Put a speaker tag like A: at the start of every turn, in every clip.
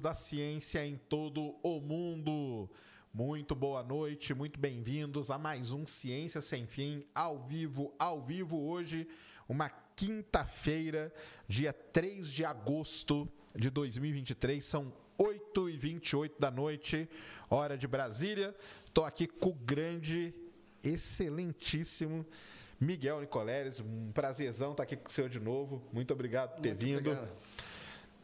A: da ciência em todo o mundo. Muito boa noite, muito bem-vindos a mais um Ciência Sem Fim, ao vivo, ao vivo hoje, uma quinta-feira, dia 3 de agosto de 2023, são 8 e 28 da noite, hora de Brasília. Estou aqui com o grande, excelentíssimo Miguel Nicoleles, um prazerzão estar aqui com o senhor de novo. Muito obrigado por ter
B: Muito
A: vindo.
B: obrigado.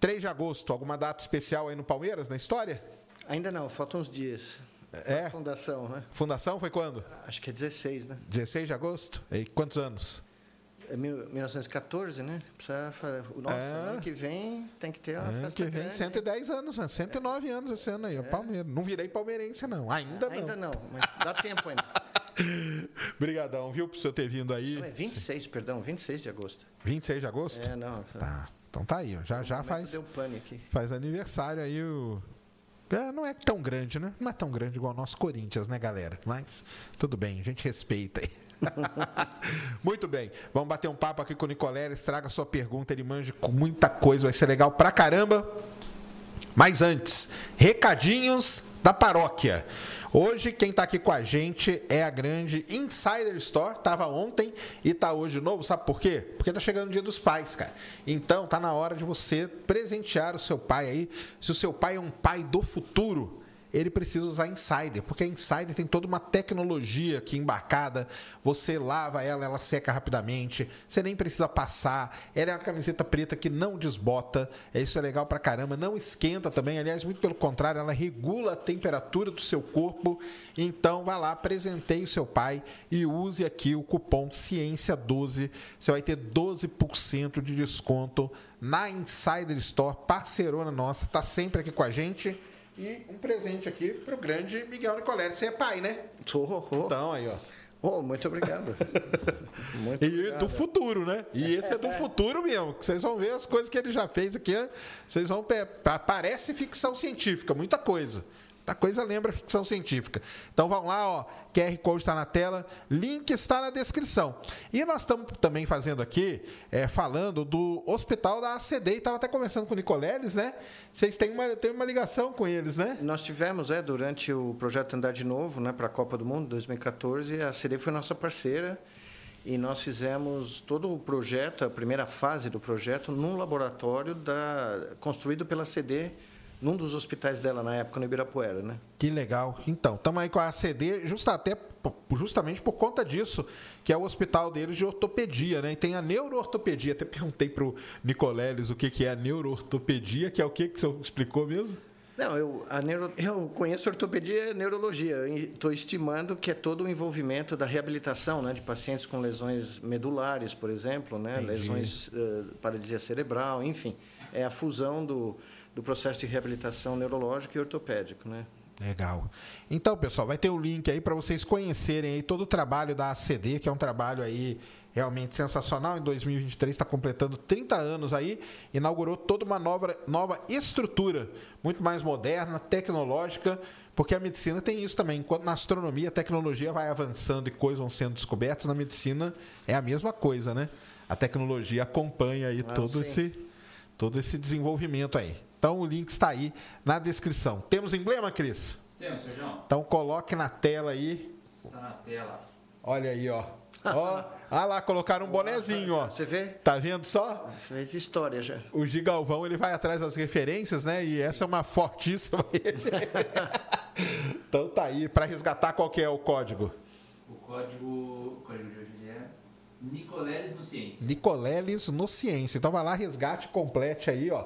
A: 3 de agosto, alguma data especial aí no Palmeiras, na história?
B: Ainda não, faltam uns dias.
A: É?
B: A fundação, né?
A: Fundação foi quando?
B: Acho que é 16, né?
A: 16 de agosto? E quantos anos?
B: É mil- 1914, né? Precisa fa- o nosso
A: É.
B: ano que vem tem que ter uma
A: Ano
B: festa
A: que vem,
B: grande.
A: 110 anos, né? 109 anos esse ano aí, o Palmeiras. Não virei palmeirense, não. Ainda não.
B: Ainda não, mas dá tempo ainda.
A: Obrigadão, viu, por senhor ter vindo aí.
B: Não, é 26, perdão, 26 de agosto.
A: 26 de agosto?
B: É, não.
A: Tá. Então tá aí, ó. Já, já faz,
B: Deu pane aqui.
A: faz aniversário aí o. É, não é tão grande, né? Não é tão grande igual o nosso Corinthians, né, galera? Mas tudo bem, a gente respeita aí. Muito bem, vamos bater um papo aqui com o Nicoleles. Traga sua pergunta, ele manja com muita coisa, vai ser legal pra caramba. Mas antes, recadinhos da paróquia. Hoje quem está aqui com a gente é a grande Insider Store. Tava ontem e está hoje de novo. Sabe por quê? Porque tá chegando o Dia dos Pais, cara. Então tá na hora de você presentear o seu pai aí. Se o seu pai é um pai do futuro, ele precisa usar Insider, porque a Insider tem toda uma tecnologia aqui embarcada. Você lava ela, ela seca rapidamente. Você nem precisa passar. Ela é uma camiseta preta que não desbota. É Isso é legal pra caramba. Não esquenta também. Aliás, muito pelo contrário, ela regula a temperatura do seu corpo. Então, vá lá, presenteie o seu pai e use aqui o cupom Ciência12. Você vai ter 12% de desconto na Insider Store, parceirona nossa, tá sempre aqui com a gente. E um presente aqui pro grande Miguel Nicoletti. Você é pai, né?
B: Sou, oh,
A: Então, aí, ó.
B: oh, muito obrigado. muito
A: E
B: obrigado.
A: do futuro, né? E esse é do futuro mesmo. que Vocês vão ver as coisas que ele já fez aqui. Vocês vão. Parece ficção científica, muita coisa. Muita coisa lembra ficção científica. Então vão lá, ó. QR Code está na tela, link está na descrição. E nós estamos também fazendo aqui, é, falando do hospital da ACD. E estava até conversando com o Nicoleles, né? Vocês têm uma, têm uma ligação com eles, né?
B: Nós tivemos, é, durante o projeto Andar de Novo, né, para a Copa do Mundo 2014, a CD foi nossa parceira e nós fizemos todo o projeto, a primeira fase do projeto, num laboratório da, construído pela CD, num dos hospitais dela na época, no Ibirapuera, né?
A: Que legal. Então, estamos aí com a ACD justa, até, justamente por conta disso, que é o hospital deles de ortopedia, né? E tem a neuroortopedia. Até perguntei para o Nicoleles o que, que é a neuroortopedia, que é o que, que o senhor explicou mesmo?
B: Não, eu, neuro, eu conheço ortopedia e neurologia. Estou estimando que é todo o envolvimento da reabilitação né, de pacientes com lesões medulares, por exemplo, né,
A: Entendi.
B: lesões eh, paralisia cerebral, enfim. É a fusão do, do processo de reabilitação neurológico e ortopédico. Né?
A: Legal. Então, pessoal, vai ter o link aí para vocês conhecerem todo o trabalho da ACD, que é um trabalho aí realmente sensacional. Em 2023 está completando 30 anos aí, inaugurou toda uma nova, nova estrutura, muito mais moderna, tecnológica, porque a medicina tem isso também. Enquanto na astronomia a tecnologia vai avançando e coisas vão sendo descobertas, na medicina é a mesma coisa, né? A tecnologia acompanha aí
B: Ah,
A: todo
B: sim.
A: esse todo esse desenvolvimento aí. Então o link está aí na descrição. Temos emblema, Cris?
C: Temos, Sérgio.
A: Então coloque na tela aí.
C: Está na tela.
A: Olha aí, ó. Ó, ah lá, colocaram um bonezinho, ó.
B: Você vê?
A: Tá vendo só?
B: Fez história já.
A: O Gigalvão, ele vai atrás das referências, né? E essa é uma fortíssima. então tá aí, para resgatar qual que é o código.
C: O código, o código de hoje é Nicoleles no Ciência.
A: Nicoleles no Ciência. Então vai lá, resgate, complete aí, ó.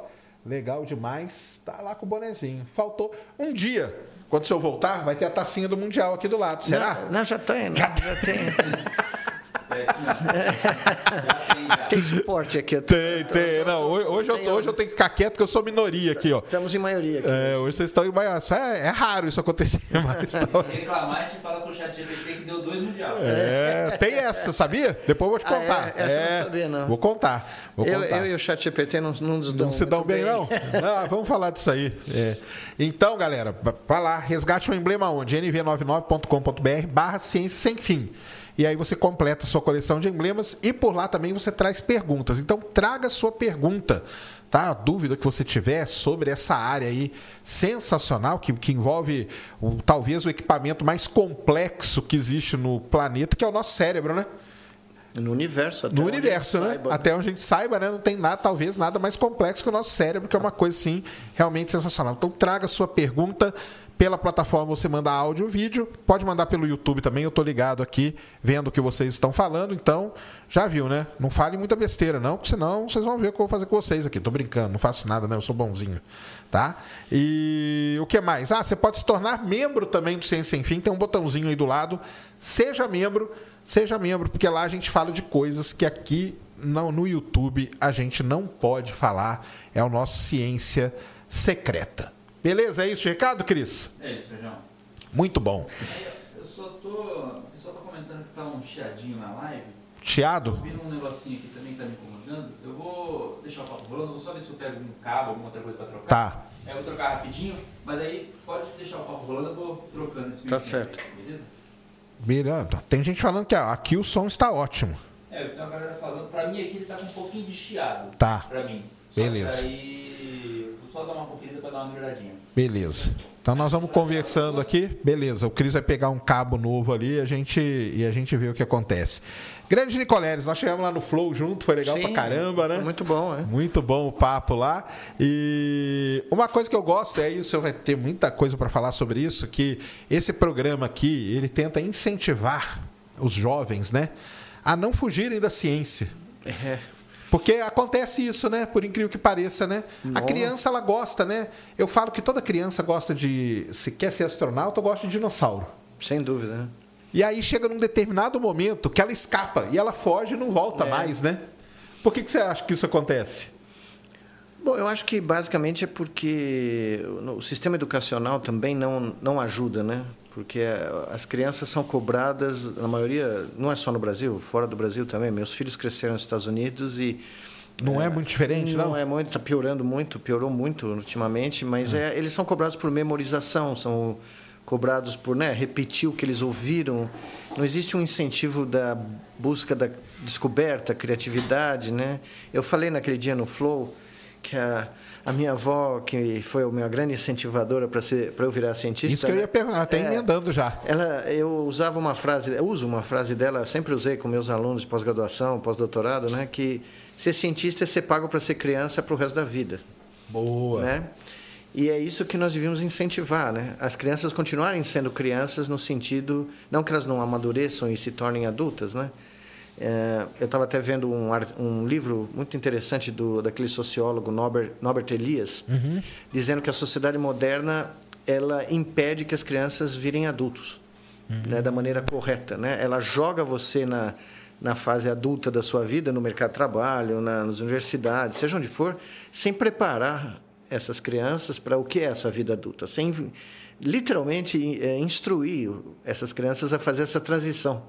A: Legal demais. Tá lá com o bonezinho. Faltou um dia. Quando o senhor voltar, vai ter a tacinha do Mundial aqui do lado. Será?
B: Não, não, já tem, né? já.
C: Já tem.
B: Tem suporte aqui. tô-
A: Tem,
B: tô-
A: tem.
B: tô-
A: Não,
B: tô-
A: hoje, hoje eu, hoje eu tenho que ficar quieto porque eu sou minoria aqui, ó.
B: Estamos em maioria aqui.
A: É, hoje vocês estão em maioria. É, é raro isso acontecer, mas tá-
C: Se reclamar, a gente fala com o chat GPT que deu dois mundial.
A: É, tem essa, sabia? Depois eu vou te
B: Ah, é?
A: contar.
B: Essa eu não
A: É,
B: sabia, não.
A: Vou contar. Vou
B: eu,
A: contar.
B: eu e o chat GPT não, não nos dão
A: Não se dão
B: muito
A: bem, não? não? Vamos falar disso aí. É. Então, galera, vai lá, resgate o emblema onde? nv99.com.br barra ciência sem fim. E aí você completa a sua coleção de emblemas e por lá também você traz perguntas. Então traga sua pergunta tá? A dúvida que você tiver sobre essa área aí sensacional, que, que envolve o, talvez o equipamento mais complexo que existe no planeta, que é o nosso cérebro, né?
B: No universo,
A: até No universo, né? Saiba, né? Até onde a gente saiba, né? Não tem nada, talvez nada mais complexo que o nosso cérebro, que é uma coisa, assim, realmente sensacional. Então, traga sua pergunta pela plataforma você manda áudio ou vídeo, pode mandar pelo YouTube também, eu estou ligado aqui, vendo o que vocês estão falando, então já viu, né? Não fale muita besteira, não, porque senão vocês vão ver o que eu vou fazer com vocês aqui. Tô brincando, não faço nada, né? Eu sou bonzinho, tá? E o que mais? Ah, você pode se tornar membro também do Ciência Sem Fim, tem um botãozinho aí do lado. Seja membro, seja membro, porque lá a gente fala de coisas que aqui no, no YouTube a gente não pode falar. É o nosso Ciência Secreta. Beleza? É isso, recado, Cris?
C: É isso, Feijão.
A: Muito bom.
C: Eu só tô. O pessoal tá comentando que tá um chiadinho na live.
A: Chiado?
C: Vindo um negocinho aqui também que tá me incomodando. Eu vou deixar o papo rolando, vou só ver se eu pego um cabo, alguma outra coisa pra trocar.
A: Tá.
C: É, eu vou trocar rapidinho, mas aí pode deixar o papo rolando, eu vou trocando esse
B: Tá certo.
C: Aí, beleza?
A: Beleza. Tem gente falando que aqui o som está ótimo.
C: É, tem uma galera falando. Pra mim aqui ele tá com um pouquinho de chiado.
A: Tá.
C: Pra mim.
A: Beleza.
C: Só aí só dar uma conferida para dar uma melhoradinha.
A: Beleza. Então nós vamos conversando aqui. Beleza, o Cris vai pegar um cabo novo ali e a gente, e a gente vê o que acontece. Grande Nicoleles, nós chegamos lá no Flow junto, foi legal Sim, pra caramba, né?
B: muito bom, é.
A: Muito bom o papo lá. E uma coisa que eu gosto, aí o senhor vai ter muita coisa para falar sobre isso, que esse programa aqui, ele tenta incentivar os jovens, né? A não fugirem da ciência.
B: É.
A: Porque acontece isso, né? Por incrível que pareça, né? Nossa. A criança, ela gosta, né? Eu falo que toda criança gosta de... Se quer ser astronauta, gosta de dinossauro.
B: Sem dúvida, né?
A: E aí chega num determinado momento que ela escapa e ela foge e não volta é. mais, né? Por que, que você acha que isso acontece?
B: Bom, eu acho que basicamente é porque o sistema educacional também não, não ajuda, né? Porque as crianças são cobradas, na maioria, não é só no Brasil, fora do Brasil também. Meus filhos cresceram nos Estados Unidos e
A: não é, é muito diferente,
B: não?
A: Não
B: é muito, está piorando muito, piorou muito ultimamente, mas é. é. eles são cobrados por memorização, são cobrados por né, repetir o que eles ouviram. Não existe um incentivo da busca da descoberta, criatividade, né? Eu falei naquele dia no Flow que a a minha avó, que foi a minha grande incentivadora para eu virar cientista.
A: Isso que eu ia perguntar, até é, emendando já.
B: Ela, eu usava uma frase, eu uso uma frase dela, sempre usei com meus alunos de pós-graduação, pós-doutorado, né, que ser cientista é ser pago para ser criança para o resto da vida.
A: Boa.
B: Né? E é isso que nós devíamos incentivar, né? As crianças continuarem sendo crianças no sentido, não que elas não amadureçam e se tornem adultas, né? É, eu estava até vendo um, um, livro muito interessante do daquele sociólogo Norbert, Norbert Elias, uhum. dizendo que a sociedade moderna ela impede que as crianças virem adultos uhum. né, da maneira correta. Né? Ela joga você na, na fase adulta da sua vida, no mercado de trabalho, na, nas universidades, seja onde for, sem preparar essas crianças para o que é essa vida adulta, sem literalmente é, instruir essas crianças a fazer essa transição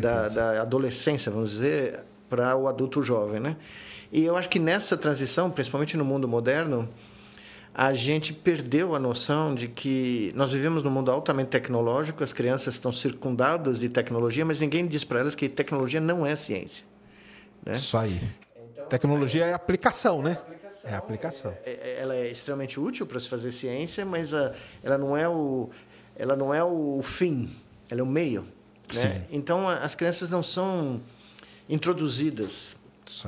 B: da, da adolescência, vamos dizer, para o adulto jovem, né? E eu acho que nessa transição, principalmente no mundo moderno, a gente perdeu a noção de que nós vivemos num mundo altamente tecnológico, as crianças estão circundadas de tecnologia, mas ninguém diz para elas que tecnologia não é ciência. Né?
A: Isso aí. Então, tecnologia é aplicação, né? É aplicação.
B: É, é, ela é extremamente útil para se fazer ciência, mas a, ela não é o ela não é o fim, ela é o meio. Né? Então, as crianças não são introduzidas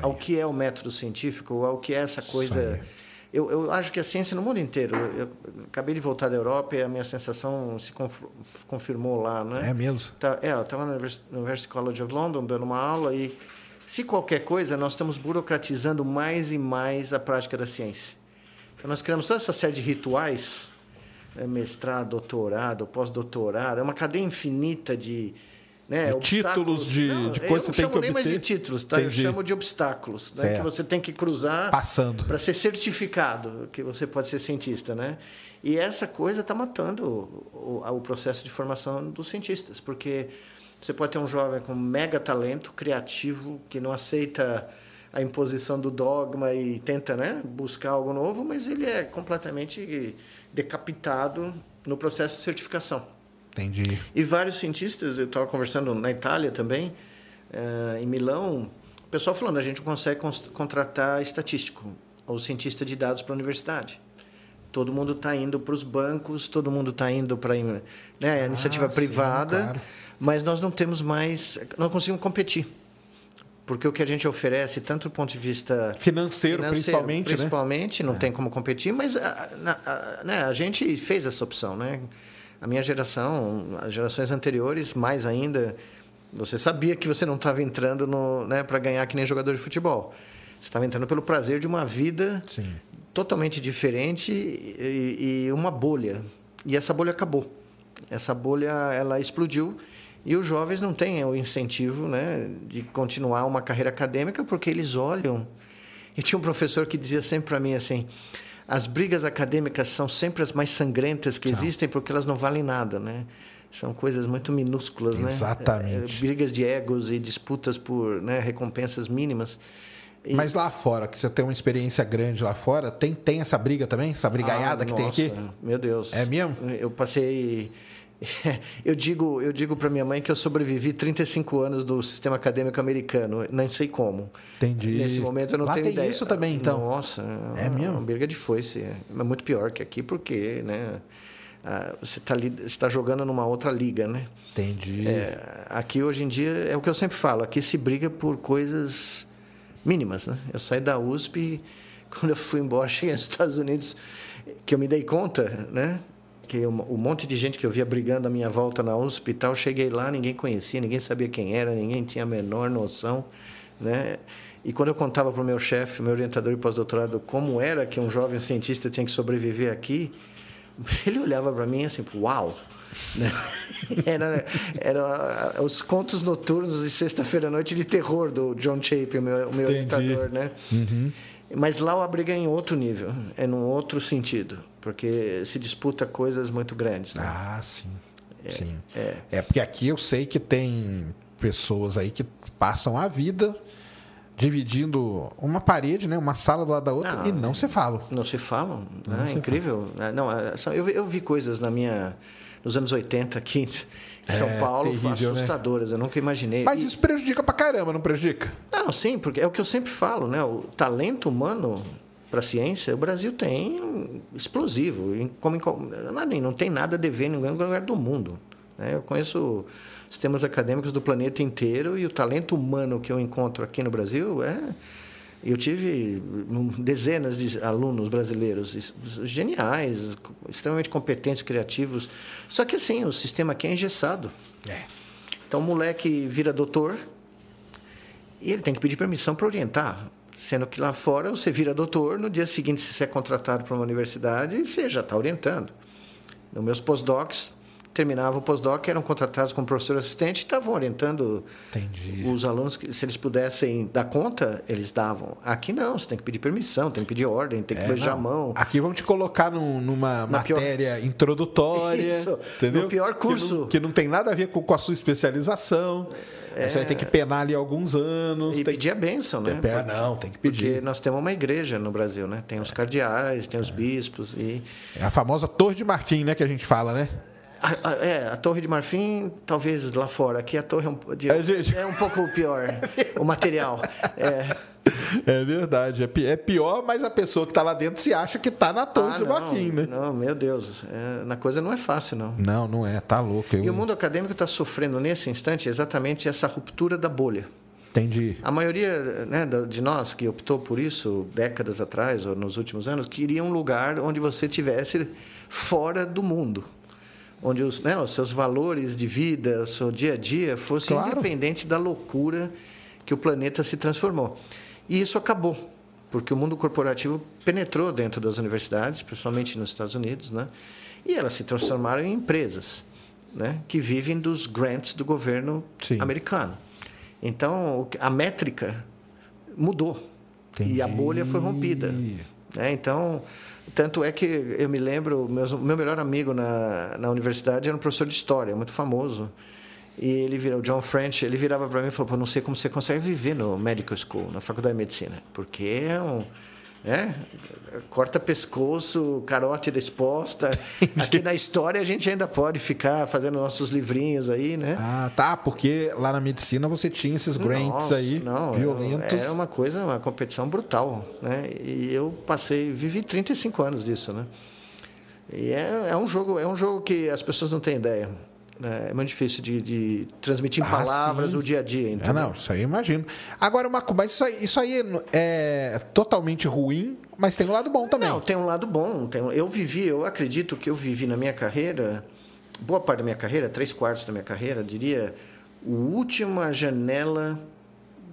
B: ao que é o método científico, ao que é essa coisa. Eu, eu acho que a ciência no mundo inteiro. Eu, eu, acabei de voltar da Europa e a minha sensação se confirmou lá, né?
A: É mesmo?
B: Tá, é, eu estava no University College of London dando uma aula e, se qualquer coisa, nós estamos burocratizando mais e mais a prática da ciência. Então, nós criamos toda essa série de rituais, né? mestrado, doutorado, pós-doutorado, é uma cadeia infinita de né,
A: de títulos de, não, de coisas que você tem que obter. Eu não chamo nem mais
B: de títulos, tá? Eu chamo de obstáculos, né, que você tem que cruzar
A: passando
B: para ser certificado que você pode ser cientista, né? E essa coisa está matando o, o, o, processo de formação dos cientistas, porque você pode ter um jovem com mega talento, criativo, que não aceita a imposição do dogma e tenta, né, buscar algo novo, mas ele é completamente decapitado no processo de certificação.
A: Entendi.
B: E vários cientistas, eu estava conversando na Itália também, uh, em Milão, o pessoal falando, a gente não consegue contratar estatístico ou cientista de dados para a universidade. Todo mundo está indo para os bancos, todo mundo está indo para né, a ah, iniciativa sim, privada, claro. mas nós não temos mais, não conseguimos competir. Porque o que a gente oferece, tanto do ponto de vista
A: financeiro, financeiro principalmente,
B: né? principalmente né? não é. tem como competir, mas a, a, a, né, a gente fez essa opção, né? A minha geração, as gerações anteriores, mais ainda, você sabia que você não estava entrando né, para ganhar que nem jogador de futebol. Você estava entrando pelo prazer de uma vida Sim. totalmente diferente e, e, uma bolha. E essa bolha acabou. Essa bolha ela explodiu e os jovens não têm o incentivo né, de continuar uma carreira acadêmica porque eles olham. E tinha um professor que dizia sempre para mim assim: as brigas acadêmicas são sempre as mais sangrentas que existem porque elas não valem nada, né? São coisas muito minúsculas,
A: Exatamente. né? Exatamente.
B: brigas de egos e disputas por né, recompensas mínimas.
A: E... Mas lá fora, que você tem uma experiência grande lá fora, tem, tem essa briga também? Essa brigaiada ah, que
B: nossa,
A: tem aqui?
B: Meu Deus.
A: É mesmo?
B: Eu passei Eu digo, eu digo para minha mãe que eu sobrevivi 35 anos do sistema acadêmico americano, nem sei como.
A: Entendi.
B: Nesse momento eu não
A: Lá
B: tenho
A: tem
B: ideia.
A: isso também, então.
B: Nossa,
A: é mesmo.
B: Uma briga de foice, é muito pior que aqui porque, né? Você está está jogando numa outra liga, né?
A: Entendi.
B: É, aqui hoje em dia é o que eu sempre falo. Aqui se briga por coisas mínimas, né? Eu saí da USP quando eu fui embora, cheguei nos Estados Unidos, que eu me dei conta, né? Que um, um monte de gente que eu via brigando à minha volta na hospital, cheguei lá, ninguém conhecia, ninguém sabia quem era, ninguém tinha a menor noção, né? E quando eu contava para o meu chefe, meu orientador de pós-doutorado, como era que um jovem cientista tinha que sobreviver aqui, ele olhava para mim assim, uau! Né? era, era os contos noturnos de sexta-feira à noite de terror do John Chape, o meu, o meu orientador, né?
A: Uhum.
B: Mas lá a briga é em outro nível, é num outro sentido porque se disputa coisas muito grandes. Né?
A: Ah, sim. É, sim. É. é porque aqui eu sei que tem pessoas aí que passam a vida dividindo uma parede, né, uma sala do lado da outra não, e não se falam.
B: Não se falam, não né? é incrível. Fala. Não, é, eu, eu vi coisas na minha nos anos 80 aqui em São é, Paulo terrível, né? assustadoras, né? eu nunca imaginei.
A: Mas isso prejudica pra caramba, não prejudica?
B: Não, sim, porque é o que eu sempre falo, né? O talento humano para a ciência, o Brasil tem explosivo. Como, em, não tem nada a dever em nenhum lugar do mundo. Né? Eu conheço sistemas acadêmicos do planeta inteiro e o talento humano que eu encontro aqui no Brasil é. Eu tive dezenas de alunos brasileiros geniais, extremamente competentes, criativos. Só que assim, o sistema aqui é engessado.
A: É.
B: Então o moleque vira doutor e ele tem que pedir permissão para orientar. Sendo que lá fora você vira doutor, no dia seguinte, se você é contratado para uma universidade, você já está orientando. Nos meus postdocs, terminava o postdoc, eram contratados como professor assistente e estavam orientando
A: Entendi.
B: os alunos, que, se eles pudessem dar conta, eles davam. Aqui não, você tem que pedir permissão, tem que pedir ordem, tem que é, beijar não. a mão.
A: Aqui vão te colocar num, numa Na matéria pior... introdutória, Isso, entendeu?
B: No pior curso.
A: Que não, que não, tem nada a ver com, com a sua especialização. É... Você vai ter que penar ali alguns anos.
B: E
A: tem...
B: pedir a bênção, né?
A: Porque, não, tem que pedir.
B: Porque nós temos uma igreja no Brasil, né? Tem os cardeais, tem os bispos e...
A: É a famosa Torre de Marfim, né? Que a gente fala, né?
B: A, a, é, a Torre de Marfim, talvez lá fora. Aqui a torre é um, de, é, é um pouco pior, o material. É.
A: É verdade. É, é pior, mas a pessoa que está lá dentro se acha que está na Torre ah, de Marfim, né?
B: Não, meu Deus. É, na coisa não é fácil, não.
A: Não, não é. Tá louco. Eu...
B: E o mundo acadêmico está sofrendo nesse instante exatamente essa ruptura da bolha.
A: Entendi.
B: A maioria né, de nós que optou por isso décadas atrás ou nos últimos anos queria um lugar onde você tivesse fora do mundo onde os, né, os seus valores de vida, o seu dia a dia fossem claro. independente da loucura que o planeta se transformou. E isso acabou, porque o mundo corporativo penetrou dentro das universidades, principalmente nos Estados Unidos, né? e elas se transformaram em empresas né? que vivem dos grants do governo Sim. americano. Então, a métrica mudou Entendi. e a bolha foi rompida. Né? Então, tanto é que eu me lembro, meu, meu melhor amigo na, na universidade era um professor de história, muito famoso. E ele virou, o John French, ele virava para mim e falou: não sei como você consegue viver no medical school, na faculdade de medicina, porque é um, né? corta pescoço, carótida exposta. Aqui na história a gente ainda pode ficar fazendo nossos livrinhos aí, né?
A: Ah, tá, porque lá na medicina você tinha esses grants Nossa, aí não, violentos.
B: É uma coisa, uma competição brutal, né? E eu passei, vivi 35 anos disso, né? E é, é um jogo, é um jogo que as pessoas não têm ideia. Né? É muito difícil de, de transmitir em ah, palavras sim. o dia a dia.
A: Entendeu? É, não, isso aí eu imagino. Agora, uma, mas isso aí, isso aí é totalmente ruim, mas tem um lado bom também.
B: Não, tem um lado bom. Tem, eu vivi, eu acredito que eu vivi na minha carreira, boa parte da minha carreira, três quartos da minha carreira, diria, a última janela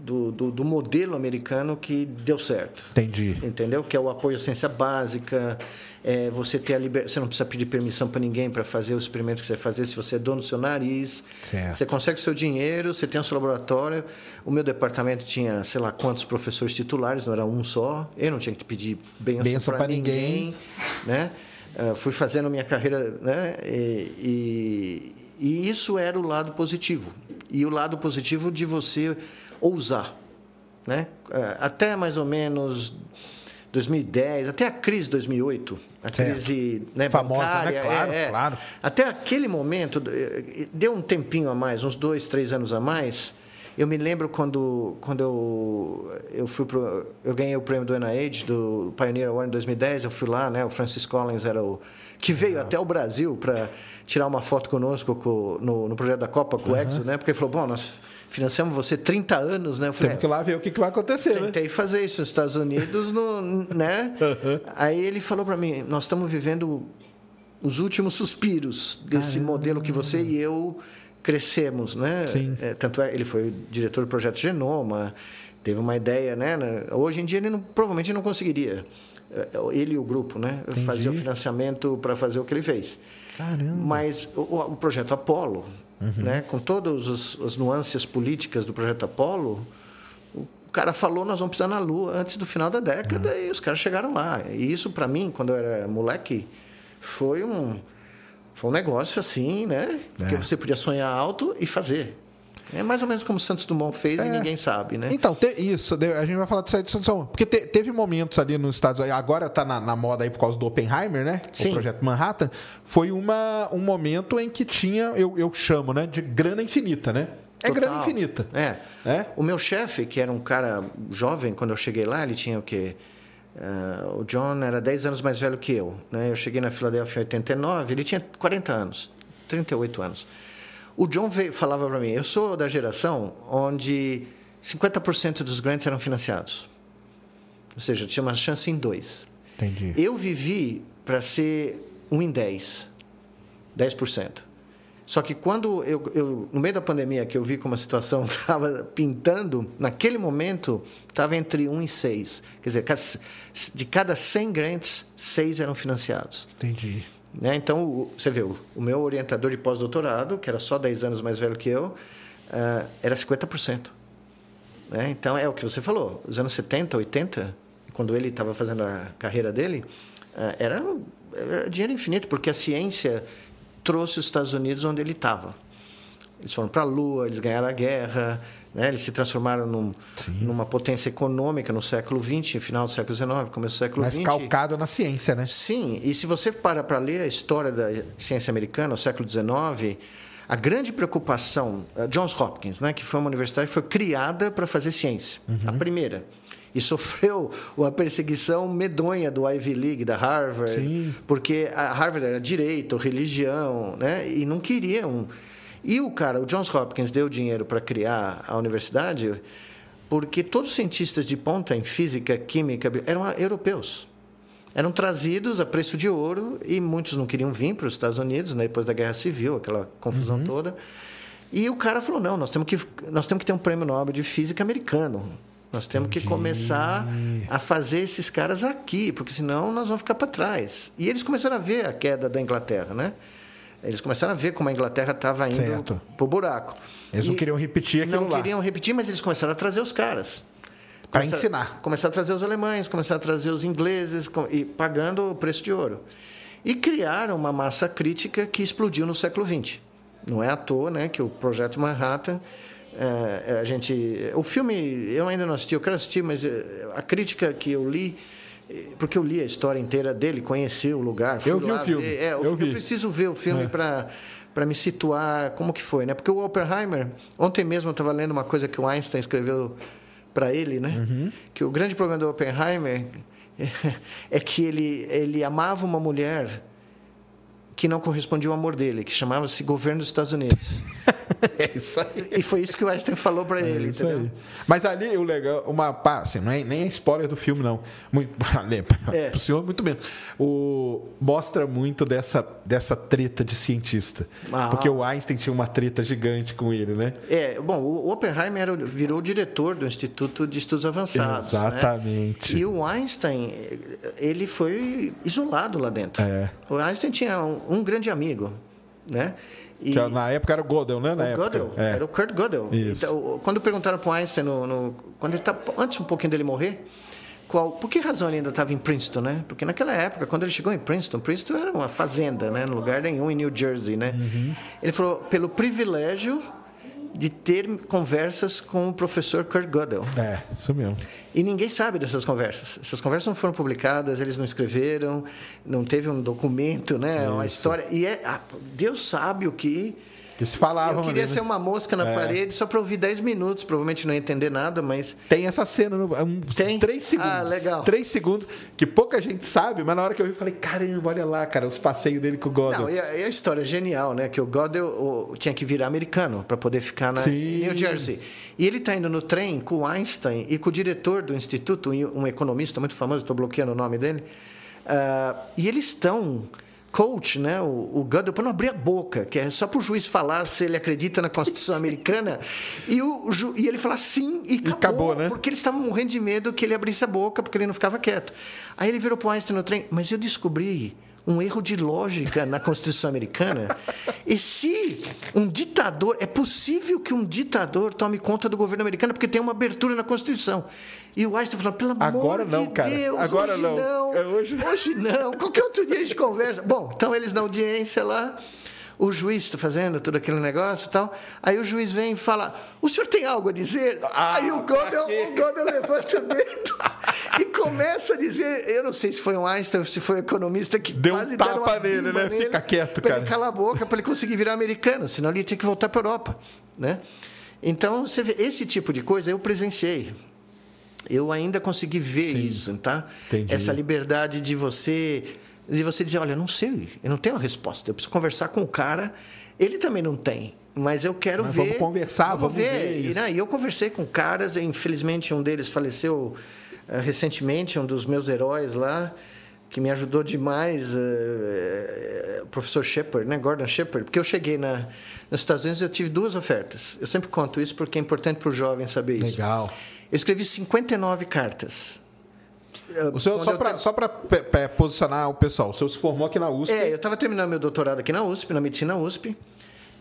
B: do, do, do, modelo americano que deu certo.
A: Entendi.
B: Entendeu? Que é o apoio à ciência básica, é você ter a liber... você não precisa pedir permissão para ninguém para fazer os experimentos que você vai fazer se você é dono do seu nariz. Certo. Você consegue seu dinheiro, você tem o seu laboratório. O meu departamento tinha, sei lá, quantos professores titulares, não era um só. Eu não tinha que pedir benção para ninguém, ninguém, né? Uh, fui fazendo minha carreira, né? E, e, e isso era o lado positivo. E o lado positivo de você ousar, né? Uh, até mais ou menos 2010, até a crise de 2008, a crise né,
A: famosa, né? bancária, né? Claro, é, é. claro.
B: Até aquele momento, deu um tempinho a mais, uns dois, três anos a mais. Eu me lembro quando, quando eu, eu fui pro, eu ganhei o prêmio do NIH, do Pioneer Award em 2010. Eu fui lá, né? O Francis Collins era o que veio até o Brasil para tirar uma foto conosco com, no, no projeto da Copa com o Exo, né? Porque ele falou, bom, nós financiamos você 30 anos, né? Eu
A: falei, Temos que lá ver o que, que vai acontecer,
B: né? Tentei
A: né?
B: fazer isso nos Estados Unidos, no, né? Uhum. Aí ele falou para mim, nós estamos vivendo os últimos suspiros desse Caramba. modelo que você e eu crescemos, né? Sim. É, tanto é, ele foi diretor do projeto Genoma, teve uma ideia, né? Hoje em dia ele não, provavelmente não conseguiria. É, ele e o grupo, né? Entendi. Fazer o financiamento para fazer o que ele fez.
A: Caramba.
B: Mas o, o projeto Apollo, uhum. né? com todas as nuances políticas do projeto Apollo, o cara falou nós vamos pisar na Lua antes do final da década uhum. e os caras chegaram lá. E isso para mim, quando eu era moleque, foi um foi um negócio assim, né? É. Que você podia sonhar alto e fazer. É mais ou menos como o Santos Dumont fez é. e ninguém sabe, né?
A: Então, te, isso, a gente vai falar disso aí de Santos Dumont. Porque te, teve momentos ali nos Estados Unidos, agora está na, na, moda aí por causa do Oppenheimer, né?
B: Sim.
A: O projeto Manhattan. Foi uma, um momento em que tinha, eu, eu chamo, né? De grana infinita, né? É Total. grana infinita.
B: É. é. O meu chefe, que era um cara jovem, quando eu cheguei lá, ele tinha o quê? Uh, o John era 10 anos mais velho que eu. Né? Eu cheguei na Filadélfia em 89, ele tinha 40 anos, 38 anos. O John veio, falava para mim, eu sou da geração onde 50% dos grants eram financiados. Ou seja, tinha uma chance em dois.
A: Entendi.
B: Eu vivi para ser um em 10. 10%. Só que quando eu, eu, no meio da pandemia, que eu vi como a situação estava pintando, naquele momento estava entre 1 e 6. Quer dizer, de cada 100 grants, 6 eram financiados.
A: Entendi.
B: Né? Então, você vê, o, meu orientador de pós-doutorado, que era só 10 anos mais velho que eu, uh, era 50%. Né? Então, é o que você falou. Os anos 70, 80, quando ele estava fazendo a carreira dele, uh, era, era dinheiro infinito, porque a ciência trouxe os Estados Unidos onde ele estava. Eles foram para a Lua, eles ganharam a guerra, né? Eles se transformaram num, numa potência econômica no século XX, final do século XIX, começo do século XX.
A: Mas calcado na ciência, né?
B: Sim, e se você para para ler a história da ciência americana, no século XIX, a grande preocupação, Johns Hopkins, né, que foi uma universidade que foi criada para fazer ciência, uhum. a primeira. E sofreu uma perseguição medonha do Ivy League, da Harvard, Sim. porque a Harvard era direito, religião, né, e não queriam e o cara, o Johns Hopkins, deu dinheiro para criar a universidade porque todos os cientistas de ponta em física, química, eram europeus. Eram trazidos a preço de ouro e muitos não queriam vir para os Estados Unidos, né, depois da Guerra Civil, aquela confusão uhum. toda. E o cara falou: não, nós temos, que, nós temos que ter um prêmio Nobel de Física americano. Nós temos que começar a fazer esses caras aqui, porque senão nós vamos ficar para trás. E eles começaram a ver a queda da Inglaterra, né? Eles começaram a ver como a Inglaterra estava indo para o buraco.
A: Eles e não queriam repetir aquilo
B: não lá. Não queriam repetir, mas eles começaram a trazer os caras.
A: Para ensinar.
B: Começaram a trazer os alemães, começaram a trazer os ingleses, e pagando o preço de ouro. E criaram uma massa crítica que explodiu no século XX. Não é à toa né, que o Projeto Manhattan é, a gente o filme eu ainda não assisti eu quero assistir mas eh, a crítica que eu li porque eu li a história inteira dele, conheci o lugar.
A: eu vi o filme.
B: Ver, é, eu,
A: eu, vi.
B: preciso ver o filme
A: É.
B: para para me situar como que foi, né? Porque o Oppenheimer, ontem mesmo eu estava lendo uma coisa que o Einstein escreveu para ele, né?
A: Uhum.
B: Que o grande problema do Oppenheimer é que ele ele amava uma mulher que não correspondia ao amor dele, que chamava-se governo dos Estados Unidos.
A: É isso aí.
B: E foi isso que o Einstein falou para
A: É
B: ele,
A: isso
B: entendeu?
A: aí. Mas ali o legal, uma pá, assim, não é nem é spoiler do filme não. Muito,
B: É.
A: Pro senhor muito menos. O mostra muito dessa dessa treta de cientista.
B: Ah.
A: Porque o Einstein tinha uma treta gigante com ele, né?
B: É, bom, o Oppenheimer era o- virou diretor do Instituto de Estudos Avançados. né?
A: Exatamente.
B: E o Einstein, ele foi isolado lá dentro.
A: É.
B: O Einstein tinha um, um grande amigo, né? E
A: Que na época era o Gödel, né? Na
B: o
A: época.
B: Gödel,
A: É.
B: era o Kurt Gödel.
A: Isso.
B: Então, quando perguntaram para o Einstein, no, no- quando ele tá, antes um pouquinho dele morrer, qual, por que razão ele ainda estava em Princeton, né? Porque naquela época, quando ele chegou em Princeton, Princeton era uma fazenda, né? No lugar nenhum em New Jersey, né?
A: Uhum.
B: Ele falou, pelo privilégio de ter conversas com o professor Kurt Gödel.
A: É, isso mesmo.
B: E ninguém sabe dessas conversas. Essas conversas não foram publicadas, eles não escreveram, não teve um documento, né? Uma
A: Isso.
B: história. E é, Deus sabe o que.
A: Que se falavam
B: Eu queria ser uma mosca na
A: É.
B: parede só para ouvir 10 minutos, provavelmente não ia entender nada, mas.
A: Tem essa cena, no, é uns
B: Tem?
A: três segundos.
B: Ah, legal.
A: Três segundos, que pouca gente sabe, mas na hora que eu vi, eu falei, caramba, olha lá, cara, os passeios dele com o Gödel.
B: Não, e a, e a história é genial, né? Que o Gödel o- tinha que virar americano para poder ficar na
A: Sim.
B: New Jersey. E ele está indo no trem com o Einstein e com o diretor do instituto, um um economista muito famoso, estou bloqueando o nome dele. Ah, e eles estão coach, né, o, o para não abrir a boca, que é só para o juiz falar se ele acredita na Constituição Americana, e, o, e ele falar sim e acabou,
A: acabou, né?
B: porque eles estavam morrendo de medo que ele abrisse a boca, porque ele não ficava quieto. Aí ele virou para o Einstein no trem, mas eu descobri um erro de lógica na Constituição Americana. E se um ditador, é possível que um ditador tome conta do governo americano porque tem uma abertura na Constituição. E o Einstein falou, pelo amor
A: Agora não,
B: de
A: cara.
B: Deus,
A: Agora
B: hoje
A: não.
B: não.
A: É, hoje-
B: Hoje não. Qualquer outro dia a gente conversa. Bom, então eles na audiência lá, o juiz está fazendo todo aquele negócio e tal. Aí o juiz vem e fala: O senhor tem algo a dizer?
A: Ah,
B: Aí o
A: quê?
B: o Gödel levanta o dedo e começa a dizer: Eu não sei se foi um Einstein ou se foi um economista que
A: Deu um
B: quase deram
A: tapa nele, né? Fica quieto, cara.
B: Ele calar a boca para ele conseguir virar americano, senão ele tinha que voltar para a Europa. Né? Então, você vê, esse tipo de coisa eu presenciei. Eu ainda consegui ver isso, tá?
A: Entendi.
B: Essa liberdade de você de você dizer, olha, eu não sei, eu não tenho a resposta, eu preciso conversar com o cara. Ele também não tem, mas eu quero
A: Mas
B: ver.
A: vamos conversar, vamos ver
B: E, né, E eu conversei com caras, infelizmente um deles faleceu eh, recentemente, um dos meus heróis lá, que me ajudou demais, eh, eh, o professor Shepard, né, Gordon Shepard, porque eu cheguei na, nos Estados Unidos e eu tive duas ofertas. Eu sempre conto isso porque é importante para o jovem saber isso.
A: Legal.
B: Eu escrevi 59 cartas.
A: O senhor, só para pra pe- pe- posicionar o pessoal, o senhor se formou aqui na USP.
B: É, eu estava terminando meu doutorado aqui na USP, na medicina USP.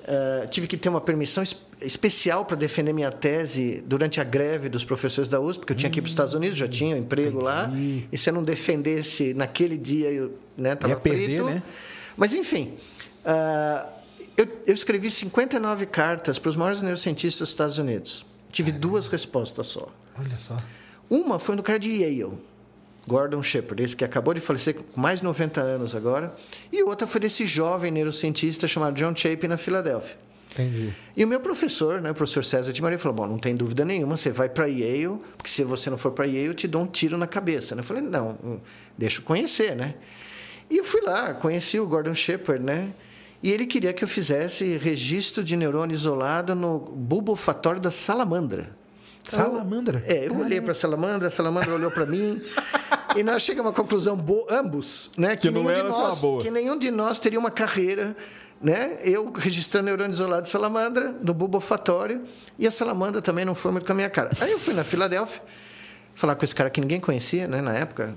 B: Ah, tive que ter uma permissão es- especial para defender minha tese durante a greve dos professores da USP, porque eu tinha que ir para os Estados Unidos, já tinha um emprego lá. E se eu não defendesse naquele dia, eu estava
A: Ia perder,
B: frito.
A: né?
B: Mas, enfim, ah, eu, eu escrevi 59 cartas para os maiores neurocientistas dos Estados Unidos. Tive duas respostas só.
A: Olha só.
B: Uma foi do cara de Yale, Gordon Shepard, esse que acabou de falecer com mais de 90 anos agora. E outra foi desse jovem neurocientista chamado John Chapin, na Filadélfia.
A: Entendi.
B: E o meu professor, né, o professor César de Maria, falou: Bom, não tem dúvida nenhuma, você vai para Yale, porque se você não for para Yale, eu te dou um tiro na cabeça. né? Eu falei: Não, hum, deixa eu conhecer, né? E eu fui lá, conheci o Gordon Shepard, né? E ele queria que eu fizesse registro de neurônio isolado no bulbo olfatório da salamandra.
A: Salamandra?
B: É, eu olhei para a salamandra, a salamandra olhou para mim. E nós chegamos a uma conclusão boa, ambos, né?
A: Que não
B: nenhum de
A: era
B: nós,
A: boa.
B: que nenhum de nós teria uma carreira, né? Eu registrando neurônio isolado de salamandra, do bulbo olfatório, e a salamandra também não foi muito com a minha cara. Aí eu fui na Filadélfia, falar com esse cara que ninguém conhecia, né, na época.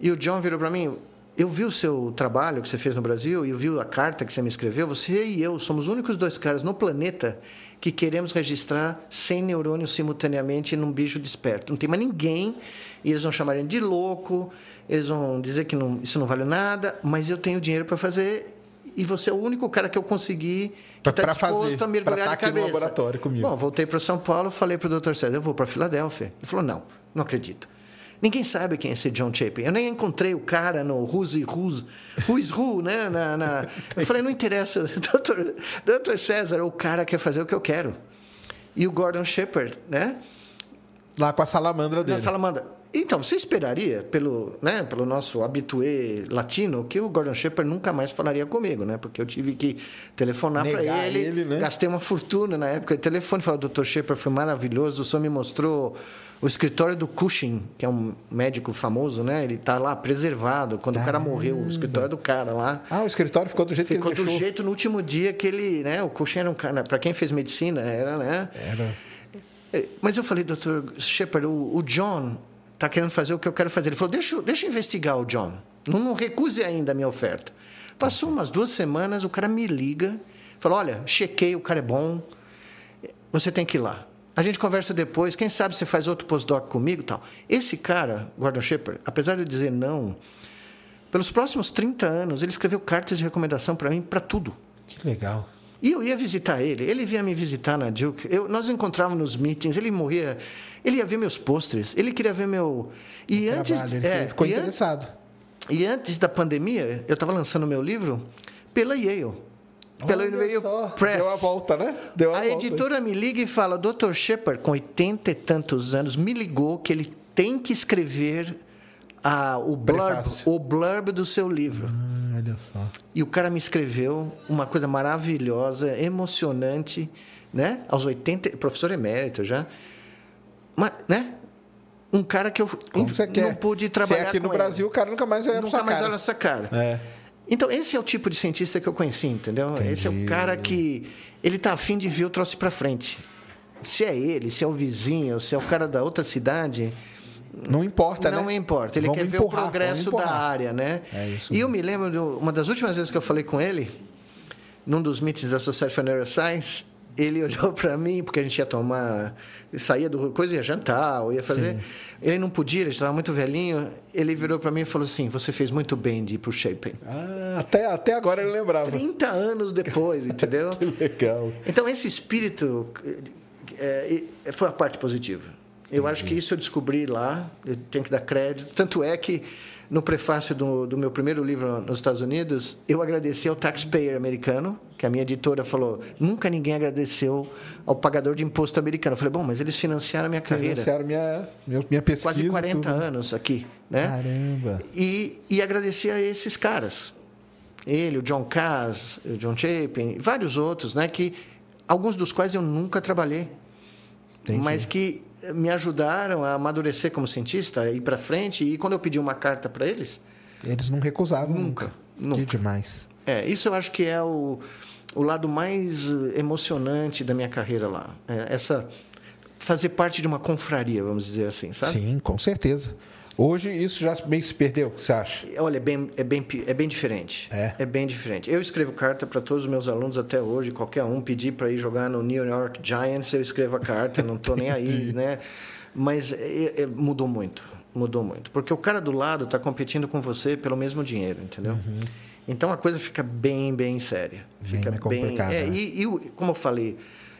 B: E o John virou para mim, eu vi o seu trabalho que você fez no Brasil e eu vi a carta que você me escreveu. Você e eu somos os únicos dois caras no planeta que queremos registrar 100 neurônios simultaneamente num bicho desperto. Não tem mais ninguém e eles vão chamar ele de louco, eles vão dizer que não- isso não vale nada, mas eu tenho dinheiro para fazer e você é o único cara que eu consegui que está disposto
A: fazer,
B: a mergulhar
A: tá
B: de
A: aqui no
B: cabeça.
A: laboratório comigo.
B: Bom, voltei para São Paulo, falei para o Dr. César, eu vou para Filadélfia. Ele falou, não, não acredito. Ninguém sabe quem é esse John Chapin. Eu nem encontrei o cara no Who's Who's, Who's Who, né? Na, na... Eu falei, não interessa, doutor, doutor César, o cara quer fazer o que eu quero. E o Gordon Shepard, né?
A: Lá com a salamandra dele.
B: Na salamandra. Então, você esperaria, pelo, né, pelo nosso habitué latino, que o Gordon Shepard nunca mais falaria comigo, né? Porque eu tive que telefonar para ele,
A: ele né?
B: gastei uma fortuna na época de telefone, falei, doutor Shepard, foi maravilhoso, o senhor me mostrou o escritório do Cushing, que é um médico famoso, né? Ele está lá preservado. Quando o cara morreu, o escritório do cara lá.
A: Ah, o escritório ficou do jeito
B: ficou
A: que ele
B: Ficou do jeito no último dia que ele, né? O Cushing era um cara, para quem fez medicina, era, né?
A: Era.
B: É, mas eu falei, doutor Shepard, o, o John está querendo fazer o que eu quero fazer. Ele falou, deixa, deixa eu investigar o John. Não, não recuse ainda a minha oferta. Passou umas duas semanas, o cara me liga, falou, olha, chequei, o cara é bom, você tem que ir lá. A gente conversa depois, quem sabe você faz outro postdoc comigo tal. Esse cara, Gordon Shepard, apesar de dizer não, pelos próximos 30 anos, ele escreveu cartas de recomendação para mim para tudo.
A: Que legal.
B: E eu ia visitar ele, ele vinha me visitar na Duke, eu, nós encontrávamos nos meetings, ele morria, ele ia ver meus pôsteres, ele queria ver meu...
A: E o antes... Trabalho, ele é, ficou interessado.
B: An... E antes da pandemia, eu estava lançando meu livro pela Yale
A: pelo e-mail Press. Deu a volta, né? Deu
B: a,
A: a
B: volta. editora me liga e fala: Dr. Shepard, com 80 e tantos anos, me ligou que ele tem que escrever a, o, blurb, o blurb do seu livro.
A: Ah, olha só.
B: E o cara me escreveu uma coisa maravilhosa, emocionante, né? Aos 80, professor emérito já. Mas, né? Um cara que eu
A: Como não, não
B: pude trabalhar. Se
A: é aqui no Brasil,
B: ele.
A: o cara nunca mais olha
B: Nunca mais olha essa cara.
A: É.
B: Então, esse é o tipo de cientista que eu conheci, entendeu? Entendi. Esse é o cara que ele está afim de ver o troço para frente. Se é ele, se é o vizinho, se é o cara da outra cidade,
A: não importa,
B: não
A: né?
B: importa. Ele vamos quer empurrar, ver o progresso da área, né?
A: É isso.
B: E eu me lembro de uma das últimas vezes que eu falei com ele, num dos meetings da Society for Neuroscience, ele olhou para mim, porque a gente ia tomar, saía do coisa, ia jantar, ou ia fazer. Sim. Ele não podia, ele estava muito velhinho. Ele virou para mim e falou assim: Você fez muito bem de ir para o Shaping.
A: Ah, até, até agora ele lembrava.
B: 30 anos depois, entendeu?
A: que legal.
B: Então, esse espírito é, foi a parte positiva. Eu Entendi. acho que isso eu descobri lá, eu tenho que dar crédito. Tanto é que no prefácio do, do, meu primeiro livro nos Estados Unidos, eu agradeci ao taxpayer americano, que a minha editora falou, nunca ninguém agradeceu ao pagador de imposto americano. Eu falei, bom, mas eles financiaram a minha carreira.
A: Financiaram minha, minha pesquisa.
B: Quase 40
A: tudo.
B: anos aqui, né?
A: Caramba.
B: E, e agradeci a esses caras. Ele, o John Cass, o John Chapin, vários outros, né? Que, alguns dos quais eu nunca trabalhei. Entendi. Mas que me ajudaram a amadurecer como cientista, ir para frente. E quando eu pedi uma carta para eles.
A: Eles não recusavam
B: nunca. Nunca.
A: Que demais.
B: É, isso eu acho que é o, o lado mais emocionante da minha carreira lá. É essa fazer parte de uma confraria, vamos dizer assim, sabe?
A: Sim, com certeza. Hoje isso já meio se perdeu, o que você acha?
B: Olha, é bem, é bem, é bem diferente.
A: É?
B: É bem diferente. Eu escrevo carta para todos os meus alunos até hoje, qualquer um pedir para ir jogar no New York Giants, eu escrevo a carta, não estou nem aí, né? Mas é, é, mudou muito, mudou muito. Porque o cara do lado está competindo com você pelo mesmo dinheiro, entendeu?
A: Uhum.
B: Então a coisa fica bem, bem séria.
A: Bem
B: fica
A: bem complicada.
B: É,
A: né?
B: e, e, como eu falei,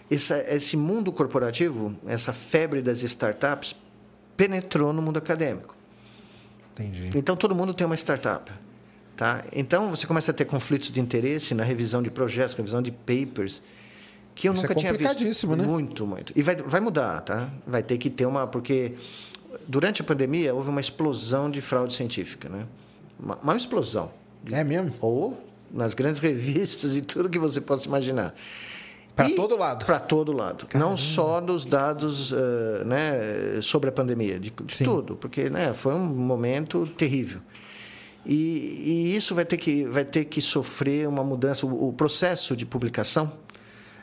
B: esse mundo corporativo, essa febre das startups, penetrou no mundo acadêmico.
A: Entendi.
B: Então todo mundo tem uma startup. Tá? Então você começa a ter conflitos de interesse na revisão de projetos, na revisão de papers, que eu
A: Isso
B: nunca
A: é
B: tinha visto.
A: Né?
B: Muito, muito. E vai, vai mudar, tá? Vai ter que ter uma. Porque durante a pandemia houve uma explosão de fraude científica. Né? Uma, uma explosão.
A: É mesmo?
B: Ou nas grandes revistas e tudo que você possa imaginar.
A: Para todo lado.
B: Para todo lado. Caramba. Não só nos dados uh, né, sobre a pandemia, de, de tudo, porque né, foi um momento terrível. E, e, isso vai ter, que, vai ter que sofrer uma mudança. O, o processo de publicação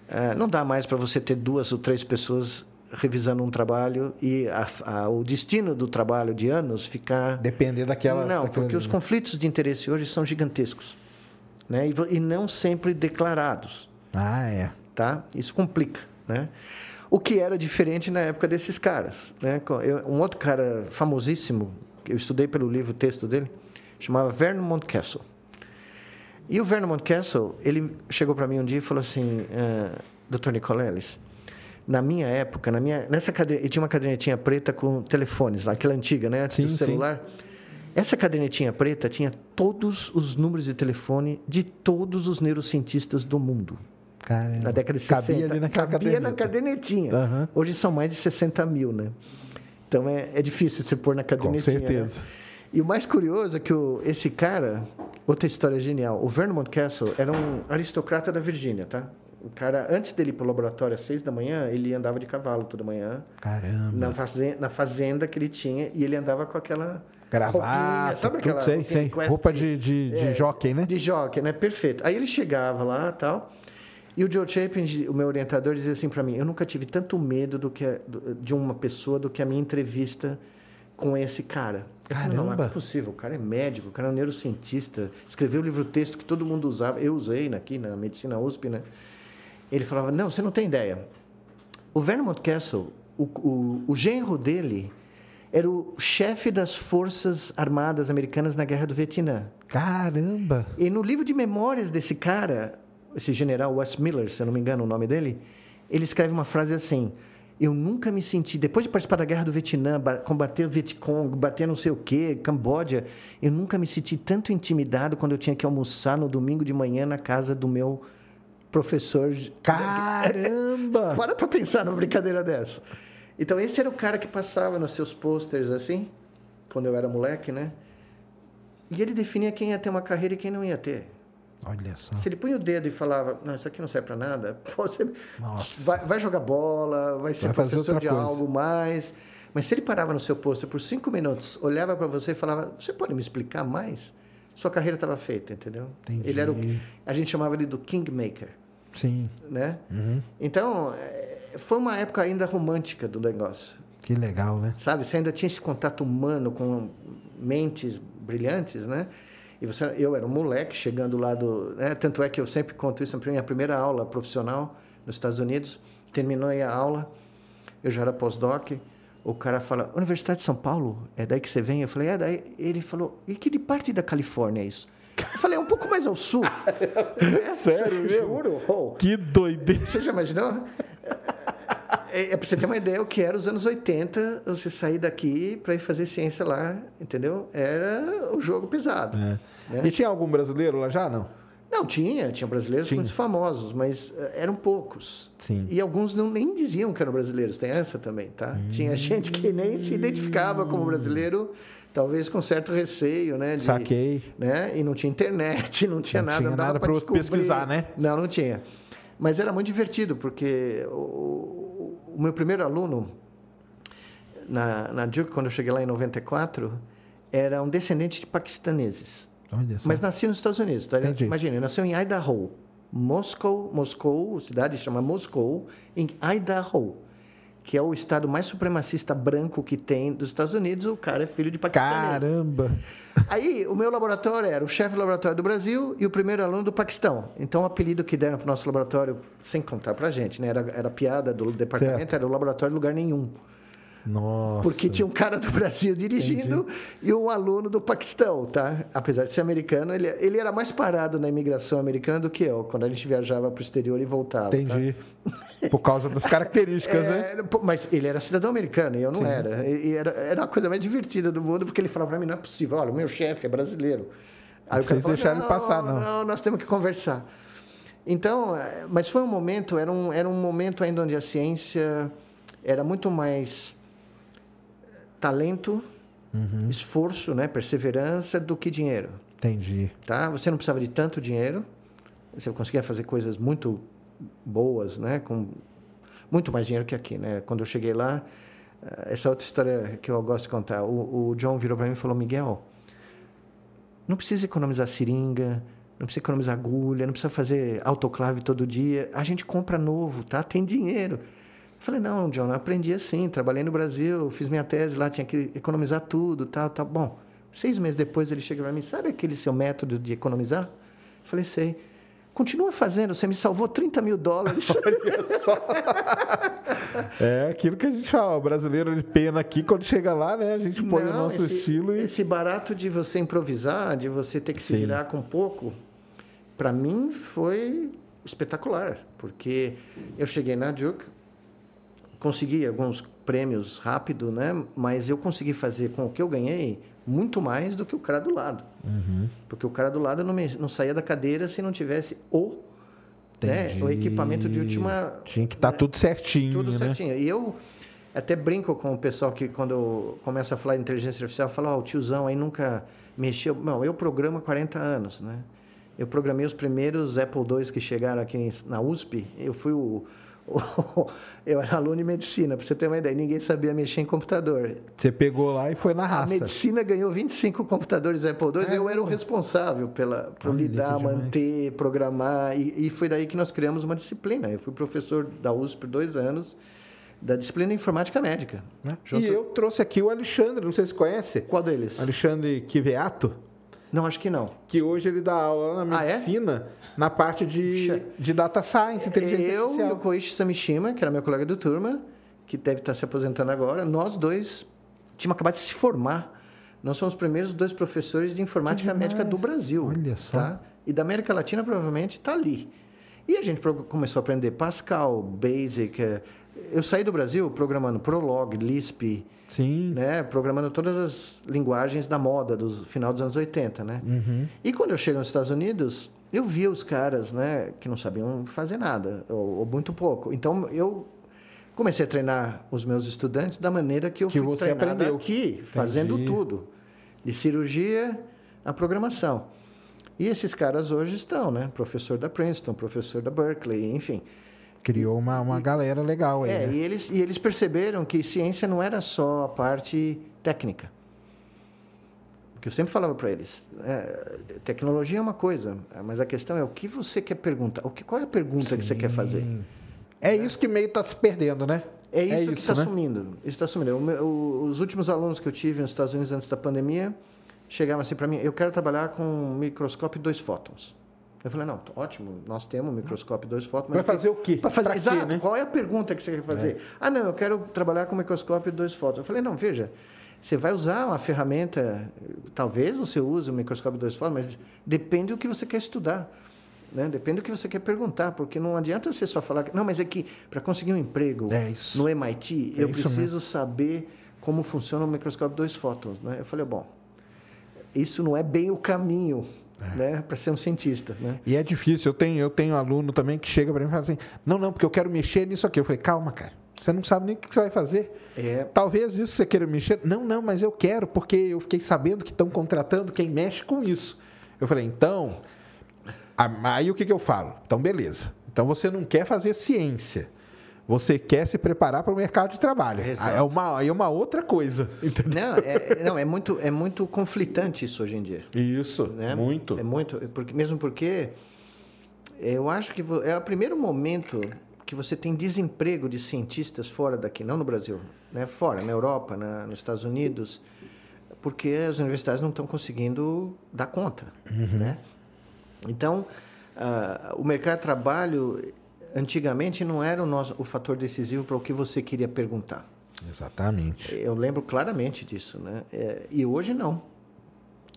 B: uh, não dá mais para você ter duas ou três pessoas revisando um trabalho e a, a, o destino do trabalho de anos ficar.
A: Depender daquela.
B: Não,
A: daquela
B: porque os conflitos de interesse hoje são gigantescos né? e, e não sempre declarados.
A: Ah, é
B: tá? Isso complica, né? O que era diferente na época desses caras, né? Um outro cara famosíssimo, eu estudei pelo livro, o texto dele, chamava Vernon Mountcastle. E o Vernon Mountcastle, ele chegou para mim um dia e falou assim, uh, Dr. Nicoleles, Na minha época, na minha, nessa caderneta, tinha uma cadernetinha preta com telefones, lá, aquela antiga, né? Antes
A: Sim,
B: do
A: sim.
B: celular. Essa cadernetinha preta tinha todos os números de telefone de todos os neurocientistas do mundo.
A: Caramba.
B: Na década de 60.
A: Cabia ali naquela
B: Cabia na cadernetinha.
A: Aham.
B: Hoje são mais de 60 mil, né? Então é, é difícil você pôr na cadernetinha. né?
A: certeza.
B: E o mais curioso é que o- esse cara, outra história genial, o Vermont Castle era um aristocrata da Virgínia, tá? O cara, antes dele ir para o laboratório às seis da manhã, ele andava de cavalo toda manhã,
A: Caramba.
B: na fazenda, na fazenda que ele tinha, e ele andava com aquela
A: Gravata,
B: sabe aquela
A: tudo, sei,
B: roupinha
A: sei.
B: equestre?
A: Roupa de, de, de
B: É,
A: jockey, né?
B: De jockey, né? Perfeito. Aí ele chegava lá tal. E o Joe Chapin, o meu orientador, dizia assim para mim: Eu nunca tive tanto medo do que a- de uma pessoa do que a minha entrevista com esse cara. Eu falei, não, não
A: Caramba.
B: é possível. O cara é médico, o cara é um neurocientista. Escreveu o livro-texto que todo mundo usava. Eu usei aqui na medicina USP, né? Ele falava: Não, você não tem ideia. O Vermont Castle, o, o, o genro dele era o chefe das forças armadas americanas na Guerra do Vietnã.
A: Caramba.
B: E no livro de memórias desse cara, esse general Wes Miller, se eu não me engano o nome dele, ele escreve uma frase assim: Eu nunca me senti, depois de participar da guerra do Vietnã, ba- combater o Vietcong, bater não sei o quê, Camboja, eu nunca me senti tanto intimidado quando eu tinha que almoçar no domingo de manhã na casa do meu professor.
A: Caramba.
B: Para pra pensar numa brincadeira dessa. Então, esse era o cara que passava nos seus posters assim, quando eu era moleque, né? E ele definia quem ia ter uma carreira e quem não ia ter.
A: Olha só.
B: Se ele punha o dedo e falava, não, isso aqui não serve para nada, você vai, vai jogar bola, vai ser
A: Vai
B: professor de
A: coisa.
B: algo mais. Mas se ele parava no seu posto por cinco minutos, olhava para você e falava, você pode me explicar mais? Sua carreira estava feita, entendeu?
A: Entendi.
B: Ele era o, a gente chamava ele do kingmaker,
A: Sim.
B: né?
A: Uhum.
B: Então, eh, foi uma época ainda romântica do negócio,
A: Que legal, né?
B: sabe? Você ainda tinha esse contato humano com mentes brilhantes, né? E você, eu era um moleque chegando lá do, né? tanto é que eu sempre conto isso minha primeira aula profissional nos Estados Unidos, terminou aí a aula, eu já era pós-doc, o cara fala, Universidade de São Paulo, é daí que você vem? Eu falei, é daí. Ele falou, e que de parte da Califórnia é isso? Eu falei, é um pouco mais ao sul. É,
A: Sério?
B: Juro. Oh,
A: Que doideira.
B: você já imaginou? É, é para você ter uma ideia o que era os anos 80, você sair daqui para ir fazer ciência lá, entendeu? Era o jogo pesado.
A: É.
B: Né?
A: E tinha algum brasileiro lá já? Não.
B: Não, tinha, tinha brasileiros
A: Tinha.
B: muito famosos, mas eh, eram poucos.
A: Sim.
B: E alguns não, nem diziam que eram brasileiros, tem essa também, tá? Tinha gente que nem se identificava como brasileiro, talvez com certo receio, né? de-
A: Saquei.
B: né? E não tinha internet, não tinha
A: Não
B: nada.
A: tinha nada
B: descobrir.
A: pesquisar, né?
B: Não, não tinha. Mas era muito divertido, porque o, o meu primeiro aluno na, na Duke, quando eu cheguei lá em 94, era um descendente de paquistaneses. Mas nasci nos Estados Unidos. Tá?
A: Entendi.
B: Imagina, nasceu em Idaho. Moscow, Moscou, cidade chama Moscou, em Idaho, que é o estado mais supremacista branco que tem dos Estados Unidos. O cara é filho de paquistanês.
A: Caramba.
B: Aí, o meu laboratório era o chefe do laboratório do Brasil e o primeiro aluno do Paquistão. Então, o apelido que deram para o nosso laboratório, sem contar para a gente, né? era, era piada do departamento,
A: Certo.
B: era o laboratório de lugar nenhum.
A: Nossa.
B: Porque tinha um cara do Brasil dirigindo e um aluno do Paquistão, tá? Apesar de ser americano, ele, ele era mais parado na imigração americana do que eu, quando a gente viajava para o exterior e voltava. tá?
A: Entendi. Por causa das características, né?
B: É, pô, mas ele era cidadão americano e eu não era. E era. Era a coisa mais divertida do mundo, porque ele falava para mim: não é possível, olha, o meu chefe é brasileiro. Aí
A: Vocês
B: falou,
A: deixaram ele passar, não.
B: Não, nós temos que conversar. Então, é, mas foi um momento, era um, era um momento ainda onde a ciência era muito mais talento,
A: Uhum.
B: esforço, né, perseverança do que dinheiro
A: Entendi.
B: tá? Você não precisava de tanto dinheiro, você conseguia fazer coisas muito boas, né? Com muito mais dinheiro que aqui, né? Quando eu cheguei lá, eh, essa outra história que eu gosto de contar, o, o John virou para mim e falou: Miguel, não precisa economizar seringa, não precisa economizar agulha, não precisa fazer autoclave todo dia, a gente compra novo, tá? Tem dinheiro. Falei, não, John, eu aprendi assim, trabalhei no Brasil, fiz minha tese lá, tinha que economizar tudo, tal, tal. Bom, seis meses depois ele chega para mim, sabe aquele seu método de economizar? Eu falei, sei. Continua fazendo, você me salvou 30 mil dólares.
A: É aquilo que a gente fala, o brasileiro de pena aqui, quando chega lá, né? A gente põe o
B: Não,
A: nosso
B: esse,
A: estilo e.
B: Esse barato de você improvisar, de você ter que se
A: Sim.
B: virar com pouco, para mim foi espetacular, porque eu cheguei na Duke, consegui alguns prêmios rápido, né? Mas eu consegui fazer com o que eu ganhei muito mais do que o cara do lado.
A: Uhum.
B: Porque o cara do lado não, me, não saía da cadeira se não tivesse o, né, o equipamento de última...
A: Tinha que estar tá tudo certinho,
B: Tudo
A: né?
B: certinho. E eu até brinco com o pessoal que quando começa a falar de inteligência artificial, fala, ó, oh, o tiozão aí nunca mexeu. Não, eu programo há 40 anos, né? Eu programei os primeiros Apple II que chegaram aqui na USP. Eu fui o eu era aluno de medicina, para você ter uma ideia, ninguém sabia mexer em computador.
A: Você pegou lá e foi na raça.
B: A medicina ganhou 25 computadores Apple II, é, eu era o responsável pela, por Olha, lidar, manter, programar, e, e, foi daí que nós criamos uma disciplina. Eu fui professor da USP por dois anos, da disciplina de informática médica.
A: Né? E eu trouxe aqui o Alexandre, não sei se conhece.
B: Qual deles?
A: Alexandre Kiveato.
B: Não, acho que não.
A: Que hoje ele dá aula na medicina, ah, é? Na parte de, de data science, inteligência
B: eu,
A: artificial.
B: Eu e o Koichi Samishima, que era meu colega do turma, que deve estar se aposentando agora, nós dois tínhamos acabado de se formar. Nós somos os primeiros dois professores de informática médica do Brasil.
A: Olha só.
B: Tá? E da América Latina, provavelmente, está ali. E a gente começou a aprender Pascal, Basic. Eh, eu saí do Brasil programando Prolog, Lisp,
A: Sim.
B: Né? Programando todas as linguagens da moda do final dos anos 80, né?
A: Uhum.
B: E quando eu chego nos Estados Unidos, eu via os caras, né, que não sabiam fazer nada, ou, ou, muito pouco. Então, eu comecei a treinar os meus estudantes da maneira que eu
A: que
B: fui
A: você
B: treinado
A: aprendeu.
B: aqui, fazendo Entendi. tudo. De cirurgia a programação. E esses caras hoje estão, né? Professor da Princeton, professor da Berkeley, enfim.
A: Criou uma, uma galera legal aí.
B: É,
A: né?
B: e, eles, e eles perceberam que ciência não era só a parte técnica. O que eu sempre falava para eles. É, tecnologia é uma coisa, mas a questão é o que você quer perguntar. O que, qual é a pergunta Sim. que você quer fazer?
A: É isso que meio está se perdendo, né?
B: É isso, é isso que está né? sumindo. Está sumindo. O, os últimos alunos que eu tive nos Estados Unidos antes da pandemia chegavam assim para mim: eu quero trabalhar com um microscópio e dois fótons. Eu falei, não, ótimo, nós temos um microscópio dois fótons.
A: Vai fazer o quê?
B: Para fazer, pra exato, quê, né? qual é a pergunta que você quer fazer? É. Ah, não, eu quero trabalhar com microscópio dois fótons. Eu falei, não, veja, você vai usar uma ferramenta, talvez você use o microscópio dois fótons, mas depende do que você quer estudar. Né? Depende do que você quer perguntar, porque não adianta você só falar, não, mas é que para conseguir um emprego
A: é
B: no MIT, é eu preciso mesmo. saber como funciona o microscópio dois fótons. Né? Eu falei, bom, isso não é bem o caminho é. Né, para ser um cientista. Né?
A: E é difícil. Eu tenho, eu tenho aluno também que chega para mim e fala assim: não, não, porque eu quero mexer nisso aqui. Eu falei: calma, cara. Você não sabe nem o que você vai fazer.
B: É.
A: Talvez isso você queira mexer. Não, não, mas eu quero, porque eu fiquei sabendo que estão contratando quem mexe com isso. Eu falei: então. Aí o que, que eu falo? Então, beleza. Então você não quer fazer ciência. Você quer se preparar para o mercado de trabalho. Exato. É uma, é uma outra coisa.
B: Entendeu? Não, é, não, é, muito, é muito conflitante isso hoje em dia.
A: Isso, né? muito.
B: É muito, porque, mesmo porque eu acho que é o primeiro momento que você tem desemprego de cientistas fora daqui, não no Brasil, né? fora, na Europa, na, nos Estados Unidos, porque as universidades não estão conseguindo dar conta.
A: Uhum.
B: Né? Então, uh, o mercado de trabalho antigamente não era o, nosso, o fator decisivo para o que você queria perguntar.
A: Exatamente.
B: Eu lembro claramente disso, né? É, e hoje não.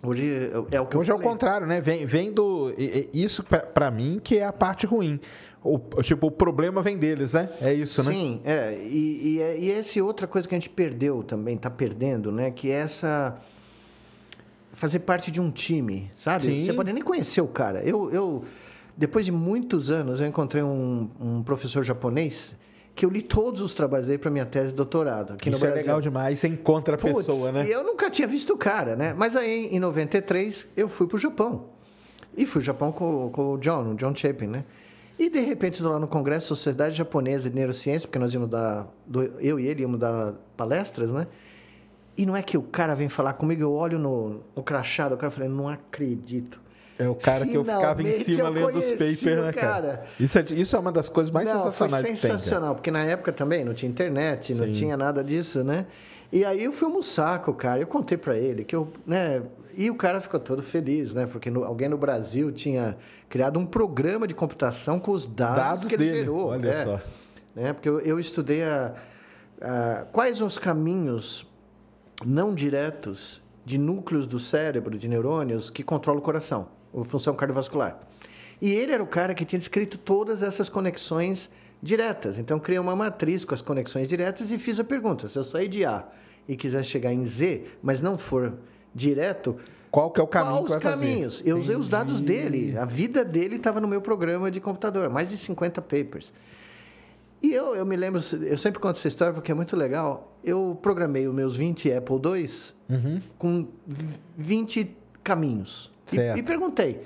B: Hoje é, é o que
A: Hoje é o contrário, né? Vem, vem do. Isso, para mim, que é a parte ruim. O, tipo, o problema vem deles, né? É isso,
B: né?
A: Sim,
B: é. E, e, é, e essa outra coisa que a gente perdeu também, está perdendo, né? Que é essa. Fazer parte de um time, sabe? Sim. Você pode nem conhecer o cara. Eu. eu depois de muitos anos, eu encontrei um, um professor japonês que eu li todos os trabalhos dele para minha tese de doutorado aqui
A: Isso
B: no Brasil.
A: é legal demais, você encontra a Puts, pessoa, né?
B: E eu nunca tinha visto o cara, né? Mas aí, em 93, eu fui para o Japão. E fui ao Japão com, com o John, o John Chapin, né? E, de repente, estou lá no Congresso Sociedade Japonesa de Neurociência, porque nós íamos dar... Eu e ele íamos dar palestras, né? E não é que o cara vem falar comigo, eu olho no, no crachá do cara e falei, não acredito.
A: É o cara Finalmente que eu ficava em cima lendo os papers, né, cara? Isso é, isso é uma das coisas mais não, sensacionais
B: foi sensacional, porque na época também não tinha internet, Sim. não tinha nada disso, né? E aí eu fui almoçar com o cara, eu contei para ele que eu, né, e o cara ficou todo feliz, né? Porque no, alguém no Brasil tinha criado um programa de computação com os dados, dados que ele dele. gerou.
A: Olha
B: né?
A: só.
B: Né? Porque eu, eu estudei a, a, quais os caminhos não diretos de núcleos do cérebro, de neurônios, que controlam o coração função cardiovascular. E ele era o cara que tinha descrito todas essas conexões diretas. Então, criei uma matriz com as conexões diretas e fiz a pergunta: se eu sair de A e quiser chegar em Z, mas não for direto,
A: qual que é o caminho que
B: os
A: vai fazer?
B: caminhos? Eu usei os dados dele, a vida dele estava no meu programa de computador, mais de 50 papers. E eu, eu me lembro, eu sempre conto essa história porque é muito legal. Eu programei os meus 20 Apple II
A: Uhum.
B: com 20 caminhos. E, e perguntei,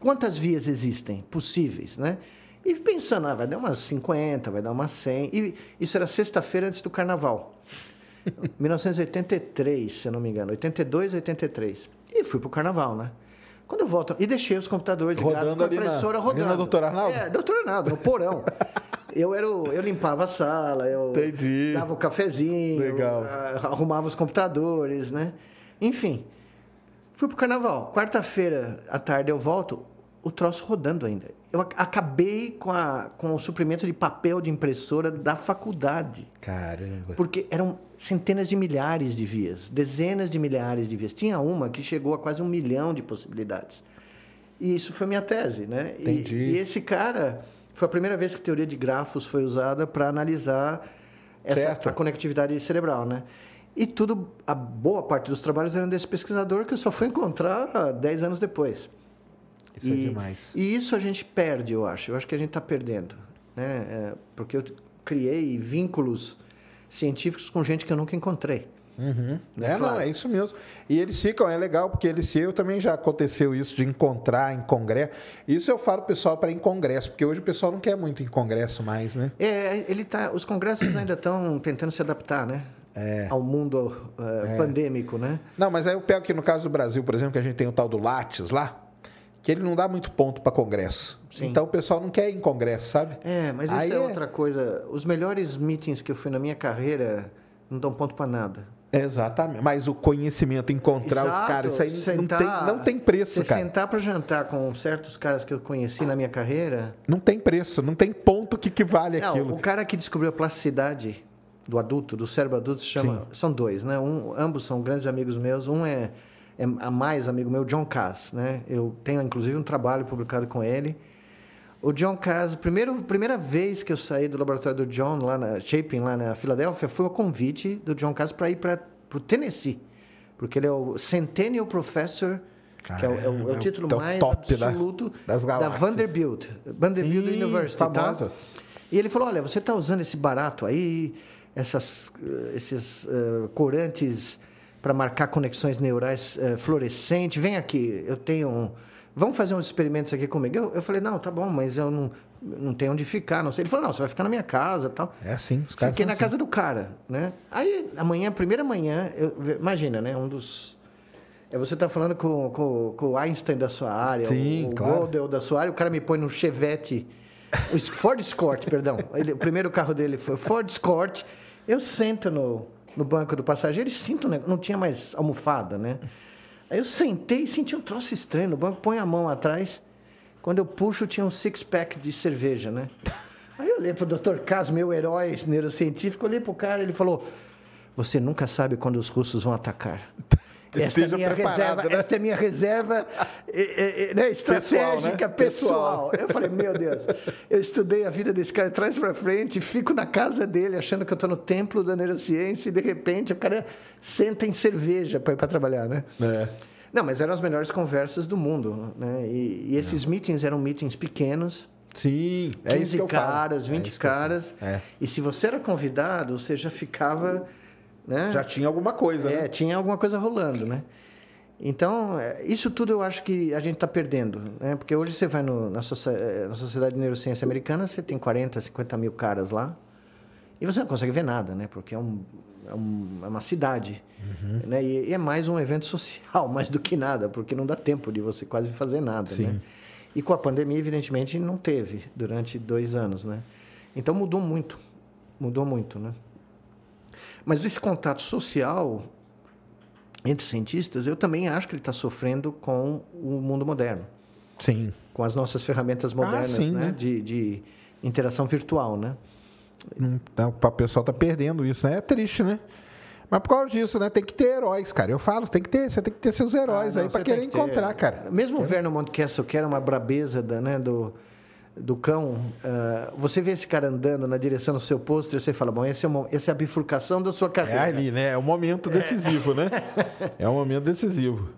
B: quantas vias existem possíveis, né? E pensando, ah, vai dar umas 50, vai dar umas 100. E isso era sexta-feira antes do carnaval. 1983, se eu não me engano. 82, 83. E fui pro carnaval, né? Quando eu volto... E deixei os computadores ligados
A: Rodando
B: com a
A: ali na-
B: impressora
A: ali
B: rodando.
A: na Doutor Arnaldo?
B: É, doutor Arnaldo, no porão. Eu, era o- eu limpava a sala, eu
A: Entendi.
B: dava o cafezinho,
A: Legal.
B: ah, arrumava os computadores, né? Enfim, fui pro carnaval. Quarta-feira à tarde eu volto, o troço rodando ainda. Eu ac- acabei com, a, com o suprimento de papel de impressora da faculdade.
A: Caramba.
B: Porque eram centenas de milhares de vias, dezenas de milhares de vias. Tinha uma que chegou a quase um milhão de possibilidades. E isso foi minha tese, né? E-
A: Entendi.
B: E, esse cara foi a primeira vez que a teoria de grafos foi usada para analisar essa
A: Certo.
B: a conectividade cerebral, né? E tudo, a boa parte dos trabalhos eram desse pesquisador que eu só fui encontrar 10 anos depois.
A: Isso é demais.
B: E isso a gente perde, eu acho. Eu acho que a gente está perdendo. Né? É, porque eu criei vínculos científicos com gente que eu nunca encontrei.
A: Uhum.
B: Né,
A: É, não,
B: Flávio?
A: é isso mesmo. E eles ficam, é legal, porque eles eu também já aconteceu isso de encontrar em congresso. Isso eu falo pessoal para em congresso, porque hoje o pessoal não quer muito em congresso mais, né?
B: É, ele tá, os congressos ainda estão tentando se adaptar, né?
A: É.
B: Ao mundo eh, pandêmico, né?
A: Não, mas aí eu pego aqui no caso do Brasil, por exemplo, que a gente tem o tal do Lattes lá, que ele não dá muito ponto para congresso.
B: Sim.
A: Então o pessoal não quer ir em congresso, sabe?
B: É, mas isso
A: Aí
B: é
A: é-
B: outra coisa. Os melhores meetings que eu fui na minha carreira não dão ponto para nada.
A: Exatamente. Mas o conhecimento, encontrar os
B: Exato,
A: caras, isso aí
B: sentar-
A: não, tem, não tem preço, cara.
B: sentar para jantar com certos caras que eu conheci na minha carreira,
A: Não tem preço, não tem ponto que, que vale
B: Não,
A: aquilo.
B: o cara que descobriu a plasticidade do adulto, do cérebro adulto, se chama, são dois, né? Um, ambos são grandes amigos meus. Um é, é a mais amigo meu, John Cass, né? Eu tenho inclusive um trabalho publicado com ele. O John Cass, primeiro, primeira vez que eu saí do laboratório do John lá na Chapin, lá na Filadélfia, foi o convite do John Cass para ir para o Tennessee, porque ele é o Centennial Professor, que é o, é o- é o título
A: é o
B: mais
A: top da-
B: absoluto
A: das
B: da
A: galáxias.
B: Vanderbilt, Vanderbilt
A: Sim,
B: University,
A: famosa.
B: tá? E ele falou: olha, você está usando esse barato aí, essas, eh, esses eh, corantes para marcar conexões neurais eh, fluorescentes. Vem aqui, eu tenho. um- Vamos fazer uns experimentos aqui comigo? Eu, eu falei: não, tá bom, mas eu não, não tenho onde ficar, não sei. Ele falou: não, você vai ficar na minha casa tal.
A: É assim, os caras
B: Fiquei na
A: assim.
B: casa do cara, né? Aí, amanhã, primeira manhã, eu- imagina, né? Um dos... É você tá falando com, com, com o Einstein da sua área,
A: Sim,
B: o, o
A: claro.
B: Da sua área, o cara me põe no Chevette, Ford Escort, perdão. Ele- o primeiro carro dele foi o Ford Escort. Eu sento no, no banco do passageiro e sinto, né? não tinha mais almofada, né? Aí eu sentei e senti um troço estranho no banco, põe a mão atrás. Quando eu puxo, tinha um six-pack de cerveja, né? Aí eu olhei pro Dr. Cas, meu herói neurocientífico, olhei pro cara ele falou: Você nunca sabe quando os russos vão atacar. Esta é, minha reserva,
A: né?
B: esta é minha reserva eh, eh, né, estratégica,
A: Pessoal,
B: pessoal,
A: né?
B: Eu falei, meu Deus, eu estudei a vida desse cara trás para frente, fico na casa dele achando que eu estou no templo da neurociência e de repente o cara senta em cerveja para ir para trabalhar, né?
A: É.
B: Não, mas eram as melhores conversas do mundo, né? E, e esses meetings eram meetings pequenos,
A: Sim, é
B: 15
A: isso que eu falo.
B: caras,
A: É
B: 20
A: isso que eu falo.
B: caras.
A: É.
B: E se você era convidado, você já ficava, né?
A: Já tinha alguma coisa,
B: É,
A: né?
B: tinha alguma coisa rolando, né? Então, é, isso tudo eu acho que a gente está perdendo, né? Porque hoje você vai no- na, eh, na Sociedade de Neurociência Americana, você tem 40, 50 mil caras lá, e você não consegue ver nada, né? Porque é, um, é, um- é uma cidade,
A: Uhum.
B: né? E, e é mais um evento social, mais do que nada, porque não dá tempo de você quase fazer nada,
A: Sim.
B: né? E com a pandemia, evidentemente, não teve durante dois anos, né? Então mudou muito, mudou muito, né? Mas esse contato social entre cientistas, eu também acho que ele está sofrendo com o mundo moderno,
A: Sim.
B: com as nossas ferramentas modernas,
A: Ah, sim,
B: né?
A: né?
B: De, de interação virtual, né?
A: Então, o pessoal tá perdendo isso, né? É triste, né? Mas por causa disso, né? Tem que ter heróis, cara. Eu falo, tem que ter, você tem que ter seus heróis
B: Ah,
A: aí
B: não,
A: para
B: você tem
A: querer
B: que
A: encontrar, cara.
B: Mesmo o Vernon Mountcastle, que era uma brabeza da, né, do, do cão, uh, você vê esse cara andando na direção do seu posto e você fala, bom, esse é, uma, é a bifurcação da sua carreira.
A: É ali, né? É o momento decisivo, é. né? É o momento decisivo.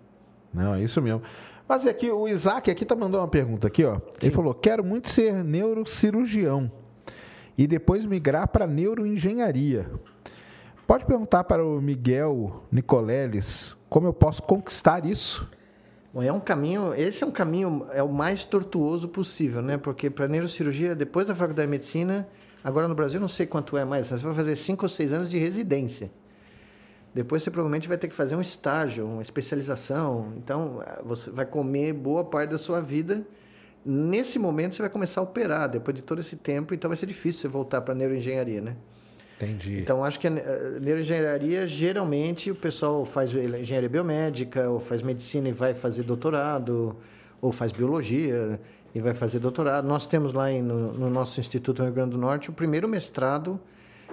A: Não, é isso mesmo. Mas aqui, o Isaac aqui tá mandando uma pergunta aqui, ó. Sim. Ele falou: quero muito ser neurocirurgião e depois migrar para neuroengenharia. Pode perguntar para o Miguel Nicoleles como eu posso conquistar isso?
B: É um caminho, esse é um caminho, é o mais tortuoso possível, né? Porque para neurocirurgia, depois da faculdade de medicina, agora no Brasil não sei quanto é mais, você vai fazer cinco ou seis anos de residência. Depois você provavelmente vai ter que fazer um estágio, uma especialização. Então, você vai comer boa parte da sua vida. Nesse momento, você vai começar a operar, depois de todo esse tempo, então vai ser difícil você voltar para neuroengenharia, né?
A: Entendi.
B: Então, acho que a neuroengenharia, geralmente, o pessoal faz engenharia biomédica, ou faz medicina e vai fazer doutorado, ou faz biologia e vai fazer doutorado. Nós temos lá em, no, no, nosso Instituto no Rio Grande do Norte o primeiro mestrado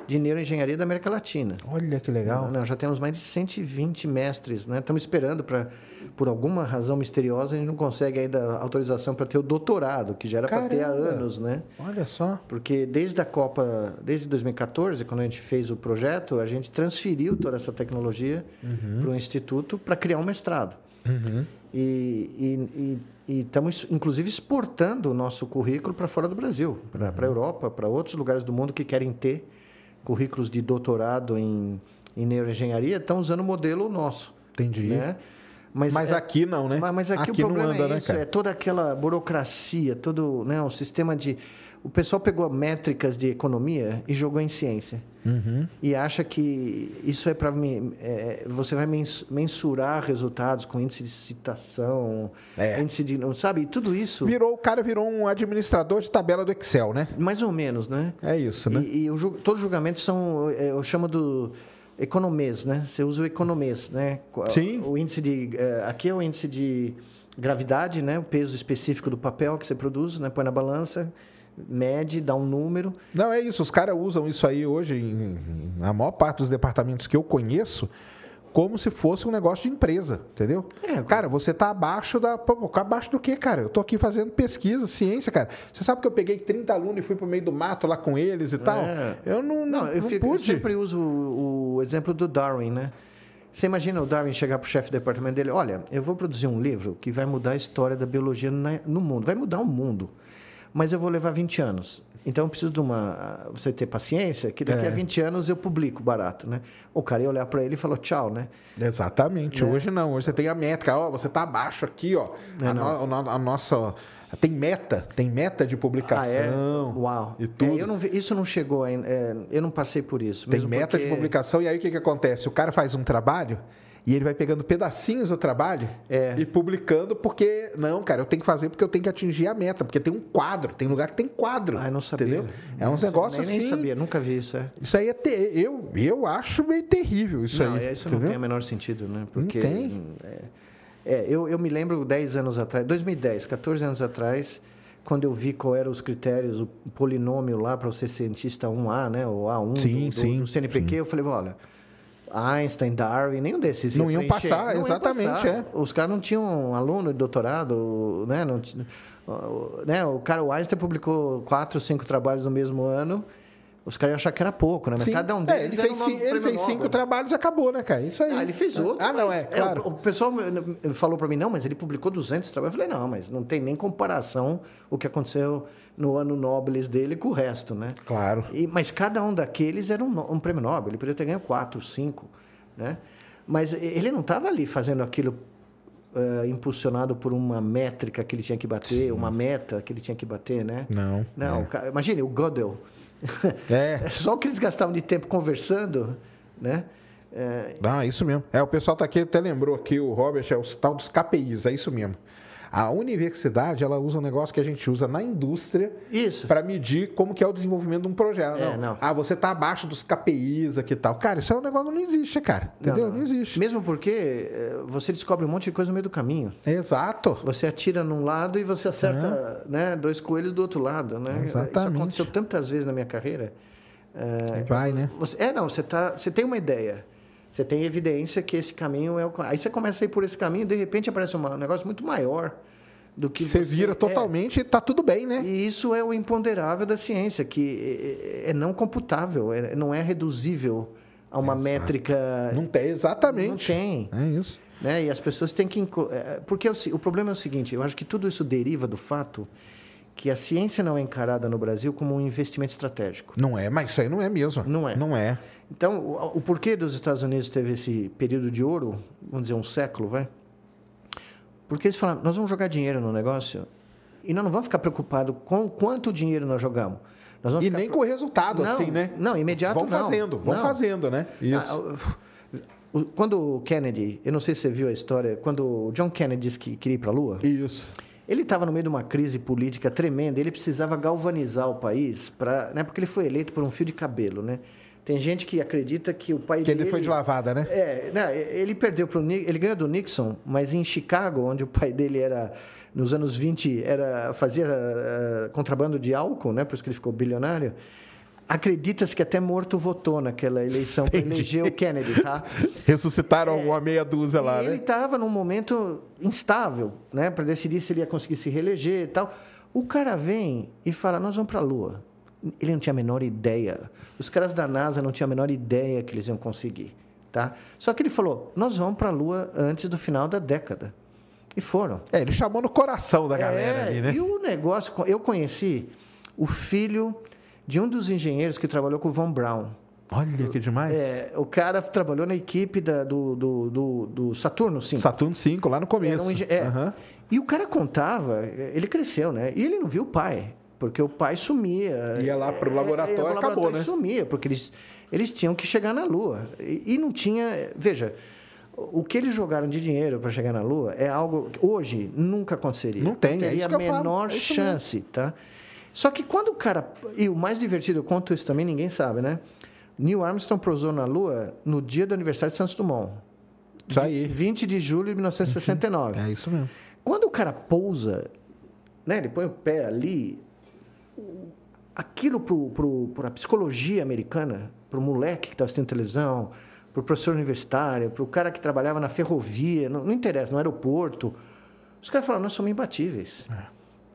B: de neuroengenharia da América Latina.
A: Olha que legal.
B: Nós já temos mais de 120 mestres, né? Estamos esperando para, por alguma razão misteriosa, a gente não consegue ainda autorização para ter o doutorado, que já era para ter há anos, né?
A: Olha só.
B: Porque desde a Copa, desde 2014, quando a gente fez o projeto, a gente transferiu toda essa tecnologia uhum. para o instituto para criar um mestrado. Uhum. E, e, estamos, inclusive, exportando o nosso currículo para fora do Brasil, para uhum. a Europa, para outros lugares do mundo que querem ter currículos de doutorado em, em neuroengenharia estão usando o modelo nosso.
A: Entendi.
B: Né?
A: Mas, mas é, aqui não, né?
B: Mas, mas aqui, aqui, o problema anda, é né, isso, né, é toda aquela burocracia, todo né, o sistema de... O pessoal pegou métricas de economia e jogou em ciência. Uhum. E acha que isso é para... É, você vai mensurar resultados com índice de citação, é. índice de... Sabe? Tudo isso...
A: Virou, o cara virou um administrador de tabela do Excel, né?
B: Mais ou menos, né?
A: É isso, né?
B: E, e o, todos os julgamentos são... É, eu chamo do economês, né? Você usa o economês, né?
A: Sim.
B: O índice de... É, aqui é o índice de gravidade, né? O peso específico do papel que você produz, né? Põe na balança mede, dá um número.
A: Não, é isso. Os caras usam isso aí hoje, em, na maior parte dos departamentos que eu conheço, como se fosse um negócio de empresa, entendeu? É, cara, você está abaixo da. Abaixo do quê, cara? Eu estou aqui fazendo pesquisa, ciência, cara. Você sabe que eu peguei 30 alunos e fui para o meio do mato lá com eles e tal? É. Eu não, não, eu, não fico,
B: eu sempre uso o, o exemplo do Darwin, né? Você imagina o Darwin chegar para o chefe do departamento dele: olha, eu vou produzir um livro que vai mudar a história da biologia no mundo, vai mudar o mundo mas eu vou levar 20 anos. Então, eu preciso de uma. Você ter paciência, que daqui é. a 20 anos eu publico barato, né? O cara ia olhar para ele e falou tchau, né?
A: Exatamente. É. Hoje não. Hoje você tem a métrica. Ó, você está abaixo aqui, ó. É, a, no, a, nossa. Tem meta, tem meta de publicação. Ah,
B: é? Uau.
A: E tudo.
B: É, não, isso não chegou ainda. É, eu não passei por isso.
A: Tem meta porque... de publicação, e aí o que, que acontece? O cara faz um trabalho e ele vai pegando pedacinhos do trabalho é. e publicando, porque, não, cara, eu tenho que fazer porque eu tenho que atingir a meta, porque tem um quadro, tem lugar que tem quadro.
B: Ah, não sabia. Entendeu?
A: É uns negócios assim.
B: Nem sabia, nunca vi isso. É.
A: Isso aí é. Te... Eu, eu acho meio terrível isso
B: não,
A: aí.
B: É, isso entendeu? não tem o menor sentido, né? Porque, não tem. É, é, eu, eu me lembro 10 anos atrás, 2010, 14 anos atrás quando eu vi qual eram os critérios, o polinômio lá para ser cientista 1A, né, o A1
A: sim,
B: do,
A: sim,
B: do CNPq,
A: sim.
B: eu falei, olha, Einstein, Darwin, nenhum desses.
A: Não iam preencher. passar, não exatamente, passar. é.
B: Os caras não tinham um aluno de doutorado, né? Não, né? O cara, o Einstein publicou quatro, cinco trabalhos no mesmo ano. Os caras iam achar que era pouco, né?
A: Mas Sim. cada um deles. É, ele fez, cinco, ele fez cinco trabalhos e acabou, né, cara? Isso aí.
B: Ah, ele fez outros.
A: Ah, não, é. Claro.
B: é o, o, pessoal falou para mim, não, mas ele publicou 200 trabalhos. Eu falei, não, mas não tem nem comparação o que aconteceu no ano Nobel dele com o resto, né?
A: Claro.
B: E, mas cada um daqueles era um, um prêmio Nobel. Ele poderia ter ganho quatro, cinco, né? Mas ele não estava ali fazendo aquilo uh, impulsionado por uma métrica que ele tinha que bater, Sim. uma meta que ele tinha que bater, né?
A: Não.
B: Não. É. Imagine o Gödel. É. Só o que eles gastavam de tempo conversando, né?
A: É... Ah, isso mesmo. É, o pessoal tá aqui, até lembrou aqui, o Robert, é o tal dos KPIs, é isso mesmo. A universidade, ela usa um negócio que a gente usa na indústria para medir como que é o desenvolvimento de um projeto. É, não. não. Ah, você está abaixo dos KPIs aqui e tal. Cara, isso é um negócio que não existe, cara. Entendeu? Não, não. não existe.
B: Mesmo porque eh, você descobre um monte de coisa no meio do caminho.
A: Exato.
B: Você atira num lado e você acerta é. né, dois coelhos do outro lado. Né?
A: Exatamente.
B: Isso aconteceu tantas vezes na minha carreira.
A: É, Vai, né?
B: Você, é, não, você, tá, você tem uma ideia. Você tem evidência que esse caminho é o. Aí você começa a ir por esse caminho, de repente aparece um negócio muito maior, do que
A: Você vira
B: é.
A: totalmente e tá tudo bem, né?
B: E isso é o imponderável da ciência, que é, é não computável, é- não é reduzível a uma
A: Exato.
B: métrica.
A: Não tem, exatamente.
B: Não tem.
A: É isso.
B: né? E as pessoas têm que. é, Porque o, o problema é o seguinte: eu acho que tudo isso deriva do fato que a ciência não é encarada no Brasil como um investimento estratégico.
A: Não é, mas isso aí não é mesmo.
B: Não é.
A: Não é.
B: Então, o, o porquê dos Estados Unidos teve esse período de ouro, vamos dizer um século, vai? Porque eles falaram, nós vamos jogar dinheiro no negócio e nós não vamos ficar preocupados com quanto dinheiro nós jogamos. Nós vamos
A: E nem
B: pre-
A: com o resultado,
B: Não,
A: assim, né?
B: Não, imediato
A: Vão
B: não.
A: fazendo, vão
B: Não.
A: fazendo, né? Isso.
B: Ah, o- o- Quando o Kennedy, eu não sei se você viu a história, quando o John Kennedy disse que queria ir para a Lua,
A: Isso.
B: ele estava no meio de uma crise política tremenda, ele precisava galvanizar o país, pra, né, porque ele foi eleito por um fio de cabelo. Né? Tem gente que acredita que o pai
A: Que
B: dele...
A: ele foi de lavada, né?
B: É, né, ele perdeu Ni- ele ganhou do Nixon, mas em Chicago, onde o pai dele era nos anos 20 era fazia eh, contrabando de álcool, né, por isso que ele ficou bilionário. Acredita-se que até morto votou naquela eleição para eleger o Kennedy, tá?
A: Ressuscitaram uma meia dúzia lá,
B: E ele
A: né?
B: estava num momento instável, né, para decidir se ele ia conseguir se reeleger e tal. O cara vem e fala: "Nós vamos para a Lua". Ele não tinha a menor ideia. Os caras da NASA não tinham a menor ideia que eles iam conseguir, tá? Só que ele falou: "Nós vamos para a Lua antes do final da década". E foram.
A: É, ele chamou no coração da galera
B: É,
A: ali, né?
B: E o negócio, eu conheci o filho de um dos engenheiros que trabalhou com o Von Braun.
A: Olha que demais.
B: É, o cara trabalhou na equipe da- do, do, do, do Saturno 5.
A: Saturno 5, lá no começo.
B: Um é.
A: Aham.
B: E o cara contava, ele cresceu, né? E ele não viu o pai, porque o pai sumia.
A: Ia lá pro
B: É,
A: laboratório,
B: ia pro
A: acabou,
B: e
A: né?
B: sumia, porque eles, eles tinham que chegar na Lua. E, e não tinha. Veja, o que eles jogaram de dinheiro para chegar na Lua é algo que hoje nunca aconteceria.
A: Não tem, é
B: teria
A: isso
B: a menor
A: é
B: chance, tá? Só que quando o cara. E o mais divertido, eu conto isso também, ninguém sabe, né? Neil Armstrong pousou na Lua no dia do aniversário de Santos Dumont.
A: Isso aí.
B: 20 de julho de 1969.
A: É isso mesmo.
B: Quando o cara pousa, né, ele põe o pé ali, o- aquilo para a psicologia americana, para o moleque que estava assistindo televisão, para o professor universitário, para o cara que trabalhava na ferrovia, não, não interessa, no aeroporto, os caras falaram, nós somos imbatíveis.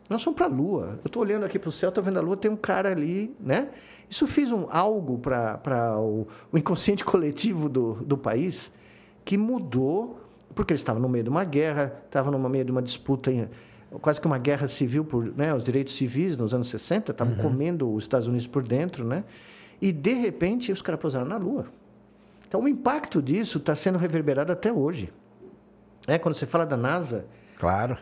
B: Nós somos para a Lua. Eu estou olhando aqui para o céu, estou vendo a Lua, tem um cara ali, né? Isso fez um, algo para o, o inconsciente coletivo do, do país que mudou, porque eles estavam no meio de uma guerra, estavam no meio de uma disputa, quase que uma guerra civil por né, os direitos civis nos anos 60, estavam comendo os Estados Unidos por dentro, né? E, de repente, os caras pousaram na Lua. Então, o impacto disso está sendo reverberado até hoje. É, quando você fala da NASA,
A: Claro.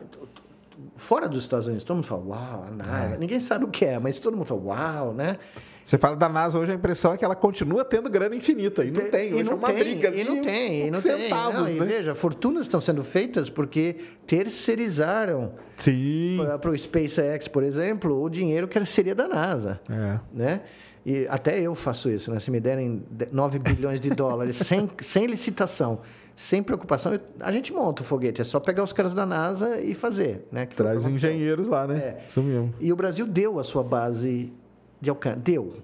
B: Fora dos Estados Unidos, todo mundo fala, uau, a NASA. Ninguém sabe o que é, mas todo mundo fala, uau, né?
A: Você fala da NASA hoje, a impressão é que ela continua tendo grana infinita. E não tem.
B: E
A: Hoje
B: não
A: é uma
B: tem,
A: briga
B: E não tem, e não
A: centavos,
B: tem. Não,
A: né?
B: veja, fortunas estão sendo feitas porque terceirizaram para o SpaceX, por exemplo, o dinheiro que seria da NASA.
A: É.
B: Né? E até eu faço isso, né? Se me derem de- 9 bilhões de dólares sem, sem licitação, sem preocupação, a gente monta o foguete. É só pegar os caras da NASA e fazer. Né? Que
A: Traz
B: aconteceu.
A: engenheiros lá, né?
B: É.
A: Isso mesmo.
B: E o Brasil deu a sua base de Alcântara. Deu.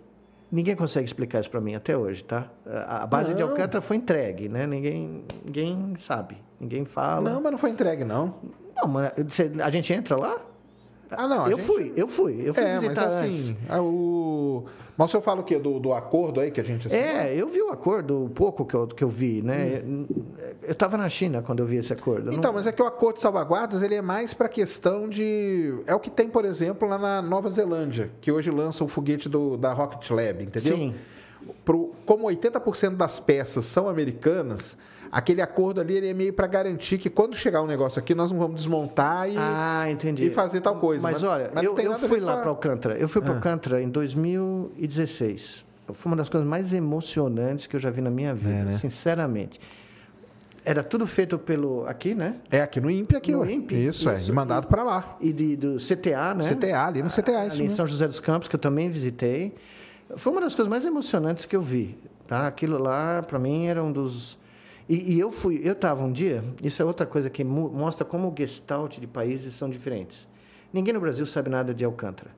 B: Ninguém consegue explicar isso para mim até hoje, tá? A base de
A: Não.
B: Alcântara foi entregue, né? Ninguém, ninguém sabe. Ninguém fala.
A: Não, mas não foi entregue, não.
B: Não, mas a gente entra lá?
A: Ah, não.
B: eu
A: gente-
B: fui, eu fui. Eu fui
A: É, mas
B: visitar antes.
A: assim, ah, o... Mas o senhor fala o quê? Do, do acordo aí que a gente assinou?
B: É, eu vi o acordo, o pouco que eu, que eu vi, né? Eu estava na China quando eu vi esse acordo.
A: Hum. Então,
B: não-
A: mas é que o acordo de salvaguardas ele é mais para questão de. É o que tem, por exemplo, lá na Nova Zelândia, que hoje lança o foguete do, da Rocket Lab, entendeu?
B: Sim.
A: Pro, como 80% das peças são americanas, aquele acordo ali ele é meio para garantir que quando chegar um negócio aqui, nós não vamos desmontar e,
B: Ah,
A: e fazer tal coisa.
B: Mas, olha,
A: mas
B: eu, eu
A: a
B: fui lá
A: a-
B: para Alcântara. Eu fui para
A: Ah.
B: Alcântara em 2016. Foi uma das coisas mais emocionantes que eu já vi na minha vida,
A: É, né?
B: sinceramente. Era tudo feito pelo aqui, né?
A: É aqui no INPE, aqui,
B: No. INPE,
A: Isso, é.
B: isso.
A: E mandado para lá.
B: E de, do CTA, né?
A: CTA, ali no CTA, isso
B: ali em. São José dos Campos, que eu também visitei. Foi uma das coisas mais emocionantes que eu vi. Tá? Aquilo lá, para mim, era um dos. E, e eu fui, eu estava um dia. Isso é outra coisa que mostra como o gestalt de países são diferentes. Ninguém no Brasil sabe nada de Alcântara.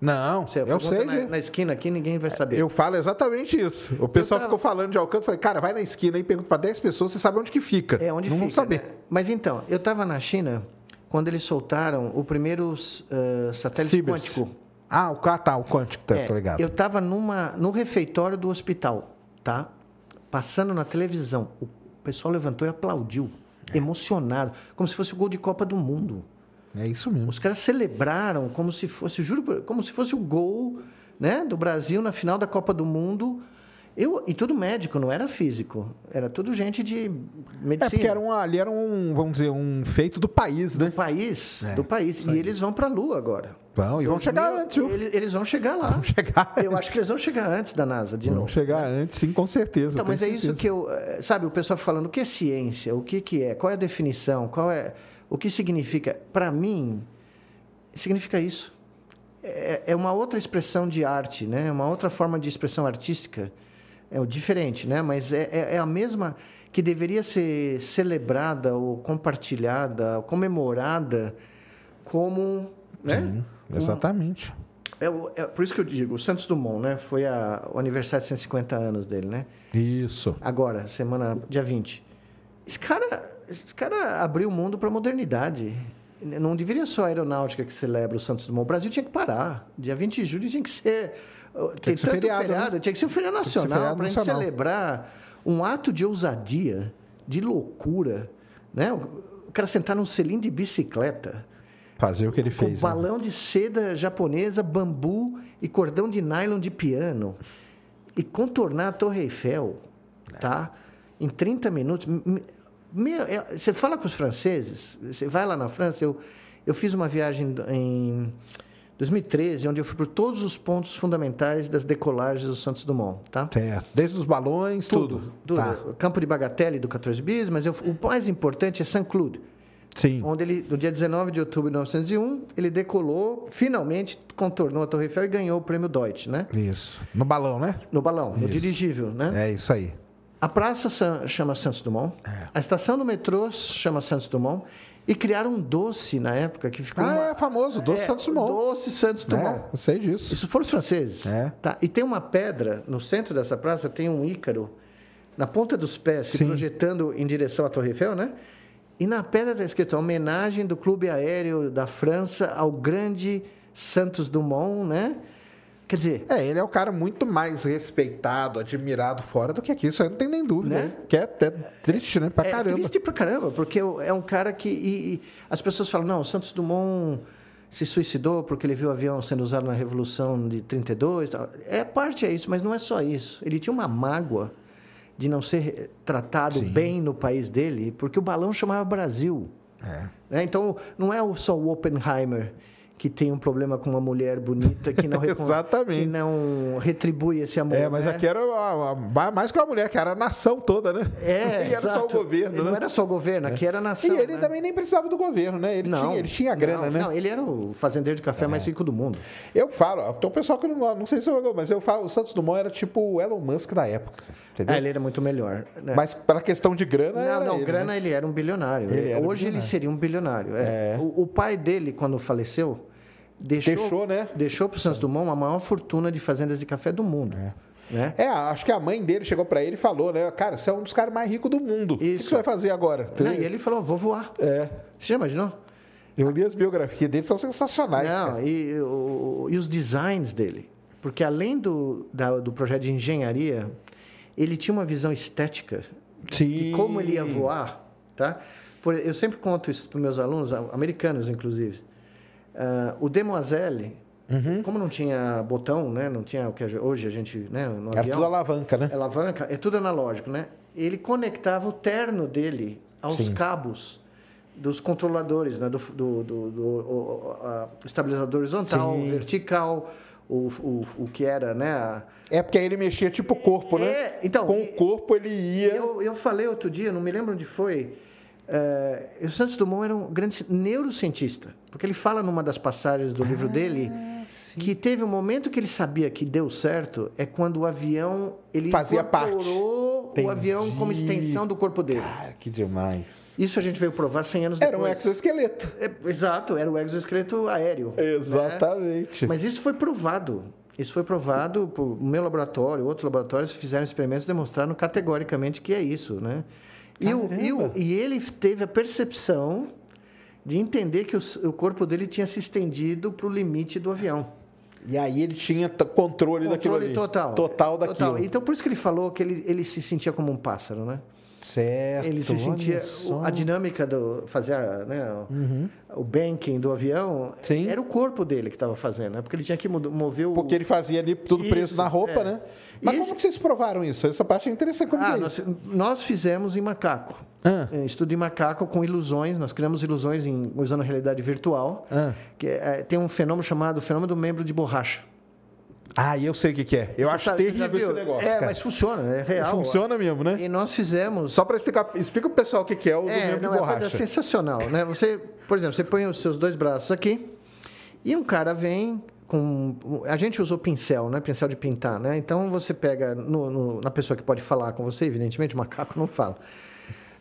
A: Não,
B: Você
A: eu sei.
B: na, na esquina aqui, ninguém vai saber.
A: Eu falo exatamente isso. O pessoal
B: tava-
A: ficou falando de Alcântara. Falei, cara, vai na esquina e pergunta para 10 pessoas, você sabe onde que fica.
B: É onde
A: não
B: fica.
A: vão saber.
B: né? Mas então, eu estava na China quando eles soltaram o primeiro uh, satélite
A: Cibers.
B: quântico.
A: Ah, o ah, tá, o quântico, tá,
B: É,
A: tô ligado.
B: eu estava no refeitório do hospital, tá? Passando na televisão. O pessoal levantou e aplaudiu,
A: É.
B: emocionado, como se fosse o gol de Copa do Mundo.
A: É isso mesmo.
B: Os caras celebraram como se fosse, juro, como se fosse o gol, né, do Brasil na final da Copa do Mundo. Eu, e tudo médico, não era físico. Era tudo gente de medicina.
A: É porque era um, ali era um, vamos dizer, um feito do país, né?
B: do país,
A: É,
B: do país. E eles vão para a Lua agora.
A: Vão, e vão chegar
B: Meu,
A: antes?
B: Eles, eles vão chegar lá.
A: Vão chegar
B: Eu acho que eles vão chegar antes da NASA, de
A: Vão
B: novo.
A: chegar antes, sim, com certeza.
B: Então, mas é isso que eu. eh, Sabe, o pessoal falando o que é ciência, o que, que é, qual é a definição, qual é. O que significa? Para mim, significa isso. É, é uma outra expressão de arte, né? uma outra forma de expressão artística. É o diferente, né? mas é, é- é a mesma que deveria ser celebrada ou compartilhada, ou comemorada como. Né?
A: Exatamente.
B: É, é por isso que eu digo, o Santos Dumont, né? Foi a- o aniversário de 150 anos dele, né?
A: Isso.
B: Agora, semana dia 20. Esse cara, esse cara abriu o mundo para a modernidade. Não deveria só a aeronáutica que celebra o Santos Dumont. O Brasil tinha que parar. Dia 20 de julho tinha que ser. Tem
A: que ser
B: tanto
A: feriado,
B: feriado,
A: né?
B: tinha que ser um feriado nacional para a gente celebrar um ato de ousadia, de loucura. Né? O cara sentar num selim de bicicleta
A: Fazer o que ele
B: com
A: fez. né?
B: balão de seda japonesa, bambu e cordão de nylon de piano. E contornar a Torre Eiffel, tá? Em 30 minutos. Meu, é- Você fala com os franceses, você vai lá na França, eu, eu fiz uma viagem em 2013, onde eu fui por todos os pontos fundamentais das decolagens do Santos Dumont, tá?
A: Certo. Desde os balões, tudo.
B: Tudo.
A: Tá.
B: Campo de Bagatelle do 14 bis, mas eu- o mais importante é Saint-Cloud
A: Sim.
B: onde ele, no dia 19 de outubro de 1901, ele decolou, finalmente contornou a Torre Eiffel e ganhou o prêmio Deutsch, né?
A: Isso. No balão, né?
B: No balão, no
A: Isso.
B: dirigível, né?
A: É isso aí.
B: A praça chama Santos Dumont,
A: É.
B: a estação do metrô chama Santos Dumont, e criaram um doce na época que ficou...
A: Ah,
B: uma-
A: é famoso, doce
B: É,
A: Santos Dumont.
B: Doce Santos Dumont.
A: É, eu sei disso.
B: Isso foram os franceses.
A: É.
B: Tá? E tem uma pedra, no centro dessa praça, tem um ícaro, na ponta dos pés, se
A: Sim.
B: projetando em direção à Torre Eiffel, né? E na pedra está escrito homenagem do Clube Aéreo da França ao grande Santos Dumont, né? Quer dizer,
A: É, ele é o cara muito mais respeitado, admirado fora do que aqui. Isso aí não tem nem dúvida.
B: Né?
A: Que é até triste, né? Pra
B: é
A: caramba.
B: triste pra caramba, porque é um cara que... E, e as pessoas falam, não, o Santos Dumont se suicidou porque ele viu o avião sendo usado na Revolução de 32. tal. É parte é isso, mas não é só isso. Ele tinha uma mágoa de não ser tratado
A: Sim.
B: bem no país dele, porque o balão chamava Brasil.
A: É.
B: né? Então, não é só o Oppenheimer que tem um problema com uma mulher bonita que não,
A: Exatamente.
B: que não retribui esse amor.
A: É, mas
B: né?
A: aqui era a- a- mais que uma mulher, que era a nação toda, né?
B: É,
A: era só o governo,
B: Não
A: né?
B: era só o governo, aqui era a nação.
A: E ele
B: né?
A: também nem precisava do governo, né? Ele, tinha, ele tinha grana,
B: não,
A: né? É.
B: Não, ele era o fazendeiro de café mais rico do mundo.
A: Eu falo, tem um pessoal que não não sei se eu mas eu falo, o Santos Dumont era tipo o Elon Musk da época, entendeu?
B: Ah, ele era muito melhor. né?
A: Mas para questão de grana,
B: não,
A: era
B: não,
A: ele,
B: grana
A: né?
B: ele era um bilionário.
A: Ele era um
B: Hoje ele
A: bilionário.
B: seria um bilionário. é.
A: É.
B: O, o pai dele, quando faleceu, deixou,
A: Deixou, né?
B: Deixou para o Santos Dumont a maior fortuna de fazendas de café do mundo. Né?
A: É, acho que a mãe dele chegou pra ele e falou, né? Cara, você é um dos caras mais ricos do mundo. O que
B: Isso.
A: você vai fazer agora?
B: Não, e ele falou, vou voar.
A: É.
B: Você já imaginou?
A: Eu li as biografias dele, são sensacionais,
B: Não, e, o- e os designs dele. Porque além do, da- do projeto de engenharia, ele tinha uma visão estética
A: Sim.
B: de como ele ia voar. Tá? Por- eu sempre conto isso para meus alunos, americanos inclusive. Ah, o Demoiselle,
A: Uhum.
B: como não tinha botão, né? não tinha o que hoje a gente, né? no
A: Era
B: avião,
A: tudo alavanca, né?
B: é alavanca, é tudo analógico, né? Ele conectava o terno dele aos
A: Sim.
B: cabos dos controladores, né? Do, do, do- do- o- a- estabilizador horizontal,
A: Sim.
B: vertical, o, o, o que era, né? a-
A: É porque aí ele mexia tipo o corpo, né?
B: É, então,
A: Com
B: e-
A: o corpo ele ia.
B: Eu, eu falei outro dia, não me lembro onde foi. É, o Santos Dumont era um grande neurocientista, porque ele fala numa das passagens do livro dele
A: Ah,
B: que teve um momento que ele sabia que deu certo é quando o avião ele
A: Fazia parte.
B: incorporou
A: Entendi.
B: o avião como extensão do corpo dele.
A: Cara, que demais.
B: Isso a gente veio provar 100 anos
A: Era um
B: depois.
A: exoesqueleto.
B: É, exato, era o exoesqueleto aéreo. né?
A: Exatamente.
B: Mas isso foi provado. Isso foi provado por meu laboratório, outros laboratórios fizeram experimentos e demonstraram categoricamente que é isso, né? E, o- e, o- e ele teve a percepção de entender que o, o corpo dele tinha se estendido para o limite do avião.
A: E aí ele tinha t- controle, daquilo
B: Controle
A: ali.
B: total.
A: Total daquilo.
B: Então, por isso que ele falou que ele, ele se sentia como um pássaro, né?
A: Certo.
B: Ele se sentia.
A: só.
B: A dinâmica do. fazer né, o, o banking do avião
A: Uhum. Sim.
B: era o corpo dele que estava fazendo, né? Porque ele tinha que mover o.
A: Porque ele fazia ali tudo preso
B: Isso,
A: na roupa,
B: é.
A: né? Mas
B: Isso-
A: como vocês provaram isso? Essa parte é interessante. Como
B: Ah,
A: é
B: nós, nós fizemos em macaco.
A: Ah.
B: É, Estudo em macaco com ilusões. Nós criamos ilusões em, usando realidade virtual.
A: Ah.
B: Que é, tem um fenômeno chamado fenômeno do membro de borracha.
A: Ah, e eu sei o que, que é. Eu
B: Você
A: acho
B: já
A: terrível esse negócio.
B: É,
A: cara.
B: mas funciona, é real.
A: Funciona mesmo, né?
B: E nós fizemos.
A: Só para explicar, explica pro pessoal o que, que é o do
B: É,
A: membro
B: não,
A: de
B: é
A: borracha.
B: sensacional, né? Você, por exemplo, você põe os seus dois braços aqui e um cara vem com... A gente usou pincel, né? Pincel de pintar, né? Então, você pega no- no- na pessoa que pode falar com você, evidentemente, o macaco não fala.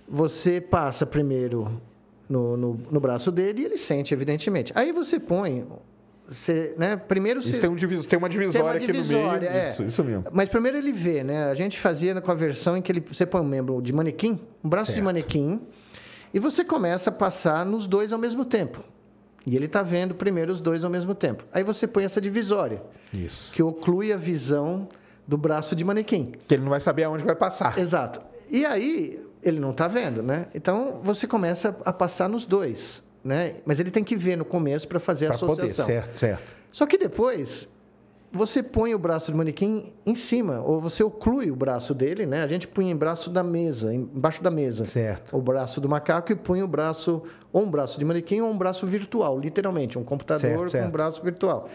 B: Você passa primeiro no, no, no braço dele e ele sente, evidentemente. Aí você põe... Você, né? Primeiro você...
A: Tem, um divis- tem uma divisória aqui no
B: divisória,
A: meio.
B: é.
A: Isso, isso mesmo.
B: Mas primeiro ele vê, né? A gente fazia com a versão em que ele, você põe um membro de manequim, um braço de
A: Certo.
B: manequim, e você começa a passar nos dois ao mesmo tempo. E ele está vendo primeiro os dois ao mesmo tempo. Aí você põe essa divisória,
A: Isso.
B: que oclui a visão do braço de manequim.
A: Que ele não vai saber aonde vai passar.
B: Exato. E aí ele não está vendo, né? Então você começa a passar nos dois, né? Mas ele tem que ver no começo para fazer a
A: Para poder,
B: associação.
A: certo, certo.
B: Só que depois você põe o braço do manequim em cima, ou você oclui o braço dele, né? A gente punha em braço da mesa, embaixo da mesa.
A: Certo.
B: O braço do macaco e punha o braço, ou um braço de manequim ou um braço virtual, literalmente, um computador
A: Certo,
B: com
A: certo.
B: um braço virtual.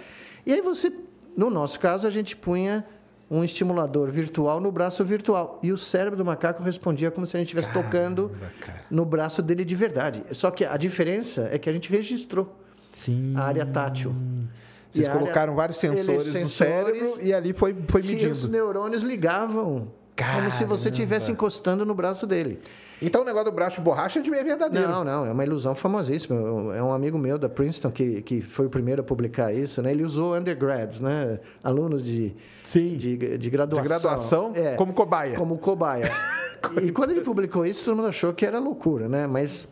B: E aí você, no nosso caso, a gente punha um estimulador virtual no braço virtual. E o cérebro do macaco respondia como se a gente estivesse tocando
A: cara.
B: no braço dele de verdade. Só que a diferença é que a gente registrou
A: Sim.
B: a área tátil.
A: Vocês
B: E
A: colocaram vários sensores,
B: eles-
A: no
B: sensores
A: cérebro e ali foi, foi
B: que os neurônios ligavam. Como se você estivesse encostando no braço dele.
A: Então o negócio do braço borracha é de- verdadeiro.
B: Não, não, é uma ilusão famosíssima. É um amigo meu da Princeton que, que foi o primeiro a publicar isso, né? Ele usou undergrads, né? Alunos de,
A: Sim.
B: de, de
A: De
B: graduação.
A: graduação,
B: É,
A: como cobaia.
B: como cobaia. e quando ele publicou isso, todo mundo achou que era loucura, né? Mas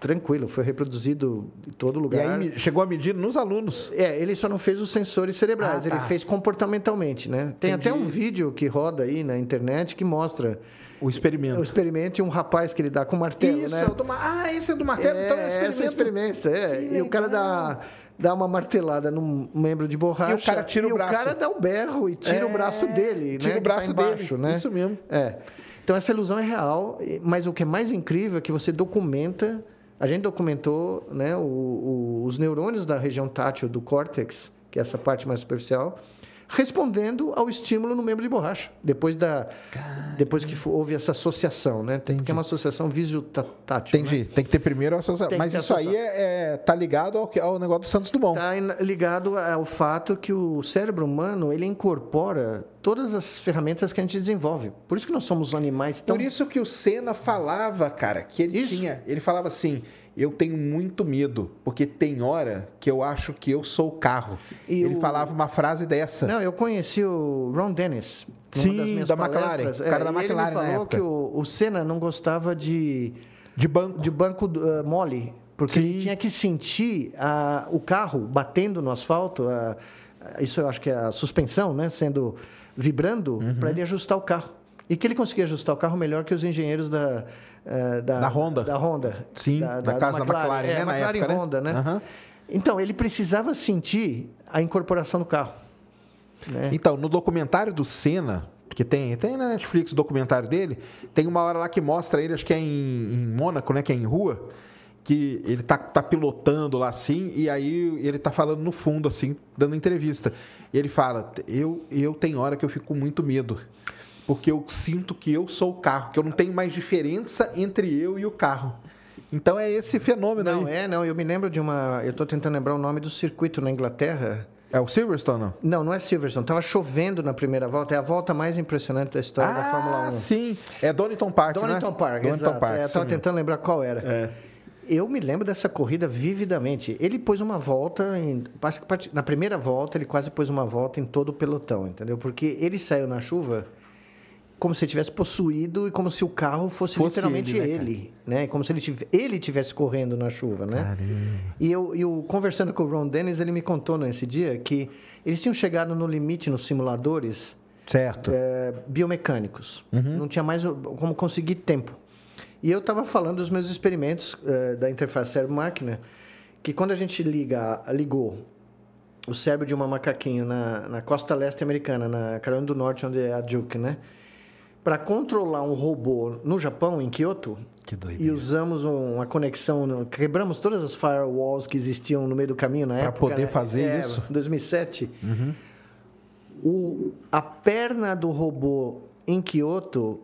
B: tranquilo, foi reproduzido em todo
A: E
B: lugar.
A: aí chegou a medir nos alunos.
B: É, ele só não fez os sensores cerebrais,
A: Ah, tá.
B: ele fez comportamentalmente, né? Tem
A: Entendi.
B: até um vídeo que roda aí na internet que mostra
A: O experimento.
B: o experimento e um rapaz que ele dá com martelo,
A: Isso,
B: né?
A: é o do Ah, esse é do martelo,
B: é,
A: então é o
B: esse
A: experimento.
B: é. E o cara dá, dá uma martelada num membro de borracha.
A: E o cara tira o
B: e
A: braço.
B: cara dá um berro e tira
A: É,
B: o braço dele,
A: tira
B: né?
A: o braço
B: que tá embaixo,
A: dele,
B: né?
A: isso mesmo.
B: É. Então essa ilusão é real, mas o que é mais incrível é que você documenta. A gente documentou né, o- o- os neurônios da região tátil do córtex, que é essa parte mais superficial, respondendo ao estímulo no membro de borracha. Depois da, depois que houve essa associação, né? Tem que é uma associação visio-tátil.
A: Entendi. Tem que ter primeiro a associação.
B: Tem
A: Mas isso aí
B: associação.
A: é, é- tá ligado ao, ao negócio do Santos Dumont.
B: Está ligado ao fato que o cérebro humano ele incorpora todas as ferramentas que a gente desenvolve. Por isso que nós somos animais tão
A: Por isso que o Senna falava, cara, que ele
B: Isso.
A: tinha. Ele falava assim: eu tenho muito medo, porque tem hora que eu acho que eu sou o carro.
B: E
A: ele
B: o-
A: falava uma frase dessa.
B: Não, eu conheci o Ron Dennis.
A: Sim,
B: das minhas
A: da McLaren,
B: palestras.
A: o cara da
B: e ele
A: McLaren
B: me falou que o, o Senna não gostava de,
A: De banco.
B: de banco uh, mole, porque
A: Sim.
B: ele tinha que sentir a, o carro batendo no asfalto, a- isso eu acho que é a suspensão, né, sendo vibrando,
A: Uhum.
B: para ele ajustar o carro. E que ele conseguia ajustar o carro melhor que os engenheiros da, eh, da,
A: Da Honda.
B: Da Honda.
A: Sim, da casa da McLaren,
B: é,
A: né, na
B: McLaren
A: época, né?
B: Honda, né?
A: Aham.
B: Então, ele precisava sentir a incorporação do carro. né?
A: Então, no documentário do Senna, que tem, tem na Netflix o documentário dele, tem uma hora lá que mostra ele, acho que é em, em Mônaco, né? Que é em rua, que ele tá, tá pilotando lá assim, e aí ele tá falando no fundo, assim, dando entrevista. E ele fala: Eu, eu tenho hora que eu fico com muito medo. Porque eu sinto que eu sou o carro, que eu não tenho mais diferença entre eu e o carro. Então é esse fenômeno
B: Não,
A: aí.
B: é, não. Eu me lembro de uma. Eu estou tentando lembrar o nome do circuito na Inglaterra.
A: É o Silverstone, não?
B: Não, não é Silverstone. Estava chovendo na primeira volta. É a volta mais impressionante da história da Fórmula 1.
A: sim. É Donington Park, né?
B: Donington Park,
A: Donington
B: exato.
A: Park,
B: É, eu tentando lembrar qual era.
A: É.
B: Eu me lembro dessa corrida vividamente. Ele pôs uma volta, em, na primeira volta, ele quase pôs uma volta em todo o pelotão, entendeu? Porque ele saiu na chuva como se ele tivesse possuído e como se o carro fosse,
A: Fosse
B: literalmente
A: ele,
B: ele,
A: né,
B: né? Como se ele tive, ele tivesse correndo na chuva, né?
A: Caramba.
B: E eu, eu conversando com o Ron Dennis, ele me contou nesse dia que eles tinham chegado no limite nos simuladores
A: Certo.
B: é, biomecânicos. Não tinha mais como conseguir tempo. E eu estava falando dos meus experimentos é, da interface cérebro-máquina, que quando a gente liga, ligou o cérebro de uma macaquinho na, na costa leste americana, na Carolina do Norte, onde é a Duke, né? Para controlar um robô no Japão, em Kyoto,
A: Que
B: e
A: doideira.
B: usamos um- uma conexão, quebramos todas as firewalls que existiam no meio do caminho na
A: Pra
B: época.
A: poder
B: né?
A: fazer
B: É,
A: isso?
B: 2007. O, a perna do robô em Kyoto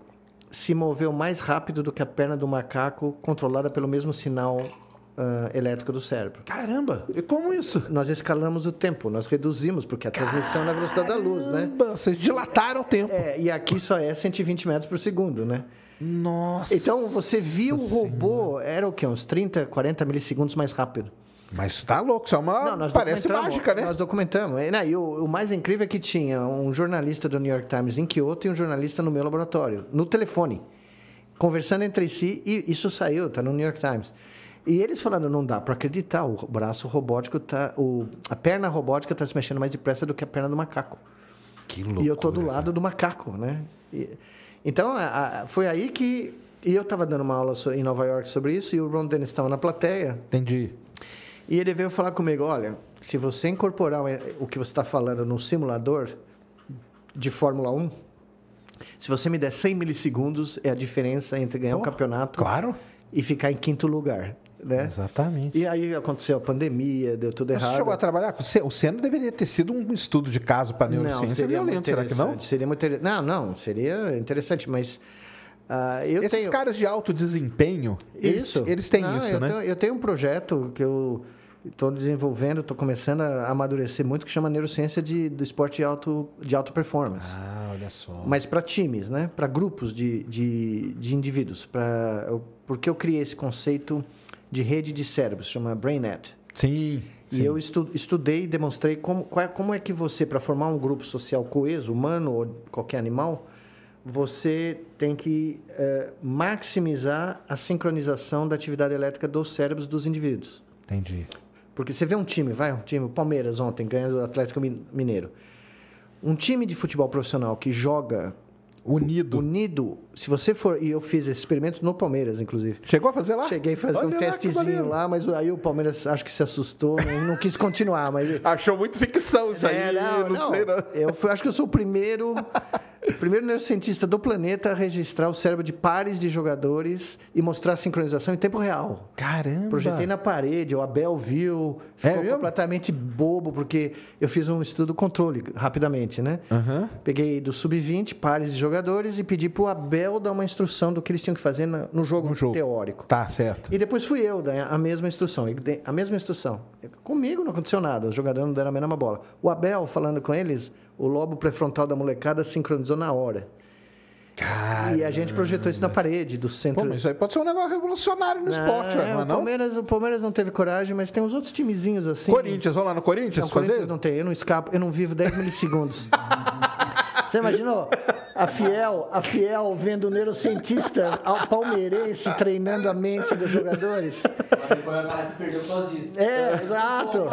B: se moveu mais rápido do que a perna do macaco, controlada pelo mesmo sinal ah, elétrico do cérebro.
A: Caramba, e como isso?
B: Nós escalamos o tempo, nós reduzimos, porque a transmissão é na velocidade da luz, né?
A: Caramba, Vocês dilataram o tempo.
B: É, e aqui só é 120 metros por segundo, né?
A: Nossa.
B: Então, você viu o robô, era o quê? Uns 30, 40 milissegundos mais rápido.
A: Mas tá louco, isso é uma.
B: Não,
A: parece mágica, né?
B: Nós documentamos. E, né, e o, o mais incrível é que tinha um jornalista do New York Times em Kyoto e um jornalista no meu laboratório, no telefone, conversando entre si, e isso saiu, tá no New York Times. E eles falando, não dá para acreditar, o braço robótico tá, o, a perna robótica está se mexendo mais depressa do que a perna do macaco.
A: Que loucura.
B: E eu tô do lado do macaco, né? E- então, a- a- foi aí que... E eu estava dando uma aula em Nova York sobre isso, e o Ron Dennis estava na plateia,
A: Entendi.
B: e ele veio falar comigo, olha, se você incorporar o- que você está falando no simulador de Fórmula 1, se você me der 100 milissegundos, é a diferença entre ganhar o
A: Oh,
B: campeonato
A: Claro.
B: e ficar em quinto lugar, né?
A: Exatamente.
B: E aí aconteceu a pandemia, deu tudo
A: Você
B: errado.
A: chegou a trabalhar com o Sen- o Senna deveria ter sido um estudo de caso para neurociência
B: muito
A: violento, será que não?
B: Seria muito Não, não, seria interessante, mas ah, eu
A: Esses
B: tenho...
A: caras de alto desempenho, eles,
B: Isso.
A: eles têm
B: Não,
A: isso,
B: eu
A: né?
B: Tenho, eu tenho um projeto que eu estou desenvolvendo, estou começando a amadurecer muito, que chama Neurociência de, do Esporte de Alto, de alto Performance.
A: Ah, olha só.
B: Mas para times, né? para grupos de, de, de indivíduos. Pra, eu- porque eu criei esse conceito de rede de cérebros, chama BrainNet.
A: Sim,
B: E
A: sim.
B: eu estu, estudei e demonstrei como, qual é- como é que você, para formar um grupo social coeso, humano ou qualquer animal, você tem que eh, maximizar a sincronização da atividade elétrica dos cérebros dos indivíduos.
A: Entendi.
B: Porque você vê um time, vai, um time, o Palmeiras ontem ganhando do Atlético Min- Mineiro. Um time de futebol profissional que joga
A: Unido.
B: unido, se você for, e eu fiz esse experimento no Palmeiras, inclusive.
A: Chegou a fazer lá?
B: Cheguei a fazer
A: Olha
B: um
A: lá,
B: testezinho lá, mas aí o Palmeiras acho que se assustou, não, não quis continuar, mas
A: Achou muito ficção isso
B: É,
A: aí, não, sei não.
B: Eu fui- acho que eu sou o primeiro, primeiro neurocientista do planeta a registrar o cérebro de pares de jogadores e mostrar a sincronização em tempo real.
A: Caramba.
B: Projetei na parede, o Abel viu,
A: É
B: ficou
A: mesmo?
B: completamente bobo, porque eu fiz um estudo controle rapidamente, né?
A: Aham.
B: Peguei do sub-20 pares de jogadores e pedi pro Abel dar uma instrução do que eles tinham que fazer no jogo,
A: No jogo.
B: teórico.
A: Tá, certo.
B: E depois fui eu dar a mesma instrução. A mesma instrução. Comigo não aconteceu nada, os jogadores não deram a mesma bola. O Abel, falando com eles, o lobo pré-frontal da molecada sincronizou na hora.
A: Cara.
B: E a gente projetou isso na parede do centro.
A: Pô, mas isso aí pode ser um negócio revolucionário no esporte,
B: é,
A: não é
B: o,
A: não?
B: Palmeiras, o Palmeiras não teve coragem, mas tem uns outros timezinhos assim.
A: Corinthians, vamos lá no Corinthians
B: Não, Corinthians
A: fazer?
B: não tem, eu não escapo, eu não vivo 10 milissegundos. Você imaginou? A Fiel, a Fiel vendo o neurocientista ao palmeirense treinando a mente dos jogadores. É, exato.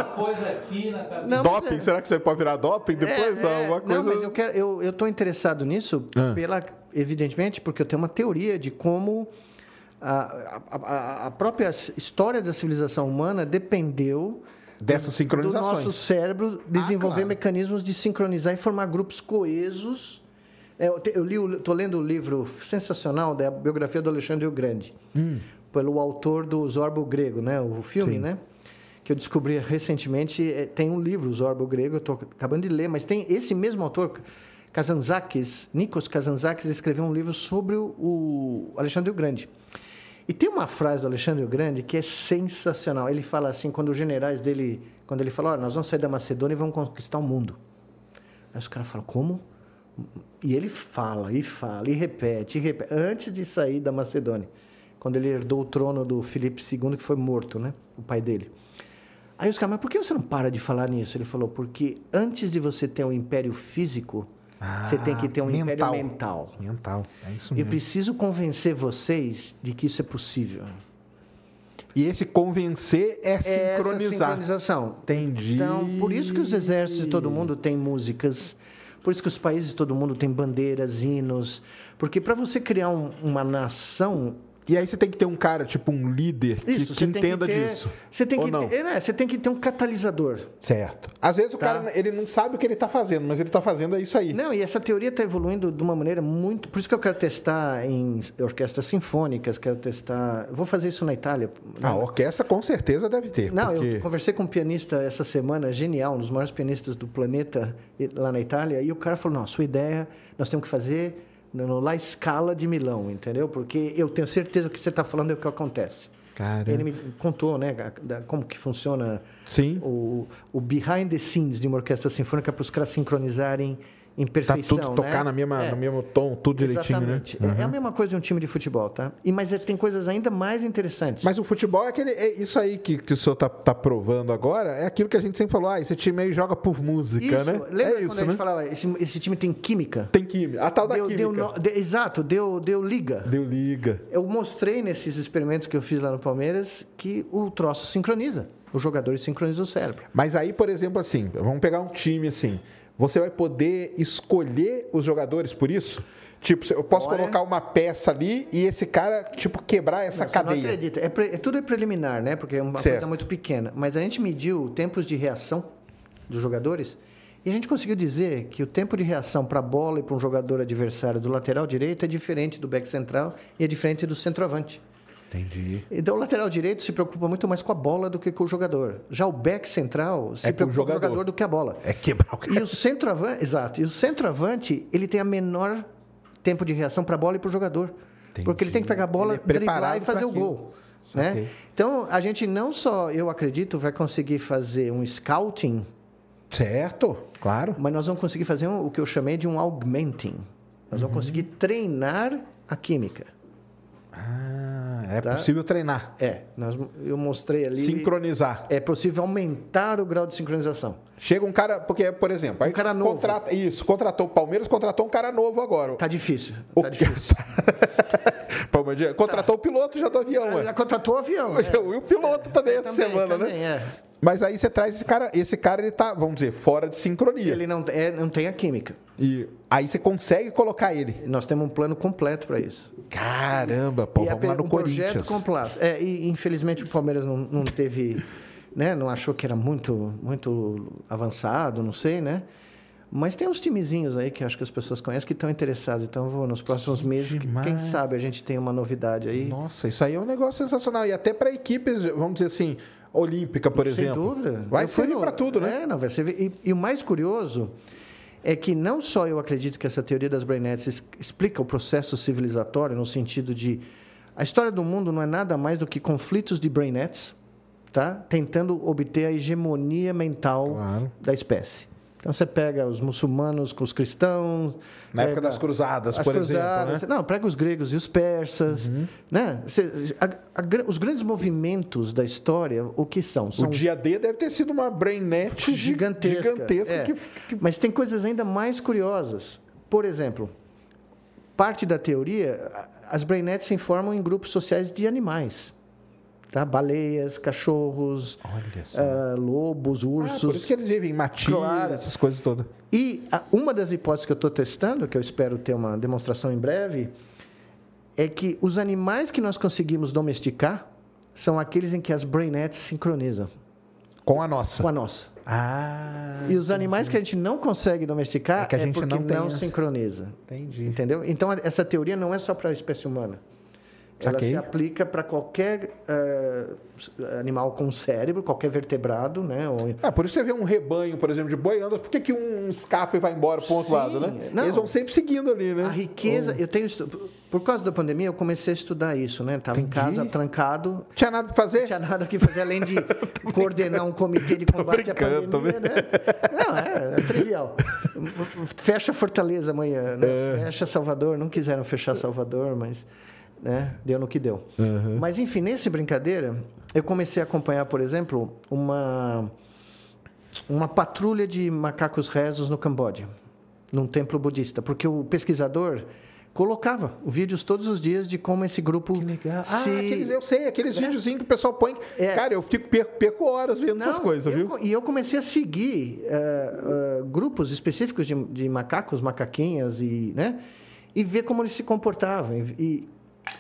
B: Não,
A: Doping,
B: é-
A: será que você pode virar doping depois?
B: É, é.
A: Alguma coisa...
B: Não, mas eu quero, eu, eu tô interessado nisso
A: Ah.
B: pela, evidentemente, porque eu tenho uma teoria de como a, a- a própria história da civilização humana dependeu
A: Dessas
B: do
A: sincronizações.
B: nosso cérebro desenvolver
A: claro.
B: mecanismos de sincronizar e formar grupos coesos. É, eu, te- eu li, estou lendo o livro sensacional da biografia do Alexandre o Grande, pelo autor do Zorbo Grego, né? O filme,
A: Sim.
B: né? Que eu descobri recentemente. é, Tem um livro, Zorbo Grego, eu estou acabando de ler, mas tem esse mesmo autor, Kazantzakis, Nikos Kazantzakis, escreveu um livro sobre o, o Alexandre o Grande. E tem uma frase do Alexandre o Grande que é sensacional. Ele fala assim, quando os generais dele, quando ele fala, olha, nós vamos sair da Macedônia e vamos conquistar o mundo. Aí os caras falam, como? E ele fala, e fala, e repete, e repete, antes de sair da Macedônia, quando ele herdou o trono do Filipe II, que foi morto, né? O pai dele. Aí os caras, mas por que você não para de falar nisso? Ele falou, porque antes de você ter um império físico, você tem que ter um império
A: mental.
B: mental.
A: Mental, é isso
B: Eu
A: mesmo.
B: preciso convencer vocês de que isso é possível.
A: E esse convencer é
B: É
A: sincronizar.
B: sincronização.
A: Entendi.
B: Então, por isso que os exércitos de todo mundo têm músicas, por isso que os países de todo mundo têm bandeiras, hinos, porque para você criar um- uma nação,
A: E aí você tem que ter um cara, tipo um líder, que,
B: isso
A: que entenda
B: que ter,
A: disso.
B: Você tem
A: Ou
B: que
A: não?
B: ter, é, você tem que ter um catalisador.
A: Certo. Às vezes o
B: Tá.
A: cara ele não sabe o que ele está fazendo, mas ele está fazendo é isso aí.
B: Não, e essa teoria está evoluindo de uma maneira muito. Por isso que eu quero testar em orquestras sinfônicas, quero testar. Vou fazer isso na Itália.
A: A orquestra com certeza deve ter.
B: Não,
A: porque...
B: eu conversei com um pianista essa semana, genial, um dos maiores pianistas do planeta, lá na Itália, e o cara falou: não, sua ideia, nós temos que fazer La Scala de Milão, entendeu? Porque eu tenho certeza que você está falando é o que acontece. Ele me contou, né, como que funciona
A: Sim.
B: o, o behind the scenes de uma orquestra sinfônica para os caras sincronizarem em
A: Tá tudo tocar
B: né?
A: na mesma,
B: É.
A: no mesmo tom, tudo direitinho,
B: Exatamente.
A: né?
B: É- É a mesma coisa de um time de futebol, tá? E, mas é- tem coisas ainda mais interessantes.
A: Mas o futebol é aquele. É isso aí que, que o senhor tá, tá provando agora, é aquilo que a gente sempre falou, ah, esse time aí joga por música,
B: isso,
A: né?
B: lembra
A: é
B: quando
A: isso,
B: a gente
A: né?
B: falava, esse, esse time tem química?
A: Tem química. A tal da
B: Deu,
A: química.
B: deu exato, deu, deu liga.
A: Deu liga.
B: Eu mostrei nesses experimentos que eu fiz lá no Palmeiras que o troço sincroniza. Os jogadores sincronizam o cérebro.
A: Mas aí, por exemplo, assim, vamos pegar um time assim. Você vai poder escolher os jogadores por isso? Tipo, eu posso
B: Olha.
A: colocar uma peça ali e esse cara, tipo, quebrar essa
B: Não, você não
A: cadeia.
B: acredita. É, pre- é tudo é preliminar, né? Porque é uma
A: Certo.
B: coisa muito pequena. Mas a gente mediu tempos de reação dos jogadores e a gente conseguiu dizer que o tempo de reação para a bola e para um jogador adversário do lateral direito é diferente do back central e é diferente do centroavante.
A: Entendi.
B: Então, o lateral direito se preocupa muito mais com a bola do que com o jogador. Já o back central se
A: É
B: preocupa com o
A: jogador.
B: jogador do que a bola.
A: É quebrar o cara.
B: E o centroavante, exato. E o centroavante, ele tem a menor tempo de reação para a bola e para o jogador.
A: Entendi.
B: Porque ele tem que pegar a bola,
A: é
B: driblar e fazer o
A: aquilo.
B: gol. Né? Então, a gente não só, eu acredito, vai conseguir fazer um scouting,
A: Certo, claro.
B: mas nós vamos conseguir fazer um- o que eu chamei de um augmenting. Nós
A: Uhum.
B: vamos conseguir treinar a química.
A: Ah, é
B: Tá.
A: possível treinar.
B: É, nós, eu mostrei ali.
A: Sincronizar.
B: É possível aumentar o grau de sincronização.
A: Chega um cara, porque, por exemplo, aí
B: Um cara novo.
A: contrata, isso, contratou o Palmeiras, contratou um cara novo agora.
B: Tá difícil.
A: O-
B: Tá difícil.
A: Palmeiras, contratou o piloto já do avião,
B: Já
A: ué.
B: contratou o avião. né?
A: E o piloto também essa
B: Também,
A: semana, né?
B: também, é.
A: Mas aí você traz esse cara, esse cara ele tá, vamos dizer, fora de sincronia.
B: Ele não, é, não tem a química.
A: E aí você consegue colocar ele.
B: Nós temos um plano completo para isso.
A: Caramba, pô,
B: e a
A: vamos lá no
B: um projeto
A: Corinthians.
B: completo. É, e infelizmente o Palmeiras não, não teve, né? Não achou que era muito, muito avançado, não sei, né? Mas tem uns timezinhos aí que acho que as pessoas conhecem que estão interessados. Então, vou nos próximos meses, que- quem
A: demais.
B: sabe a gente tem uma novidade aí.
A: Nossa, isso aí é um negócio sensacional. E até para equipes, vamos dizer assim, olímpica, por
B: Sem
A: exemplo.
B: dúvida.
A: Vai
B: Eu
A: servir para tudo, né?
B: É, não, vai servir. E, e o mais curioso é que não só eu acredito que essa teoria das brainettes es- explica o processo civilizatório no sentido de a história do mundo não é nada mais do que conflitos de brainettes, tá? Tentando obter a hegemonia mental
A: Claro.
B: da espécie. Então você pega os muçulmanos com os cristãos,
A: Na época das cruzadas,
B: as
A: por
B: cruzadas,
A: exemplo, né?
B: não, pega os gregos e os persas, né? Você- a- a os grandes movimentos da história, o que são? São
A: O dia D deve ter sido uma brainnet
B: gigantesca.
A: gigantesca
B: é.
A: que, que-
B: Mas tem coisas ainda mais curiosas. Por exemplo, parte da teoria, as brainettes se formam em grupos sociais de animais. Tá? Baleias, cachorros, ah, lobos,
A: Ah,
B: ursos.
A: por isso que eles vivem em matilha,
B: Claro.
A: essas coisas todas.
B: E a- uma das hipóteses que eu estou testando, que eu espero ter uma demonstração em breve, é que os animais que nós conseguimos domesticar são aqueles em que as brainettes sincronizam
A: Com a nossa.
B: com a nossa.
A: Ah,
B: E os animais que a gente não consegue domesticar
A: É que a gente
B: porque
A: não
B: não sincroniza.
A: entendi.
B: Entendeu? Então, essa teoria não é só para a espécie humana. Ela
A: Saquei.
B: se aplica para qualquer eh, animal com cérebro, qualquer vertebrado, né? Ou-
A: Ah, por isso você vê um rebanho, por exemplo, de boi anda, por que, que um escapa e vai embora pro outro
B: Sim,
A: lado, né?
B: não.
A: Eles vão sempre seguindo ali, né?
B: A riqueza, eu tenho por causa da pandemia eu comecei a estudar isso, né? Tava em casa trancado,
A: Tinha nada pra fazer?
B: não tinha nada que fazer além de coordenar um comitê de combate à pandemia, né? Não, é, é trivial. Fecha Fortaleza amanhã, né?
A: É.
B: Fecha Salvador, não quiseram fechar Salvador, mas né? deu no que deu. Mas enfim, nesse brincadeira, eu comecei a acompanhar, por exemplo, uma uma patrulha de macacos rezos no Camboja. num templo budista, porque o pesquisador colocava vídeos todos os dias de como esse grupo
A: Que legal. Ah,
B: se...
A: aqueles, eu sei, aqueles videozinhos que o pessoal põe.
B: É.
A: Cara, eu fico, perco, perco horas vendo essas
B: Não,
A: coisas,
B: eu
A: viu?
B: E eu comecei a seguir eh, eh, grupos específicos de, de macacos, macaquinhas e, né? E ver como eles se comportavam. E, e,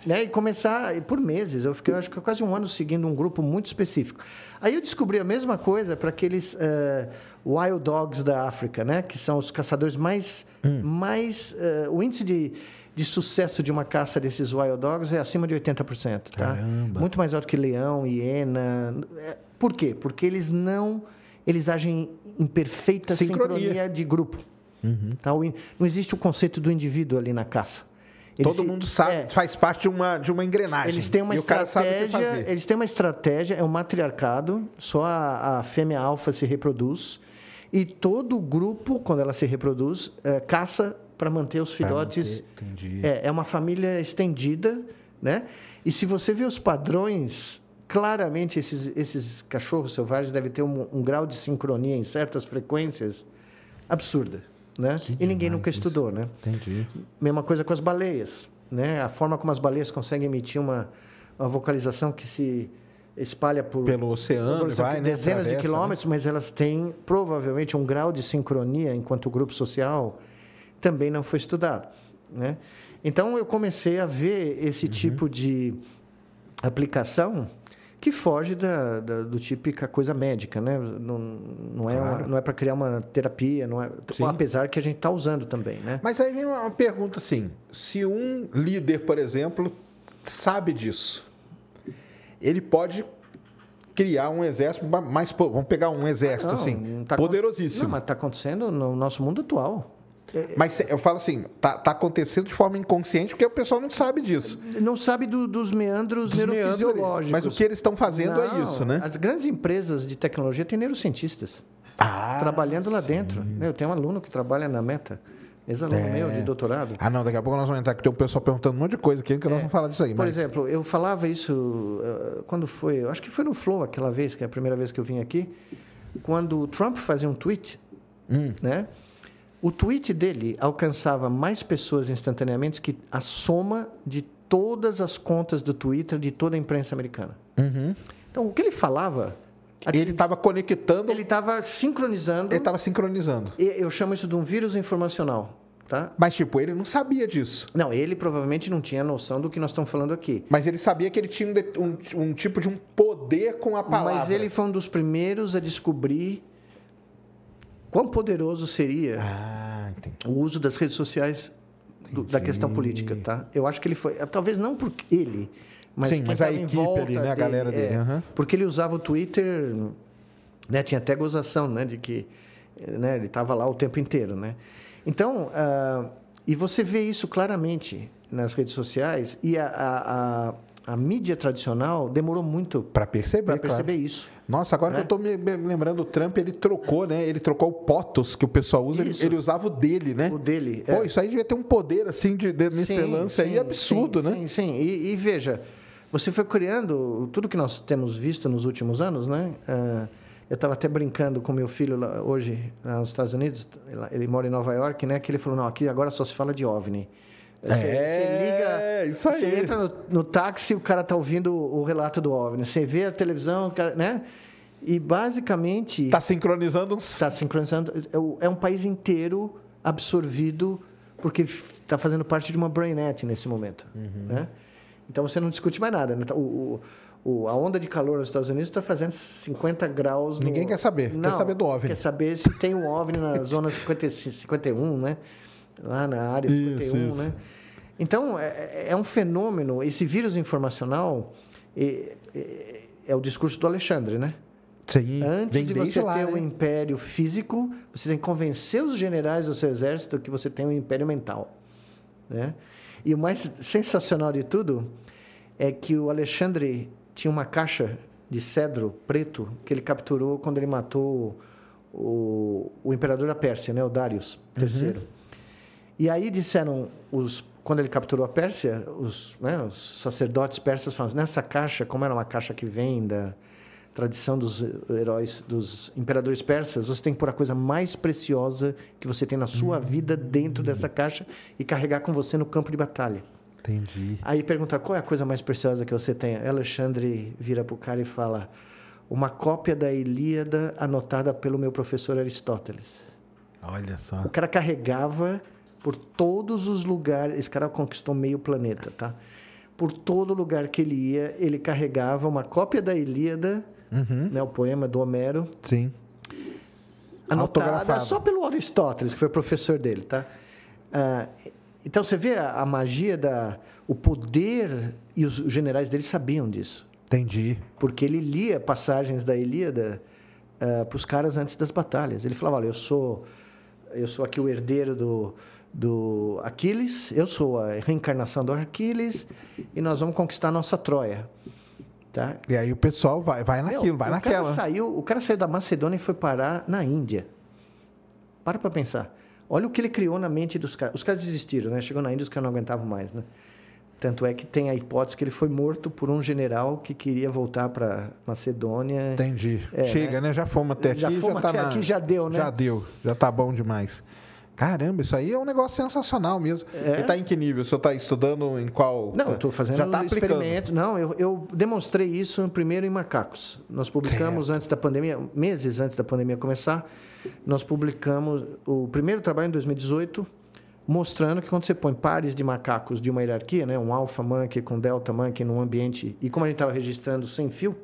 B: né? e começar, por meses, eu fiquei acho que quase um ano seguindo um grupo muito específico. Aí eu descobri a mesma coisa para aqueles eh, wild dogs da África, né? Que são os caçadores mais... mais eh, o índice de, de sucesso de uma caça desses wild dogs é acima de 80%, tá?
A: Caramba.
B: Muito mais alto que leão, hiena. É, Por quê? Porque eles não. Eles agem em perfeita
A: Sincronia.
B: sincronia, de grupo. Tá? O in- Não existe o conceito do indivíduo ali na caça. Eles
A: Todo mundo sabe,
B: é,
A: faz parte de uma, de uma engrenagem.
B: eles têm uma estratégia. Eles têm uma estratégia, é um matriarcado, só a, a fêmea alfa se reproduz. E todo o grupo, quando ela se reproduz, é, caça para manter os filhotes.
A: manter.
B: É, é uma família estendida, né? E se você vê os padrões, claramente esses, esses cachorros selvagens devem ter um, um grau de sincronia em certas frequências absurda, né? e ninguém nunca
A: isso.
B: estudou, né?
A: Entendi.
B: Mesma coisa com as baleias, né? A forma como as baleias conseguem emitir uma, uma vocalização que se espalha por
A: Pelo oceano,
B: por
A: vai, né?
B: dezenas de
A: Atravessa,
B: quilômetros, mas elas têm provavelmente um grau de sincronia enquanto grupo social também não foi estudado, né? Então eu comecei a ver esse
A: Uhum.
B: tipo de aplicação que foge da, da- do típica coisa médica, né? Não, não é
A: Claro.
B: uma- não é para criar uma terapia, não é,
A: Sim.
B: apesar que a gente está usando também, né?
A: Mas aí vem uma pergunta assim: se um líder, por exemplo, sabe disso, ele pode criar um exército ma- mais. Vamos pegar um exército
B: Não,
A: assim,
B: não tá
A: poderosíssimo.
B: Não, mas está acontecendo no nosso mundo atual.
A: Mas se- eu falo assim, tá, tá acontecendo de forma inconsciente porque o pessoal não sabe disso.
B: Não sabe do- dos meandros
A: Dos
B: neurofisiológicos.
A: Mas o que eles estão fazendo é
B: Não,
A: isso, né?
B: As grandes empresas de tecnologia têm neurocientistas
A: Ah,
B: trabalhando lá dentro. Eu tenho um aluno que trabalha na Meta, ex-aluno
A: É.
B: meu de doutorado.
A: Ah, não, daqui a pouco nós vamos entrar, que tem um pessoal perguntando um monte de coisa aqui que nós vamos falar disso aí.
B: É. Por
A: mas...
B: exemplo, eu falava isso eh, quando foi, eu acho que foi no Flow aquela vez, que é a primeira vez que eu vim aqui, quando o Trump fazia um tweet,
A: Hum.
B: né? O tweet dele alcançava mais pessoas instantaneamente que a soma de todas as contas do Twitter de toda a imprensa americana.
A: Uhum.
B: Então, o que ele falava,
A: Ele estava conectando,
B: ele estava sincronizando.
A: ele estava sincronizando.
B: Eu chamo isso de um vírus informacional, tá?
A: Mas, tipo, ele não sabia disso.
B: Não, ele provavelmente não tinha noção do que nós estamos falando aqui.
A: Mas ele sabia que ele tinha um, um- um tipo de um poder com a palavra.
B: Mas ele foi um dos primeiros a descobrir quão poderoso seria
A: Ah,
B: o uso das redes sociais do- da questão política, tá? Eu acho que ele foi, talvez não por ele, mas
A: Sim, mas a equipe ali, né, a galera dele,
B: é,
A: aham.
B: Porque ele usava o Twitter, né? Tinha até gozação, né? De que, né? Ele estava lá o tempo inteiro, né? Então, ah, e você vê isso claramente nas redes sociais e a, a, a, a mídia tradicional demorou muito
A: Para perceber,
B: para
A: claro.
B: perceber isso.
A: Nossa, agora
B: Né?
A: que eu tô me lembrando, o Trump, ele trocou, né? Ele trocou o POTUS que o pessoal usa, ele, ele usava o dele, né?
B: O dele.
A: Pô,
B: é.
A: isso aí devia ter um poder, assim, de, de
B: Sim,
A: lance aí
B: sim,
A: absurdo,
B: sim,
A: né?
B: Sim, sim. E, e veja, você foi criando tudo que nós temos visto nos últimos anos, né? Ah, eu estava até brincando com meu filho lá, hoje lá nos Estados Unidos, ele mora em Nova York, né? Que ele falou, não, aqui agora só se fala de OVNI.
A: É,
B: você liga,
A: isso aí.
B: você entra no, no táxi, o cara tá ouvindo o, relato do OVNI. Você vê a televisão, cara, né? E basicamente
A: Tá sincronizando uns...
B: está sincronizando. É É um país inteiro absorvido porque está fazendo parte de uma brainnet nesse momento.
A: Uhum.
B: Né? Então você não discute mais nada. né? O, o- o- a onda de calor nos Estados Unidos está fazendo 50 graus. no-
A: Ninguém quer saber, quer
B: Não,
A: saber do OVNI.
B: Quer saber se tem um OVNI na zona 50, 51, né? Lá na área 51,
A: Isso, isso.
B: né? Então, é, é um fenômeno. Esse vírus informacional é, é- é o discurso do Alexandre, né?
A: Sim,
B: Antes de você
A: lá,
B: ter
A: né?
B: um império físico, você tem que convencer os generais do seu exército que você tem um império mental. Né? E o mais sensacional de tudo é que o Alexandre tinha uma caixa de cedro preto que ele capturou quando ele matou o, o imperador da Pérsia, né? o Darius III. E aí disseram, os, quando ele capturou a Pérsia, os, né, os sacerdotes persas falaram, nessa caixa, como era uma caixa que vem da, tradição dos heróis, dos imperadores persas, você tem que pôr a coisa mais preciosa que você tem na sua vida dentro dessa caixa e carregar com você no campo de batalha.
A: Entendi.
B: Aí pergunta qual é a coisa mais preciosa que você tem. Alexandre vira para o cara e fala: uma cópia da Ilíada anotada pelo meu professor Aristóteles.
A: Olha só.
B: O cara carregava por todos os lugares. Esse cara conquistou meio planeta, tá? Por todo lugar que ele ia, ele carregava uma cópia da Ilíada,
A: Uhum.
B: né, o poema do Homero,
A: Sim.
B: anotada só pelo Aristóteles, que foi professor dele, tá? Ah, então você vê a, a magia da o poder e os generais dele sabiam disso,
A: Entendi.
B: porque ele lia passagens da Ilíada para os caras antes das batalhas. Ele falava: "Olha, eu sou eu sou aqui o herdeiro do do Aquiles, eu sou a reencarnação do Aquiles e nós vamos conquistar a nossa Troia." Tá?
A: E aí o pessoal vai, vai
B: Meu,
A: naquilo, vai
B: o
A: naquela.
B: Cara saiu, o cara saiu da Macedônia e foi parar na Índia. Para para pensar. Olha o que ele criou na mente dos caras. Os caras desistiram, né? Chegou na Índia, os caras não aguentavam mais, né? Tanto é que tem a hipótese que ele foi morto por um general que queria voltar para Macedônia.
A: Entendi.
B: É,
A: Chega, né? Já fomos até
B: Já
A: aqui.
B: fomos
A: já tá
B: até
A: na-
B: aqui, já deu, né?
A: Já deu. Já tá bom demais. Caramba, isso aí é um negócio sensacional mesmo.
B: É.
A: E tá em que nível? O senhor tá estudando em qual?
B: Não, estou fazendo
A: Já tá
B: experimento. Não, eu, eu demonstrei isso primeiro em macacos. Nós publicamos antes da pandemia, meses antes da pandemia começar, nós publicamos o primeiro trabalho em 2018, mostrando que quando você põe pares de macacos de uma hierarquia, né, um alpha monkey com delta monkey num ambiente, e como a gente estava registrando sem fio,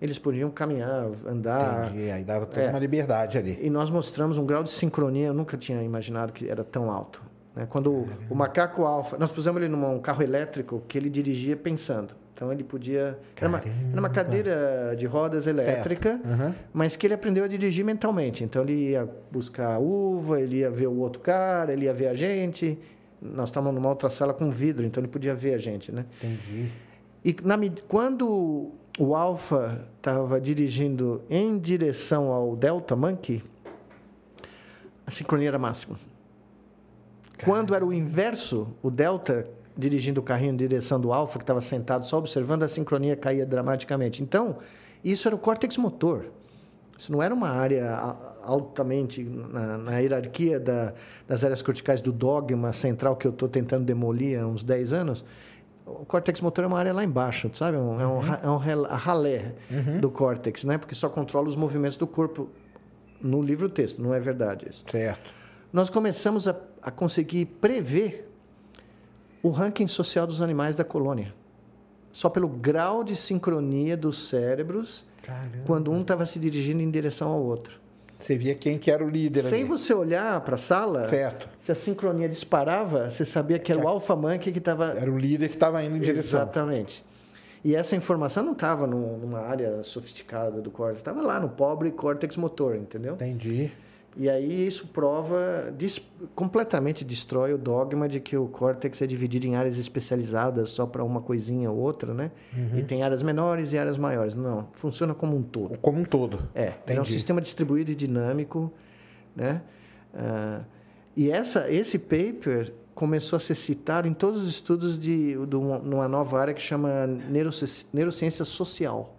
B: eles podiam caminhar, andar,
A: Entendi. Aí dava toda
B: É.
A: uma liberdade ali.
B: e nós mostramos um grau de sincronia, eu nunca tinha imaginado que era tão alto. né? Quando o, o macaco alfa, nós pusemos ele num carro elétrico que ele dirigia pensando. Então ele podia. Era uma, era uma cadeira de rodas elétrica,
A: Uhum.
B: mas que ele aprendeu a dirigir mentalmente. Então ele ia buscar a uva, ele ia ver o outro cara, ele ia ver a gente. Nós estávamos numa outra sala com vidro, então ele podia ver a gente, né?
A: Entendi.
B: E na quando o Alpha estava dirigindo em direção ao Delta Monkey, a sincronia era máxima. Quando era o inverso, o Delta dirigindo o carrinho em direção do Alpha, que estava sentado só observando, a sincronia caía dramaticamente. Então, isso era o córtex motor. Isso não era uma área altamente na, na hierarquia da- das áreas corticais do dogma central que eu estou tentando demolir há uns 10 anos. O córtex motor é uma área lá embaixo, sabe? É um, é um, ra- é um rel- a ralé do córtex, né? Porque só controla os movimentos do corpo no livro texto, não é verdade isso.
A: Certo.
B: Nós começamos a, a conseguir prever o ranking social dos animais da colônia. Só pelo grau de sincronia dos cérebros
A: Caramba.
B: quando um estava se dirigindo em direção ao outro.
A: Você via quem que era o líder
B: Sem
A: ali.
B: você olhar para a sala,
A: Certo.
B: se a sincronia disparava, você sabia que era o alfa monkey que estava
A: Era o líder que estava indo em direção.
B: Exatamente. E essa informação não estava numa área sofisticada do córtex, estava lá no pobre córtex motor, entendeu?
A: Entendi.
B: E aí isso prova, dis- completamente destrói o dogma de que o córtex é dividido em áreas especializadas só para uma coisinha ou outra, né? E tem áreas menores e áreas maiores. Não, funciona como um todo.
A: Como um todo.
B: É, é um
A: Entendi.
B: sistema distribuído e dinâmico, né? Ah, e essa, esse paper começou a ser citado em todos os estudos de, de uma, numa nova área que chama neuroci- neurociência social,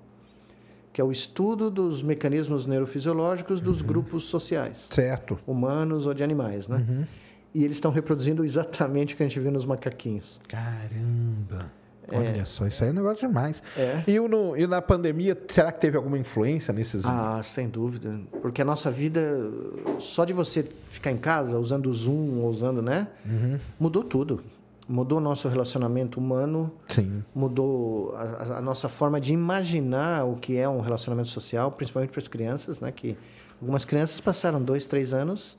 B: que é o estudo dos mecanismos neurofisiológicos dos grupos sociais,
A: Certo.
B: humanos ou de animais, né? E eles estão reproduzindo exatamente o que a gente viu nos macaquinhos.
A: Caramba. Olha só, isso aí é um negócio demais.
B: É.
A: E, no- e na pandemia, será que teve alguma influência nesses...
B: Ah, sem dúvida. Porque a nossa vida, só de você ficar em casa, usando o Zoom, ou usando, né? Mudou tudo. Mudou o nosso relacionamento humano,
A: Sim.
B: mudou a, a- nossa forma de imaginar o que é um relacionamento social, principalmente para as crianças, né? Que algumas crianças passaram dois, três anos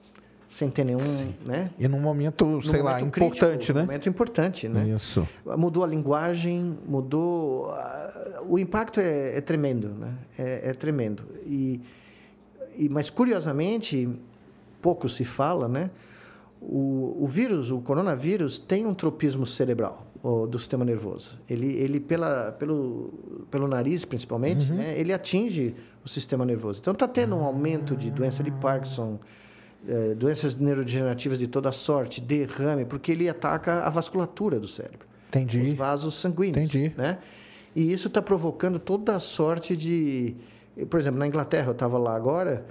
B: sem ter nenhum, né?
A: E num momento,
B: Num
A: sei lá,
B: momento
A: importante,
B: crítico,
A: né?
B: num momento importante, né?
A: Isso.
B: Mudou a linguagem, mudou. ah, O impacto é, é tremendo, né? É, é tremendo. E, e, mas, curiosamente, pouco se fala, né? O, o vírus, o coronavírus, tem um tropismo cerebral o, do sistema nervoso. Ele, ele pela, pelo, pelo nariz, principalmente, né? ele atinge o sistema nervoso. Então, está tendo um aumento de doença de Parkinson, eh, doenças neurodegenerativas de toda sorte, derrame, porque ele ataca a vasculatura do cérebro
A: Entendi.
B: os vasos sanguíneos.
A: Entendi.
B: Né? E isso está provocando toda a sorte de Por exemplo, na Inglaterra, eu estava lá agora,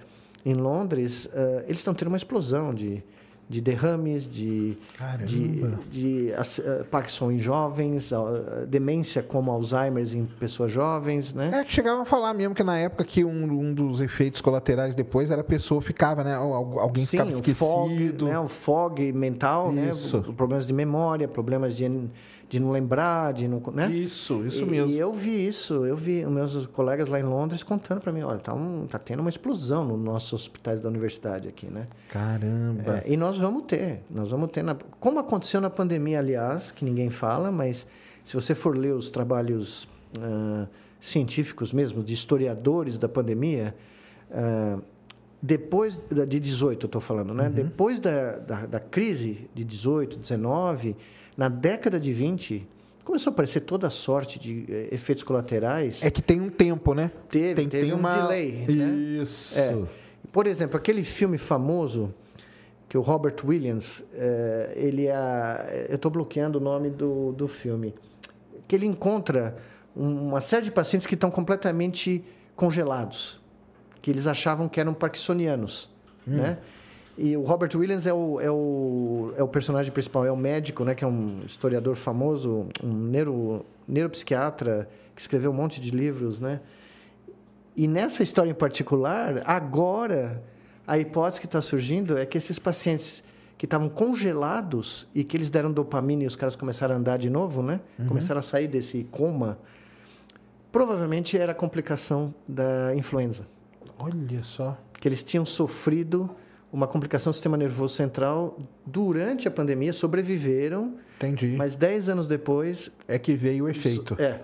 B: em Londres, uh, eles estão tendo uma explosão de, de derrames, de, de, de uh, Parkinson em jovens, uh, demência como Alzheimer em pessoas jovens, né?
A: É que chegavam a falar mesmo que na época que um, um dos efeitos colaterais depois era a pessoa ficava, né? Alguém
B: Sim,
A: ficava esquecido.
B: O fog, né? o fog mental, né?
A: Isso.
B: né? Problemas de memória, problemas de de não lembrar, de não, né?
A: Isso, isso
B: e,
A: mesmo.
B: E eu vi isso, eu vi os meus colegas lá em Londres contando para mim, olha, tá, um, tá tendo uma explosão nos nossos hospitais da universidade aqui, né?
A: Caramba.
B: É, e nós vamos ter, nós vamos ter, na, como aconteceu na pandemia, aliás, que ninguém fala, mas se você for ler os trabalhos uh, científicos mesmo, de historiadores da pandemia, uh, depois de 18, eu estou falando, né? Uhum. Depois da, da, da crise de 18, 19 na década de 20, começou a aparecer toda sorte de eh, efeitos colaterais.
A: É que tem um tempo, né?
B: Teve,
A: tem,
B: teve
A: tem
B: um
A: uma...
B: delay.
A: Né? Isso.
B: É. Por exemplo, aquele filme famoso que o Robert Williams, eh, ele é, eu estou bloqueando o nome do, do filme, que ele encontra uma série de pacientes que estão completamente congelados, que eles achavam que eram parkinsonianos, hum. né? E o Robert Williams é o, é o, é o personagem principal, é o médico, né, que é um historiador famoso, um neuro, neuropsiquiatra, que escreveu um monte de livros, né? E nessa história em particular, agora, a hipótese que está surgindo é que esses pacientes que estavam congelados e que eles deram dopamina e os caras começaram a andar de novo, né? Uhum. Começaram a sair desse coma. Provavelmente era complicação da influenza.
A: Olha só.
B: Que eles tinham sofrido uma complicação do sistema nervoso central durante a pandemia, sobreviveram.
A: Entendi.
B: Mas 10 anos depois.
A: É que veio o efeito.
B: Isso, é.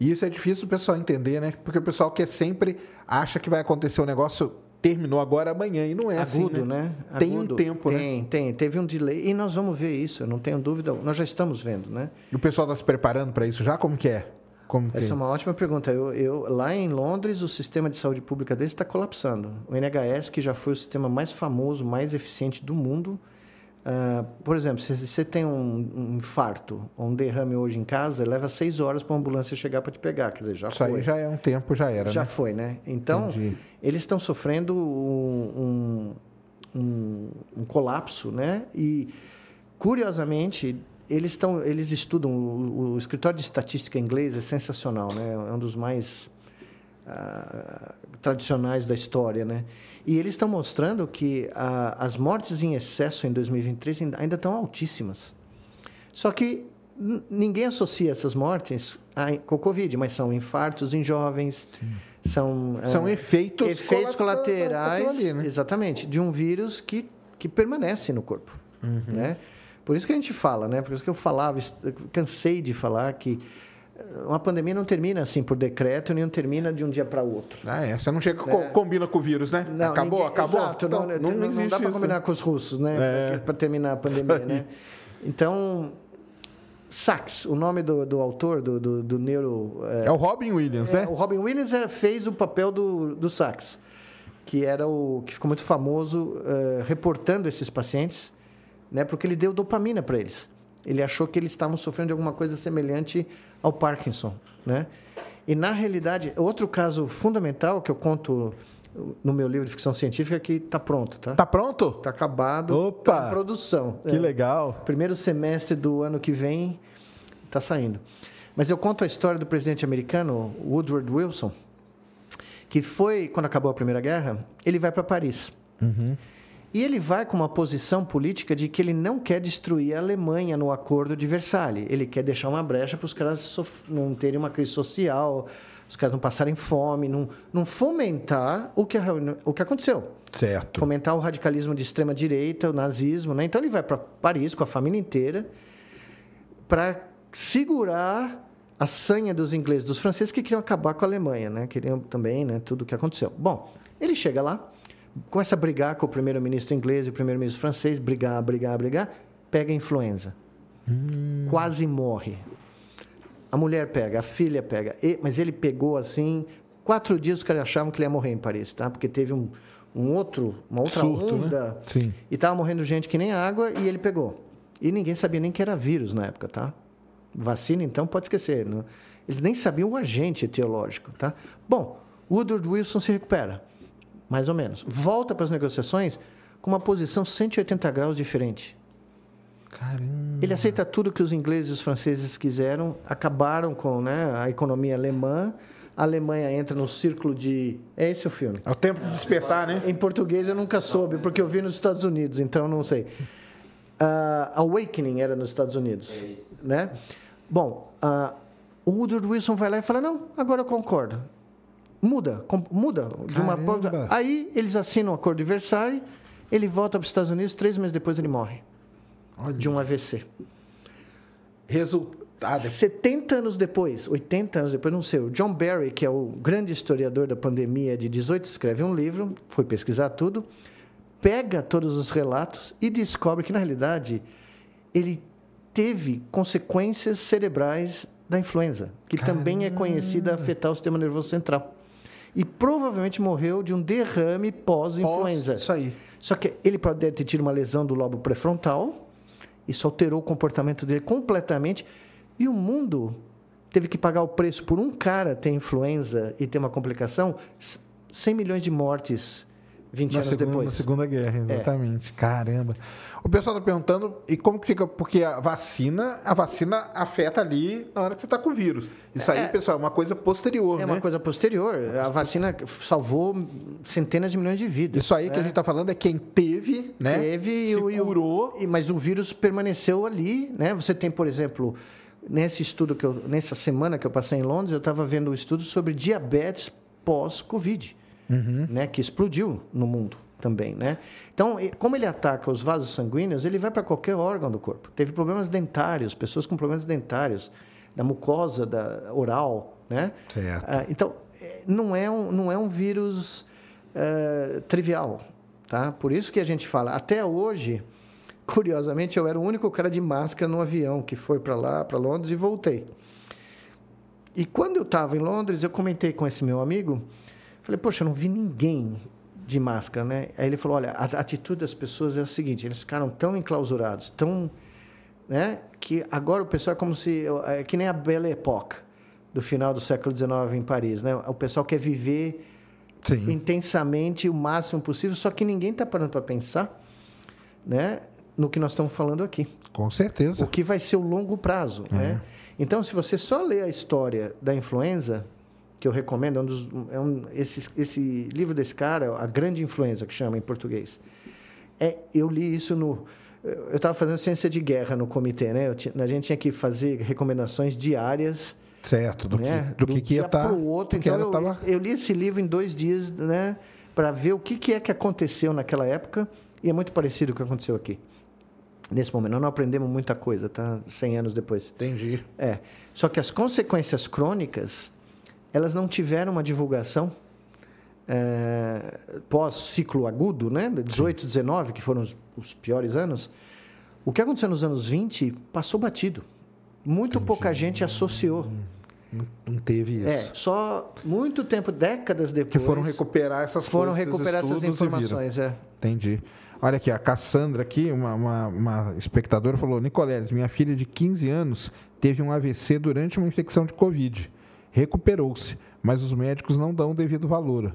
A: E isso é difícil o pessoal entender, né? Porque o pessoal quer sempre acha que vai acontecer um negócio terminou agora amanhã e não é
B: Agudo,
A: assim, né?
B: né?
A: Tem
B: Agudo.
A: um tempo,
B: tem,
A: né?
B: Tem, tem. Teve um delay e nós vamos ver isso, eu não tenho dúvida. Nós já estamos vendo, né?
A: E o pessoal está se preparando para isso já? Como que é? Como
B: Essa é uma ótima pergunta. Eu, eu, lá em Londres, o sistema de saúde pública deles está colapsando. O NHS, que já foi o sistema mais famoso, mais eficiente do mundo. Uh, por exemplo, se você tem um, um, infarto ou um derrame hoje em casa, leva seis horas para a ambulância chegar para te pegar. Quer dizer, já
A: Isso
B: foi.
A: aí já é um tempo, já era.
B: Já
A: né?
B: foi, né? Então, Entendi. eles estão sofrendo um, um, um colapso, né? E, curiosamente, eles estão eles estudam o, o, escritório de estatística inglês é sensacional né é um dos mais uh, tradicionais da história né e eles estão mostrando que uh, as mortes em excesso em 2023 ainda estão altíssimas só que ninguém associa essas mortes a, com o covid mas são infartos em jovens Sim. são
A: uh, são efeitos
B: efeitos colaterais ali, né? exatamente de um vírus que que permanece no corpo uhum. né por isso que a gente fala, né? Por isso que eu falava, cansei de falar que eh, uma pandemia não termina assim por decreto, nem não termina de um dia para outro.
A: Ah, é. Você não chega, né? combina com o vírus, né?
B: Não,
A: acabou,
B: ninguém,
A: acabou.
B: Exato, não, não, não, não dá para combinar com os russos, né? É. Para terminar a pandemia, né? Então, Sachs, o nome do, do autor, do, do, do neuro...
A: É, é, o Robin Williams,
B: é,
A: né?
B: O Robin Williams fez o papel do, do Sachs, que era o que ficou muito famoso uh, reportando esses pacientes né? Porque ele deu dopamina para eles. Ele achou que eles estavam sofrendo de alguma coisa semelhante ao Parkinson, né? E na realidade, outro caso fundamental que eu conto no meu livro de ficção científica é que está pronto, tá?
A: Tá pronto?
B: Está acabado.
A: Opa!
B: Tá em produção.
A: Que é. legal.
B: Primeiro semestre do ano que vem está saindo. Mas eu conto a história do presidente americano Woodward Wilson, que foi quando acabou a Primeira Guerra, ele vai para Paris.
A: Uhum.
B: E ele vai com uma posição política de que ele não quer destruir a Alemanha no Acordo de Versalhes. Ele quer deixar uma brecha para os caras não terem uma crise social, os caras não passarem fome, não, não fomentar o que, o que aconteceu.
A: Certo.
B: Fomentar o radicalismo de extrema direita, o nazismo. Né? Então ele vai para Paris com a família inteira para segurar a sanha dos ingleses, dos franceses que queriam acabar com a Alemanha, né? Queriam também, né? Tudo o que aconteceu. Bom, ele chega lá começa a brigar com o primeiro-ministro inglês e o primeiro-ministro francês, brigar, brigar, brigar, pega influenza.
A: Hum.
B: Quase morre. A mulher pega, a filha pega. E, mas ele pegou assim, quatro dias os caras achavam que ele ia morrer em Paris, tá? Porque teve um, um outro, uma outra
A: Surto,
B: onda.
A: Né? Sim.
B: E estava morrendo gente que nem água e ele pegou. E ninguém sabia nem que era vírus na época, tá? Vacina, então, pode esquecer. Não? Eles nem sabiam o agente etiológico, tá? Bom, Woodward Wilson se recupera, mais ou menos. Volta para as negociações com uma posição 180 graus diferente.
A: Caramba.
B: Ele aceita tudo que os ingleses e os franceses quiseram, acabaram com né, a economia alemã. A Alemanha entra no círculo de. É esse o filme.
A: É o tempo de despertar, né?
B: Em português eu nunca soube, porque eu vi nos Estados Unidos, então eu não sei. Uh, Awakening era nos Estados Unidos, né? Bom, uh, o Woodward Wilson vai lá e fala: não, agora eu concordo. Muda, muda. De uma,
A: Caramba.
B: aí eles assinam o Acordo de Versailles, ele volta para os Estados Unidos, três meses depois ele morre
A: Olha.
B: de um AVC.
A: Resultado.
B: 70 anos depois, 80 anos depois, não sei, o John Barry, que é o grande historiador da pandemia de 18, escreve um livro, foi pesquisar tudo, pega todos os relatos e descobre que, na realidade, ele teve consequências cerebrais da influenza, que também é conhecida afetar o sistema nervoso central. E provavelmente morreu de um derrame pós-influenza.
A: Isso aí.
B: Só que ele pode ter tido uma lesão do lobo pré-frontal, isso alterou o comportamento dele completamente, e o mundo teve que pagar o preço por um cara ter influenza e ter uma complicação, 100 milhões de mortes 20
A: Na
B: anos
A: segunda,
B: depois. É.
A: na Segunda Guerra, exatamente. Caramba. O pessoal está perguntando, e como que fica? Porque a vacina, a vacina afeta ali na hora que você está com o vírus. Isso aí,
B: É.
A: pessoal, é uma coisa posterior,
B: É
A: né?
B: uma coisa posterior. A vacina salvou centenas de milhões de vidas.
A: Isso aí que a
B: né?
A: gente está falando é quem teve, né?
B: Teve
A: se
B: e
A: curou.
B: e- mas o vírus permaneceu ali, né? Você tem, por exemplo, nesse estudo que eu, nessa semana que eu passei em Londres, eu estava vendo um estudo sobre diabetes pós-Covid,
A: Uhum.
B: né? Que explodiu no mundo também, né? Então, como ele ataca os vasos sanguíneos, ele vai para qualquer órgão do corpo. Teve problemas dentários, pessoas com problemas dentários, da mucosa, da oral, né?
A: Certo.
B: Ah, então, eh, não é um, não é um vírus eh, trivial, tá? Por isso que a gente fala, até hoje, curiosamente, eu era o único cara de máscara no avião que foi para lá, para Londres e voltei. E quando eu estava em Londres, eu comentei com esse meu amigo, falei, poxa, eu não vi ninguém de máscara, né? Aí ele falou, olha, a atitude das pessoas é a seguinte, eles ficaram tão enclausurados, tão, né, que agora o pessoal é como se, é que nem a Belle Époque do final do século XIX em Paris, né? O pessoal quer viver
A: Sim.
B: intensamente o máximo possível, só que ninguém está parando para pensar, né, no que nós estamos falando aqui
A: Com certeza.
B: o que vai ser o longo prazo. Né? Então, se você só lê a história da influenza, que eu recomendo, é um dos, é um, esse, esse livro desse cara, A Grande Influenza, que chama em português. É, eu li isso no. Eu estava fazendo ciência de guerra no comitê, né? Tinha- a gente tinha que fazer recomendações diárias
A: Certo. Do
B: né?
A: que, do que, que ia estar.
B: pro outro. Então, eu, eu li esse livro em dois dias, né? Para ver o que, que é que aconteceu naquela época. E é muito parecido com o que aconteceu aqui. Nesse momento. Nós não aprendemos muita coisa, tá? 100 anos depois.
A: Entendi.
B: É. Só que as consequências crônicas, elas não tiveram uma divulgação é, pós-ciclo agudo, né? 18, 19, que foram os, os piores anos. O que aconteceu nos anos 20 passou batido. Muito pouca gente associou.
A: Não, teve isso.
B: É, só muito tempo, décadas
A: Que
B: depois.
A: foram recuperar essas
B: foram
A: coisas,
B: recuperar essas informações. É.
A: Entendi. Olha aqui, a Cassandra aqui, uma, uma, uma espectadora, falou, Nicoleles, minha filha de 15 anos teve um AVC durante uma infecção de Covid. Recuperou-se, mas os médicos não dão o devido valor.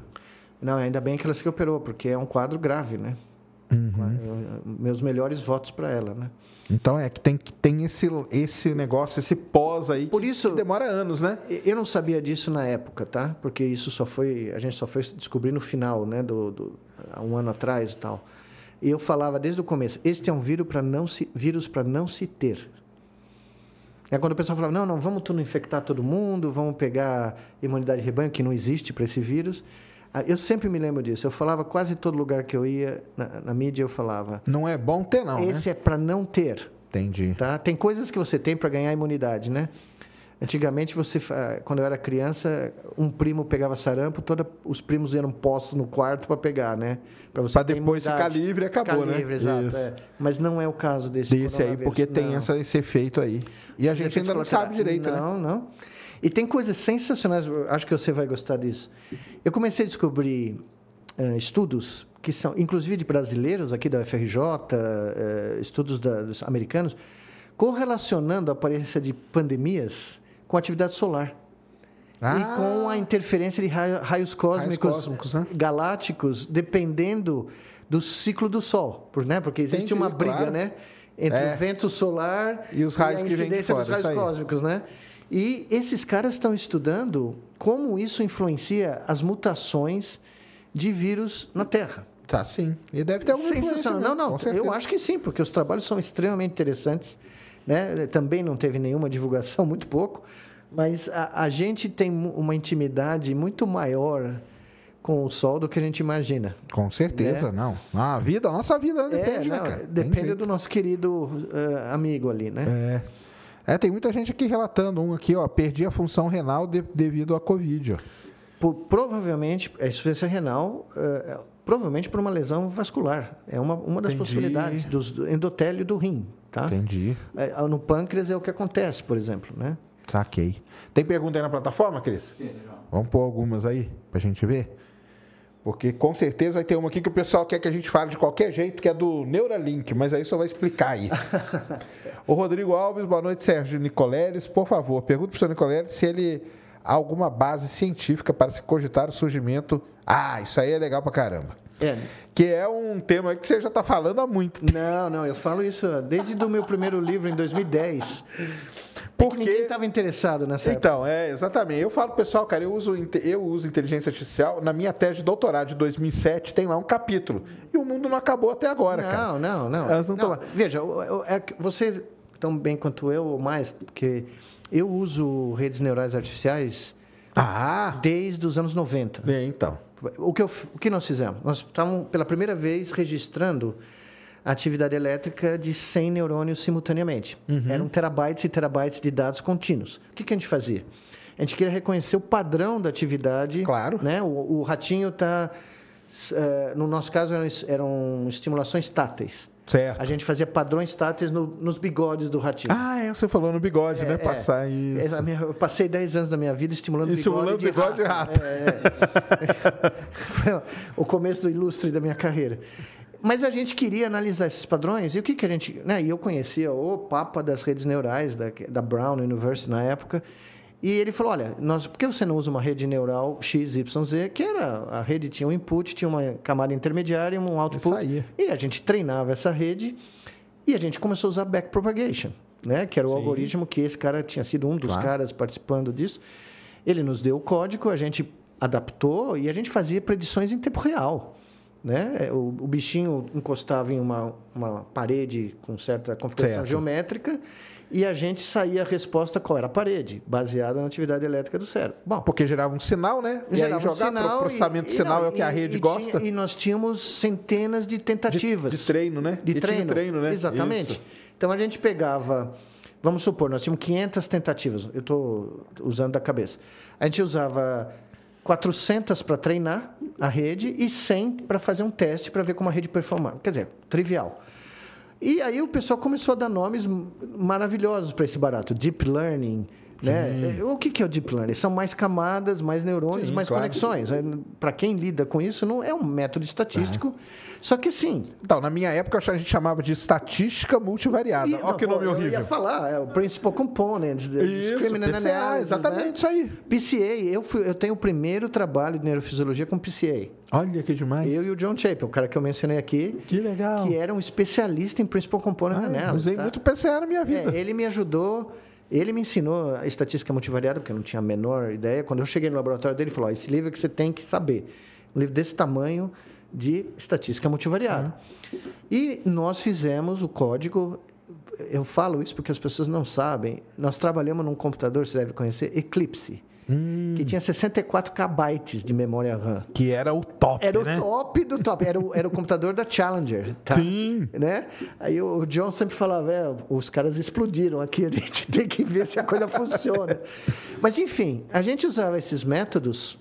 B: Não, ainda bem que ela se recuperou, porque é um quadro grave, né?
A: Uhum.
B: Eu- Meus melhores votos para ela, né?
A: Então é que tem, tem esse, esse negócio, esse pós aí,
B: Por
A: que,
B: isso-
A: que demora anos, né?
B: Eu não sabia disso na época, tá? Porque isso só foi, a gente só foi descobrir no final, né? Do, do há um ano atrás e tal. E eu falava desde o começo, este é um vírus para não se, vírus para não se ter. É quando o pessoal falava, não, não, vamos tudo infectar todo mundo, vamos pegar imunidade de rebanho, que não existe para esse vírus. Ah, Eu sempre me lembro disso. Eu falava quase todo lugar que eu ia, na, na mídia, eu falava,
A: Não é bom ter, não,
B: esse
A: né?
B: é para não ter.
A: Entendi.
B: Tá? Tem coisas que você tem para ganhar imunidade, né? Antigamente, você, quando eu era criança, um primo pegava sarampo, toda, os primos eram postos no quarto para pegar, né? Para você
A: Pra
B: ter
A: depois ficar livre acabou,
B: Ficar
A: né?
B: livre, exato. É. Mas não é o caso desse
A: Desse aí, porque tem
B: não.
A: essa, esse efeito aí. E a
B: Esses
A: gente ainda não sabe direito, né?
B: Não, não. E tem coisas sensacionais, acho que você vai gostar disso. Eu comecei a descobrir eh, estudos que são, inclusive de brasileiros aqui da UFRJ, eh, estudos da- dos americanos, correlacionando a aparência de pandemias com a atividade solar.
A: Ah.
B: e com a interferência de raio- raios cósmicos,
A: cósmicos, né?
B: galácticos, dependendo do ciclo do Sol, por- né? porque existe
A: Entendi,
B: uma briga
A: claro.
B: né? entre
A: É.
B: o vento solar
A: E os raios
B: a
A: que vêm de
B: incidência dos
A: fora,
B: raios cósmicos. Né? E esses caras estão estudando como isso influencia as mutações de vírus na Terra.
A: Tá, sim. E deve ter alguma
B: Sensacional.
A: mesmo,
B: Não, não, eu acho que sim, porque os trabalhos são extremamente interessantes. Né? Também não teve nenhuma divulgação, muito pouco, mas a, a gente tem uma intimidade muito maior com o Sol do que a gente imagina.
A: Com certeza, não. Ah, A vida, a nossa vida depende,
B: é,
A: né,
B: não,
A: cara? Tem
B: depende do nosso querido eh, amigo ali, né?
A: É. É, tem muita gente aqui relatando. Um aqui, ó, perdi a função renal de- devido à Covid, ó.
B: Por- provavelmente, a insuficiência renal, eh, provavelmente por uma lesão vascular. É uma, uma das
A: Entendi.
B: possibilidades do endotélio do rim, tá?
A: Entendi.
B: Eh, No pâncreas é o que acontece, por exemplo, né?
A: Saquei. Tem pergunta aí na plataforma, Cris?
C: Sim, João.
A: Vamos pôr algumas aí pra gente ver? Porque com certeza vai ter uma aqui que o pessoal quer que a gente fale de qualquer jeito, que é do Neuralink, mas aí só vai explicar aí. o Rodrigo Alves, boa noite, Sérgio Nicoleles. Por favor, pergunta para o senhor Nicoleles se ele há alguma base científica para se cogitar o surgimento. Ah, isso aí é legal pra caramba.
B: É.
A: Que é um tema que você já está falando há muito
B: Não, não, eu falo isso desde do meu primeiro livro em 2010.
A: Porque-
B: Porque ninguém estava interessado nessa época.
A: Então, é, exatamente. Eu falo, pessoal, cara, eu uso, eu uso inteligência artificial. Na minha tese de doutorado de 2007, tem lá um capítulo. E o mundo não acabou até agora, cara.
B: Não, não, não.
A: Elas não
B: Não. Veja, o- o- é você tão bem quanto eu, ou mais, porque eu uso redes neurais artificiais
A: Ah,
B: desde os anos 90.
A: é, então.
B: O que, eu o que nós fizemos? Nós estávamos, pela primeira vez, registrando a atividade elétrica de 100 neurônios simultaneamente.
A: Uhum.
B: Eram terabytes e terabytes de dados contínuos. O que, que a gente fazia? A gente queria reconhecer o padrão da atividade.
A: Claro.
B: Né? O, o ratinho está... no nosso caso, eram, eram estimulações táteis.
A: Certo.
B: A gente fazia padrões táteis no- nos bigodes do ratinho.
A: Ah, é, você falou no bigode, né?
B: É,
A: Passar
B: é,
A: isso.
B: minha- eu passei 10 anos da minha vida estimulando,
A: Estimulando
B: bigode,
A: bigode de rato.
B: É, é. Foi o começo do ilustre da minha carreira. Mas a gente queria analisar esses padrões e o que, que a gente. Né, e eu conhecia o Papa das redes neurais da, da Brown University na época. E ele falou: olha, nós, por que você não usa uma rede neural XYZ, que era a rede tinha um input, tinha uma camada intermediária e um output. E a gente treinava essa rede e a gente começou a usar backpropagation, né? que era o algoritmo que esse cara tinha sido um dos
A: Claro.
B: caras participando disso. Ele nos deu o código, a gente adaptou e a gente fazia predições em tempo real. Né? O, o bichinho encostava em uma, uma parede com certa configuração
A: Certo.
B: geométrica e a gente saía a resposta qual era a parede, baseada na atividade elétrica do cérebro. Bom,
A: Porque gerava um sinal, né? E aí
B: gerava um
A: jogar
B: sinal
A: pro processamento de
B: e- e
A: sinal
B: não,
A: é o que a
B: e-
A: rede
B: e
A: gosta.
B: tinha- e nós tínhamos centenas de
A: de,
B: tentativas.
A: de treino, né?
B: De
A: E
B: treino.
A: treino, né?
B: Exatamente.
A: Isso.
B: Então a gente pegava, vamos supor, nós tínhamos 500 tentativas, eu estou usando da cabeça. A gente usava 400 para treinar a rede e 100 para fazer um teste para ver como a rede performava. Quer dizer, trivial. E aí o pessoal começou a dar nomes maravilhosos para esse barato. Deep Learning, né? O que que é o Deep Learning? São mais camadas, mais neurônios,
A: Sim,
B: mais
A: claro.
B: conexões. Para quem lida com isso, não é um método estatístico. Só que sim,
A: Então, na minha época, a gente chamava de estatística multivariada. Olha que nome
B: Eu
A: horrível.
B: ia falar, é o Principal Components,
A: Isso,
B: Discriminant
A: PCA,
B: Analysis,
A: exatamente
B: né?
A: isso aí.
B: PCA, eu, fui, eu tenho o primeiro trabalho de neurofisiologia com PCA.
A: Olha que demais.
B: Eu e o John Chappell, o cara que eu mencionei aqui,
A: Que legal.
B: que era um especialista em Principal Component
A: Ah,
B: Analysis.
A: usei
B: tá?
A: muito PCA na minha vida.
B: É, ele me ajudou, ele me ensinou a estatística multivariada, porque eu não tinha a menor ideia. Quando eu cheguei no laboratório dele, ele falou: "Ó, esse livro é que você tem que saber. Um livro desse tamanho de estatística multivariada. E nós fizemos o código. Eu falo isso porque as pessoas não sabem. Nós trabalhamos num computador, você deve conhecer, Eclipse,
A: Hum.
B: que tinha 64 KB de memória RAM.
A: Que era o top,
B: Era
A: né?
B: o top do top. Era o, era o computador da Challenger. tá?
A: Sim.
B: Né? Aí o John sempre falava, é, os caras explodiram aqui, a gente tem que ver se a coisa funciona. Mas, enfim, a gente usava esses métodos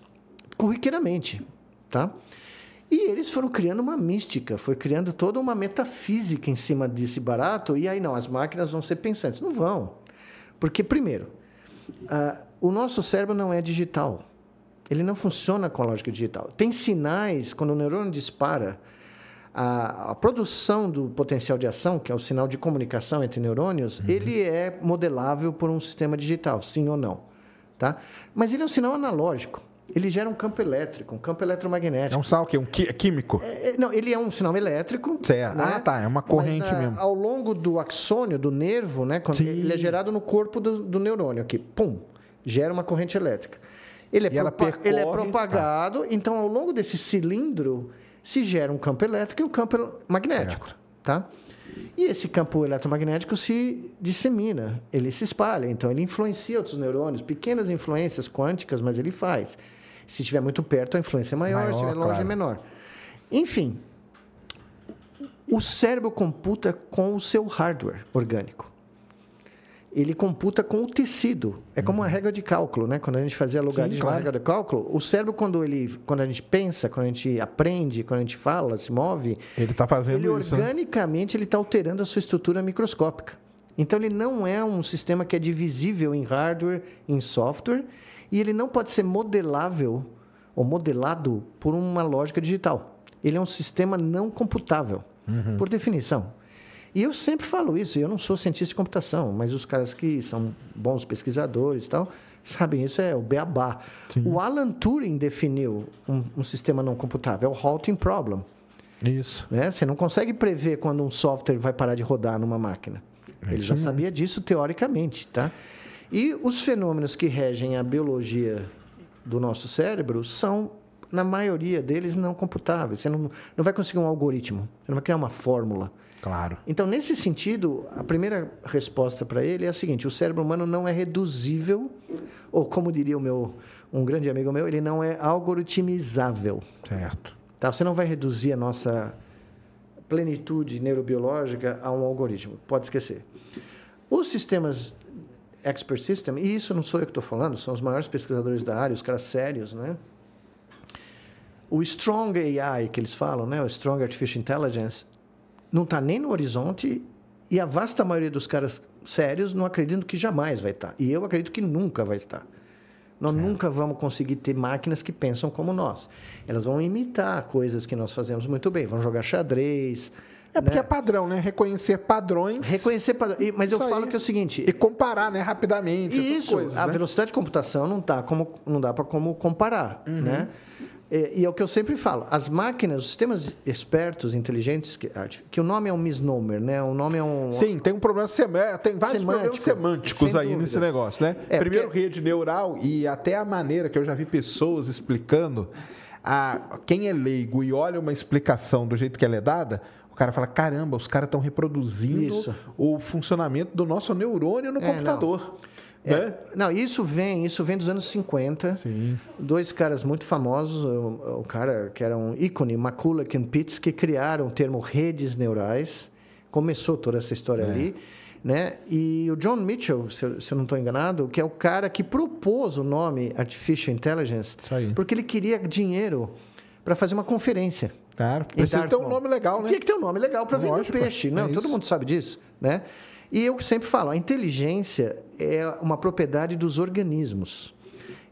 B: corriqueiramente, tá? E eles foram criando uma mística, foi criando toda uma metafísica em cima desse barato, e aí não, as máquinas vão ser pensantes. Não vão. Porque, primeiro, ah, o nosso cérebro não é digital. Ele não funciona com a lógica digital. Tem sinais, quando o neurônio dispara, a, a produção do potencial de ação, que é o sinal de comunicação entre neurônios, ele é modelável por um sistema digital, sim ou não. Tá? Mas ele é um sinal analógico. Ele gera um campo elétrico, um campo
A: É
B: eletromagnético.
A: um sinal o quê? Um qui- químico?
B: É, é, não, ele é um sinal elétrico.
A: Certo.
B: né?
A: Ah, tá, é uma corrente
B: na-
A: mesmo.
B: Ao longo do axônio, do nervo, né? quando
A: Sim.
B: ele é gerado no corpo do, do neurônio aqui. Pum! Gera uma corrente elétrica. Ele é, propa- ele é
A: percorre,
B: propagado, então ao longo desse cilindro se gera um campo elétrico e um campo magnético. Tá? E esse campo eletromagnético se dissemina, ele se espalha, então ele influencia outros neurônios, pequenas influências quânticas, mas ele faz. Se estiver muito perto, a influência é maior,
A: Maior,
B: se estiver longe,
A: claro.
B: é menor. Enfim, o cérebro computa com o seu hardware orgânico. Ele computa com o tecido. É como uma regra de cálculo, né? Quando a gente fazia logaritmo,
A: claro.
B: regra de cálculo, o cérebro, quando, ele, quando a gente pensa, quando a gente aprende, quando a gente fala, se move,
A: Ele está fazendo
B: ele
A: isso. né?
B: organicamente ele está alterando a sua estrutura microscópica. Então ele não é um sistema que é divisível em hardware, em software, e ele não pode ser modelável ou modelado por uma lógica digital. Ele é um sistema não computável, por definição. E eu sempre falo isso, eu não sou cientista de computação, mas os caras que são bons pesquisadores e tal, sabem isso, é o beabá. O Alan Turing definiu um, um sistema não computável, é o halting problem.
A: Isso.
B: Né? Você não consegue prever quando um software vai parar de rodar numa máquina.
A: É
B: Ele já
A: mesmo.
B: sabia disso teoricamente, tá? E os fenômenos que regem a biologia do nosso cérebro são, na maioria deles, não computáveis. Você não, não vai conseguir um algoritmo, você não vai criar uma fórmula.
A: Claro.
B: Então, nesse sentido, a primeira resposta para ele é a seguinte: o cérebro humano não é reduzível, ou como diria o meu, um grande amigo meu, ele não é algoritmizável.
A: Certo.
B: Tá? Você não vai reduzir a nossa plenitude neurobiológica a um algoritmo. Pode esquecer. Os sistemas expert system, e isso não sou eu que estou falando, são os maiores pesquisadores da área, os caras sérios, né? O Strong AI, que eles falam, né? o Strong Artificial Intelligence, não está nem no horizonte e a vasta maioria dos caras sérios não acreditam que jamais vai estar. E eu acredito que nunca vai estar. Nós nunca vamos conseguir ter máquinas que pensam como nós. Elas vão imitar coisas que nós fazemos muito bem, vão jogar xadrez.
A: É porque
B: né?
A: é padrão, né? Reconhecer padrões
B: Reconhecer padrão. E- Mas eu falo
A: aí.
B: que é o seguinte:
A: e comparar, né? Rapidamente.
B: isso,
A: coisas,
B: a
A: né?
B: velocidade de computação não, tá como, não dá para como comparar, né? E, e é o que eu sempre falo, as máquinas, os sistemas espertos, inteligentes, que, que o nome é um misnomer, né? O nome é um...
A: Sim, tem um problema semântico, tem vários
B: Semântico,
A: problemas semânticos
B: sem
A: aí
B: dúvida.
A: nesse negócio, né?
B: É,
A: Primeiro,
B: porque-
A: rede neural e até a maneira que eu já vi pessoas explicando. A, quem é leigo e olha uma explicação do jeito que ela é dada, o cara fala: caramba, os caras estão reproduzindo
B: Isso.
A: o funcionamento do nosso neurônio no
B: É,
A: computador.
B: É,
A: né?
B: Não, isso vem, isso vem dos anos 50.
A: Sim.
B: Dois caras muito famosos, o, o cara que era um ícone, McCulloch e Pitts, que criaram o termo redes neurais. Começou toda essa história
A: É.
B: ali. Né? E o John Mitchell, se eu, se eu não estou enganado, que é o cara que propôs o nome Artificial Intelligence, porque ele queria dinheiro para fazer uma conferência.
A: Claro, precisa ter um nome legal, né?
B: Tinha que ter um nome legal para vender peixe. Não,
A: é
B: todo mundo sabe disso, né? E eu sempre falo, a inteligência é uma propriedade dos organismos.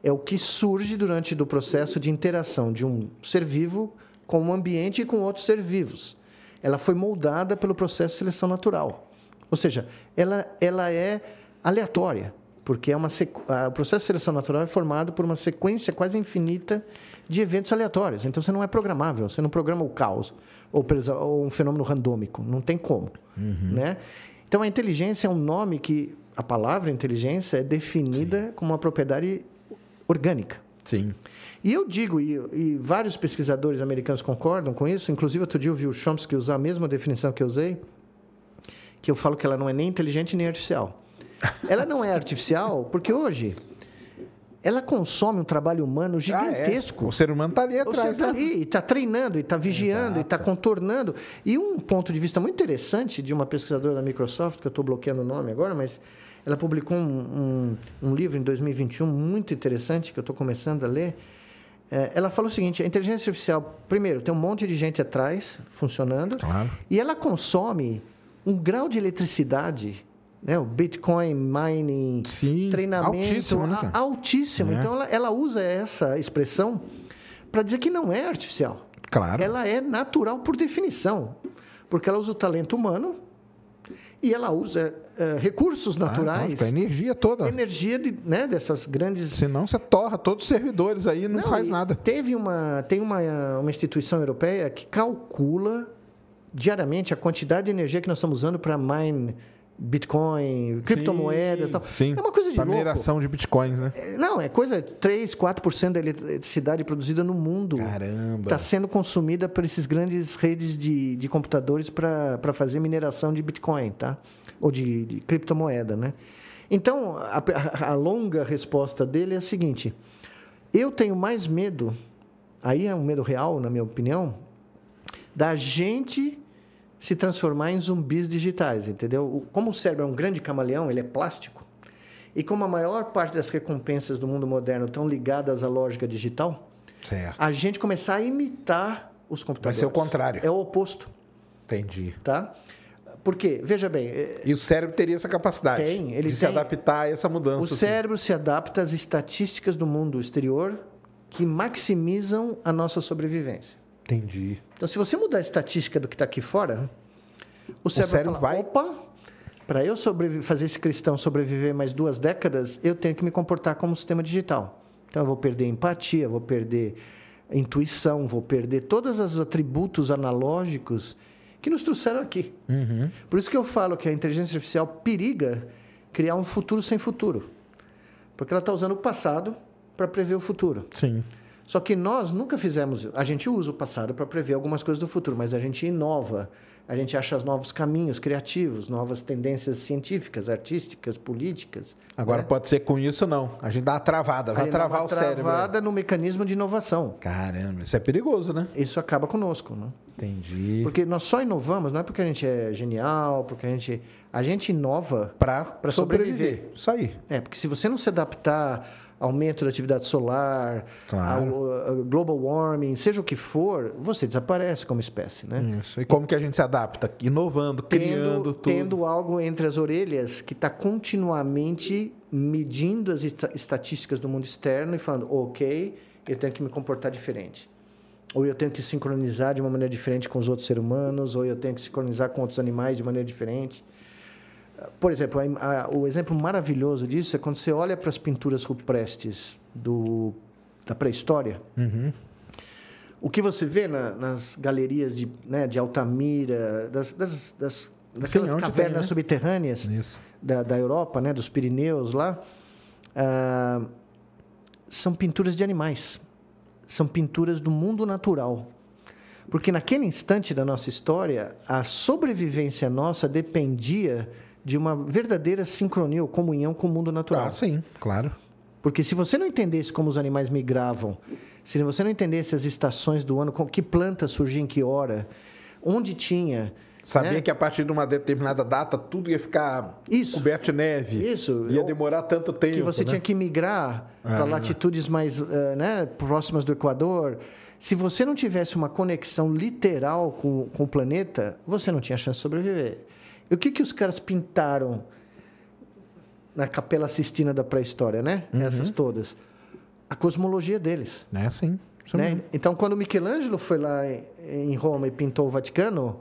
B: É o que surge durante do processo de interação de um ser vivo com o ambiente e com outros seres vivos. Ela foi moldada pelo processo de seleção natural. Ou seja, ela, ela é aleatória, porque é uma sequ... o processo de seleção natural é formado por uma sequência quase infinita de eventos aleatórios. Então você não é programável, você não programa o caos ou, um fenômeno randômico, não tem como, né? Então a inteligência é um nome que a palavra inteligência é definida como uma propriedade orgânica.
A: Sim.
B: E eu digo, e, e vários pesquisadores americanos concordam com isso, inclusive outro dia eu vi o Chomsky usar a mesma definição que eu usei, que eu falo que ela não é nem inteligente nem artificial. Ela não é artificial porque hoje ela consome um trabalho humano gigantesco.
A: Ah, é. O ser humano está ali atrás.
B: seja, está ali, está treinando, está vigiando, está contornando. E um ponto de vista muito interessante de uma pesquisadora da Microsoft, que eu estou bloqueando o nome agora, mas ela publicou um, um, um livro em 2021 muito interessante, que eu estou começando a ler. É, ela falou o seguinte: a inteligência artificial, primeiro, tem um monte de gente atrás funcionando,
A: Claro.
B: e ela consome um grau de eletricidade. Né, o Bitcoin mining,
A: Sim,
B: treinamento
A: altíssimo, né,
B: altíssimo.
A: É.
B: Então ela, ela usa essa expressão para dizer que não é artificial.
A: Claro.
B: Ela é natural por definição, porque ela usa o talento humano e ela usa eh, recursos
A: Ah,
B: naturais,
A: lógico, a energia toda.
B: energia de, né, dessas grandes
A: Senão você torra todos os servidores aí e não, faz nada.
B: Teve uma, tem uma, uma instituição europeia que calcula diariamente a quantidade de energia que nós estamos usando para mine Bitcoin, criptomoedas e tal.
A: Sim,
B: É uma coisa de
A: pra
B: louco.
A: mineração de bitcoins, né?
B: É, Não, é coisa 3, 4% da eletricidade produzida no mundo.
A: Caramba.
B: Está sendo consumida por esses grandes redes de, de computadores para fazer mineração de Bitcoin, tá? Ou de, de criptomoeda, né? Então, a- a longa resposta dele é a seguinte: eu tenho mais medo, aí é um medo real, na minha opinião, da gente se transformar em zumbis digitais, entendeu? Como o cérebro é um grande camaleão, ele é plástico, e como a maior parte das recompensas do mundo moderno estão ligadas à lógica digital,
A: Certo.
B: a gente começar a imitar os
A: Vai
B: computadores.
A: ser o contrário.
B: É o oposto,
A: Entendi.
B: tá? Porque, veja bem, é-
A: E o cérebro teria essa capacidade
B: Tem, ele
A: de se
B: tem.
A: adaptar a essa mudança.
B: o
A: assim.
B: cérebro se adapta às estatísticas do mundo exterior que maximizam a nossa sobrevivência.
A: Entendi.
B: Então, se você mudar a estatística do que está aqui fora, o cérebro,
A: cérebro
B: vai
A: vai-
B: falar, opa, para eu fazer esse cristão sobreviver mais duas décadas, eu tenho que me comportar como um sistema digital. Então, eu vou perder empatia, vou perder intuição, vou perder todos os atributos analógicos que nos trouxeram aqui.
A: Uhum.
B: Por isso que eu falo que a inteligência artificial periga criar um futuro sem futuro. Porque ela está usando o passado para prever o futuro.
A: Sim.
B: Só que nós nunca fizemos. A gente usa o passado para prever algumas coisas do futuro, mas a gente inova. A gente acha novos caminhos criativos, novas tendências científicas, artísticas, políticas.
A: Agora
B: né?
A: pode ser com isso não. A gente dá uma travada, vai travar o cérebro.
B: travada no mecanismo de inovação.
A: Caramba, isso é perigoso, né?
B: Isso acaba conosco, né?
A: Entendi.
B: Porque nós só inovamos, não é porque a gente é genial, porque a gente. A gente inova
A: Pra sobreviver.
B: sobreviver.
A: Isso aí.
B: É, porque se você não se adaptar aumento da atividade solar,
A: Claro.
B: ao, ao global warming, seja o que for, você desaparece como espécie, né?
A: Isso. E como que a gente se adapta? Inovando, criando
B: Tendo,
A: tudo.
B: tendo algo entre as orelhas que está continuamente medindo as esta- estatísticas do mundo externo e falando, ok, eu tenho que me comportar diferente. Ou eu tenho que sincronizar de uma maneira diferente com os outros seres humanos, ou eu tenho que sincronizar com outros animais de maneira diferente. Por exemplo, a- a- o exemplo maravilhoso disso é quando você olha para as pinturas rupestres do, da pré-história.
A: Uhum.
B: O que você vê na- nas galerias de, né, de Altamira, das, das, das- daquelas
A: onde
B: cavernas
A: tem, né?
B: subterrâneas da, da Europa, né, dos Pirineus lá, ah, são pinturas de animais. São pinturas do mundo natural. Porque naquele instante da nossa história, a sobrevivência nossa dependia de uma verdadeira sincronia ou comunhão com o mundo natural.
A: Ah, sim, claro.
B: Porque se você não entendesse como os animais migravam, se você não entendesse as estações do ano, com- que planta surgia em que hora, onde tinha.
A: Sabia
B: né?
A: que a partir de uma determinada data tudo ia ficar
B: Isso.
A: coberto de neve.
B: Isso.
A: Ia demorar tanto tempo.
B: que você
A: né?
B: tinha que migrar para
A: Ah.
B: latitudes mais eh, né, próximas do Equador. Se você não tivesse uma conexão literal com, com o planeta, você não tinha chance de sobreviver. E o que, que os caras pintaram na Capela Sistina da pré-história, né?
A: Uhum.
B: Essas todas. A cosmologia deles.
A: É, sim.
B: Né? Então, quando Michelangelo foi lá em- Roma e pintou o Vaticano,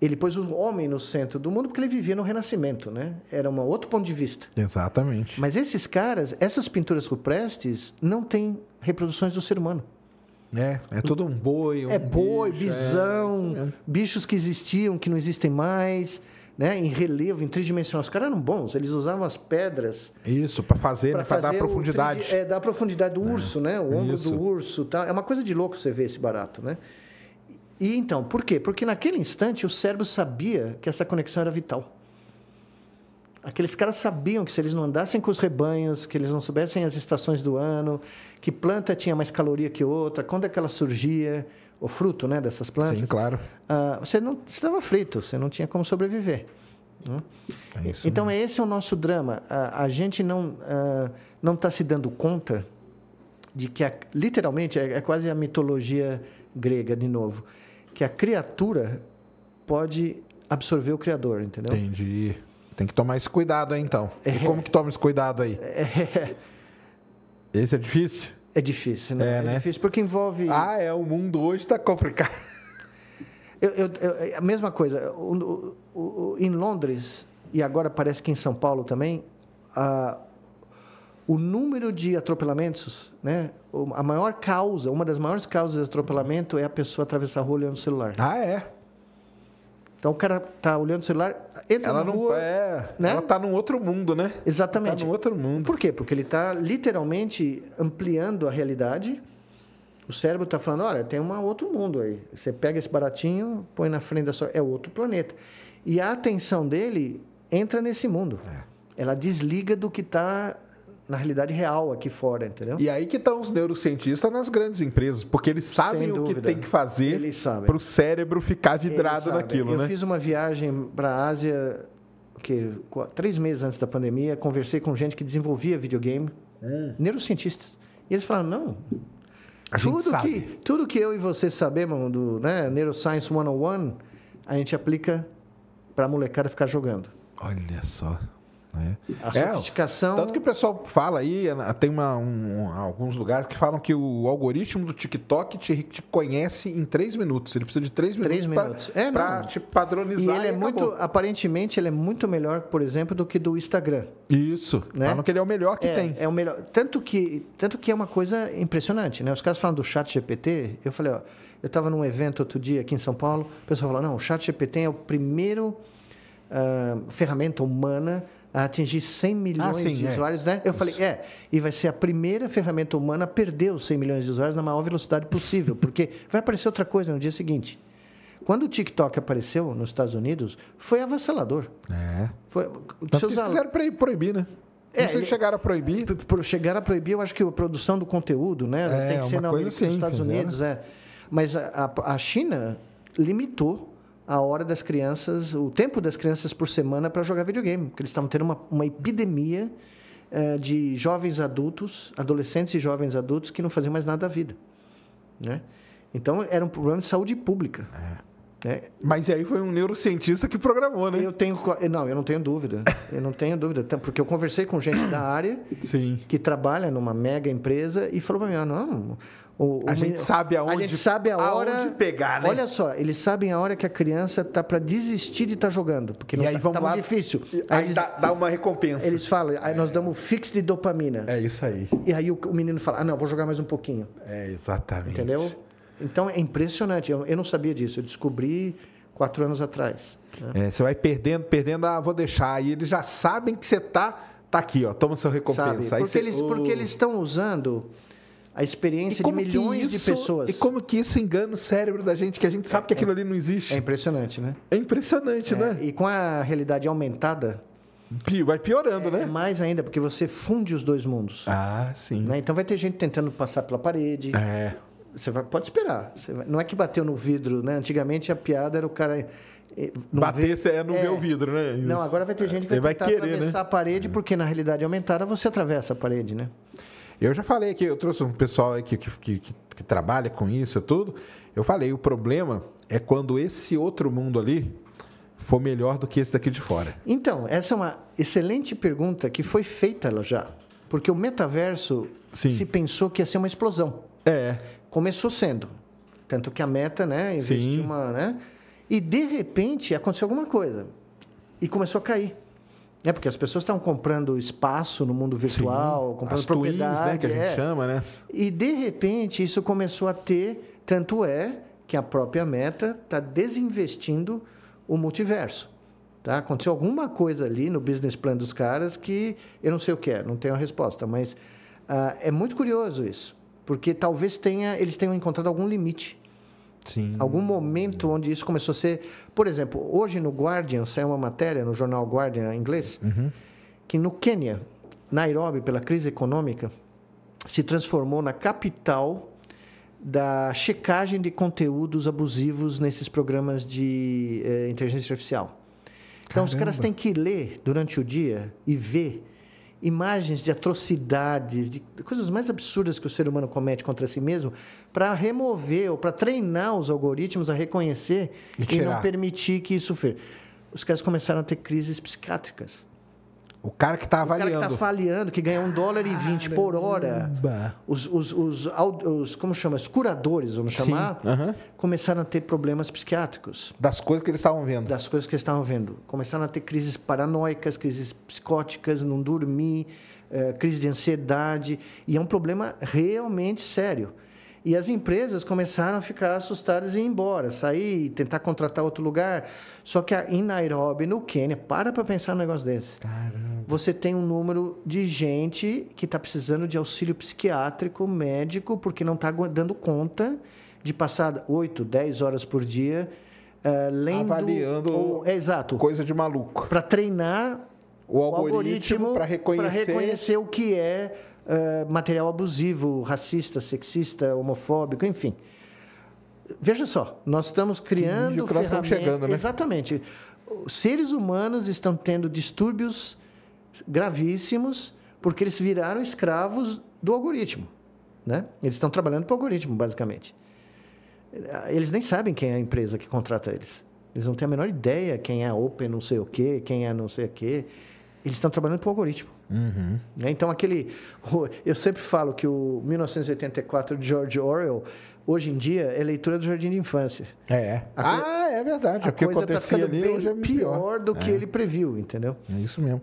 B: ele pôs o homem no centro do mundo porque ele vivia no Renascimento, né? Era um outro ponto de vista.
A: Exatamente.
B: Mas esses caras, essas pinturas rupestres, não têm reproduções do ser humano.
A: É, é todo um boi. Um
B: é boi,
A: bicho, é,
B: bisão,
A: mesmo.
B: bichos que existiam, que não existem mais, né? em relevo, em tridimensional. Os caras eram bons, eles usavam as pedras
A: Isso, para fazer,
B: para
A: né? Dar profundidade.
B: tridi- É, dar profundidade do urso, né? O ombro
A: isso.
B: do urso. Tá? É uma coisa de louco você ver esse barato, né? E então, por quê? Porque naquele instante o cérebro sabia que essa conexão era vital. Aqueles caras sabiam que se eles não andassem com os rebanhos, que eles não soubessem as estações do ano, que planta tinha mais caloria que outra, quando é que ela surgia, o fruto né, dessas plantas,
A: Sim, claro.
B: ah, você não estava frito, você não tinha como sobreviver. né?
A: É
B: então, esse é o nosso drama. A, a gente não ah, não está se dando conta de que, a- literalmente, é, é quase a mitologia grega, de novo, que a criatura pode absorver o Criador, entendeu?
A: Entendi. Tem que tomar esse cuidado aí, então.
B: É.
A: E como que toma esse cuidado aí? Esse é difícil?
B: É difícil, né?
A: É,
B: É,
A: né?
B: difícil porque envolve...
A: Ah, é. O mundo hoje está complicado.
B: Eu- eu- eu- a mesma coisa. o- o- o- em Londres, e agora parece que em São Paulo também, a, o número de atropelamentos, né? A maior causa, uma das maiores causas de atropelamento é a pessoa atravessar a rua olhando o celular.
A: Ah, é?
B: Então o cara tá olhando o celular, entra
A: Ela
B: na
A: não
B: rua,
A: é.
B: né?
A: Ela tá num outro mundo, né?
B: Exatamente.
A: Tá num outro mundo.
B: Por quê? Porque ele está literalmente ampliando a realidade. O cérebro está falando, olha, tem um outro mundo aí. Você pega esse baratinho, põe na frente da sua... É outro planeta. E a atenção dele entra nesse mundo.
A: É.
B: Ela desliga do que está na realidade real aqui fora, entendeu?
A: E aí que estão os neurocientistas nas grandes empresas, porque eles sabem o que tem que fazer para o cérebro ficar vidrado naquilo,
B: Eu
A: né?
B: fiz uma viagem para a Ásia, que três meses antes da pandemia, conversei com gente que desenvolvia videogame, neurocientistas. E eles falaram, não,
A: Hum. A gente
B: tudo
A: sabe.
B: que, tudo que eu e você sabemos do né, Neuroscience 101, a gente aplica para a molecada ficar jogando.
A: Olha só. Né?
B: A
A: É,
B: sofisticação...
A: Tanto que o pessoal fala aí, tem uma, um- alguns lugares que falam que o algoritmo do TikTok te, te conhece em três minutos. Ele precisa de três minutos
B: Três minutos. É,
A: para
B: não.
A: te
B: E
A: padronizar.
B: ele é
A: acabou.
B: muito, aparentemente, ele é muito melhor, por exemplo, do que do Instagram.
A: Isso.
B: né?
A: Falam que ele é o melhor que
B: é,
A: tem.
B: É o melhor. Tanto que, tanto que é uma coisa impressionante, né? Os caras falam do chat GPT, eu falei, ó, eu estava num evento outro dia aqui em São Paulo, o pessoal falou, não, o chat GPT é o primeiro ah, ferramenta humana a atingir 100 milhões
A: sim,
B: de
A: é.
B: usuários, né? Eu falei, é, e vai ser a primeira ferramenta humana a perder os 100 milhões de usuários na maior velocidade possível, porque vai aparecer outra coisa no dia seguinte. Quando o TikTok apareceu nos Estados Unidos, foi avassalador.
A: É.
B: Foi,
A: Tanto
B: seus
A: quiseram proibir, né?
B: É,
A: se chegaram a proibir.
B: Por- por chegar a proibir, eu acho que a produção do conteúdo, né?
A: É,
B: tem que ser na América-
A: assim,
B: nos Estados
A: fizeram.
B: Unidos, é. Mas a- a China limitou a hora das crianças, o tempo das crianças por semana para jogar videogame, porque eles estavam tendo uma, uma epidemia eh, de jovens adultos, adolescentes e jovens adultos que não faziam mais nada da vida, né? Então era um problema de saúde pública. né?
A: Mas aí foi um neurocientista que programou, né?
B: Eu tenho, co- não, eu não tenho dúvida, eu não tenho dúvida, porque eu conversei com gente da área
A: Sim.
B: que trabalha numa mega empresa e falou para mim, ah, não, o,
A: A
B: o
A: gente
B: menino-
A: sabe aonde-
B: a gente sabe a hora,
A: pegar, né?
B: Olha só, eles sabem a hora que a criança tá para desistir de estar jogando, porque
A: E
B: não
A: aí
B: tá,
A: vamos
B: tá
A: lá.
B: difícil.
A: Aí,
B: eles,
A: dá, dá uma recompensa.
B: eles falam, aí nós damos fix de dopamina.
A: É isso aí.
B: E aí o, o menino fala, ah, não, vou jogar mais um pouquinho,
A: É, exatamente.
B: entendeu? Então é impressionante. Eu, eu não sabia disso, eu descobri quatro anos atrás. né?
A: É, você vai perdendo, perdendo, ah, vou deixar. Aí eles já sabem que você tá, tá aqui, ó, toma sua recompensa.
B: Sabe?
A: Aí
B: Porque
A: você-
B: eles, porque
A: Oh.
B: eles estão usando a experiência de milhões de
A: isso-
B: pessoas.
A: E como que isso engana o cérebro da gente, que a gente sabe que aquilo ali não existe.
B: É impressionante, né?
A: É impressionante,
B: É,
A: né?
B: E com a realidade aumentada,
A: Vai piorando,
B: é,
A: né?
B: mais ainda, porque você funde os dois mundos.
A: Ah, sim.
B: né? Então vai ter gente tentando passar pela parede.
A: É.
B: Você vai- pode esperar. Vai- não é que bateu no vidro, né? Antigamente a piada era o cara. eh, não
A: Bater
B: vê-
A: é no
B: é.
A: meu vidro, né?
B: Não,
A: Isso.
B: agora vai ter gente que
A: Ele
B: vai
A: vai
B: tentar
A: querer,
B: atravessar
A: né?
B: a parede, porque na realidade aumentada você atravessa a parede, né?
A: Eu já falei aqui, eu trouxe um pessoal que, que, que, que- que trabalha com isso e tudo. Eu falei, o problema é quando esse outro mundo ali for melhor do que esse daqui de fora.
B: Então, essa é uma excelente pergunta que foi feita ela já. Porque o metaverso
A: Sim.
B: se pensou que ia ser uma explosão.
A: É.
B: Começou sendo. Tanto que a meta, né, investiu
A: Sim.
B: uma, né? E de repente aconteceu alguma coisa. E começou a cair. É porque as pessoas estavam comprando espaço no mundo virtual, comprando
A: As twins,
B: propriedade.
A: né, que a gente
B: é.
A: chama, né?
B: E de repente isso começou a ter, tanto é que a própria Meta está desinvestindo o multiverso. Tá? Aconteceu alguma coisa ali no business plan dos caras que eu não sei o que é, não tenho a resposta, mas ah, é muito curioso isso, porque talvez tenha, eles tenham encontrado algum limite,
A: Sim.
B: algum momento onde isso começou a ser, por exemplo, hoje no Guardian saiu uma matéria no jornal Guardian em inglês que no Quênia, Nairobi, pela crise econômica, se transformou na capital da checagem de conteúdos abusivos nesses programas de eh, inteligência artificial. Então, os caras
A: Caramba.
B: têm que ler durante o dia e ver imagens de atrocidades, de coisas mais absurdas que o ser humano comete contra si mesmo, para remover ou para treinar os algoritmos a reconhecer
A: E
B: e, não permitir que isso... Os caras começaram a ter crises psiquiátricas.
A: O cara que está
B: O cara que
A: avaliando.
B: está avaliando, que ganha um dólar e vinte por hora. Os, os, os, os- como chama? Os curadores, vamos chamar, começaram a ter problemas psiquiátricos.
A: Das coisas que eles estavam vendo.
B: das coisas que eles estavam vendo. Começaram a ter crises paranoicas, crises psicóticas, não dormir, eh, crise de ansiedade, e é um problema realmente sério. E as empresas começaram a ficar assustadas e ir embora, sair, tentar contratar outro lugar. Só que em Nairobi, no Quênia, para para pensar num negócio desse. Você tem um número de gente que está precisando de auxílio psiquiátrico, médico, porque não está dando conta de passar 8, 10 horas por dia eh, lendo...
A: Avaliando
B: ou- é, exato.
A: Coisa de maluco.
B: Para treinar
A: O algoritmo para reconhecer.
B: reconhecer o que é eh, material abusivo, racista, sexista, homofóbico, enfim. Veja só, nós estamos criando ferramentas-
A: chegando, né?
B: Exatamente. Seres humanos estão tendo distúrbios gravíssimos porque eles viraram escravos do algoritmo, né? Eles estão trabalhando para o algoritmo, basicamente. Eles nem sabem quem é a empresa que contrata eles. Eles não têm a menor ideia quem é a Open não sei o quê, quem é não sei o quê. Eles estão trabalhando para o algoritmo.
A: Uhum.
B: Né? Então, aquele. Eu sempre falo que o 1984 de George Orwell, hoje em dia, é leitura do jardim de infância.
A: É.
B: A
A: Ah, é verdade.
B: A
A: O que
B: coisa está
A: acontecia
B: ficando
A: ali
B: bem
A: hoje é
B: pior,
A: pior.
B: do que ele previu, entendeu?
A: É isso mesmo.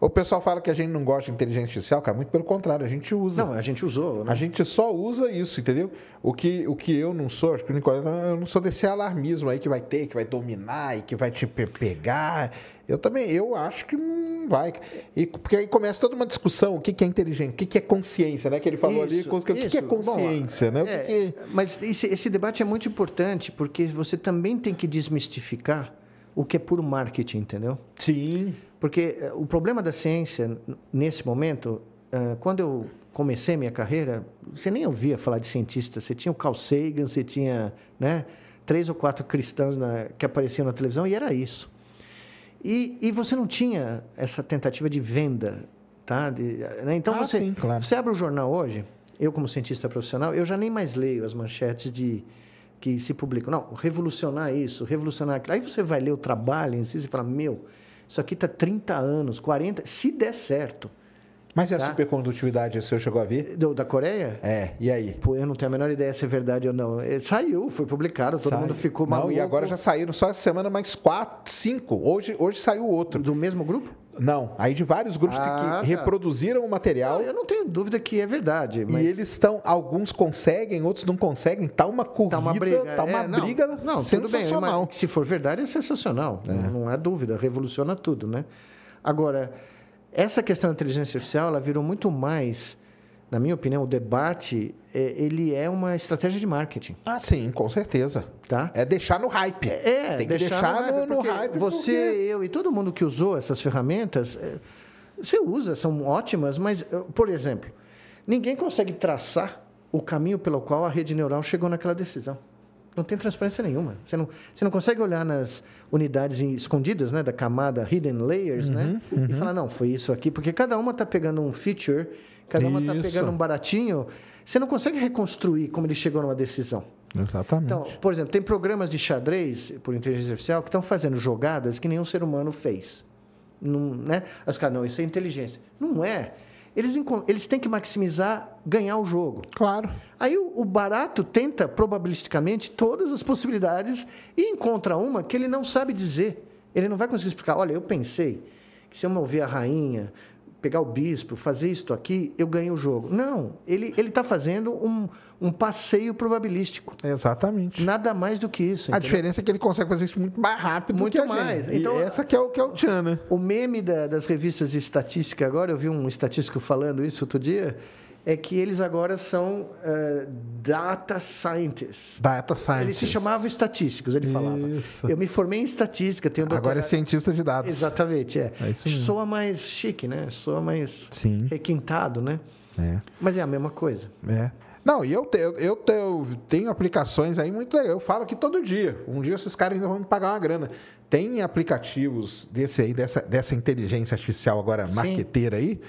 A: O pessoal fala que a gente não gosta de inteligência artificial, cara. Muito pelo contrário, a gente usa.
B: Não, a gente usou. Né?
A: A gente só usa isso, entendeu? O que, o que eu não sou, acho que o Nicolás, eu não sou desse alarmismo aí que vai ter, que vai dominar e que vai te pe- pegar. Eu também, eu acho que não vai. E, porque aí começa toda uma discussão, o que, que é inteligente, o que, que é consciência, né? Que ele falou ali,
B: Isso,
A: o que, que é
B: isso. Bom,
A: consciência, né? O que
B: É,
A: que...
B: Mas esse, esse debate é muito importante porque você também tem que desmistificar o que é puro marketing, entendeu?
A: Sim.
B: Porque eh, o problema da ciência, nesse momento, eh, quando eu comecei minha carreira, você nem ouvia falar de cientista. Você tinha o Carl Sagan, você tinha né, três ou quatro cristãos na- que apareciam na televisão e era isso. E, e você não tinha essa tentativa de venda, tá? De, né? Então
A: Ah,
B: você,
A: sim, claro.
B: você abre o jornal hoje, eu como cientista profissional, eu já nem mais leio as manchetes de que se publicam. Não, revolucionar isso, revolucionar aquilo. Aí você vai ler o trabalho em si e fala, meu, isso aqui está 30 anos, 40, se der certo.
A: Mas e a
B: Tá.
A: supercondutividade, o senhor chegou a ver?
B: Do- da Coreia?
A: É, e aí?
B: Pô, eu não tenho a menor ideia se é verdade ou não. Eh, Saiu, foi publicado, todo
A: Sai.
B: mundo ficou
A: Não,
B: maluco.
A: e agora já saíram só essa semana mais quatro, cinco. Hoje, hoje saiu outro.
B: Do mesmo grupo?
A: Não, aí de vários grupos que-
B: Ah,
A: que,
B: tá.
A: reproduziram o material.
B: Não, eu não tenho dúvida que é verdade, mas
A: E eles estão, alguns conseguem, outros não conseguem. Tá uma corrida,
B: tá uma briga.
A: tá uma
B: É, não,
A: briga
B: não, tudo bem,
A: sensacional.
B: mas se for verdade, é sensacional. Não, não há dúvida, revoluciona tudo, né? Agora, essa questão da inteligência artificial, ela virou muito mais, na minha opinião, o debate, é, ele é uma estratégia de marketing,
A: Ah, sim, com certeza.
B: tá?
A: É deixar no hype.
B: É,
A: Tem que deixar, no,
B: hype,
A: no hype.
B: Você,
A: porque-
B: eu e todo mundo que usou essas ferramentas, é, você usa, são ótimas, mas, por exemplo, ninguém consegue traçar o caminho pelo qual a rede neural chegou naquela decisão. Não tem transparência nenhuma. Você não, você não consegue olhar nas unidades escondidas, né, da camada hidden layers, né,
A: Uhum,
B: e falar não, foi isso aqui, porque cada uma está pegando um feature, cada uma está pegando um baratinho. Você não consegue reconstruir como ele chegou numa decisão.
A: Exatamente.
B: Então, por exemplo, tem programas de xadrez por inteligência artificial que estão fazendo jogadas que nenhum ser humano fez. Não, né? Aí Os caras, não, isso é inteligência. Não é. Eles, eles têm que maximizar ganhar o jogo.
A: claro.
B: Aí o, o barato tenta, probabilisticamente, todas as possibilidades e encontra uma que ele não sabe dizer. Ele não vai conseguir explicar. Olha, eu pensei que se eu mover a rainha, pegar o bispo, fazer isto aqui, eu ganho o jogo. Não, ele está fazendo um, um passeio probabilístico.
A: Exatamente.
B: Nada mais do que isso.
A: A
B: entendeu?
A: diferença é que ele consegue fazer isso muito mais rápido
B: Muito
A: do que
B: mais. Então-
A: essa que é o que é o tchan, né?
B: O meme da- das revistas de estatística agora, eu vi um estatístico falando isso outro dia, é que eles agora são eh, data scientists.
A: Data Science.
B: Eles se chamavam estatísticos, ele falava.
A: Isso.
B: Eu me formei em estatística, tenho
A: Agora é
B: doutorado.
A: cientista de dados.
B: Exatamente, é.
A: É isso mesmo.
B: Soa mais chique, né? Soa mais
A: Sim.
B: requintado, né?
A: É.
B: Mas é a mesma coisa.
A: É. Não, e eu, te- eu, eu, te- eu tenho aplicações aí muito legais. Eu falo aqui todo dia. Um dia esses caras ainda vão me pagar uma grana. Tem aplicativos desse aí, dessa, dessa inteligência artificial agora, marqueteira aí,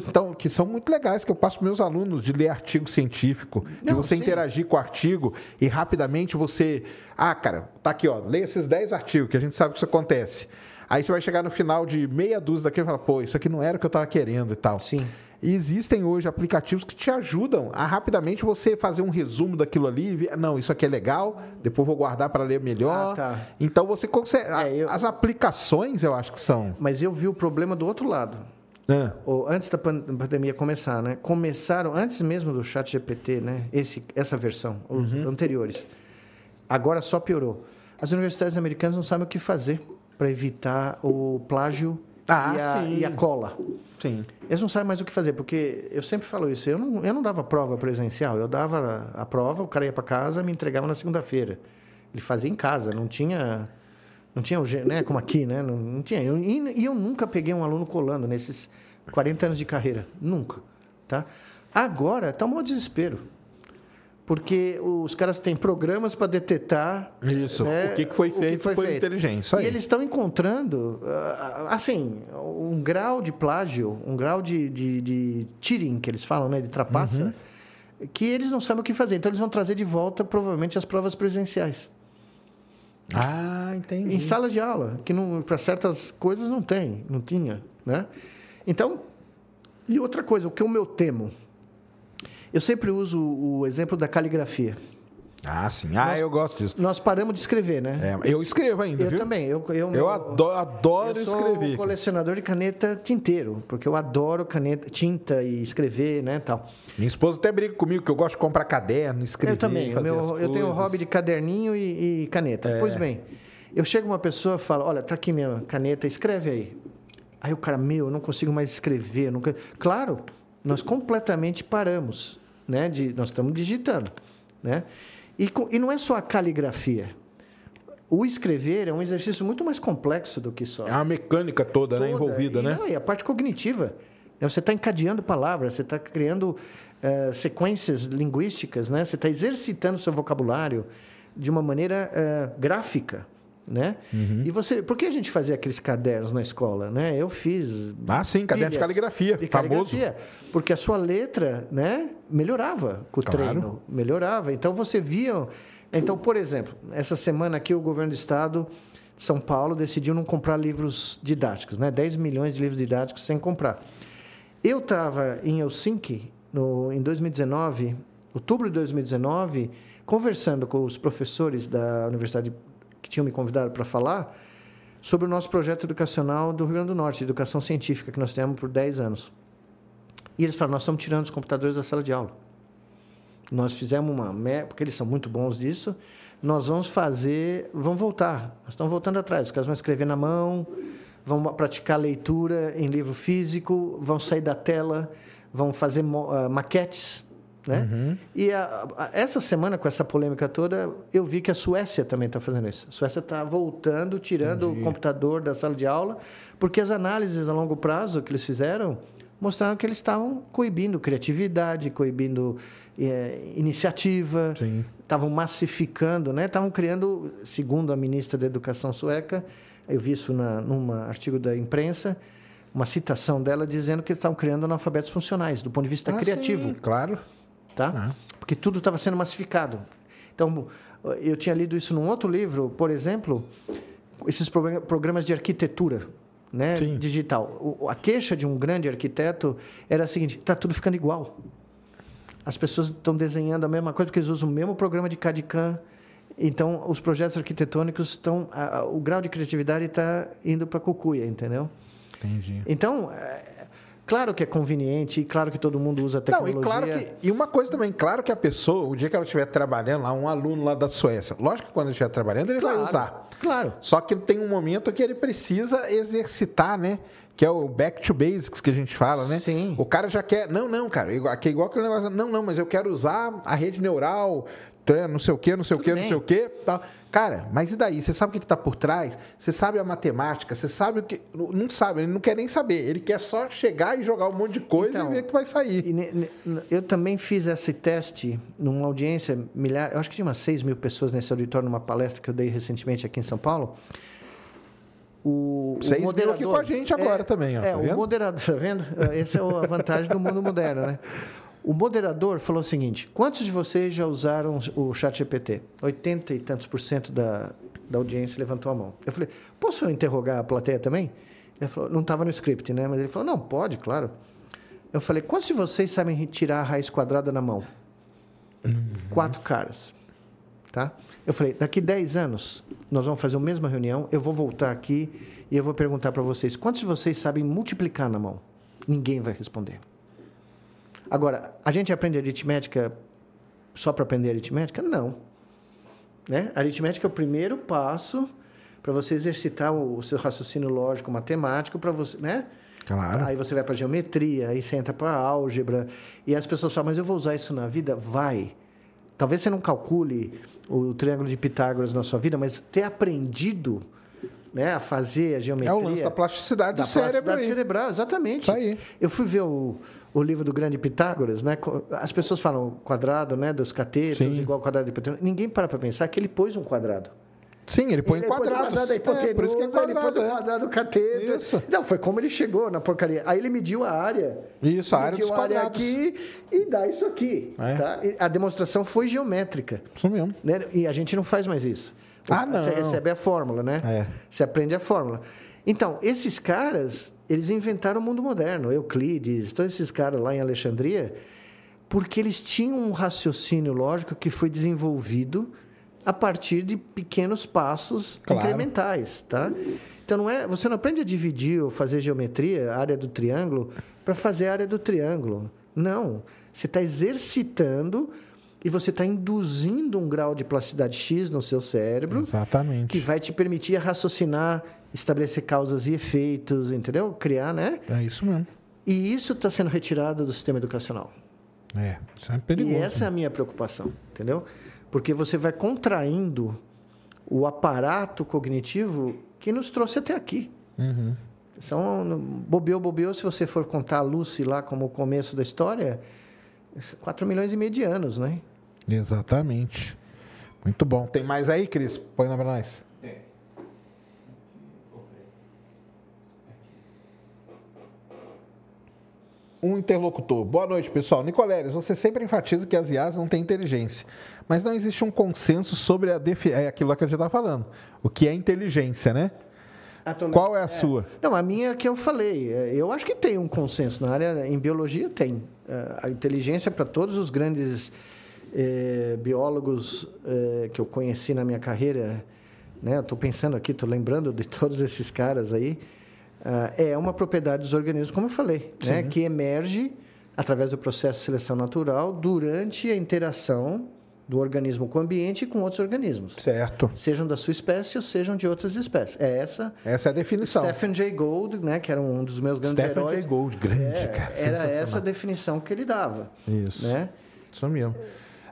A: que, tão, que são muito legais, que eu passo para meus alunos de ler artigo científico, de
B: Não,
A: você
B: sim.
A: interagir com o artigo e rapidamente você. Ah, cara, tá aqui, ó, lê esses 10 artigos, que a gente sabe que isso acontece. Aí você vai chegar no final de meia dúzia daquele e falar, pô, isso aqui não era o que eu estava querendo e tal.
B: Sim.
A: E existem hoje aplicativos que te ajudam a rapidamente você fazer um resumo daquilo ali. Não, isso aqui é legal, depois vou guardar para ler melhor.
B: Ah, tá.
A: Então você consegue.
B: É, eu-
A: As aplicações eu acho que são.
B: Mas eu vi o problema do outro lado.
A: Ah,
B: Ou antes da pan- pandemia começar, né? Começaram antes mesmo do Chat GPT, né? Esse, essa versão, os
A: Uhum.
B: anteriores. Agora só piorou. As universidades americanas não sabem o que fazer para evitar o plágio
A: Ah,
B: e, a, e a cola.
A: sim.
B: Eles não sabem mais o que fazer, porque eu sempre falo isso. Eu não, eu não dava prova presencial, eu dava a prova, o cara ia para casa, me entregava na segunda-feira. Ele fazia em casa, não tinha, não tinha o né, como aqui, né? Não, não tinha. Eu- e, e eu nunca peguei um aluno colando nesses 40 anos de carreira, nunca, tá? Agora está um maior desespero, porque os caras têm programas para detectar
A: Isso.
B: né,
A: o que, que foi feito
B: foi
A: por
B: feito.
A: inteligência.
B: E eles estão encontrando, ah, assim, um grau de plágio, um grau de, de, de cheating, que eles falam, né, de trapaça,
A: Uhum.
B: que eles não sabem o que fazer. Então, eles vão trazer de volta, provavelmente, as provas presenciais.
A: Ah, entendi.
B: Em sala de aula, que para certas coisas não tem, não tinha, né? Então, e outra coisa, o que eu meu temo, eu sempre uso o exemplo da caligrafia.
A: Ah, sim. Ah, eu gosto disso.
B: Nós paramos de escrever, né?
A: É, eu escrevo ainda,
B: eu
A: viu?
B: também. Eu, eu,
A: Eu adoro, adoro
B: Eu sou
A: escrever.
B: colecionador de caneta tinteiro, porque eu adoro caneta, tinta e escrever, né, tal.
A: Minha esposa até briga comigo que eu gosto de comprar caderno, escrever.
B: eu também. meu- eu tenho o.
A: É.
B: hobby de caderninho e, e caneta. Pois bem, eu chego uma pessoa e falo, olha, tá aqui minha caneta, escreve aí. Aí o cara, meu, eu não consigo mais escrever. Nunca... Claro, nós completamente paramos, né? De, nós estamos digitando, né? E, e não é só a caligrafia. O escrever é um exercício muito mais complexo do que só.
A: É uma mecânica toda, né,
B: toda.
A: envolvida,
B: e,
A: né?
B: Não, e a parte cognitiva. Né, Você está encadeando palavras, você está criando eh, sequências linguísticas, né? Você está exercitando seu vocabulário de uma maneira eh, gráfica, né?
A: Uhum.
B: E você, por que a gente fazia aqueles cadernos na escola, né? Eu fiz
A: Ah, sim, caderno de caligrafia,
B: de
A: famoso.
B: caligrafia, porque a sua letra, né, melhorava com o
A: Claro.
B: treino, melhorava. Então você via, então, por exemplo, essa semana aqui o governo do estado de São Paulo decidiu não comprar livros didáticos, né? 10 milhões de livros didáticos sem comprar. Eu estava em Helsinki no, em 2019, outubro de 2019, conversando com os professores da universidade que tinham me convidado para falar sobre o nosso projeto educacional do Rio Grande do Norte, de educação científica, que nós temos por 10 anos. E eles falaram, nós estamos tirando os computadores da sala de aula. Nós fizemos uma... Porque eles são muito bons disso. Nós vamos fazer... Vamos voltar. Nós estamos voltando atrás. Os caras vão escrever na mão, vão praticar leitura em livro físico, vão sair da tela, vão fazer ah, maquetes, né? E a- a- essa semana, com essa polêmica toda, eu vi que a Suécia também está fazendo isso. A Suécia está voltando, tirando o computador da sala de aula, porque as análises a longo prazo que eles fizeram mostraram que eles estavam coibindo criatividade, coibindo eh, iniciativa, estavam massificando, né? Estavam criando, segundo a ministra da Educação sueca, eu vi isso na, num artigo da imprensa, uma citação dela dizendo que eles estavam criando analfabetos funcionais, do ponto de vista
A: Ah,
B: criativo
A: sim, claro.
B: Tá?
A: Ah.
B: Porque tudo estava sendo massificado. Então, eu tinha lido isso num outro livro, por exemplo, esses progra- programas de arquitetura, né,
A: Sim.
B: digital. A queixa de um grande arquiteto era a seguinte: está tudo ficando igual. As pessoas estão desenhando a mesma coisa porque eles usam o mesmo programa de CAD CAM. Então, os projetos arquitetônicos estão. a- a- o grau de criatividade está indo para a cucuia, entendeu?
A: Entendi.
B: Então, é, claro que é conveniente, e claro que todo mundo usa
A: Não,
B: tecnologia.
A: e claro que. E uma coisa também, claro que a pessoa, o dia que ela estiver trabalhando lá, um aluno lá da Suécia, lógico que quando ele estiver trabalhando, ele vai
B: Claro,
A: usar.
B: Claro.
A: Só que tem um momento que ele precisa exercitar, né? Que é o back to basics que a gente fala, né?
B: Sim.
A: O cara já quer. Não, não, cara. Aqui é igual aquele negócio. Não, não, mas eu quero usar a rede neural, né, não sei o quê, não sei o
B: Tudo
A: quê, não
B: bem.
A: sei o quê. Tal. Cara, mas e daí? Você sabe o que está por trás? Você sabe a matemática? Você sabe o que. Não sabe, ele não quer nem saber. Ele quer só chegar e jogar um monte de coisa
B: Então,
A: e ver o que vai sair.
B: Ne- ne- eu também fiz esse teste numa audiência milhar, eu acho que tinha umas 6 mil pessoas nesse auditório numa palestra que eu dei recentemente aqui em São Paulo. O, o
A: 6 mil aqui com a gente agora também, ó,
B: É,
A: tá
B: o moderador, tá vendo? Essa é a vantagem do mundo moderno, né? O moderador falou o seguinte: quantos de vocês já usaram o chat GPT? 80 e tantos por cento da, da audiência levantou a mão. Eu falei, posso interrogar a plateia também? Ele falou, não estava no script, né? Mas ele falou, não, pode, claro. Eu falei, quantos de vocês sabem retirar a raiz quadrada na mão? Uhum. Quatro caras. Tá? Eu falei, daqui 10 anos, nós vamos fazer a mesma reunião, eu vou voltar aqui e eu vou perguntar para vocês, quantos de vocês sabem multiplicar na mão? Ninguém vai responder. Agora, a gente aprende aritmética só para aprender aritmética? Não. Né? A aritmética é o primeiro passo para você exercitar o, seu raciocínio lógico matemático para você, né?
A: Claro.
B: Aí você vai para geometria, aí você entra para álgebra e as pessoas falam: "Mas eu vou usar isso na vida?" Vai. Talvez você não calcule o triângulo de Pitágoras na sua vida, mas ter aprendido né, a fazer a geometria. É
A: o lance da plasticidade da do cérebro. Plasticidade
B: cerebral, exatamente.
A: Isso aí.
B: Eu fui ver o, o livro do grande Pitágoras, né? As pessoas falam quadrado, né? Dos catetos, Sim. igual quadrado de Pitágoras. Ninguém para para pensar que ele pôs um quadrado.
A: Sim, ele põe ele quadrados. Quadrado,
B: é, por isso que é quadrado. Ele pôs um é. quadrado, cateto. Isso. Não, foi como ele chegou na porcaria. Aí ele mediu a área.
A: Isso, a área dos quadrados.
B: aqui e dá isso aqui. É. Tá? a demonstração foi geométrica.
A: Isso mesmo.
B: Né? E a gente não faz mais isso.
A: Ah, não.
B: Você recebe a fórmula, né?
A: É.
B: Você aprende a fórmula. Então, esses caras, eles inventaram o mundo moderno. Euclides, todos esses caras lá em Alexandria, porque eles tinham um raciocínio lógico que foi desenvolvido a partir de pequenos passos claro. incrementais, tá? Então não é, você não aprende a dividir ou fazer geometria, a área do triângulo, para fazer a área do triângulo. Não, você está exercitando e você está induzindo um grau de plasticidade X no seu cérebro.
A: Exatamente.
B: Que vai te permitir raciocinar, estabelecer causas e efeitos, entendeu? Criar, né?
A: É isso mesmo.
B: E isso está sendo retirado do sistema educacional.
A: É, isso é perigoso.
B: E essa é a minha preocupação, entendeu? Porque você vai contraindo o aparato cognitivo que nos trouxe até aqui.
A: Uhum.
B: São, bobeou, bobeou, se você for contar a Lucy lá como o começo da história, 4 milhões e meio de anos, né?
A: Exatamente. Muito bom. Tem mais aí, Cris? Põe na nós. Tem. Um interlocutor. Boa noite, pessoal. Nicoleles, você sempre enfatiza que as IAs não têm inteligência. Mas não existe um consenso sobre a defi é aquilo que a gente está falando. O que é inteligência, né? Qual é a é. sua?
B: Não, a minha é que eu falei. É, eu acho que tem um consenso na área, em biologia tem. É, a inteligência para todos os grandes eh, biólogos eh, que eu conheci na minha carreira, né? Estou pensando aqui, estou lembrando de todos esses caras aí. Uh, é uma propriedade dos organismos, como eu falei, né? que emerge através do processo de seleção natural durante a interação do organismo com o ambiente e com outros organismos.
A: Certo.
B: Sejam da sua espécie ou sejam de outras espécies. É essa.
A: Essa é a definição.
B: Stephen Jay Gould, né, que era um dos meus grandes
A: Stephen
B: heróis.
A: Jay Gould, grande, é, cara.
B: Era essa a definição que ele dava.
A: Isso.
B: Né?
A: Isso mesmo.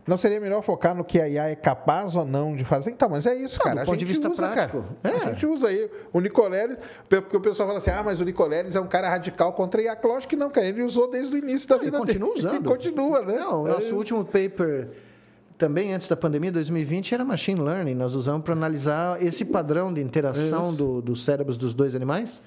A: Não seria melhor focar no que a IA é capaz ou não de fazer? Então, mas é isso, não, cara.
B: De vista usa, prático.
A: Cara. É. A gente usa aí. O Nicoleles, porque o pessoal fala assim, ah, mas o Nicoleles é um cara radical contra a IA. Lógico que não, cara. Ele usou desde o início da vida
B: ele continua usando. Ele
A: continua, né?
B: Não, o nosso é. último paper, também antes da pandemia, 2020, era machine learning. Nós usamos para analisar esse padrão de interação do, dos cérebros dos dois animais.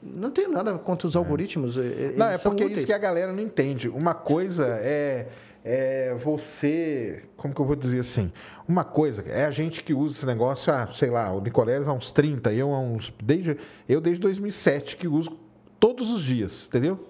B: Não tenho nada contra os é. algoritmos.
A: Não, é porque é isso que a galera não entende. Uma coisa é é você. Como que eu vou dizer assim? Uma coisa, é a gente que usa esse negócio, ah, sei lá, o Nicoleles há uns 30, eu há uns. Desde, eu desde 2007 que uso todos os dias, entendeu?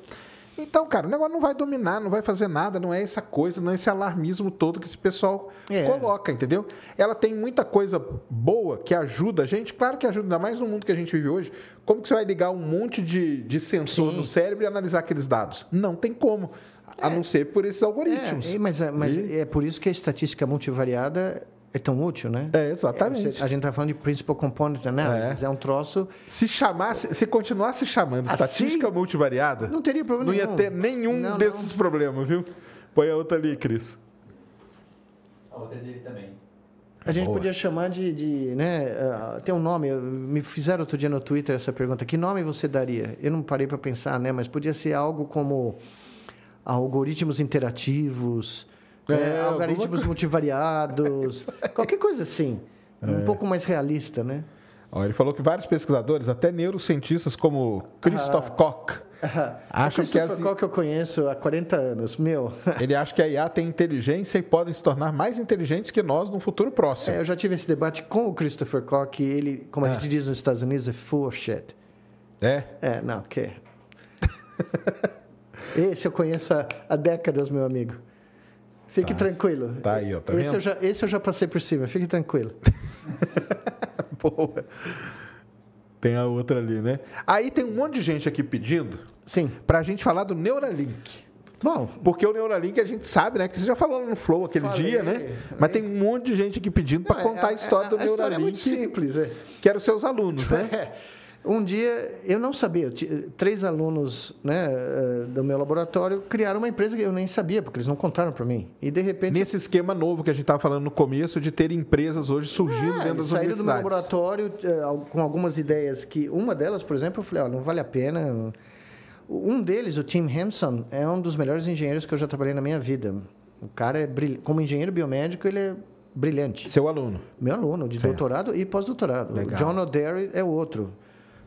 A: Então, cara, o negócio não vai dominar, não vai fazer nada, não é essa coisa, não é esse alarmismo todo que esse pessoal é. coloca, entendeu? Ela tem muita coisa boa que ajuda a gente, claro que ajuda, ainda mais no mundo que a gente vive hoje. Como que você vai ligar um monte de, de sensor Sim. no cérebro e analisar aqueles dados? Não tem como a não ser por esses algoritmos.
B: É, mas, mas e... é por isso que a estatística multivariada é tão útil, né?
A: É, exatamente.
B: É, a gente está falando de Principal Component Analysis, é. é um troço...
A: Se chamasse, se continuasse chamando assim, estatística multivariada...
B: Não teria problema
A: Não ia ter nenhum não, desses não. problemas, viu? Põe a outra ali, Cris.
C: A outra é dele também.
B: A gente Boa. podia chamar de, de né, uh, tem um nome, me fizeram outro dia no Twitter essa pergunta, que nome você daria? Eu não parei para pensar, né, mas podia ser algo como algoritmos interativos, é, é, algoritmos alguma... multivariados, qualquer coisa assim. É. Um pouco mais realista, né?
A: Ele falou que vários pesquisadores, até neurocientistas como Christoph Koch, acham
B: o
A: que as,
B: Koch que eu conheço há 40 anos, meu.
A: ele acha que a IA tem inteligência e podem se tornar mais inteligentes que nós no futuro próximo.
B: É, eu já tive esse debate com o Christopher Koch e ele, como a
A: Ah.
B: gente diz nos Estados Unidos, é full shit.
A: É?
B: É, não, que? Esse eu conheço há, há décadas, meu amigo. Fique
A: Tá.
B: tranquilo.
A: Tá aí, ó, tá
B: esse,
A: vendo?
B: eu já, esse eu já passei por cima, fique tranquilo.
A: Boa. Tem a outra ali, né? Aí tem um monte de gente aqui pedindo
B: Sim.
A: pra gente falar do Neuralink.
B: Bom,
A: Porque o Neuralink a gente sabe, né? Que você já falou no Flow aquele
B: Falei.
A: dia, né? Mas tem um monte de gente aqui pedindo para contar a história do
B: a história é muito
A: Neuralink,
B: simples, é.
A: que eram seus alunos, né?
B: É. Um dia, eu não sabia, eu três alunos né, eh, do meu laboratório criaram uma empresa que eu nem sabia, porque eles não contaram para mim. E, de repente,
A: Nesse esquema novo que a gente estava falando no começo, de ter empresas hoje surgindo
B: Ah,
A: dentro das
B: saíram do meu
A: universidades.
B: laboratório eh, com algumas ideias que uma delas, por exemplo, eu falei, ó, não vale a pena. Um deles, o Tim Hampson, é um dos melhores engenheiros que eu já trabalhei na minha vida. O cara é brilhante. Como engenheiro biomédico, ele é brilhante.
A: Seu aluno.
B: Meu aluno, de
A: Certo.
B: doutorado e pós-doutorado. John O'Derry é o outro.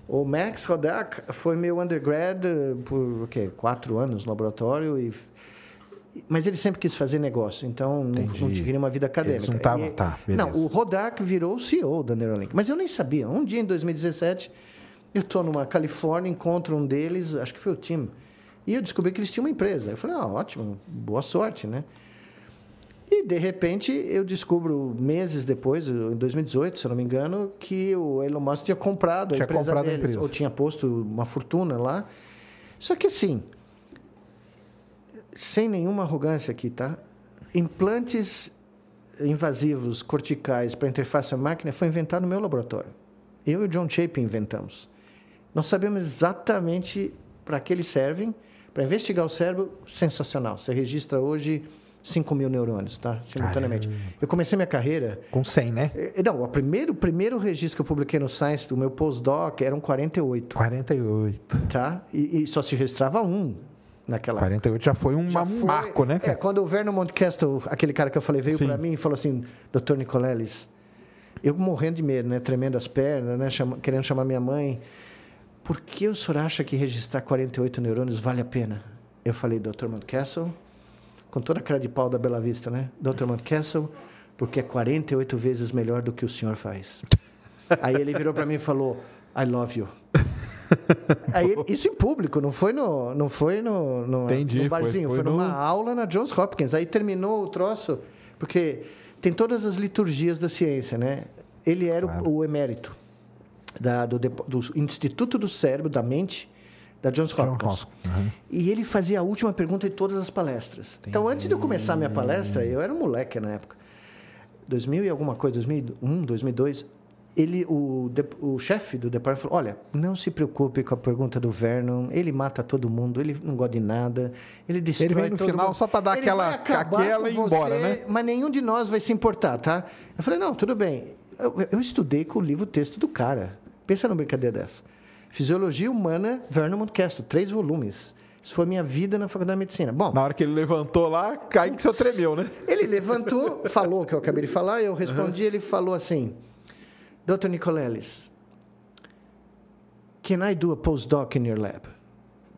B: O Max Rodak foi meu undergrad eh, por o quê? quatro anos no laboratório. E, mas ele sempre quis fazer negócio, então não, não queria uma vida acadêmica.
A: Eles não tavam-
B: E-
A: tá, beleza.
B: não, o Rodak virou o CEO da Neuralink. Mas eu nem sabia. Um dia em 2017, eu estou numa Califórnia, encontro um deles, acho que foi o Tim. E eu descobri que eles tinham uma empresa. Eu falei, ah, ótimo, boa sorte, né? E, de repente, eu descubro meses depois, em 2018, se eu não me engano, que o Elon Musk tinha comprado a
A: Tinha
B: empresa
A: comprado a
B: deles,
A: empresa.
B: ou tinha posto uma fortuna lá. Só que, assim, sem nenhuma arrogância aqui, tá? Implantes invasivos corticais para interface à máquina foi inventado no meu laboratório. Eu e o John Chapin inventamos. Nós sabemos exatamente para que eles servem. Para investigar o cérebro, sensacional. Você registra hoje 5 mil neurônios, tá? Simultaneamente. Eu comecei minha carreira.
A: Com 100, né?
B: eh, Não, o primeiro, primeiro registro que eu publiquei no Science do meu postdoc eram 48,
A: 48.
B: tá? E, e só se registrava um naquela
A: 48 já foi um
B: já foi-
A: marco, né?
B: É,
A: cara?
B: quando o Vernon Montcastle, aquele cara que eu falei, veio para mim e falou assim, doutor Nicoleles, eu morrendo de medo, né? Tremendo as pernas, né? Chama- querendo chamar minha mãe. Por que o senhor acha que registrar 48 neurônios vale a pena? Eu falei, doutor Montcastle, com toda a cara de pau da Bela Vista, né? Doutor Montcastle, porque é 48 vezes melhor do que o senhor faz. Aí ele virou para mim e falou, I love you. Aí, isso em público, não foi no, não foi no, no,
A: Entendi,
B: no
A: foi-
B: barzinho,
A: foi
B: foi, numa
A: no-
B: aula na Johns Hopkins. Aí terminou o troço, porque tem todas as liturgias da ciência, né? Ele era o-
A: Claro.
B: o, emérito da- do, do Instituto do Cérebro, da Mente, da Johns
A: John
B: Hopkins.
A: Uhum.
B: E ele fazia a última pergunta de todas as palestras. Então, antes de eu começar a minha palestra, eu era um moleque na época, 2000 e alguma coisa, 2001, 2002, ele, o, o chefe do departamento falou, olha, não se preocupe com a pergunta do Vernon, ele mata todo mundo, ele não gosta de nada, ele destrói
A: Ele vem no
B: todo
A: final
B: mundo.
A: só pra dar
B: Ele
A: aquela- aquela e ir embora, né?
B: Mas nenhum de nós vai se importar, tá? Eu falei, não, tudo bem. Eu, eu estudei com o livro-texto do cara. Pensa numa brincadeira dessa. Fisiologia Humana, Vernon Montcastle, três volumes. Isso foi minha vida na Faculdade de Medicina. Bom,
A: Na hora que ele levantou lá, cai que o senhor tremeu, né?
B: ele levantou, falou o que eu acabei de falar, eu respondi, ele falou assim, Dr. Nicoleles, can I do a postdoc in your lab?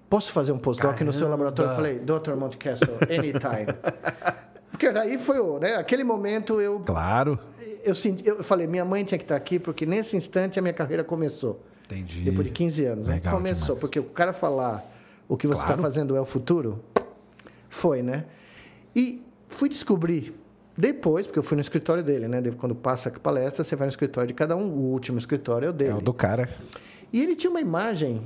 B: Posso fazer um postdoc no seu laboratório? Eu falei, Dr. Montcastle, anytime. Porque aí foi o, né? Aquele momento eu,
A: Claro.
B: eu, senti, eu falei, minha mãe tinha que estar aqui, porque nesse instante a minha carreira começou.
A: Entendi.
B: Depois de 15 anos. né?
A: Legal
B: Começou,
A: demais.
B: porque o cara falar o que você está
A: Claro.
B: fazendo é o futuro, foi, né? E fui descobrir depois, porque eu fui no escritório dele, né? Quando passa a palestra, você vai no escritório de cada um. O último escritório é o dele.
A: É o do cara.
B: E ele tinha uma imagem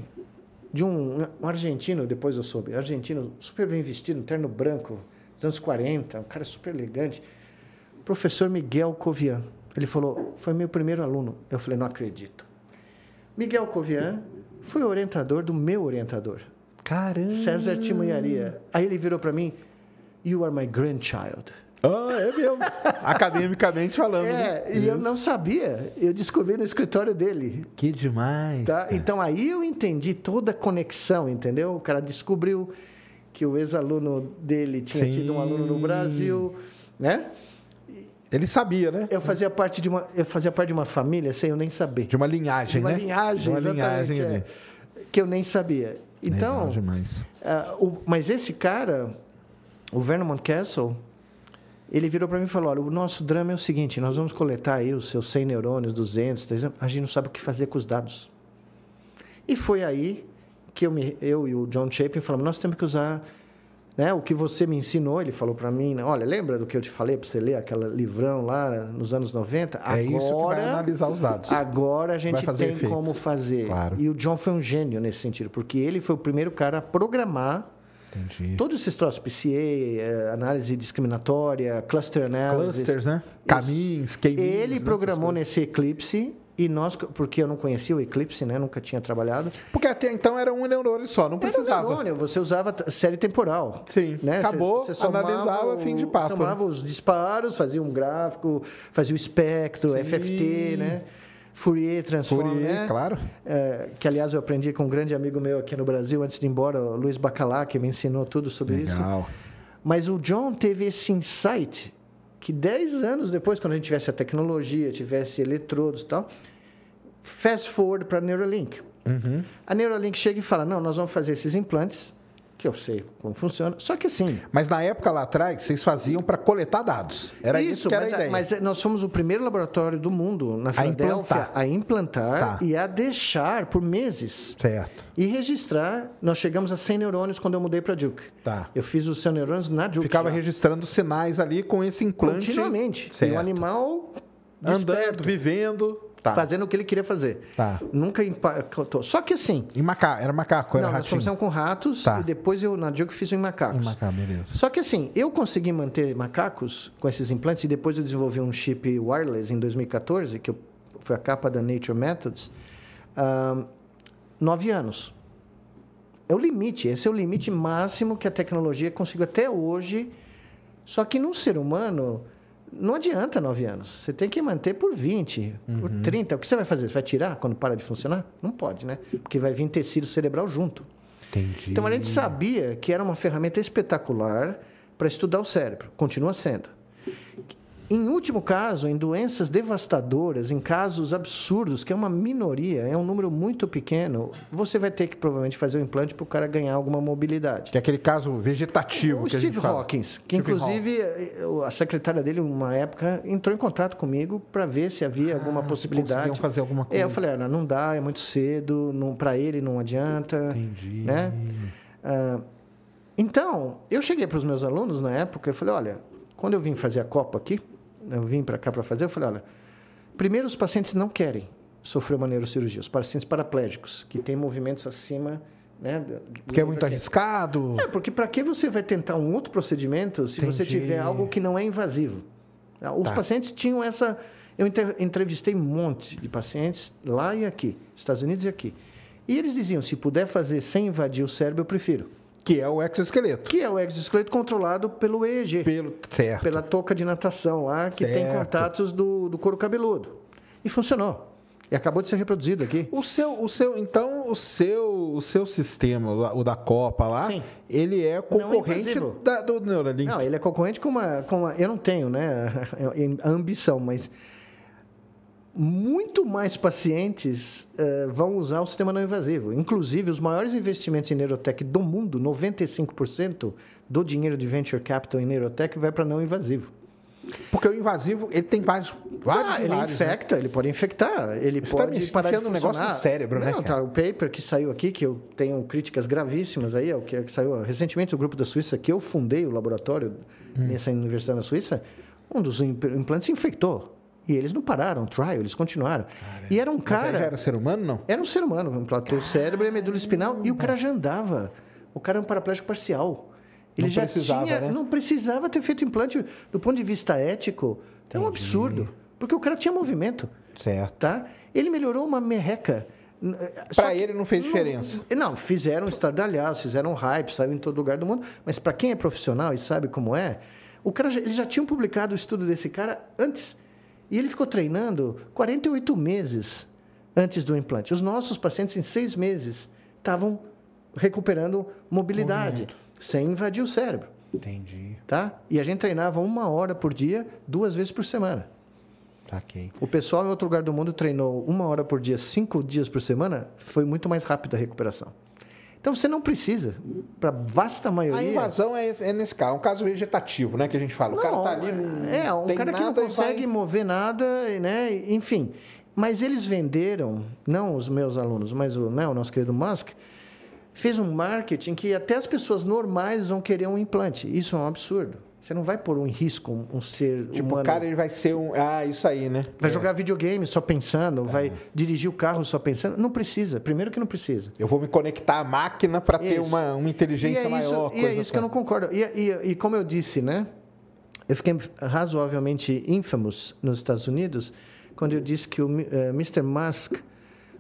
B: de um, um argentino, depois eu soube, argentino super bem vestido, um terno branco, dos anos 40, um cara super elegante. Professor Miguel Covian. Ele falou, foi meu primeiro aluno. Eu falei, não acredito. Miguel Covian foi o orientador do meu orientador,
A: Caramba.
B: César Timunharia. Aí ele virou para mim, you are my grandchild.
A: Ah, é mesmo. Academicamente falando. né?
B: É, e eu
A: Isso.
B: não sabia. Eu descobri no escritório dele.
A: Que demais.
B: Tá? Então aí eu entendi toda a conexão, entendeu? O cara descobriu que o ex-aluno dele tinha
A: Sim.
B: tido um aluno no Brasil, né?
A: Ele sabia, né?
B: Eu fazia parte de uma, eu fazia parte de uma família sem eu nem saber.
A: De uma linhagem,
B: De uma
A: né?
B: linhagem,
A: De uma linhagem
B: é. que eu nem sabia. Então, ah, o- mas esse cara, o Vernon Castle, ele virou para mim e falou: olha, o nosso drama é o seguinte: nós vamos coletar aí os seus 100 neurônios, 200, 300, a gente não sabe o que fazer com os dados. E foi aí que eu, me, eu e o John Chapin falamos: nós temos que usar né, o que você me ensinou. Ele falou para mim: né, olha, lembra do que eu te falei para você ler aquele livrão lá nos anos 90?
A: É isso que vai
B: Agora-
A: analisar os dados.
B: Agora a gente tem
A: efeito.
B: como fazer.
A: Claro.
B: E o John foi um gênio nesse sentido, porque ele foi o primeiro cara a programar
A: Entendi.
B: todos esses troços, PCA, eh, análise discriminatória, cluster analysis.
A: Clusters, né? Caminhos, que
B: Ele programou nesse Eclipse e nós, porque eu não conhecia o Eclipse, né? Nunca tinha trabalhado.
A: Porque até então era um neurônio só, não
B: Era um
A: precisava.
B: neurônio, você usava série temporal.
A: Sim,
B: né?
A: acabou,
B: Você- você
A: analisava,
B: o-
A: fim de papo,
B: Somava os disparos, fazia um gráfico, fazia o espectro, FFT, né? Fourier Transform,
A: Fourier,
B: né?
A: claro.
B: É, que, aliás, eu aprendi com um grande amigo meu aqui no Brasil, antes de ir embora, o Luiz Bacalá, que me ensinou tudo sobre isso.
A: Legal.
B: Mas o John teve esse insight que 10 anos depois, quando a gente tivesse a tecnologia, tivesse eletrodos e tal, fast forward para a Neuralink.
A: Uhum.
B: A Neuralink chega e fala: não, nós vamos fazer esses implantes, que eu sei como funciona, só que assim.
A: Mas na época lá atrás, vocês faziam para coletar dados. Era isso, que era
B: mas,
A: a ideia.
B: mas nós fomos o primeiro laboratório do mundo, na Filadélfia,
A: implantar.
B: a implantar,
A: Tá.
B: e a deixar por meses
A: Certo.
B: e registrar. Nós chegamos a 100 neurônios quando eu mudei para Duke.
A: Tá.
B: Eu fiz os 100 neurônios na Duke.
A: Ficava
B: já.
A: registrando sinais ali com esse implante.
B: continuamente. E
A: Certo.
B: o animal
A: Andando,
B: desperto,
A: vivendo. Tá.
B: fazendo o que ele queria fazer.
A: Tá.
B: Nunca impactou. Só que assim,
A: Em macaco, era macaco, era
B: não, nós
A: ratinho.
B: começamos com ratos
A: Tá.
B: e depois eu na Duke fiz em macacos.
A: Em macaco, beleza.
B: Só que assim, eu consegui manter macacos com esses implantes e depois eu desenvolvi um chip wireless em 2014, que eu- foi a capa da Nature Methods, ah, nove anos. É o limite, esse é o limite máximo que a tecnologia conseguiu até hoje. Só que num ser humano, não adianta nove anos. Você tem que manter por 20, por
A: Uhum.
B: 30. O que você vai fazer? Você vai tirar quando para de funcionar? Não pode, né? Porque vai vir tecido cerebral junto.
A: Entendi.
B: Então a gente sabia que era uma ferramenta espetacular para estudar o cérebro, continua sendo. Em último caso, em doenças devastadoras, em casos absurdos, que é uma minoria, é um número muito pequeno, você vai ter que provavelmente fazer o implante para o cara ganhar alguma mobilidade.
A: Que é aquele caso vegetativo
B: O
A: que
B: Steve
A: gente fala.
B: Hawkins, que
A: Steve
B: inclusive eh, a secretária dele, uma época, entrou em contato comigo para ver se havia alguma
A: Ah, se
B: possibilidade.
A: fazer alguma
B: É, eu
A: coisa.
B: falei, Ana, não dá, é muito cedo, para ele não adianta.
A: Entendi.
B: Né? Ah, então, eu cheguei para os meus alunos na época e falei, olha, quando eu vim fazer a Copa aqui, eu vim para cá para fazer, eu falei, olha, primeiro os pacientes não querem sofrer uma neurocirurgia, os pacientes paraplégicos, que têm movimentos acima, né?
A: Porque é muito
B: aqui.
A: arriscado.
B: É, porque para que você vai tentar um outro procedimento se você
A: Entendi.
B: tiver algo que não é invasivo? Ah, Os
A: Tá.
B: pacientes tinham essa. Eu entrevistei um monte de pacientes lá e aqui, Estados Unidos e aqui. E eles diziam: se puder fazer sem invadir o cérebro, eu prefiro.
A: Que é o exoesqueleto.
B: Que é o exoesqueleto controlado pelo EEG,
A: Pelo... Certo.
B: pela touca de natação lá, que tem
A: Certo.
B: contatos do, do couro cabeludo. E funcionou. E acabou de ser reproduzido aqui.
A: O seu, o seu, então, o seu, o seu sistema, o da Copa lá,
B: Sim.
A: ele é concorrente
B: invasivo.
A: da, do Neuralink.
B: Não, ele é concorrente com uma, com uma. Eu não tenho, né? A ambição, mas muito mais pacientes eh, vão usar o sistema não invasivo. Inclusive, os maiores investimentos em neurotech do mundo, 95% do dinheiro de venture capital em neurotech vai para não invasivo.
A: Porque o invasivo, ele tem vários, vários
B: Ah, ele
A: vários, né?
B: infecta, ele pode infectar, ele
A: Você tá
B: pode
A: me
B: parar de
A: um negócio no cérebro, né,
B: Não,
A: cara?
B: tá, o paper que saiu aqui, que eu tenho críticas gravíssimas aí, é o que, que saiu recentemente do grupo da Suíça, que eu fundei o laboratório
A: Hum.
B: nessa universidade na Suíça, um dos imp- implantes infectou. E eles não pararam, trial, eles continuaram. E era um cara...
A: era ser humano, não?
B: Era um ser humano, implantou o cérebro e a medula espinal, e o cara já andava. O cara é um paraplégico parcial. Ele
A: Não
B: já
A: precisava,
B: tinha,
A: né?
B: não precisava ter feito implante. Do ponto de vista ético, é um absurdo, porque o cara tinha movimento,
A: Certo.
B: tá? Ele melhorou uma merreca.
A: Pra ele não fez diferença.
B: Não, fizeram estardalhaço, fizeram hype, saiu em todo lugar do mundo. Mas para quem é profissional e sabe como é, o cara já, eles já tinham publicado o estudo desse cara antes. E ele ficou treinando 48 meses antes do implante. Os nossos pacientes, em seis meses, estavam recuperando mobilidade, sem invadir o cérebro.
A: Entendi.
B: Tá? E a gente treinava uma hora por dia, duas vezes por semana.
A: Saquei.
B: O pessoal em outro lugar do mundo treinou uma hora por dia, cinco dias por semana, foi muito mais rápido a recuperação. Então você não precisa, para vasta maioria.
A: A invasão é, é nesse caso, é um caso vegetativo, né? Que a gente fala. o cara tá ali. Não
B: é, um
A: tem
B: cara que não consegue
A: vai-
B: mover nada, né? Enfim. Mas eles venderam, não os meus alunos, mas o, né, o nosso querido Musk, fez um marketing que até as pessoas normais vão querer um implante. Isso é um absurdo. Você não vai pôr um risco um, um ser
A: Tipo,
B: humano.
A: o cara ele vai ser um. Ah, isso aí, né?
B: Vai
A: É.
B: jogar videogame só pensando, vai dirigir o carro só pensando. Não precisa. Primeiro que não precisa.
A: Eu vou me conectar à máquina para ter
B: Isso.
A: uma, uma inteligência
B: e é
A: maior.
B: Isso, e é isso que eu não concordo. E, e- e como eu disse, né? Eu fiquei razoavelmente infamous nos Estados Unidos quando eu disse que o Mi- eh, Mr. Musk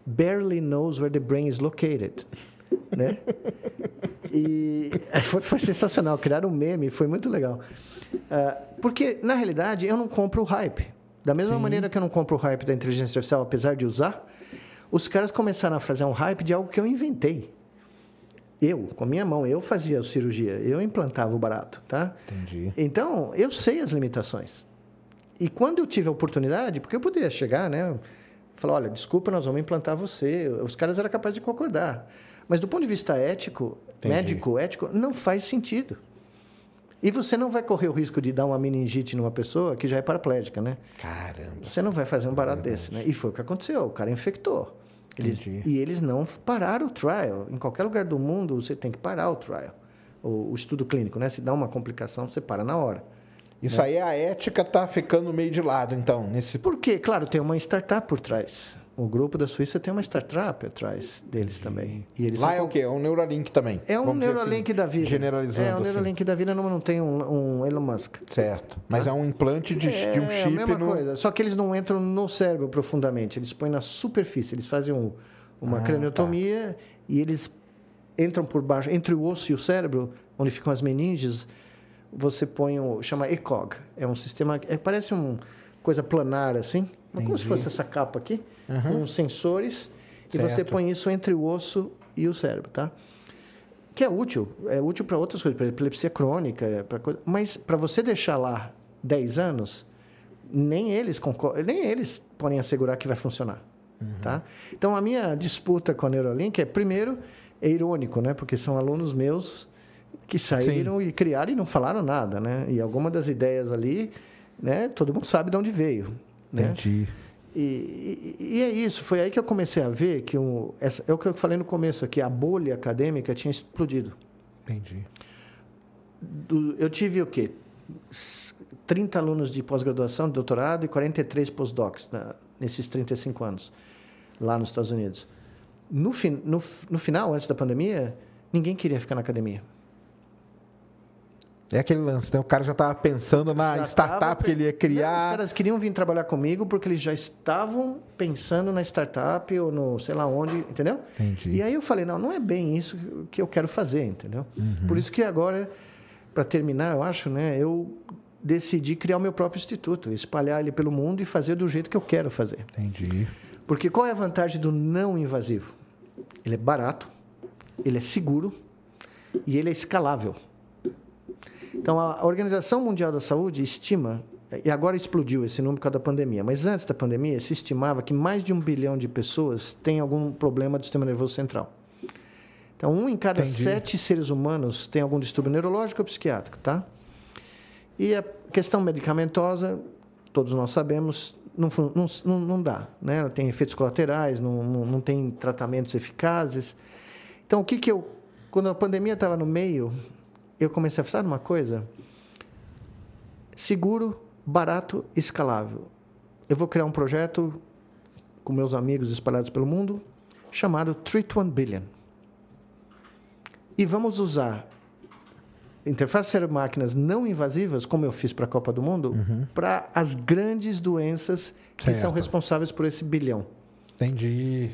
B: barely knows where the brain is located. Né? E foi, foi sensacional. Criaram um meme, foi muito legal. Ah, porque, na realidade, eu não compro o hype. Da mesma maneira que eu não compro o hype da inteligência artificial, apesar de usar, os caras começaram a fazer um hype de algo que eu inventei. Eu, com a minha mão, eu fazia a cirurgia, eu implantava o barato, tá?
A: Entendi.
B: Então, eu sei as limitações. E quando eu tive a oportunidade, porque eu poderia chegar, né? Falar, olha, desculpa, nós vamos implantar você. Os caras eram capazes de concordar. Mas do ponto de vista ético,
A: Entendi.
B: médico, ético, não faz sentido. E você não vai correr o risco de dar uma meningite numa pessoa que já é paraplégica, né?
A: Caramba.
B: Você não vai fazer um barato desse, né? E foi o que aconteceu. O cara infectou. Eles- e eles não pararam o trial. Em qualquer lugar do mundo, você tem que parar o trial. O, o estudo clínico, né? Se dá uma complicação, você para na hora.
A: Isso aí, a ética tá ficando meio de lado, então, nesse.
B: Por quê? Claro, tem uma startup por trás. O grupo da Suíça tem uma startup atrás deles também. E eles
A: Lá
B: são
A: é o quê? É um Neuralink também.
B: É um Neuralink
A: assim,
B: da vida.
A: Generalizando.
B: É, o
A: assim.
B: Neuralink da vida não, não tem um, um Elon Musk.
A: Certo. Mas é um implante de, de um
B: É
A: chip
B: a mesma
A: no.
B: coisa. Só que eles não entram no cérebro profundamente. Eles põem na superfície. Eles fazem um- uma
A: Ah,
B: craniotomia e eles entram por baixo, entre o osso e o cérebro, onde ficam as meninges. Você põe o chama ECOG. É um sistema é, parece uma coisa planar assim, mas como se
A: Entendi.
B: fosse essa capa aqui, com sensores. E você
A: Certo.
B: põe isso entre o osso e o cérebro, tá? que é útil, é útil para outras coisas, para epilepsia crônica, para coisa, mas para você deixar lá 10 anos, nem eles nem eles podem assegurar que vai funcionar, tá? Então a minha disputa com a Neuralink é primeiro é irônico, né? Porque são alunos meus que saíram e criaram e não falaram nada, né? E alguma das ideias ali, né? Todo mundo sabe de onde veio, né? E, e- e é isso, foi aí que eu comecei a ver que um, essa, é o que eu falei no começo aqui, a bolha acadêmica tinha explodido.
A: Entendi.
B: Do- eu tive o quê? S- 30 alunos de pós-graduação, de doutorado e 43 postdocs na, nesses 35 anos, lá nos Estados Unidos. No, fin, no, no final, antes da pandemia, ninguém queria ficar na academia.
A: É aquele lance, né? O cara já estava pensando na
B: Já
A: startup que ele ia
B: pe- Não, os
A: criar.
B: caras queriam vir trabalhar comigo porque eles já estavam pensando na startup ou no sei lá onde, entendeu?
A: Entendi.
B: E aí eu falei, não, não é bem isso que eu quero fazer, entendeu?
A: Uhum.
B: Por isso que agora, para terminar, eu acho, né, eu decidi criar o meu próprio instituto, espalhar ele pelo mundo e fazer do jeito que eu quero fazer.
A: Entendi.
B: Porque qual é a vantagem do não invasivo? Ele é barato, ele é seguro e ele é escalável. Então, a Organização Mundial da Saúde estima, e agora explodiu esse número por causa da pandemia, mas antes da pandemia se estimava que mais de um bilhão de pessoas têm algum problema do sistema nervoso central. Então, um em cada
A: Entendi.
B: sete seres humanos tem algum distúrbio neurológico ou psiquiátrico, tá? E a questão medicamentosa, todos nós sabemos, não, não, não dá. Né? Tem efeitos colaterais, não, não, não tem tratamentos eficazes. Então, o que, que eu. Quando a pandemia estava no meio, eu comecei a falar uma coisa: seguro, barato, escalável. Eu vou criar um projeto com meus amigos espalhados pelo mundo chamado Treat One Billion. E vamos usar interfaces cérebro-máquinas não invasivas, como eu fiz para a Copa do Mundo, para as grandes doenças que
A: Certo.
B: são responsáveis por esse bilhão.
A: Entendi.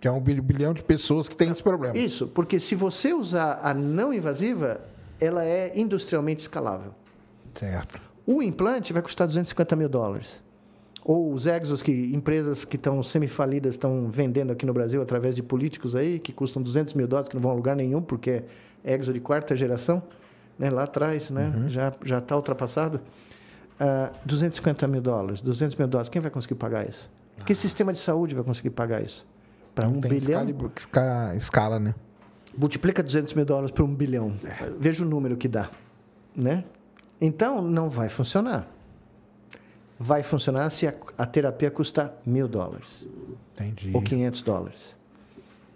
A: Que é um bil- bilhão de pessoas que tem esse problema.
B: Isso, porque se você usar a não invasiva, ela é industrialmente escalável.
A: Certo.
B: O implante vai custar 250 mil dólares. Ou os Exos, que empresas que estão semifalidas estão vendendo aqui no Brasil através de políticos aí, que custam 200 mil dólares, que não vão a lugar nenhum, porque é Exo de quarta geração, né, lá atrás, né,
A: Uhum.
B: já já está ultrapassado. Ah, 250 mil dólares, 200 mil dólares, quem vai conseguir pagar isso? Que sistema de saúde vai conseguir pagar isso? Para um
A: Ah.
B: Bilhão?
A: escala, esca- escala, né?
B: Multiplica 200 mil dólares por um bilhão. Veja o número que dá. Né? Então, não vai funcionar. Vai funcionar se a, a terapia custa mil dólares
A: Entendi.
B: ou 500 dólares.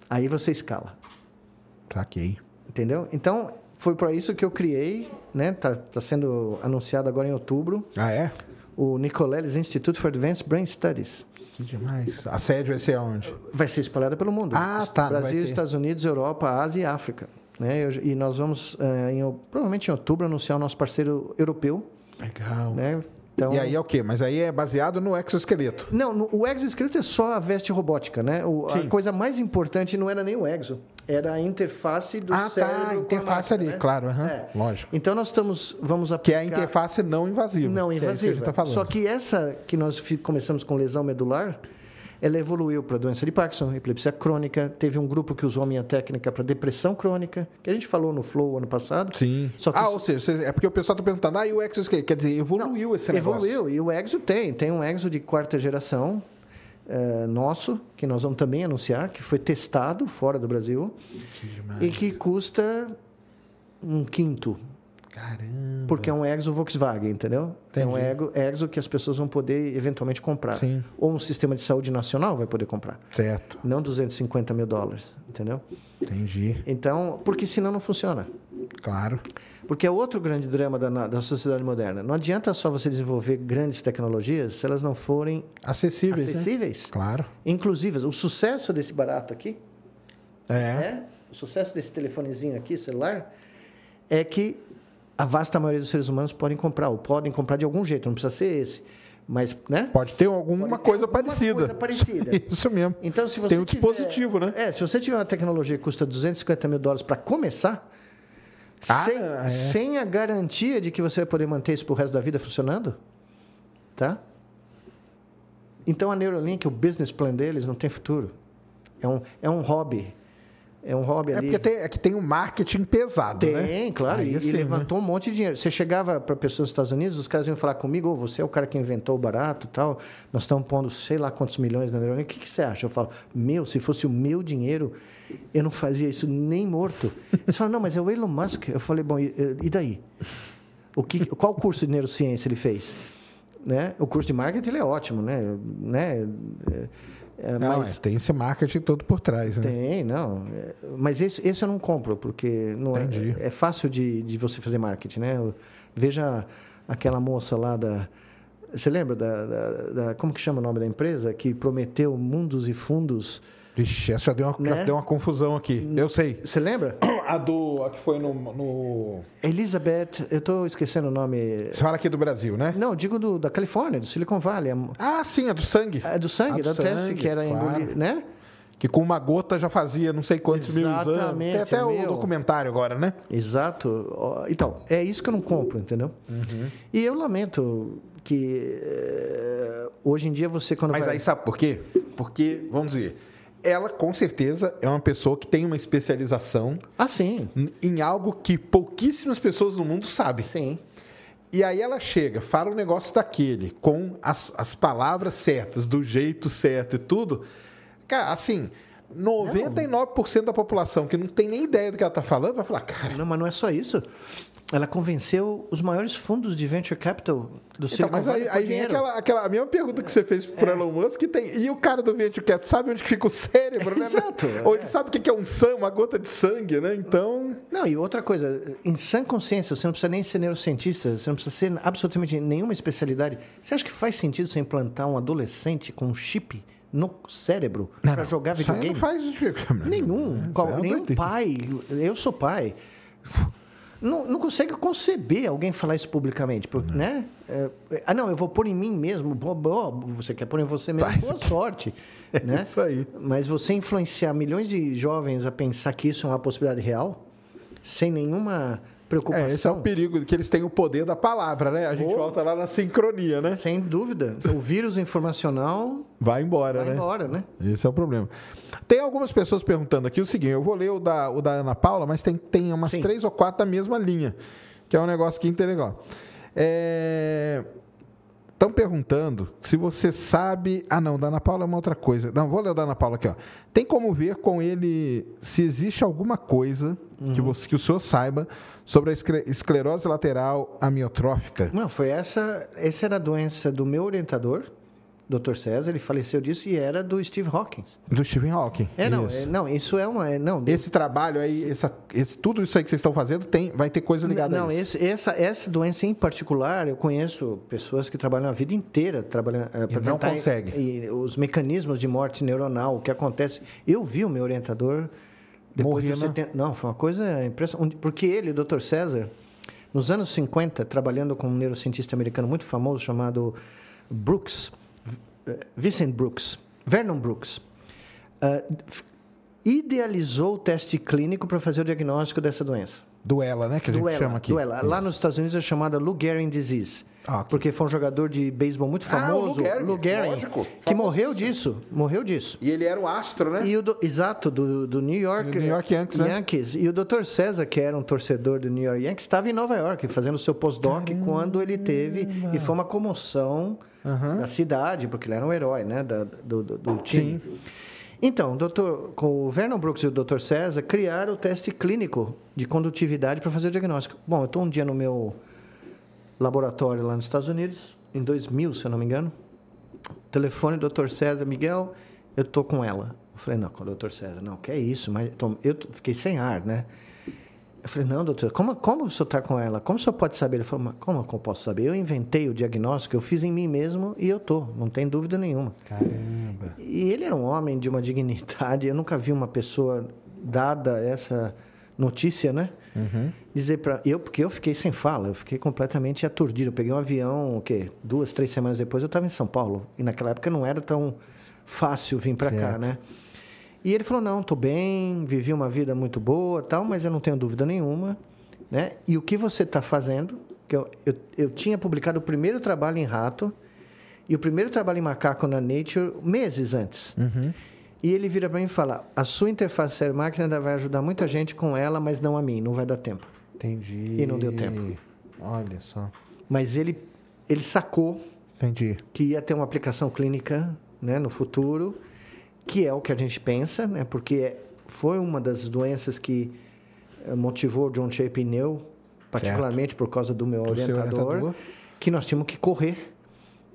B: Aí você escala.
A: Saquei.
B: Entendeu? Então, foi para isso que eu criei, né? Tá, tá sendo anunciado agora em outubro,
A: Ah, é?
B: o Nicoleles Institute for Advanced Brain Studies.
A: Que demais. A sede vai ser aonde?
B: Vai ser espalhada pelo mundo.
A: Ah, tá,
B: Brasil. Estados Unidos, Europa, Ásia e África. Né? E nós vamos, eh, em, provavelmente em outubro, anunciar o nosso parceiro europeu.
A: Legal.
B: Né? Então,
A: E aí é o quê? Mas aí é baseado no exoesqueleto.
B: Não, o exoesqueleto é só a veste robótica. Né? O- a coisa mais importante não era nem o exo, era a interface do
A: ah,
B: cérebro.
A: tá.
B: com a
A: Interface
B: máquina,
A: ali,
B: né?
A: claro. aham,
B: É.
A: Lógico.
B: Então nós estamos, vamos
A: Que
B: aplicar...
A: é a interface não invasiva.
B: Não
A: que é isso que a
B: invasiva.
A: gente tá.
B: Só que essa que nós começamos com lesão medular, ela evoluiu para doença de Parkinson, epilepsia crônica. Teve um grupo que usou a minha técnica para depressão crônica, que a gente falou no Flow ano passado.
A: Sim.
B: Só que
A: ah,
B: isso-
A: ou seja, é porque o pessoal está perguntando, ah, e o exoesqueleto? Quer dizer, evoluiu esse negócio.
B: Evoluiu. E o Exo tem. Tem um Exo de quarta geração eh, nosso, que nós vamos também anunciar, que foi testado fora do Brasil
A: Que
B: e que custa um quinto.
A: Caramba.
B: Porque é um Exo Volkswagen, entendeu? É um
A: Entendi.
B: ego, Exo que as pessoas vão poder eventualmente comprar.
A: Sim.
B: Ou um sistema de saúde nacional vai poder comprar.
A: Certo.
B: Não 250 mil dólares, entendeu?
A: Entendi.
B: Então, porque senão não funciona.
A: Claro.
B: Porque é outro grande drama da, da sociedade moderna. Não adianta só você desenvolver grandes tecnologias se elas não forem
A: Acessíveis, né?
B: acessíveis.
A: Claro.
B: Inclusive, o sucesso desse barato aqui,
A: É.
B: né? o sucesso desse telefonezinho aqui, celular, é que a vasta maioria dos seres humanos podem comprar, ou podem comprar de algum jeito, não precisa ser esse. Mas, né?
A: Pode ter alguma
B: Pode ter
A: coisa
B: alguma
A: parecida.
B: coisa parecida.
A: Isso mesmo.
B: Então, se você
A: Tem um
B: tiver-
A: dispositivo, né?
B: É, se você tiver uma tecnologia que custa 250 mil dólares para começar,
A: Ah,
B: sem,
A: é.
B: sem a garantia de que você vai poder manter isso pro resto da vida funcionando, tá? Então, a Neuralink, o business plan deles, não tem futuro. É um, é um hobby. É um hobby
A: É
B: ali.
A: porque tem, é que tem um marketing pesado, né?
B: Tem, claro.
A: Aí
B: e, e
A: né?
B: levantou um monte de dinheiro. Você chegava para pessoas dos Estados Unidos, os caras iam falar comigo, ô, você é o cara que inventou o barato e tal, nós estamos pondo sei lá quantos milhões na Neuralink. O que, que você acha? Eu falo, meu, se fosse o meu dinheiro, eu não fazia isso nem morto. Eles falam, não, mas é o Elon Musk. Eu falei, bom, e, e daí? O que, qual curso de neurociência ele fez? Né? O curso de marketing é ótimo, né? né? É,
A: Não,
B: mas
A: é, tem esse marketing todo por trás, né?
B: tem, não. É, Mas esse, esse eu não compro, porque não é,
A: Entendi.
B: é fácil de, de você fazer marketing, né? Veja aquela moça lá da. Você lembra da, da- da- Como que chama o nome da empresa? Que prometeu mundos e fundos.
A: Vixe, essa já deu uma, já
B: Né?
A: deu uma confusão aqui. Eu sei.
B: Você lembra?
A: A do. A que foi no, no.
B: Elizabeth. Eu estou esquecendo o nome.
A: Você fala aqui do Brasil, né?
B: Não, digo do, da Califórnia, do Silicon Valley.
A: Ah, sim, a do sangue.
B: a do sangue,
A: A do
B: da teste que era
A: claro.
B: né?
A: Que com uma gota já fazia não sei quantos mil exames. Tem
B: Exatamente,
A: até
B: é
A: o
B: meu.
A: documentário agora, né?
B: Exato. Então, é isso que eu não compro, entendeu?
A: Uhum.
B: E eu lamento que eh, hoje em dia você quando
A: Mas
B: vai...
A: aí sabe por quê? Porque, vamos dizer, ela com certeza é uma pessoa que tem uma especialização
B: Ah, sim.
A: em algo que pouquíssimas pessoas no mundo sabem.
B: Sim.
A: E aí ela chega, fala um negócio daquele, com as, as palavras certas, do jeito certo e tudo. Cara, assim, 99% da população que não tem nem ideia do que ela está falando vai falar, cara,
B: Não, mas não é só isso. Ela convenceu os maiores fundos de venture capital do
A: Então,
B: Silicon
A: mas
B: Valley
A: aí,
B: por
A: aí vem aquela, aquela a mesma pergunta que você fez pro Elon Musk, que tem. E o cara do Venture Capital sabe onde fica o cérebro, né?
B: Exato,
A: Ou
B: é.
A: ele sabe o que é um sangue, uma gota de sangue, né? Então.
B: Não, e outra coisa, em sã consciência, você não precisa nem ser neurocientista, você não precisa ser absolutamente nenhuma especialidade. Você acha que faz sentido você implantar um adolescente com um chip no cérebro para jogar
A: aí
B: videogame?
A: não faz.
B: Nenhum. Qual-
A: é
B: nenhum pai. Eu sou pai. Não, não consegue conceber alguém falar isso publicamente, por- né? É, ah, não, eu vou pôr em mim mesmo. Bo- bo- Você quer pôr em você mesmo?
A: Faz.
B: Boa sorte. né?
A: Isso aí.
B: Mas você influenciar milhões de jovens a pensar que isso é uma possibilidade real, sem nenhuma preocupação.
A: É, esse é o perigo, que eles têm o poder da palavra, né? A gente
B: Oh.
A: volta lá na sincronia, né?
B: Sem dúvida. O vírus informacional
A: Vai embora,
B: vai
A: né?
B: embora, né?
A: Esse é o problema. Tem algumas pessoas perguntando aqui o seguinte: eu vou ler o da, o da Ana Paula, mas tem, tem umas
B: Sim.
A: três ou quatro da mesma linha. que é um negócio que é legal. Estão perguntando se você sabe. Ah, não, da Ana Paula é uma outra coisa. Não, vou ler o da Ana Paula aqui, ó. Tem como ver com ele se existe alguma coisa uhum. que, você, que o senhor saiba sobre a esclerose lateral amiotrófica?
B: Não, foi essa. Essa era a doença do meu orientador Dr. César, ele faleceu disso e era do Steve Hawkins.
A: Do Stephen Hawking.
B: É, não, isso. É, não, isso é uma. É, não,
A: esse trabalho aí, essa, esse, tudo isso aí que vocês estão fazendo, tem, vai ter coisa ligada
B: não, a isso. Não, essa, essa doença em particular, eu conheço pessoas que trabalham a vida inteira trabalhando.
A: Eh, e não conseguem.
B: os mecanismos de morte neuronal, o que acontece. Eu vi o meu orientador. Depois Morrendo. de 70, não, foi uma coisa impressionante. Porque ele, o Dr. César, nos anos 50, trabalhando com um neurocientista americano muito famoso chamado Brooks Vincent Brooks, Vernon Brooks, uh, idealizou o teste clínico para fazer o diagnóstico dessa doença.
A: Duela, né? Que a gente
B: Duela,
A: chama aqui.
B: Duela. Lá nos Estados Unidos é chamada Lou Gehrig disease. Ah, porque foi um jogador de beisebol muito famoso, ah, Lou Gehrig, lógico, que morreu disso, morreu disso.
A: E ele era o astro, né?
B: E o do, exato, do, do New York,
A: New York Yankees, né?
B: Yankees. Né? E o Dr. César, que era um torcedor do New York Yankees, estava em Nova York fazendo seu pós-doc quando ele teve e foi uma comoção uhum. da cidade, porque ele era um herói, né, da, do, do, do time. Sim. Então, doutor, com o Vernon Brooks e o Dr. César criaram o teste clínico de condutividade para fazer o diagnóstico. Bom, eu estou um dia no meu laboratório lá nos Estados Unidos, em 2000, se eu não me engano. Telefone do Dr. César, Miguel, eu estou com ela. Eu falei, não, com o Dr. César, não, que é isso? Mas eu fiquei sem ar, né? Eu falei, não, doutor, como, como o senhor está com ela? Como o senhor pode saber? Ele falou, mas como eu posso saber? Eu inventei o diagnóstico, eu fiz em mim mesmo e eu tô, não tem dúvida nenhuma.
A: Caramba.
B: E ele era um homem de uma dignidade, eu nunca vi uma pessoa dada essa notícia, né? Uhum. Dizer para eu, porque eu fiquei sem fala, eu fiquei completamente aturdido. Eu peguei um avião, o quê? Duas, três semanas depois eu estava em São Paulo. E naquela época não era tão fácil vir para cá, né? E ele falou: não, estou bem, vivi uma vida muito boa, tal, mas eu não tenho dúvida nenhuma. Né? E o que você está fazendo? Que eu, eu, eu tinha publicado o primeiro trabalho em rato e o primeiro trabalho em macaco na Nature meses antes. Uhum. E ele vira para mim e fala: a sua interface cérebro-máquina ainda vai ajudar muita gente com ela, mas não a mim, não vai dar tempo.
A: Entendi.
B: E não deu tempo.
A: Olha só.
B: Mas ele, ele sacou
A: Entendi.
B: que ia ter uma aplicação clínica né, no futuro que é o que a gente pensa, né? porque foi uma das doenças que eh, motivou John Shea Pneu, particularmente certo. por causa do meu orientador, orientador, que nós tínhamos que correr.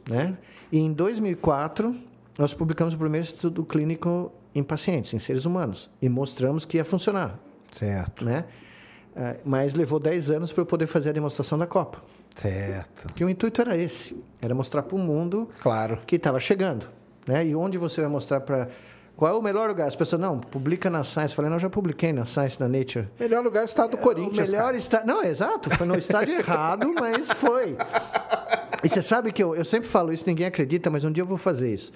B: Né? E em 2004, nós publicamos o primeiro estudo clínico em pacientes, em seres humanos, e mostramos que ia funcionar.
A: Certo.
B: Né? Eh, mas levou 10 anos para eu poder fazer a demonstração da Copa.
A: Certo.
B: Que o intuito era esse, era mostrar para o mundo
A: claro.
B: que estava chegando. Né? E onde você vai mostrar para qual é o melhor lugar? As pessoas, não, publica na Science. Eu falei, não, já publiquei na Science, na Nature.
A: Melhor lugar é o estado do Corinthians.
B: O melhor está. Não, exato, foi no estádio errado, mas foi. E você sabe que eu, eu sempre falo isso, ninguém acredita, mas um dia eu vou fazer isso.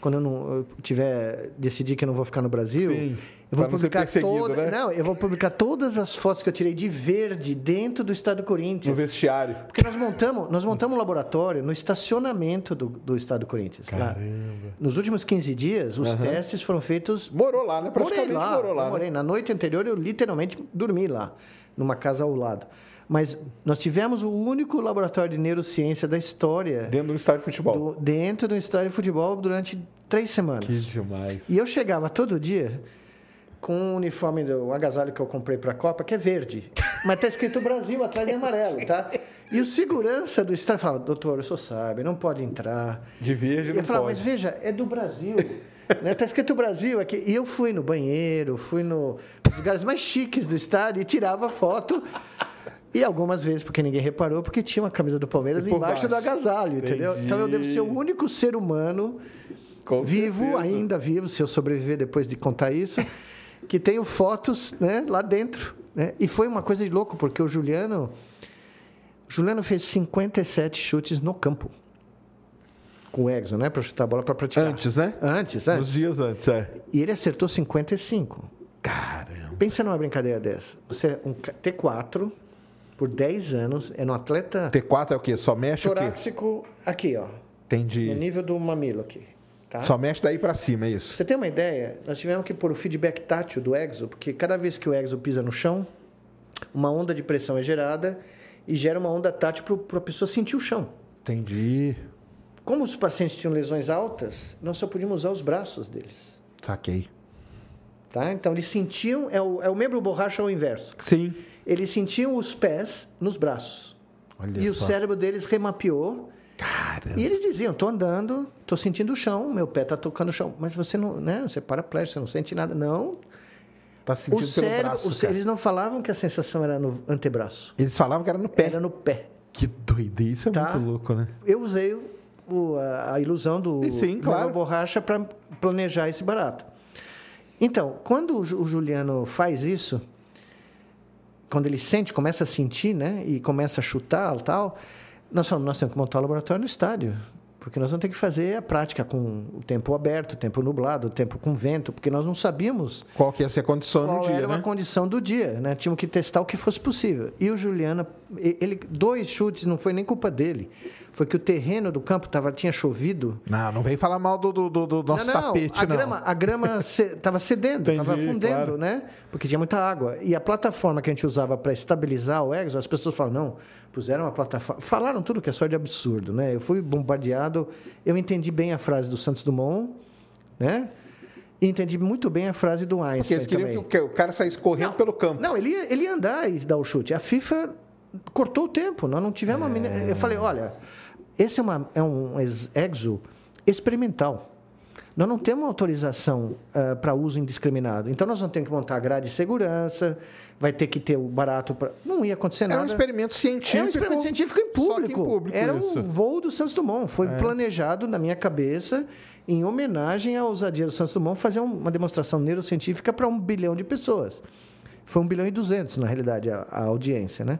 B: Quando eu não eu tiver decidir que eu não vou ficar no Brasil,
A: Sim.
B: Eu vou publicar toda, né? Não, eu vou publicar todas as fotos que eu tirei de verde dentro do estado do Corinthians.
A: No vestiário.
B: Porque nós montamos, nós montamos um laboratório no estacionamento do, do estado do Corinthians.
A: Caramba.
B: Lá. Nos últimos 15 dias, os uhum. testes foram feitos.
A: Morou lá, né?
B: Praticamente morei lá.
A: Morou lá.
B: Né? Morei. Na noite anterior, eu literalmente dormi lá, numa casa ao lado. Mas nós tivemos o único laboratório de neurociência da história.
A: Dentro do estádio de futebol.
B: Do, dentro do estádio de futebol durante três semanas.
A: Que demais.
B: E eu chegava todo dia com o uniforme do agasalho que eu comprei para a Copa, que é verde. Mas está escrito Brasil atrás em amarelo, tá? E o segurança do estádio falava, doutor, o senhor sabe, não pode entrar.
A: De verde não
B: eu falava,
A: pode.
B: mas veja, é do Brasil. Está né? Tá escrito Brasil aqui. E eu fui no banheiro, fui no, nos lugares mais chiques do estádio e tirava foto. E algumas vezes, porque ninguém reparou, porque tinha uma camisa do Palmeiras embaixo baixo. do agasalho, Entendi. entendeu? Então eu devo ser o único ser humano Com vivo, certeza. ainda vivo, se eu sobreviver depois de contar isso, que tenho fotos né, lá dentro. Né? E foi uma coisa de louco, porque o Juliano. O Juliano fez 57 chutes no campo. Com o Exo, né? Para chutar a bola para praticar.
A: Antes, né?
B: Antes, antes.
A: Nos dias antes, é.
B: E ele acertou 55.
A: Caramba.
B: Pensa numa brincadeira dessa. Você é um T4 por 10 anos, é no atleta.
A: T4 é o quê? Só mexe
B: torácico,
A: o quê?
B: aqui, ó.
A: Entendi.
B: No nível do mamilo aqui. Tá?
A: Só mexe daí para cima, é isso?
B: Você tem uma ideia? Nós tivemos que pôr o feedback tátil do exo, porque cada vez que o exo pisa no chão, uma onda de pressão é gerada e gera uma onda tátil para a pessoa sentir o chão.
A: Entendi.
B: Como os pacientes tinham lesões altas, nós só podíamos usar os braços deles.
A: Saquei.
B: Tá? Então, eles sentiam, é o, é o membro borracha ao inverso.
A: Sim.
B: Eles sentiam os pés nos braços.
A: Olha
B: e o
A: só.
B: cérebro deles remapeou.
A: Caramba.
B: E eles diziam: estou andando, estou sentindo o chão, meu pé está tocando o chão. Mas você não, né? Você paraplégico, você não sente nada. Não.
A: Tá
B: O
A: sentindo pelo
B: cérebro,
A: braço,
B: o- eles não falavam que a sensação era no antebraço.
A: Eles falavam que era no pé.
B: Era no pé.
A: Que doideira. Isso é
B: Tá.
A: muito louco, né?
B: Eu usei o- a, a ilusão do
A: sim, claro.
B: borracha para planejar esse barato. Então, quando o o Juliano faz isso, quando ele sente, começa a sentir, né, e começa a chutar tal, nós falamos, nós temos que montar o laboratório no estádio, porque nós vamos ter que fazer a prática com o tempo aberto, o tempo nublado, o tempo com vento, porque nós não sabíamos
A: Qual que ia ser a condição no dia,
B: era
A: né?
B: uma condição do dia, né? Tínhamos que testar o que fosse possível. E o Juliano, e- ele dois chutes não foi nem culpa dele, foi que o terreno do campo tava tinha chovido.
A: Não, não vem falar mal do, do, do- do nosso
B: não, não,
A: tapete,
B: a
A: não.
B: grama, a grama estava cedendo, estava afundendo,
A: claro.
B: né? Porque tinha muita água. E a plataforma que a gente usava para estabilizar o Exo, as pessoas falam, não, puseram uma plataforma. Falaram tudo que é só de absurdo, né? Eu fui bombardeado, eu entendi bem a frase do Santos Dumont, né? E entendi muito bem a frase do
A: Porque
B: Einstein
A: eles queriam
B: também.
A: que o cara saísse correndo pelo campo.
B: Não, ele ia, ele ia andar e dar o chute. A FIFA cortou o tempo. Nós não tivemos. uma mini- Eu falei, olha, esse é, uma, é um ex- exo experimental. Nós não temos autorização para uso indiscriminado. Então, nós vamos ter que montar grade de segurança, vai ter que ter o barato para. Não ia acontecer
A: Era
B: nada.
A: um experimento científico.
B: É um experimento científico em
A: que em
B: público.
A: público,
B: Era
A: isso. É.
B: um voo do Santos Dumont. Foi planejado na minha cabeça em homenagem à ousadia do Santos Dumont fazer um- uma demonstração neurocientífica para um bilhão de pessoas. Foi um bilhão e duzentos, na realidade, a, a audiência, né?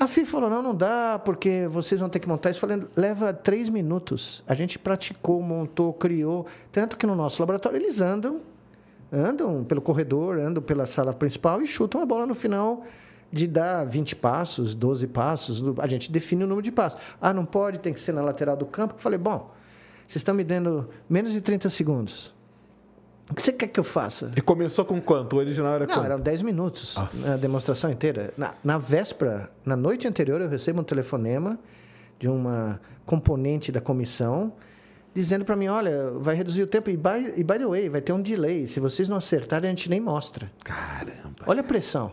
B: A FIFA falou, não, não dá, porque vocês vão ter que montar isso. Falei, leva três minutos. A gente praticou, montou, criou. Tanto que no nosso laboratório eles andam, andam pelo corredor, andam pela sala principal e chutam a bola no final de dar 20 passos, 12 passos. A gente define o número de passos. Ah, não pode, tem que ser na lateral do campo. Falei, bom, vocês estão me dando menos de 30 segundos. O que você quer que eu faça?
A: E começou com quanto? O original era
B: Não,
A: quanto?
B: eram 10 minutos
A: Nossa.
B: a demonstração inteira. Na, na véspera, na noite anterior, eu recebo um telefonema de uma componente da comissão dizendo para mim, olha, vai reduzir o tempo e by, e by the way, vai ter um delay. Se vocês não acertarem, a gente nem mostra.
A: Caramba.
B: Olha a pressão.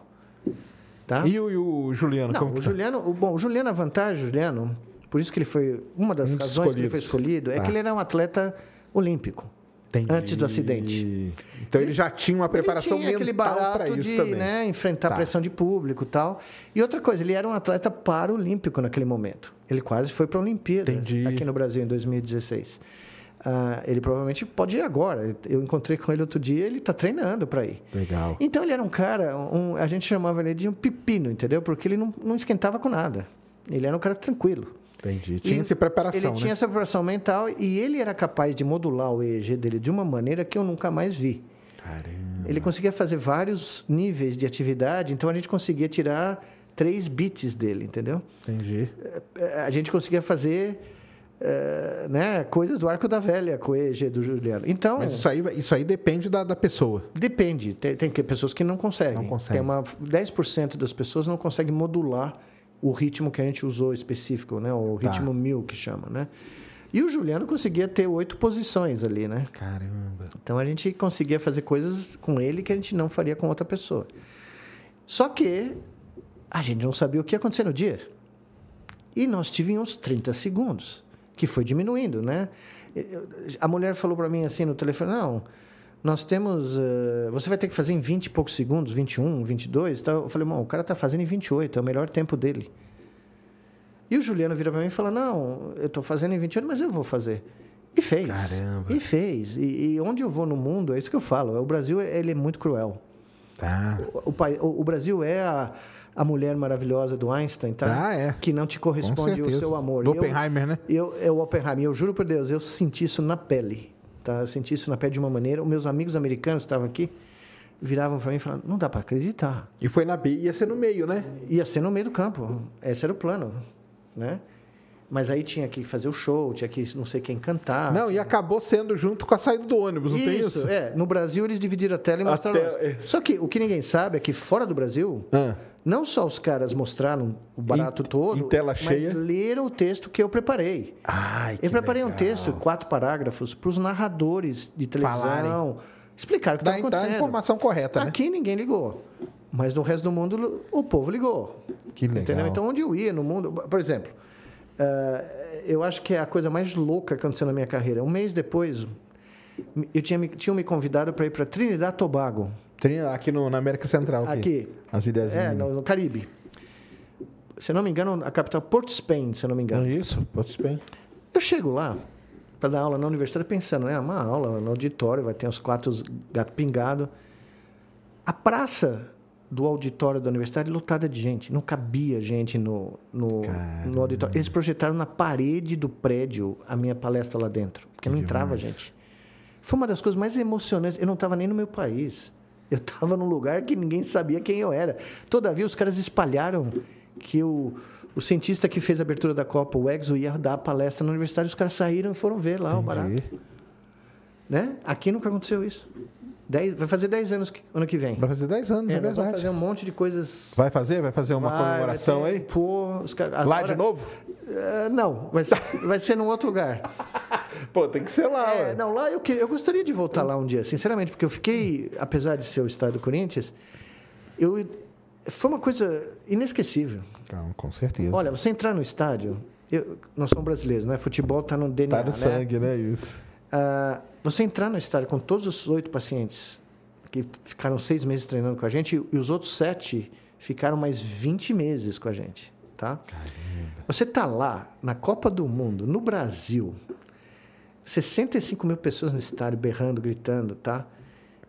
B: Tá?
A: E o, e o Juliano?
B: Não, o
A: tá?
B: Juliano, o, bom, o Juliano, a vantagem, Juliano, por isso que ele foi, uma das
A: Um
B: razões que ele foi escolhido, é
A: Tá.
B: que ele era um atleta olímpico.
A: Entendi.
B: antes do acidente.
A: Então ele já tinha uma preparação
B: ele tinha
A: mental para isso
B: de
A: também.
B: né, enfrentar
A: Tá.
B: pressão de público e tal. E outra coisa, ele era um atleta paralímpico naquele momento. Ele quase foi para a Olimpíada
A: Entendi.
B: aqui no Brasil em 2016. Ah, ele provavelmente pode ir agora. Eu encontrei com ele outro dia, ele está treinando para ir.
A: Legal.
B: Então ele era um cara, um- a gente chamava ele de um pepino, entendeu? Porque ele não, não esquentava com nada. Ele era um cara tranquilo.
A: Entendi. Tinha
B: E
A: essa preparação,
B: Ele
A: né?
B: tinha essa preparação mental e ele era capaz de modular o EEG dele de uma maneira que eu nunca mais vi.
A: Caramba.
B: Ele conseguia fazer vários níveis de atividade, então a gente conseguia tirar três bits dele, entendeu?
A: Entendi.
B: Eh, A gente conseguia fazer eh, né, coisas do arco da velha com o EEG do Juliano. Então,
A: Mas isso aí, isso aí depende da, da pessoa.
B: depende. Tem, tem pessoas que não conseguem.
A: Não conseguem.
B: Tem uma 10% das pessoas não conseguem modular o ritmo que a gente usou específico, né? O
A: Tá.
B: ritmo mil que chama, né? E o Juliano conseguia ter oito posições ali, né?
A: Caramba.
B: Então a gente conseguia fazer coisas com ele que a gente não faria com outra pessoa. Só que a gente não sabia o que ia acontecer no dia. E nós tivemos 30 segundos, que foi diminuindo, né? A mulher falou para mim assim no telefone: não, nós temos. eh, você vai ter que fazer em 20 e poucos segundos, 21, 22. Então, eu falei: bom, o cara está fazendo em 28, é o melhor tempo dele. E o Juliano vira para mim e fala: não, eu estou fazendo em 28, mas eu vou fazer. E fez.
A: Caramba.
B: E fez. E, e onde eu vou no mundo, é isso que eu falo: o Brasil ele é muito cruel.
A: Tá.
B: O, o- o Brasil é a, a mulher maravilhosa do Einstein, tá?
A: Ah, é.
B: Que não te corresponde o seu amor.
A: Do
B: E eu-
A: Oppenheimer, né?
B: eu, é o Oppenheimer. Eu juro por Deus, eu senti isso na pele. Tá? Eu senti isso na pele de uma maneira. Os meus amigos americanos que estavam aqui viravam para mim e falavam: não dá para acreditar.
A: E foi na B, ia ser no meio, né?
B: Ia ser no meio do campo. Esse era o plano, né? Mas aí tinha que fazer o show, tinha que não sei quem cantar.
A: Não, e acabou sendo junto com a saída do ônibus, não tem isso?
B: é. No Brasil eles dividiram a tela e mostraram.
A: tela.
B: Só que o que ninguém sabe é que fora do Brasil
A: Ah.
B: Não só os caras mostraram o barato
A: Em-
B: todo,
A: em tela
B: mas
A: cheia?
B: leram o texto que eu preparei.
A: Ai,
B: Eu preparei um
A: legal.
B: texto, quatro parágrafos, para os narradores de televisão
A: Falarem.
B: explicar o que estava
A: dá a
B: acontecendo.
A: informação correta, né?
B: Aqui ninguém ligou. Mas no resto do mundo, o povo ligou.
A: Que legal.
B: Entendeu? Então, onde eu ia no mundo... Por exemplo, eh, eu acho que é a coisa mais louca que aconteceu na minha carreira. Um mês depois, eu tinha, me- tinham me convidado para ir para Trinidad Tobago.
A: Aqui no, na América Central. Aqui.
B: Aqui.
A: As ilhas.
B: É, no, no Caribe. Se eu não me engano, a capital Port Spain, se eu não me engano.
A: Isso, ser bem.
B: Eu chego lá para dar aula na universidade pensando, né? Uma aula no auditório, vai ter uns quatro gato pingado. A praça do auditório da universidade lotada de gente. Não cabia gente no, no, no auditório. Eles projetaram na parede do prédio a minha palestra lá dentro, porque não entrava
A: demais.
B: gente. Foi uma das coisas mais emocionantes. Eu não estava nem no meu país. Eu estava num lugar que ninguém sabia quem eu era. Todavia, os caras espalharam que o, o cientista que fez a abertura da Copa, o Exo, ia dar a palestra na universidade. Os caras saíram e foram ver lá o barato.
A: Entendi.
B: Né? Aqui nunca aconteceu isso. Dez, vai fazer 10 anos que- ano que vem.
A: Vai fazer 10 anos, é,
B: É,
A: verdade.
B: fazer um monte de coisas.
A: Vai fazer? Vai fazer uma
B: Vai,
A: comemoração
B: vai ter-
A: aí?
B: Pô, os caras-
A: Lá
B: agora-
A: de novo?
B: É, não, vai ser, vai ser num outro lugar.
A: Pô, tem que ser lá,
B: É, não, lá eu, eu gostaria de voltar lá um dia, sinceramente, porque eu fiquei, apesar de ser o estádio do Corinthians, eu, foi uma coisa inesquecível.
A: Não, com certeza.
B: Olha, você entrar no estádio, eu- nós somos brasileiros, né? Futebol está no DNA,
A: tá no
B: né?
A: sangue, né? Isso.
B: Ah, você entrar no estádio com todos os oito pacientes que ficaram seis meses treinando com a gente e os outros sete ficaram mais 20 meses com a gente, tá? Você tá lá na Copa do Mundo, no Brasil, 65 mil pessoas no estádio berrando, gritando, tá?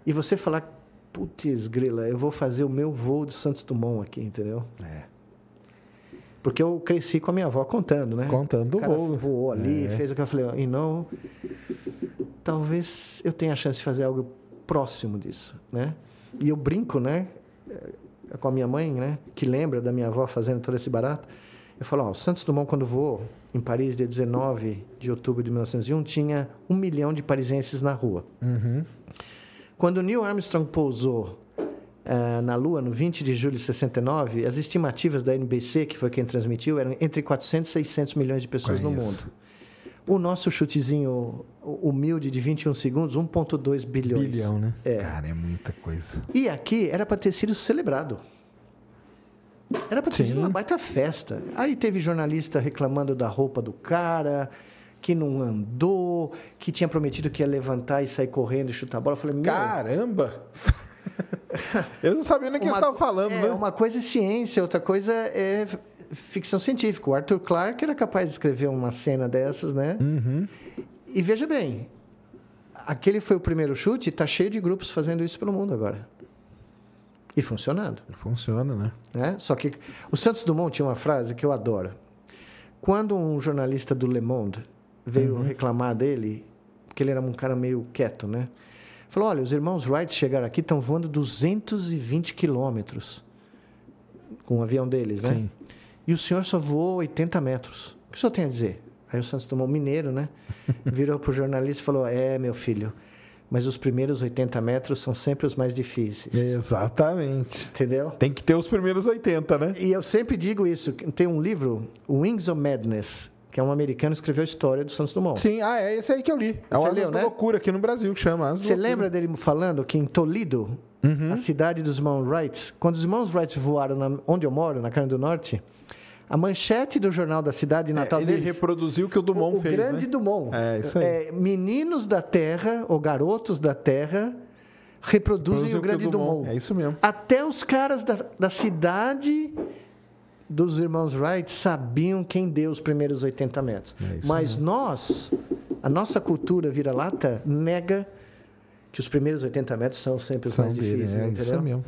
B: E você falar, putz, grila, eu vou fazer o meu voo de Santos Dumont aqui, entendeu?
A: É.
B: Porque eu cresci com a minha avó contando, né?
A: Contando
B: o
A: o voo.
B: voou ali,
A: É.
B: fez o que eu falei, e não, talvez eu tenha a chance de fazer algo próximo disso, né? E eu brinco, né, eh, com a minha mãe, né, que lembra da minha avó fazendo todo esse barato. Eu falo, ó, o Santos Dumont quando voou em Paris, dia 19 de outubro de 1901, tinha um milhão de parisenses na rua.
A: Uhum.
B: Quando Neil Armstrong pousou eh, na Lua, no 20 de julho de 69, as estimativas da NBC, que foi quem transmitiu, eram entre 400 e 600 milhões de pessoas no mundo. O nosso chutezinho humilde de 21 segundos, 1,2 bilhões.
A: Bilhão, né?
B: É.
A: Cara, é muita coisa.
B: E aqui era para ter sido celebrado. Era para ter
A: Sim.
B: sido uma baita festa. Aí teve jornalista reclamando da roupa do cara, que não andou, que tinha prometido que ia levantar e sair correndo e chutar a bola. Eu falei, meu,
A: Caramba! Eu não sabia nem o que
B: Uma
A: você estava falando,
B: é,
A: né?
B: Uma coisa é ciência, outra coisa é ficção científica. O Arthur Clarke era capaz de escrever uma cena dessas, né?
A: Uhum.
B: E veja bem, aquele foi o primeiro chute, está cheio de grupos fazendo isso pelo mundo agora. E funcionando.
A: Funciona, né?
B: Né? Só que o Santos Dumont tinha uma frase que eu adoro. Quando um jornalista do Le Monde veio
A: Uhum.
B: reclamar dele, porque ele era um cara meio quieto, né? Falou: olha, os irmãos Wright chegaram aqui, estão voando 220 quilômetros com o avião deles, né?
A: Sim.
B: E o senhor só voou 80 metros. O que o senhor tem a dizer? Aí o Santos Dumont, mineiro, né? Virou para o jornalista e falou: é, meu filho, mas os primeiros 80 metros são sempre os mais difíceis.
A: Exatamente.
B: Entendeu?
A: Tem que ter os primeiros 80, né?
B: E eu sempre digo isso. Tem um livro, Wings of Madness, que é um americano que escreveu a história do Santos Dumont.
A: Sim, ah, é esse aí que eu li. É o Asas
B: leu, né?
A: Loucura aqui no Brasil, que chama Asas
B: Você lembra dele falando que em Toledo,
A: Uhum.
B: a cidade dos irmãos Wright, quando os irmãos Wright voaram na, onde eu moro, na Carolina do Norte, a manchete do jornal da cidade natal
A: É, ele
B: deles...
A: reproduziu o que o Dumont
B: o, o
A: fez,
B: grande
A: né?
B: Dumont.
A: É, isso aí.
B: É, meninos da terra, ou garotos da terra, reproduzem
A: Reproduziu
B: o grande
A: que
B: Dumont.
A: É isso mesmo.
B: Até os caras da, da cidade dos irmãos Wright sabiam quem deu os primeiros 80 metros.
A: É
B: Mas nós, a nossa cultura vira-lata, nega que os primeiros 80 metros são sempre os
A: São
B: mais
A: dele,
B: difíceis.
A: é
B: entendeu?
A: isso mesmo.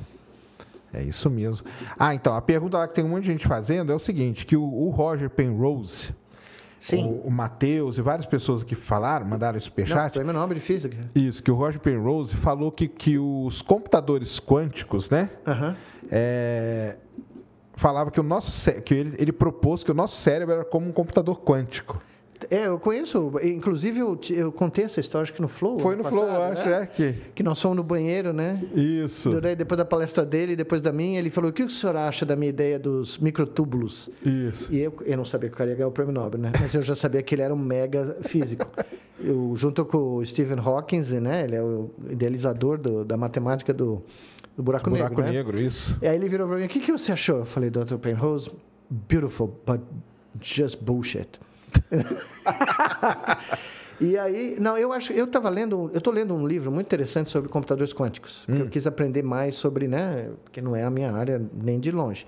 A: É isso mesmo. Ah, então, a pergunta lá que tem um monte de gente fazendo é o seguinte, que o, o Roger Penrose,
B: Sim.
A: o, o Matheus e várias pessoas que falaram, mandaram
B: Não,
A: superchat,
B: prêmio Nobel de Física.
A: isso, que o Roger Penrose falou que, que os computadores quânticos, né,
B: Aham.
A: é, falava que o nosso que ele, ele propôs que o nosso cérebro era como um computador quântico.
B: É, eu conheço. Inclusive, eu, eu contei essa história, acho que no Flow.
A: Foi no Flow,
B: passado,
A: acho,
B: né?
A: é que.
B: Que nós fomos no banheiro, né?
A: Isso.
B: Daí, depois da palestra dele, depois da minha, ele falou: o que o senhor acha da minha ideia dos microtúbulos?
A: Isso.
B: E eu, eu não sabia que o cara ia ganhar o prêmio Nobel, né? Mas eu já sabia que ele era um mega físico. Eu, junto com o Stephen Hawking, né? Ele é o idealizador do- da matemática do, do buraco,
A: Buraco
B: negro, né?
A: negro, isso.
B: E aí ele virou para mim: o que, que você achou? Eu falei: Dr. Penrose, beautiful, but just bullshit. E aí, não, eu acho, eu estava lendo, eu estou lendo um livro muito interessante sobre computadores quânticos, porque eu quis aprender mais sobre, né, porque não é a minha área nem de longe.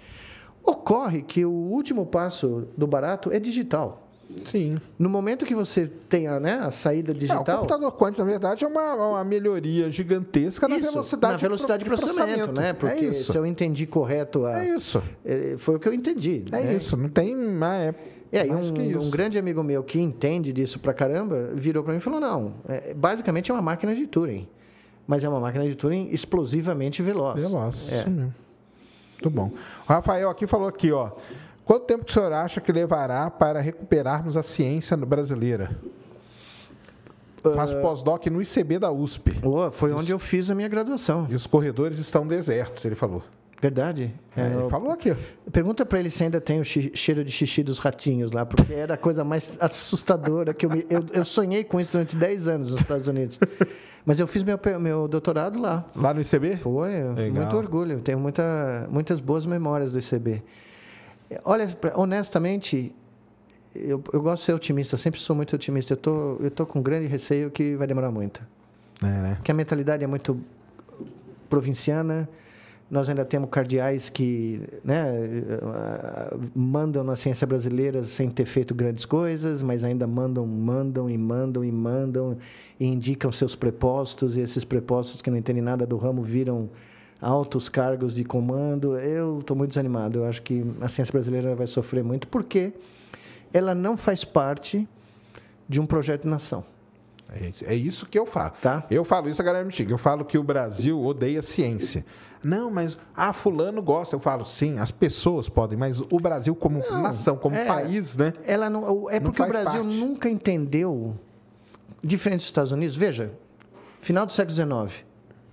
B: Ocorre que o último passo do barato é digital.
A: Sim.
B: No momento que você tem a, né, a saída
A: Não, o
B: digital,
A: computador quântico, na verdade, é uma, uma melhoria gigantesca na
B: isso,
A: velocidade,
B: na velocidade de processamento, né? Porque
A: é isso.
B: se eu entendi correto, a,
A: É isso.
B: eh, foi o que eu entendi.
A: É
B: né?
A: isso. Não tem mais. É,
B: É, e
A: mais
B: um, um grande amigo meu que entende disso pra caramba virou pra mim e falou: não, é, basicamente é uma máquina de Turing, mas é uma máquina de Turing explosivamente veloz.
A: Veloz,
B: É.
A: isso mesmo. Muito bom. O Rafael aqui falou aqui, ó. Quanto tempo que o senhor acha que levará para recuperarmos a ciência brasileira? Faz
B: Ah.
A: pós-doc no ICB da USP.
B: Ô, foi onde eu fiz a minha graduação.
A: E os corredores estão desertos, ele falou.
B: Verdade?
A: É,
B: É,
A: ele
B: eu-
A: falou aqui.
B: Pergunta pra ele se ainda tem o cheiro de xixi dos ratinhos lá, porque era a coisa mais assustadora que eu me. Eu, eu sonhei com isso durante 10 anos nos Estados Unidos. Mas eu fiz meu, meu doutorado lá.
A: Lá no ICB?
B: Foi,
A: Legal.
B: muito orgulho. Tenho muita, muitas boas memórias do ICB. Olha, honestamente, eu, eu gosto de ser otimista, sempre sou muito otimista. Eu tô, eu tô com grande receio que vai demorar muito.
A: É, né?
B: Porque a mentalidade é muito provinciana. Nós ainda temos cardeais que né, mandam na ciência brasileira sem ter feito grandes coisas, mas ainda mandam, mandam e mandam e mandam e indicam seus prepostos, e esses prepostos que não entendem nada do ramo viram altos cargos de comando. Eu estou muito desanimado. Eu acho que a ciência brasileira vai sofrer muito, porque ela não faz parte de um projeto de nação.
A: É, é isso que eu falo.
B: Tá.
A: Eu falo isso, a galera me xinga. Eu falo que o Brasil odeia ciência. Não, mas ah, fulano gosta. Eu falo, sim, as pessoas podem, mas o Brasil como nação, como
B: é.
A: país, né?
B: Ela não, é
A: Não
B: porque o
A: faz
B: Brasil
A: parte.
B: nunca entendeu, diferente dos Estados Unidos. Veja, final do século XIX,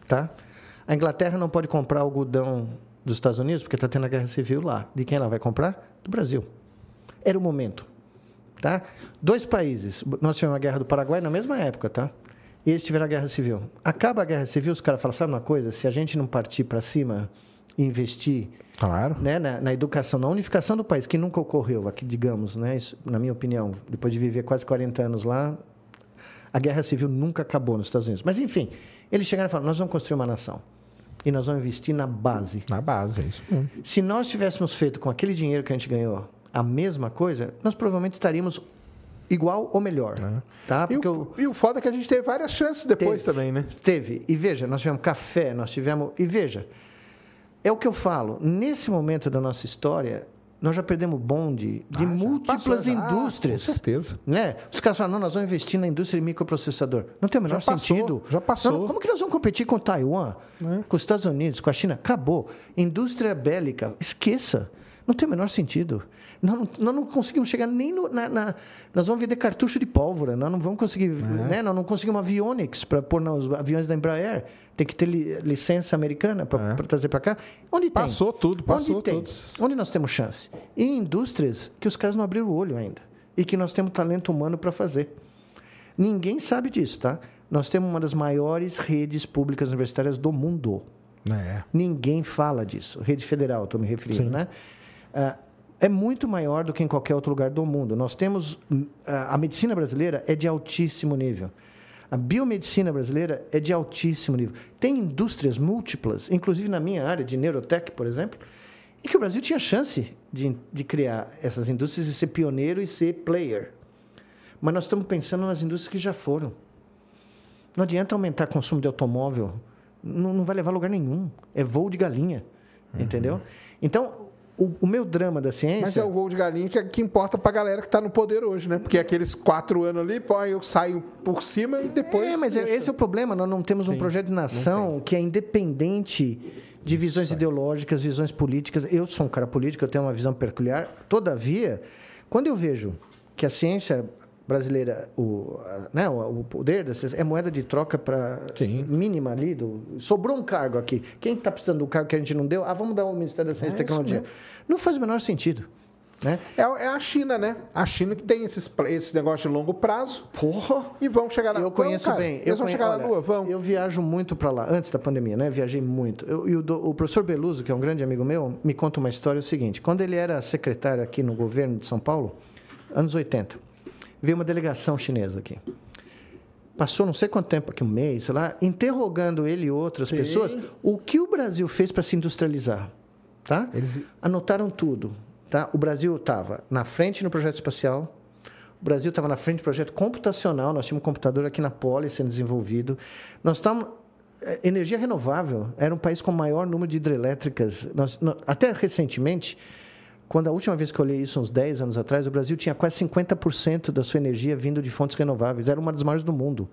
B: tá? A Inglaterra não pode comprar algodão dos Estados Unidos porque está tendo a guerra civil lá. De quem ela vai comprar? Do Brasil. Era o momento, tá? Dois países. Nós tivemos a guerra do Paraguai na mesma época, tá? E eles tiveram a guerra civil. Acaba a guerra civil, os caras falam, sabe uma coisa? Se a gente não partir para cima e investir
A: Claro.
B: né, na, na educação, na unificação do país, que nunca ocorreu aqui, digamos, né, isso, na minha opinião, depois de viver quase 40 anos lá, a guerra civil nunca acabou nos Estados Unidos. Mas, enfim, eles chegaram e falaram: nós vamos construir uma nação. E nós vamos investir na base.
A: Na base, é isso mesmo.
B: Se nós tivéssemos feito com aquele dinheiro que a gente ganhou a mesma coisa, nós provavelmente estaríamos igual ou melhor. Tá?
A: E
B: Porque
A: o,
B: o,
A: e o foda é que a gente teve várias chances depois
B: Teve.
A: também, né?
B: Teve. E veja, nós tivemos café, nós tivemos. E veja, é o que eu falo. Nesse momento da nossa história, nós já perdemos bonde de
A: Ah,
B: múltiplas
A: passou, já. Ah,
B: indústrias.
A: com certeza.
B: Né? Os caras falam, não, nós vamos investir na indústria de microprocessador. Não tem o menor
A: Já passou,
B: sentido.
A: já passou.
B: Não, como que nós vamos competir com Taiwan,
A: É.
B: com os Estados Unidos, com a China? Acabou. Indústria bélica, esqueça. Não tem o menor sentido. Nós não, nós não conseguimos chegar nem no, na, na- Nós vamos vender cartucho de pólvora. Nós não vamos conseguir.
A: É.
B: Né? Nós não conseguimos avionics para pôr nos aviões da Embraer. Tem que ter li- licença americana para
A: É.
B: trazer para cá. Onde tem?
A: Passou tudo, passou
B: Onde tem?
A: tudo.
B: Onde nós temos chance? Em indústrias que os caras não abriram o olho ainda. E que nós temos talento humano para fazer. Ninguém sabe disso, tá? Nós temos uma das maiores redes públicas universitárias do mundo.
A: É.
B: Ninguém fala disso. Rede federal, estou me referindo, né? Ah, é muito maior do que em qualquer outro lugar do mundo. Nós temos. hum, A medicina brasileira é de altíssimo nível. A biomedicina brasileira é de altíssimo nível. Tem indústrias múltiplas, inclusive na minha área de neurotech, por exemplo, e que o Brasil tinha chance de, de criar essas indústrias e ser pioneiro e ser player. Mas nós estamos pensando nas indústrias que já foram. Não adianta aumentar o consumo de automóvel, não, não vai levar a lugar nenhum. É voo de galinha, entendeu? Então, o, o meu drama da ciência...
A: Mas é o voo de galinha que, que importa pra galera que tá no poder hoje, né? Porque aqueles quatro anos ali, pô, eu saio por cima e depois.
B: É, mas é-
A: deixa.
B: esse é o problema. Nós não temos um
A: Sim,
B: projeto de nação que é independente de visões ideológicas, visões políticas. Eu sou um cara político, eu tenho uma visão peculiar. Todavia, quando eu vejo que a ciência brasileira, o, né, o, poder dessas, é moeda de troca para mínima ali. Do, sobrou um cargo aqui. Quem está precisando do cargo que a gente não deu? Ah, vamos dar ao Ministério da Ciência
A: É
B: e Tecnologia. Não faz o menor sentido. Né?
A: É, é a China, né? A China que tem esses, esse negócio de longo prazo
B: Porra!
A: e vão chegar na
B: Eu conheço
A: Vão, cara,
B: bem.
A: Eles
B: eu
A: vão
B: conhe-
A: chegar
B: olha,
A: na Lua? Vão.
B: Eu viajo muito para lá, antes da pandemia, né? Viajei muito. Eu- e o, o professor Beluso, que é um grande amigo meu, me conta uma história é o seguinte: quando ele era secretário aqui no governo de São Paulo, anos 80, veio uma delegação chinesa aqui. Passou não sei quanto tempo aqui, um mês, sei lá, interrogando ele e outras
A: Sim.
B: pessoas o que o Brasil fez para se industrializar. Tá?
A: Eles-
B: Anotaram tudo. Tá? O Brasil estava na frente no projeto espacial, o Brasil estava na frente do projeto computacional, nós tínhamos um computador aqui na Poli sendo desenvolvido. Nós estávamos. eh, Energia renovável era um país com o maior número de hidrelétricas. Nós, nó- até recentemente, quando a última vez que eu olhei isso, uns 10 anos atrás, o Brasil tinha quase 50% da sua energia vindo de fontes renováveis. Era uma das maiores do mundo.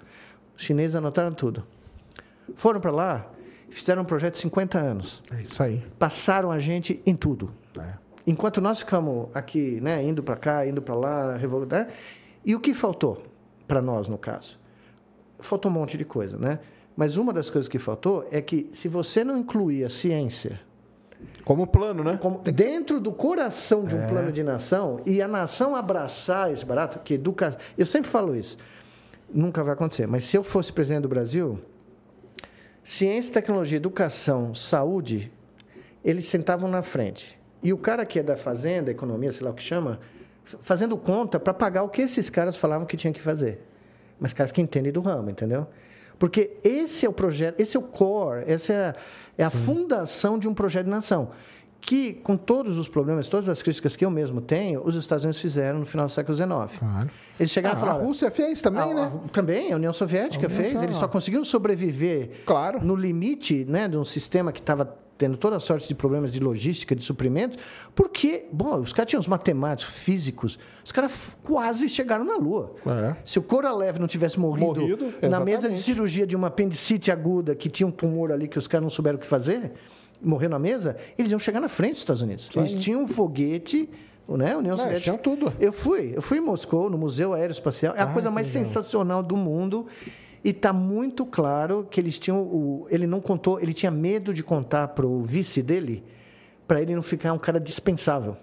B: Os chineses anotaram tudo. Foram para lá, fizeram um projeto de 50 anos.
A: É isso aí.
B: Passaram a gente em tudo.
A: É.
B: Enquanto nós ficamos aqui, né, indo para cá, indo para lá, revol- né? e o que faltou para nós, no caso? Faltou um monte de coisa, né? Mas uma das coisas que faltou é que se você não incluir a ciência
A: Como plano, né?
B: como dentro do coração de um
A: É.
B: plano de nação e a nação abraçar esse barato, que educação. Eu sempre falo isso. Nunca vai acontecer, mas se eu fosse presidente do Brasil, ciência, tecnologia, educação, saúde, eles sentavam na frente. E o cara que é da fazenda, economia, sei lá o que chama, fazendo conta para pagar o que esses caras falavam que tinha que fazer. Mas caras que entendem do ramo, entendeu? Porque esse é o projeto, esse é o core, essa é a, é a fundação de um projeto de nação. Que, com todos os problemas, todas as críticas que eu mesmo tenho, os Estados Unidos fizeram no final do século XIX.
A: Claro.
B: Eles chegaram
A: Ah,
B: e falaram.
A: a Rússia fez também,
B: a-
A: né?
B: a- também, a União Soviética
A: A União
B: fez. Eles só conseguiram sobreviver
A: Claro.
B: no limite né, de um sistema que estava tendo toda sorte de problemas de logística, de suprimentos, porque, bom, os caras tinham os matemáticos, físicos, os caras quase chegaram na Lua.
A: É.
B: Se o Koralev não tivesse morrido,
A: Morrido,
B: na mesa de
A: exatamente.
B: cirurgia de uma apendicite aguda que tinha um tumor ali que os caras não souberam o que fazer, morreu na mesa, eles iam chegar na frente dos Estados Unidos. Eles tinham um foguete, né, União Soviética.
A: tinham tudo.
B: Eu fui, eu fui em Moscou, no Museu Aeroespacial. É a
A: Ah,
B: coisa mais
A: legal.
B: sensacional do mundo. E está muito claro que eles tinham. O, ele não contou, ele tinha medo de contar para o vice dele, para ele não ficar um cara dispensável.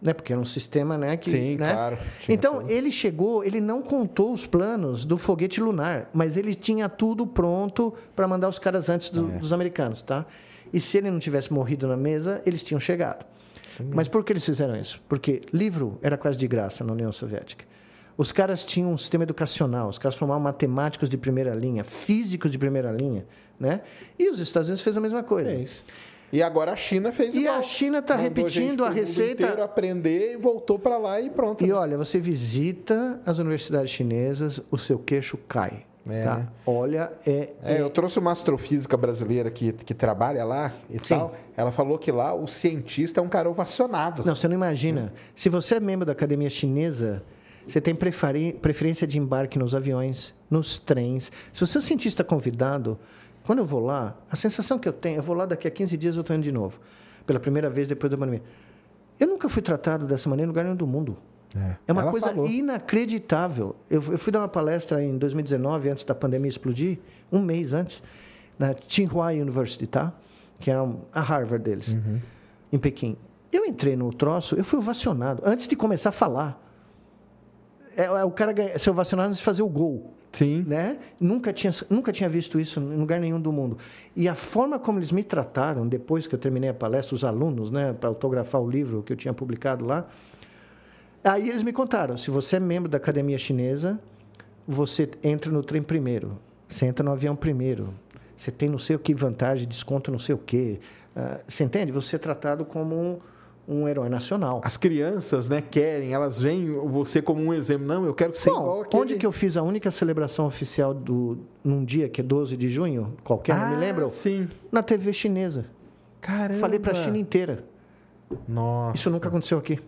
B: Né? Porque era um sistema né, que.
A: Sim,
B: né?
A: claro.
B: Então,
A: tudo.
B: ele chegou, ele não contou os planos do foguete lunar, mas ele tinha tudo pronto para mandar os caras antes do-
A: É.
B: dos americanos, tá? E se ele não tivesse morrido na mesa, eles tinham chegado. Mas por que eles fizeram isso? Porque livro era quase de graça na União Soviética. Os caras tinham um sistema educacional, os caras formavam matemáticos de primeira linha, físicos de primeira linha, né? E os Estados Unidos fez a mesma coisa.
A: É isso. E agora a China fez
B: E
A: igual.
B: a China tá
A: Mandou
B: repetindo a
A: mundo
B: receita-
A: inteiro aprender e voltou para lá e pronto.
B: E olha, você visita as universidades chinesas, o seu queixo cai.
A: É.
B: Tá? Olha, é,
A: É, eu trouxe uma astrofísica brasileira que, que trabalha lá e
B: Sim.
A: tal. Ela falou que lá o cientista é um cara ovacionado.
B: Não, você não imagina. Se você é membro da academia chinesa, você tem preferência de embarque nos aviões, nos trens. Se você é um cientista convidado, quando eu vou lá, a sensação que eu tenho, eu vou lá daqui a 15 dias, eu estou indo de novo. Pela primeira vez depois da pandemia. Eu nunca fui tratado dessa maneira em lugar nenhum do mundo. É uma
A: Ela
B: coisa
A: falou.
B: inacreditável. Eu, eu fui dar uma palestra em 2019, antes da pandemia explodir, um mês antes, na Tsinghua University, tá? Que é a Harvard deles,
A: Uhum.
B: em Pequim. Eu entrei no troço, eu fui ovacionado, antes de começar a falar. É, é o cara ganha, ser ovacionado antes de fazer o gol.
A: Sim.
B: Né? Nunca, tinha, nunca tinha visto isso em lugar nenhum do mundo. E a forma como eles me trataram, depois que eu terminei a palestra, os alunos, né, para autografar o livro que eu tinha publicado lá, Aí eles me contaram: se você é membro da academia chinesa, você entra no trem primeiro, você entra no avião primeiro, você tem não sei o que vantagem, desconto não sei o quê. Ah, você entende? Você é tratado como um, um herói nacional.
A: As crianças, né, querem, elas veem você como um exemplo. Não, eu quero ser igual
B: Bom,
A: aquele...
B: onde que eu fiz a única celebração oficial do, num dia que é 12 de junho, qualquer, não me
A: Ah,
B: lembro?
A: Sim.
B: Na TV chinesa.
A: Caramba.
B: Falei para a China inteira.
A: Nossa.
B: Isso nunca aconteceu aqui.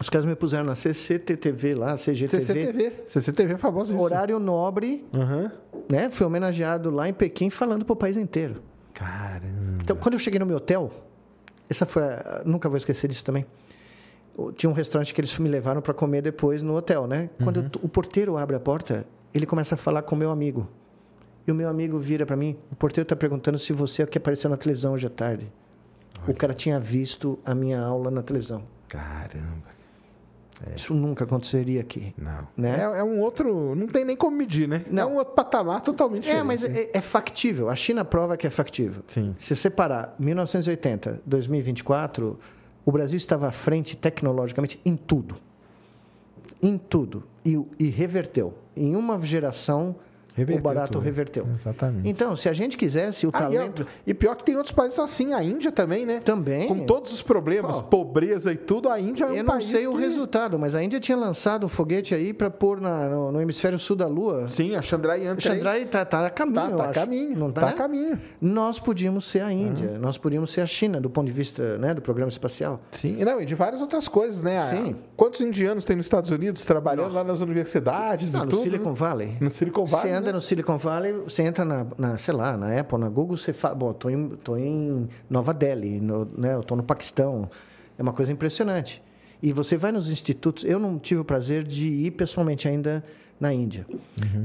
B: Os caras me puseram na CCTV lá, CGTV.
A: CCTV. CCTV é famosa isso.
B: Horário nobre,
A: Aham.
B: né? Fui homenageado lá em Pequim falando para o país inteiro.
A: Caramba.
B: Então, quando eu cheguei no meu hotel, essa foi a, nunca vou esquecer disso também. tinha um restaurante que eles me levaram para comer depois no hotel, né? Quando eu- o porteiro abre a porta, ele começa a falar com o meu amigo. E o meu amigo vira para mim, o porteiro está perguntando se você é o que apareceu na televisão hoje à tarde. O cara tinha visto a minha aula na televisão.
A: Caramba.
B: Isso nunca aconteceria aqui.
A: Não.
B: Né?
A: É, é um outro. Não tem nem como medir, né?
B: Não.
A: É um outro patamar totalmente
B: É,
A: diferente.
B: mas
A: né?
B: é, é factível. A China prova que é factível.
A: Sim.
B: Se você parar 1980, 2024, o Brasil estava à frente tecnologicamente em tudo. Em tudo. E, e reverteu. Em uma geração,
A: Reverteu
B: o barato
A: tudo.
B: reverteu.
A: Exatamente.
B: Então, se a gente quisesse, o
A: Ah, e,
B: talento.
A: é- e pior que tem outros países assim, a Índia também, né?
B: Também.
A: Com todos os problemas,
B: Pô.
A: pobreza e tudo, a Índia é um
B: Eu não
A: país
B: sei o
A: que-
B: resultado, mas a Índia tinha lançado um foguete aí para pôr na- no, no hemisfério sul da Lua.
A: Sim, a Chandrayaan
B: O
A: 3.
B: Chandrai está tá a caminho,
A: Tá,
B: eu
A: tá a caminho.
B: Não
A: tá
B: tá?
A: a caminho.
B: Nós podíamos ser a Índia, nós podíamos ser a China, do ponto de vista né, do programa espacial.
A: Sim, e não, e de várias outras coisas, né?
B: Sim.
A: Quantos indianos tem nos Estados Unidos trabalhando lá nas universidades
B: Não,
A: e
B: no
A: tudo?
B: Silicon
A: né?
B: Valley.
A: No Silicon Valley.
B: Você anda no Silicon Valley, você entra na, na, sei lá, na Apple, na Google, você fala, bom, tô em, tô em Nova Delhi, no, né, eu tô no Paquistão. É uma coisa impressionante. E você vai nos institutos, eu não tive o prazer de ir pessoalmente ainda na Índia,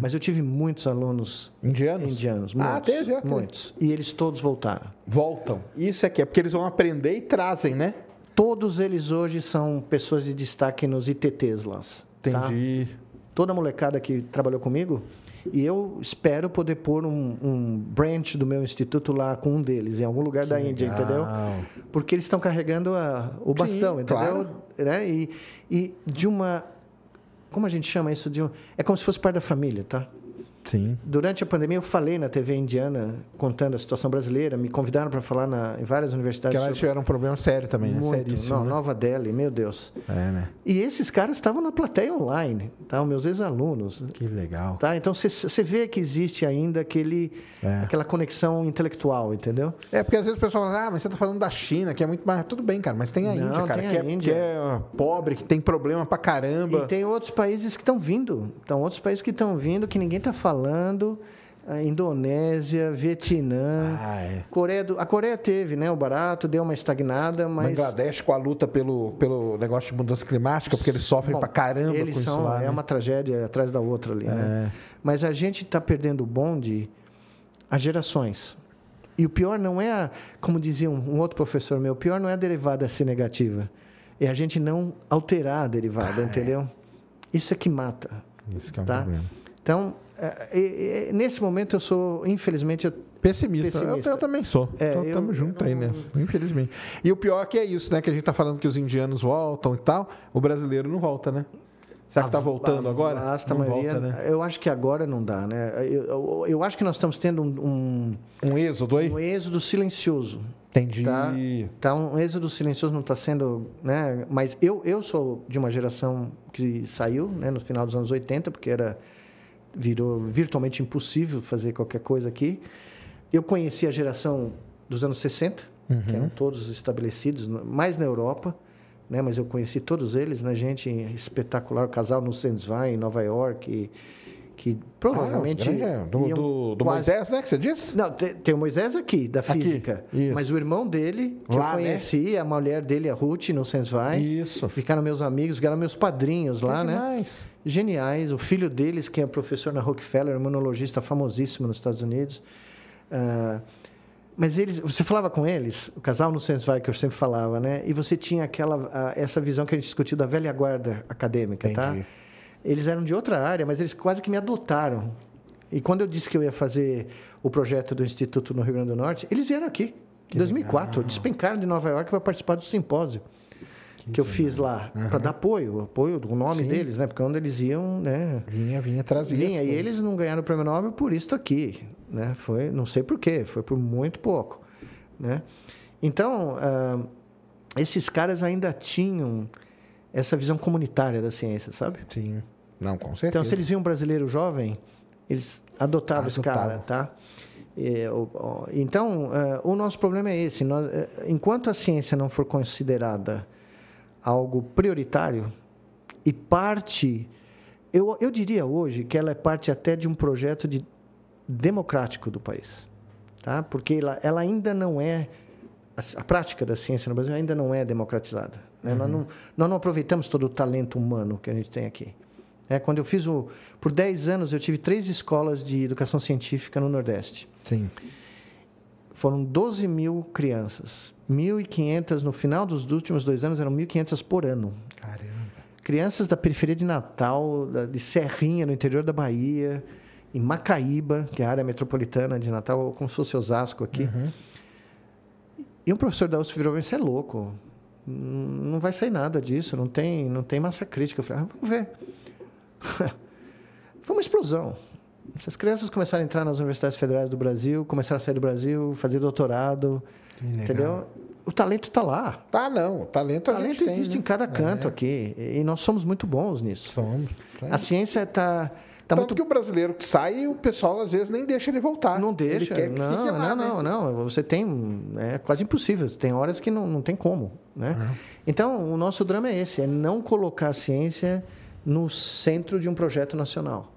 B: mas eu tive muitos alunos
A: Indianos?
B: indianos,
A: Ah,
B: muitos,
A: teve, ok.
B: muitos. E eles todos voltaram.
A: Voltam. Isso aqui é porque eles vão aprender e trazem, né?
B: Todos eles hoje são pessoas de destaque nos ITTs lá. tá?
A: Entendi.
B: toda a molecada que trabalhou comigo. E eu espero poder pôr um, um branch do meu instituto lá com um deles, em algum lugar da Índia, entendeu?
A: legal.
B: Porque eles estão carregando a- o bastão,
A: Sim,
B: entendeu?
A: claro.
B: Né? E, e de uma. Como a gente chama isso? De um, é como se fosse parte da família, tá?
A: Sim.
B: Durante a pandemia, eu falei na TV indiana, contando a situação brasileira, me convidaram para falar na, em várias universidades.
A: lá eles
B: sobre-
A: tiveram um problema sério também, né?
B: muito,
A: Seríssimo.
B: não,
A: né?
B: Nova Delhi, meu Deus.
A: É, né?
B: E esses caras estavam na plateia online, tá? Os meus ex-alunos.
A: Que legal.
B: Tá? Então você vê que existe ainda aquele,
A: É.
B: aquela conexão intelectual, entendeu?
A: É, porque às vezes o pessoal fala, ah, mas você tá falando da China, que é muito mais. Tudo bem, cara, mas tem a
B: Não,
A: Índia, cara,
B: tem a
A: que, é,
B: Índia.
A: que é pobre, que tem problema pra caramba.
B: E tem outros países que estão vindo. Então, outros países que estão vindo que ninguém está falando. A Indonésia, Vietnã,
A: Ah, é.
B: Coreia do, a Coreia teve, né? O barato deu uma estagnada, mas
A: Bangladesh com a luta pelo, pelo negócio de mudança climática, porque eles sofrem
B: Bom,
A: pra caramba
B: eles
A: com
B: são,
A: isso lá.
B: É
A: né?
B: uma tragédia atrás da outra ali, né?
A: É.
B: Mas a gente está perdendo o bonde as gerações. E o pior não é, a, como dizia um, um outro professor meu, o pior não é a derivada ser negativa. É a gente não alterar a derivada, entendeu? Isso é que mata.
A: Isso que é um
B: Tá?
A: problema.
B: Então, é, é, é, nesse momento eu sou, infelizmente,
A: Pessimista.
B: Pessimista.
A: Eu, eu também sou.
B: É,
A: Então,
B: eu-
A: tamo junto
B: eu
A: aí
B: não-
A: nessa, infelizmente. E o pior é que é isso, né? Que a gente tá falando que os indianos voltam e tal, o brasileiro não volta, né? Será que tá voltando
B: a
A: agora?
B: vasta
A: não
B: maioria,
A: volta, né?
B: eu acho que agora não dá, né? Eu, eu, eu acho que nós estamos tendo um,
A: Um êxodo aí?
B: um, um êxodo silencioso.
A: Entendi.
B: Tá? Tá, um êxodo silencioso não está sendo, né? Mas eu, eu sou de uma geração que saiu, né, no final dos anos 80, porque era virou virtualmente impossível fazer qualquer coisa aqui. Eu conheci a geração dos anos 60, que eram todos estabelecidos, mais na Europa, né? Mas eu conheci todos eles, né? Gente espetacular, o casal no Sensvai, em Nova York, e- que provavelmente
A: Ah, grande, é. do, do, do
B: quase-
A: Moisés, né? Que você disse?
B: não, tem, tem o Moisés aqui, da
A: Aqui,
B: física.
A: isso.
B: Mas o irmão dele, que
A: Lá,
B: eu
A: né?
B: conheci, a mulher dele, a Ruth, no Sensvai.
A: Isso.
B: Ficaram meus amigos, ficaram meus padrinhos lá,
A: Que
B: né?
A: demais.
B: Geniais. O filho deles, que é professor na Rockefeller, imunologista famosíssimo nos Estados Unidos. Ah, mas eles, você falava com eles, o casal no Sensvai que eu sempre falava, né? E você tinha aquela, ah, essa visão que a gente discutiu da velha guarda acadêmica, tá? Eles eram de outra área, mas eles quase que me adotaram. E quando eu disse que eu ia fazer o projeto do Instituto no Rio Grande do Norte, eles vieram aqui. Em 2004, despencaram de Nova York para participar do simpósio que, eu fiz lá, para dar apoio, apoio do nome
A: Sim.
B: deles, né? Porque onde eles iam, né?
A: Vinha, vinha trazer.
B: Vinha, e eles não ganharam o prêmio Nobel por isso aqui, né? Foi, não sei por quê, foi por muito pouco, né? Então, ah, esses caras ainda tinham essa visão comunitária da ciência, sabe?
A: Sim. Não, com certeza.
B: Então, se eles viam um brasileiro jovem, eles adotavam esse cara, tá? É, então, eh, o nosso problema é esse. Nós, eh, enquanto a ciência não for considerada algo prioritário e parte... Eu, eu diria hoje que ela é parte até de um projeto de, democrático do país. Tá? Porque ela, ela ainda não é... A, a prática da ciência no Brasil ainda não é democratizada. Né? Nós, não, nós não aproveitamos todo o talento humano que a gente tem aqui. É, quando eu fiz o. Por 10 anos, eu tive três escolas de educação científica no Nordeste.
A: Sim.
B: Foram 12 mil crianças. 1.500, no final dos últimos dois anos, eram 1.500 por ano.
A: Caramba.
B: Crianças da periferia de Natal, de Serrinha, no interior da Bahia, em Macaíba, que é a área metropolitana de Natal, como se fosse Osasco aqui. E um professor da USP virou e disse, é louco, não vai sair nada disso, não tem, não tem massa crítica. Eu falei, ah, vamos ver. Foi uma explosão. Essas crianças começaram a entrar nas universidades federais do Brasil, começaram a sair do Brasil, fazer doutorado, entendeu? O talento está lá.
A: Tá, não. O talento
B: O talento
A: tem,
B: existe
A: né?
B: em cada canto aqui. E nós somos muito bons nisso.
A: Somos. É.
B: A ciência está tá
A: Tanto
B: muito.
A: que o brasileiro que sai, o pessoal às vezes nem deixa ele voltar.
B: Não
A: Ele
B: deixa.
A: quer que
B: não,
A: lá,
B: não,
A: né?
B: não, não. Você tem. É quase impossível. Tem horas que não, não tem como. Né? Então, o nosso drama é esse: é não colocar a ciência no centro de um projeto nacional.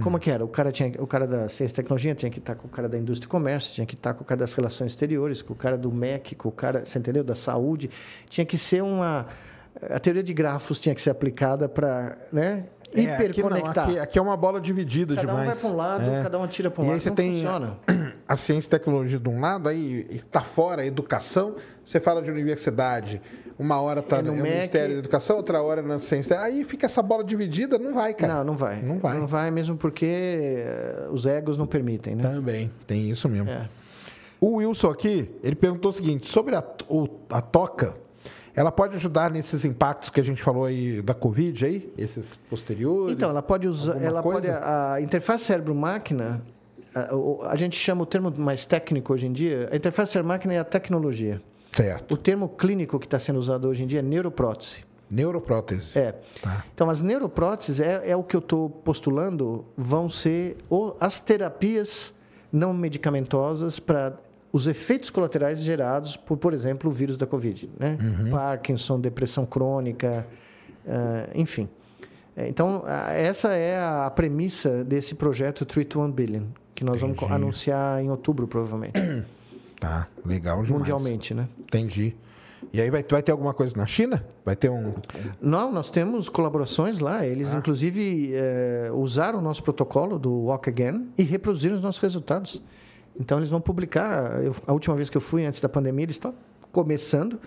B: Como que era? O cara, tinha, o cara da ciência e tecnologia tinha que estar com o cara da indústria e comércio, tinha que estar com o cara das relações exteriores, com o cara do MEC, com o cara, você entendeu? Da saúde. Tinha que ser uma. A teoria de grafos tinha que ser aplicada para né,
A: É, aqui,
B: hiperconectar.
A: aqui, aqui é uma bola dividida
B: cada um
A: demais.
B: vai para um lado,
A: É.
B: cada um atira para um
A: E
B: lado.
A: aí você
B: não
A: tem
B: funciona.
A: a ciência e tecnologia de um lado, aí está fora a educação, você fala de universidade, uma hora está
B: É no
A: no,
B: MEC.
A: Ministério da Educação, outra hora na ciência. Aí fica essa bola dividida, não vai, cara.
B: Não, não vai.
A: Não vai.
B: Não vai mesmo porque eh, os egos não permitem, né?
A: Também, tem isso mesmo.
B: É.
A: O Wilson aqui, ele perguntou o seguinte, sobre a, o- a toca, ela pode ajudar nesses impactos que a gente falou aí da Covid aí, esses posteriores?
B: Então, ela pode usar, ela pode
A: coisa?
B: a, a interface cérebro-máquina, a, a gente chama o termo mais técnico hoje em dia, a interface cérebro-máquina é a tecnologia.
A: Certo.
B: O termo clínico que está sendo usado hoje em dia é neuroprótese.
A: Neuroprótese.
B: É.
A: Tá.
B: Então, as neuropróteses é, é o que eu estou postulando, vão ser as terapias não medicamentosas para os efeitos colaterais gerados por, por exemplo, o vírus da Covid. Né? Parkinson, depressão crônica, ah, enfim. É, Então, essa é a premissa desse projeto Treat One Billion, que nós vamos
A: Entendi.
B: anunciar em outubro, provavelmente,
A: Tá, legal demais.
B: mundialmente. Né?
A: Entendi. E aí vai, vai ter alguma coisa na China? Vai ter um...
B: Não, nós temos colaborações lá. Eles, inclusive, eh, usaram o nosso protocolo do Walk Again e reproduziram os nossos resultados. Então, eles vão publicar. Eu- a última vez que eu fui, antes da pandemia, eles estão começando.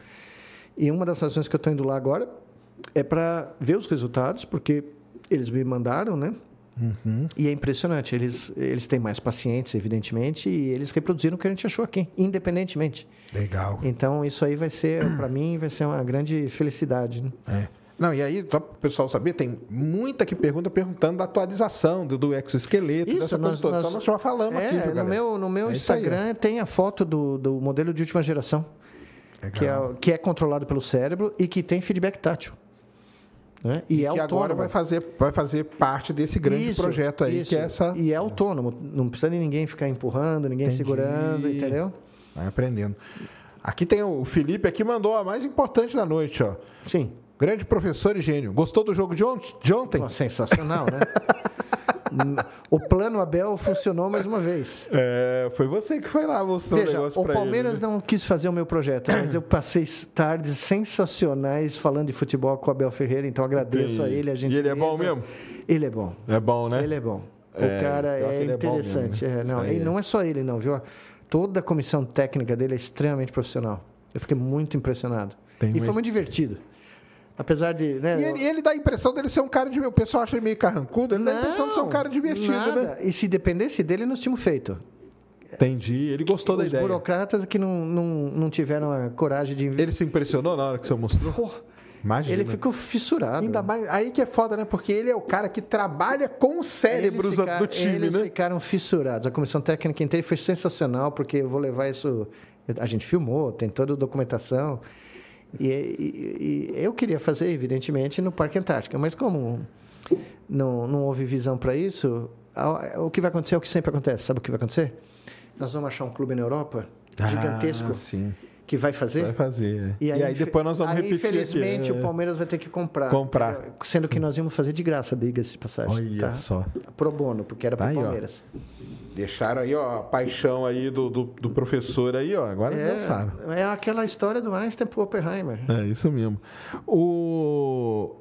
B: E uma das razões que eu estou indo lá agora é para ver os resultados, porque eles me mandaram, né? E é impressionante. Eles, eles têm mais pacientes, evidentemente, e eles reproduziram o que a gente achou aqui, independentemente.
A: Legal.
B: Então, isso aí vai ser, para mim, vai ser uma grande felicidade. Né?
A: É. Não, e aí, só para o pessoal saber, tem muita que pergunta perguntando da atualização do, do exoesqueleto,
B: Isso,
A: dessa
B: nós-
A: coisa toda.
B: nós-
A: então nós já falamos
B: é,
A: aqui, viu,
B: no meu, no meu
A: É.
B: Instagram tem a foto do, do modelo de última geração, que é, que é controlado pelo cérebro e que tem feedback tátil. Né? E, é
A: que agora
B: autônomo.
A: vai fazer, vai fazer parte desse grande
B: Isso,
A: projeto aí,
B: isso.
A: que é essa...
B: E é autônomo, não precisa de ninguém ficar empurrando, ninguém
A: Entendi.
B: segurando, entendeu?
A: Vai aprendendo. Aqui tem o Felipe, aqui mandou a mais importante da noite, ó.
B: Sim.
A: Grande professor e gênio. Gostou do jogo de, ont de ontem?
B: Pô, sensacional, né? o plano Abel funcionou mais uma vez.
A: É, foi você que foi lá mostrou o
B: Veja,
A: negócio
B: o
A: pra
B: Palmeiras
A: ele, né?
B: não quis fazer o meu projeto, mas eu passei tardes sensacionais falando de futebol com o Abel Ferreira, então agradeço a ele, a gente.
A: E ele é bom mesmo?
B: Ele é bom.
A: É bom, né?
B: Ele é bom. O
A: É,
B: cara é
A: ele é
B: interessante.
A: mesmo, né?
B: é, não, e
A: é.
B: não é só ele, não, viu? Toda a comissão técnica dele é extremamente profissional. Eu fiquei muito impressionado.
A: Tem
B: e foi muito divertido. Apesar de. Né,
A: E ele, ele dá a impressão dele ser um cara de. O pessoal acha ele meio carrancudo, ele dá a impressão de ser um cara divertido,
B: nada.
A: né?
B: E se dependesse dele, nós tínhamos feito.
A: Entendi. Ele gostou da
B: Os
A: ideia.
B: burocratas que não, não, não tiveram a coragem de.
A: Ele se impressionou na hora que você mostrou?
B: Pô,
A: Imagina.
B: ele ficou fissurado.
A: Ainda mais. Aí que é foda, né? Porque ele é o cara que trabalha com os cérebros
B: Eles
A: do time,
B: eles
A: né?
B: ficaram fissurados. A comissão técnica inteira foi sensacional, porque eu vou levar isso. A gente filmou, tem toda a documentação. E, e- e eu queria fazer, evidentemente, no Parque Antártica, mas como não, não houve visão para isso, o que vai acontecer é o que sempre acontece. Sabe o que vai acontecer? Nós vamos achar um clube na Europa gigantesco
A: Ah, sim.
B: Que vai fazer.
A: Vai fazer. é.
B: E aí,
A: depois
B: infe-
A: nós vamos
B: aí,
A: repetir
B: Infelizmente,
A: aqui.
B: o Palmeiras vai ter que comprar.
A: Comprar.
B: Sendo que nós íamos fazer de graça, diga-se de passagem.
A: Olha
B: tá?
A: só.
B: Pro bono, porque era
A: Tá
B: para
A: aí,
B: o
A: ó.
B: Palmeiras.
A: Deixaram aí, ó, a paixão aí do, do, do professor aí, ó. Agora
B: É,
A: lançaram.
B: é aquela história do Einstein pro Oppenheimer.
A: É isso mesmo. O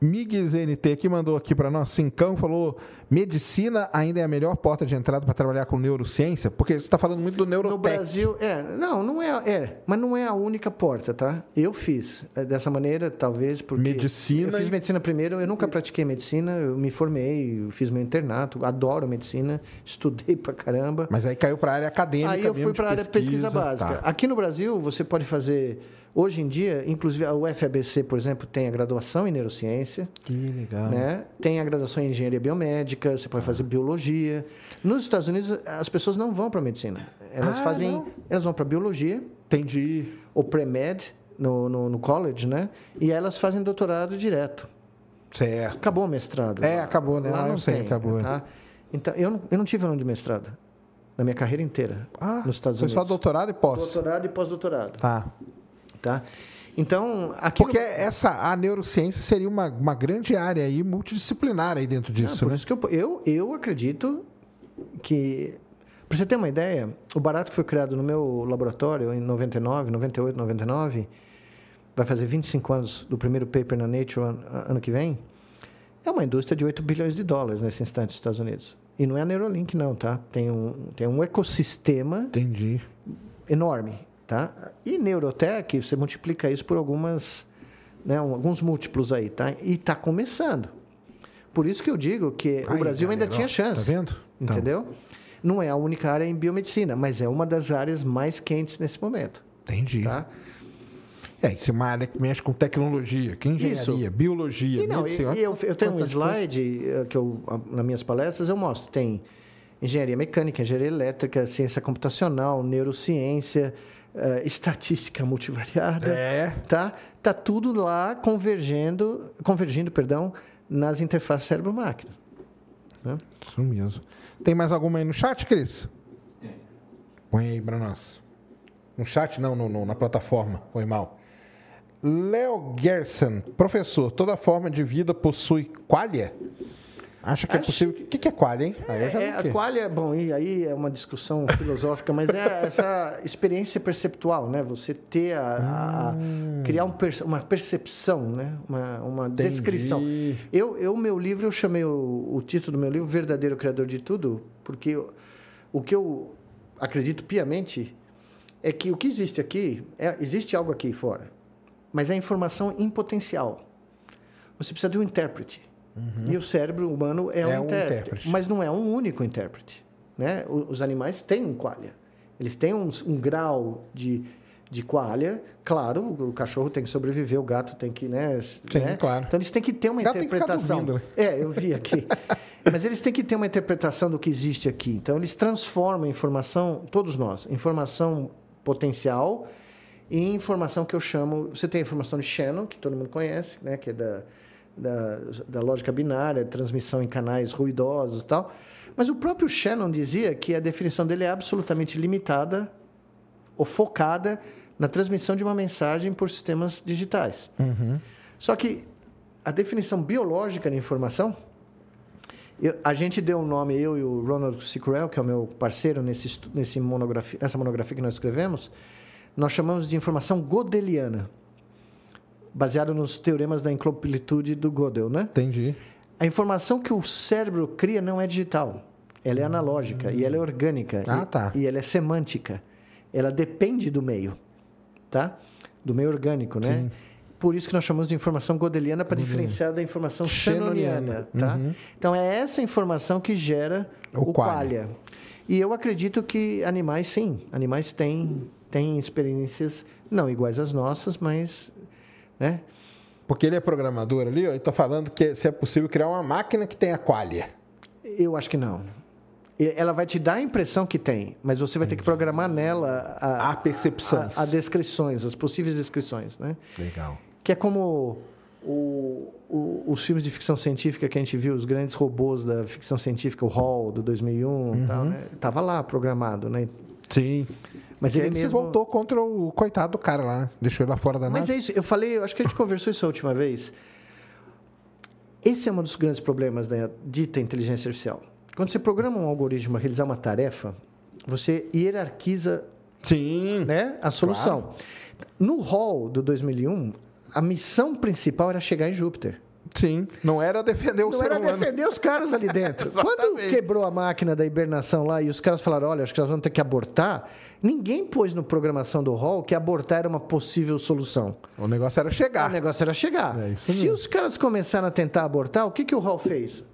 A: Migues NT aqui mandou aqui para nós, Cincão, falou: medicina ainda é a melhor porta de entrada para trabalhar com neurociência? Porque você está falando muito do
B: No
A: neurotec.
B: Brasil, é, não, não é, é, mas não é a única porta, tá? Eu fiz é, dessa maneira, talvez porque
A: Medicina
B: Eu fiz medicina primeiro, eu nunca pratiquei medicina, eu me formei, eu fiz meu internato, adoro medicina, estudei pra caramba.
A: Mas aí caiu para a área acadêmica.
B: Aí eu fui para a área de pesquisa básica.
A: Tá.
B: Aqui no Brasil, você pode fazer, hoje em dia, inclusive a UFABC, por exemplo, tem a graduação em neurociência,
A: Que legal.
B: né? Tem a graduação em engenharia biomédica, você pode fazer biologia. Nos Estados Unidos, as pessoas não vão para medicina. Elas
A: Ah,
B: fazem,
A: não?
B: elas vão para biologia,
A: Entendi.
B: ou pré-med no, no, no college, né? E elas fazem doutorado direto.
A: Certo.
B: Acabou o mestrado.
A: É, acabou, né?
B: Lá
A: Lá
B: não
A: eu sei,
B: tem,
A: acabou.
B: Tá? Então, eu não, eu não tive ano de mestrado na minha carreira inteira
A: Ah,
B: nos Estados
A: foi
B: Unidos.
A: só doutorado e pós.
B: Doutorado e pós-doutorado,
A: Tá.
B: Tá? Então,
A: Porque essa, a neurociência seria uma, uma grande área aí, multidisciplinar aí dentro
B: Ah,
A: disso,
B: por
A: né?
B: isso que eu, eu, eu acredito que... Para você ter uma ideia, o barato que foi criado no meu laboratório em 99, 98, 99, vai fazer 25 anos do primeiro paper na Nature ano, ano que vem, é uma indústria de 8 bilhões de dólares nesse instante nos Estados Unidos. E não é a Neuralink, não, tá? Tem um, tem um ecossistema
A: Entendi.
B: enorme, tá? E Neurotech, você multiplica isso por algumas, né, alguns múltiplos aí, tá? E está começando. Por isso que eu digo que o Brasil ainda
A: galera,
B: tinha
A: ó,
B: chance.
A: Tá vendo? Então,
B: Entendeu? Não é a única área em biomedicina, mas é uma das áreas mais quentes nesse momento,
A: entendi.
B: tá?
A: É, isso é uma área que mexe com tecnologia, que engenharia,
B: Isso.
A: biologia,
B: E não,
A: medicina.
B: e eu, eu tenho um slide eh, que eu, nas minhas palestras eu mostro. Tem engenharia mecânica, engenharia elétrica, ciência computacional, neurociência, eh, estatística multivariada.
A: É.
B: Tá? Tá tudo lá convergendo, convergindo, perdão, nas interfaces cérebro-máquina. né?
A: Isso mesmo. Tem mais alguma aí no chat, Cris?
C: Tem.
A: Põe aí pra nós. No chat, não, no, no- na plataforma. Põe mal. Léo Gerson, professor, toda forma de vida possui qualia? Acha que é
B: Acho-
A: possível? O que, que é qualia, hein?
B: É,
A: quero.
B: a qual é, bom, e aí é uma discussão filosófica, mas é essa experiência perceptual, né? Você ter a, a- a-
A: Hum.
B: criar um uma percepção, né? Uma, uma
A: Entendi.
B: descrição. Eu, eu, meu livro, eu chamei o, o título do meu livro Verdadeiro Criador de Tudo, porque eu- o que eu acredito piamente é que o que existe aqui, é- existe algo aqui fora, mas é informação em potencial. Você precisa de um intérprete. E o cérebro humano é,
A: Uhum. É
B: um,
A: um
B: intérprete,
A: intérprete.
B: Mas não é um único intérprete. Né? Os animais têm um qualia. Eles têm um, um grau de, de qualia. Claro, o, cachorro tem que sobreviver, o gato tem que. Né,
A: Sim,
B: né?
A: claro.
B: Então eles têm que ter uma
A: O gato
B: interpretação.
A: dormindo, né?
B: É, eu vi aqui. Mas eles têm que ter uma interpretação do que existe aqui. Então, eles transformam informação, todos nós, informação potencial em informação que eu chamo. Você tem a informação de Shannon, que todo mundo conhece, né? que é da, da, da lógica binária, transmissão em canais ruidosos e tal. Mas o próprio Shannon dizia que a definição dele é absolutamente limitada ou focada na transmissão de uma mensagem por sistemas digitais. Só que a definição biológica de informação, eu- a gente deu o nome, eu e o Ronald Sicurel, que é o meu parceiro nesse, nesse monografia, nessa monografia que nós escrevemos, nós chamamos de informação godeliana, baseado nos teoremas da incompletude do Gödel, né?
A: Entendi.
B: A informação que o cérebro cria não é digital. Ela é analógica e ela é orgânica.
A: Ah,
B: e,
A: tá.
B: E ela é semântica. Ela depende do meio, tá? Do meio orgânico, né?
A: Sim.
B: Por isso que nós chamamos de informação godeliana para diferenciar da informação shannoniana, tá? Então é essa informação que gera
A: O
B: o,
A: qualia.
B: qualia. E eu acredito que animais, sim, animais têm, têm experiências não iguais às nossas, mas, né?
A: Porque ele é programador ali, ó, e tá falando que se é possível criar uma máquina que tenha qualia.
B: Eu acho que não. Ela vai te dar a impressão que tem, mas você vai ter que programar nela a,
A: percepções.
B: a, a descrições, as possíveis descrições, né?
A: Legal.
B: Que é como o- o- os filmes de ficção científica que a gente viu, os grandes robôs da ficção científica, o Hall, do 2001 e tal, né? Tava lá programado, né?
A: Sim.
B: Mas
A: Ele,
B: ele,
A: se
B: mesmo...
A: voltou contra o coitado do cara lá, né? Deixou ele lá fora da
B: Mas
A: nave.
B: é isso, eu falei, eu acho que a gente conversou isso a última vez. Esse é um dos grandes problemas da dita inteligência artificial. Quando você programa um algoritmo para realizar uma tarefa, você hierarquiza
A: Sim.
B: né, a solução. No hall do 2001, a missão principal era chegar em Júpiter.
A: Sim. Não era defender o
B: Não
A: ser
B: era
A: humano.
B: defender os caras ali dentro. Quando quebrou a máquina da hibernação lá e os caras falaram, olha, acho que nós vamos ter que abortar, ninguém pôs no programação do hall que abortar era uma possível solução.
A: O negócio era
B: O
A: chegar.
B: negócio era chegar.
A: É
B: Se os caras começaram a tentar abortar, o que, que o hall fez?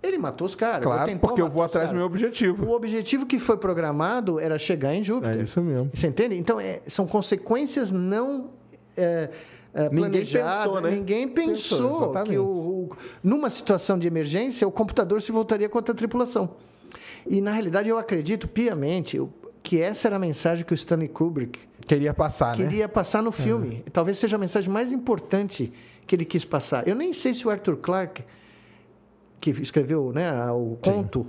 B: Ele matou os caras.
A: Claro, porque eu vou atrás do meu objetivo.
B: O objetivo que foi programado era chegar em Júpiter.
A: É isso mesmo.
B: Você entende? Então, é, são consequências não é, é,
A: Ninguém
B: planejadas.
A: pensou, né?
B: Ninguém
A: Pensou,
B: pensou, que, o, o- numa situação de emergência, o computador se voltaria contra a tripulação. E, na realidade, eu acredito piamente eu- que essa era a mensagem que o Stanley Kubrick
A: Queria passar, né?
B: queria passar no filme. Talvez seja a mensagem mais importante que ele quis passar. Eu nem sei se o Arthur Clarke, que escreveu né, o conto,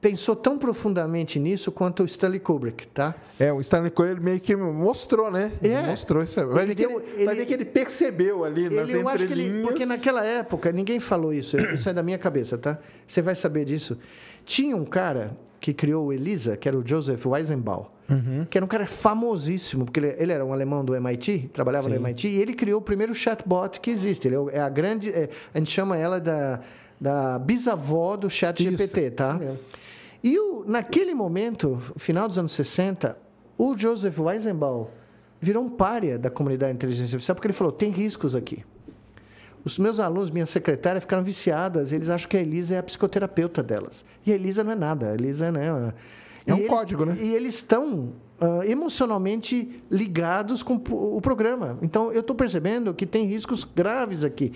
B: pensou tão profundamente nisso quanto o Stanley Kubrick, tá?
A: É, o Stanley Coelho meio que mostrou, né?
B: É.
A: Mostrou isso. Vai,
B: Ele
A: ver que
B: deu-
A: ele, vai
B: ele-
A: ver que ele percebeu ali nas
B: Ele, eu acho que ele,
A: entrelinhas.
B: porque naquela época ninguém falou isso. Isso é da minha cabeça, tá? Você vai saber disso. Tinha um cara que criou o Elisa, que era o Joseph Weizenbaum,
A: Uhum.
B: que era um cara famosíssimo, porque ele, ele era um alemão do MIT, trabalhava no MIT, e ele criou o primeiro chatbot que existe. Ele é a grande, é, a gente chama ela da, da bisavó do chat GPT, tá? E o, naquele momento, final dos anos 60, o Joseph Weizenbaum virou um pária da comunidade de inteligência artificial, porque ele falou, tem riscos aqui. Os meus alunos, minha secretária, ficaram viciadas. Eles acham que a Elisa é a psicoterapeuta delas. E a Elisa não é nada. A Elisa né,
A: É um
B: e eles-
A: código, né?
B: E eles estão ah, emocionalmente ligados com o programa. Então, eu estou percebendo que tem riscos graves aqui.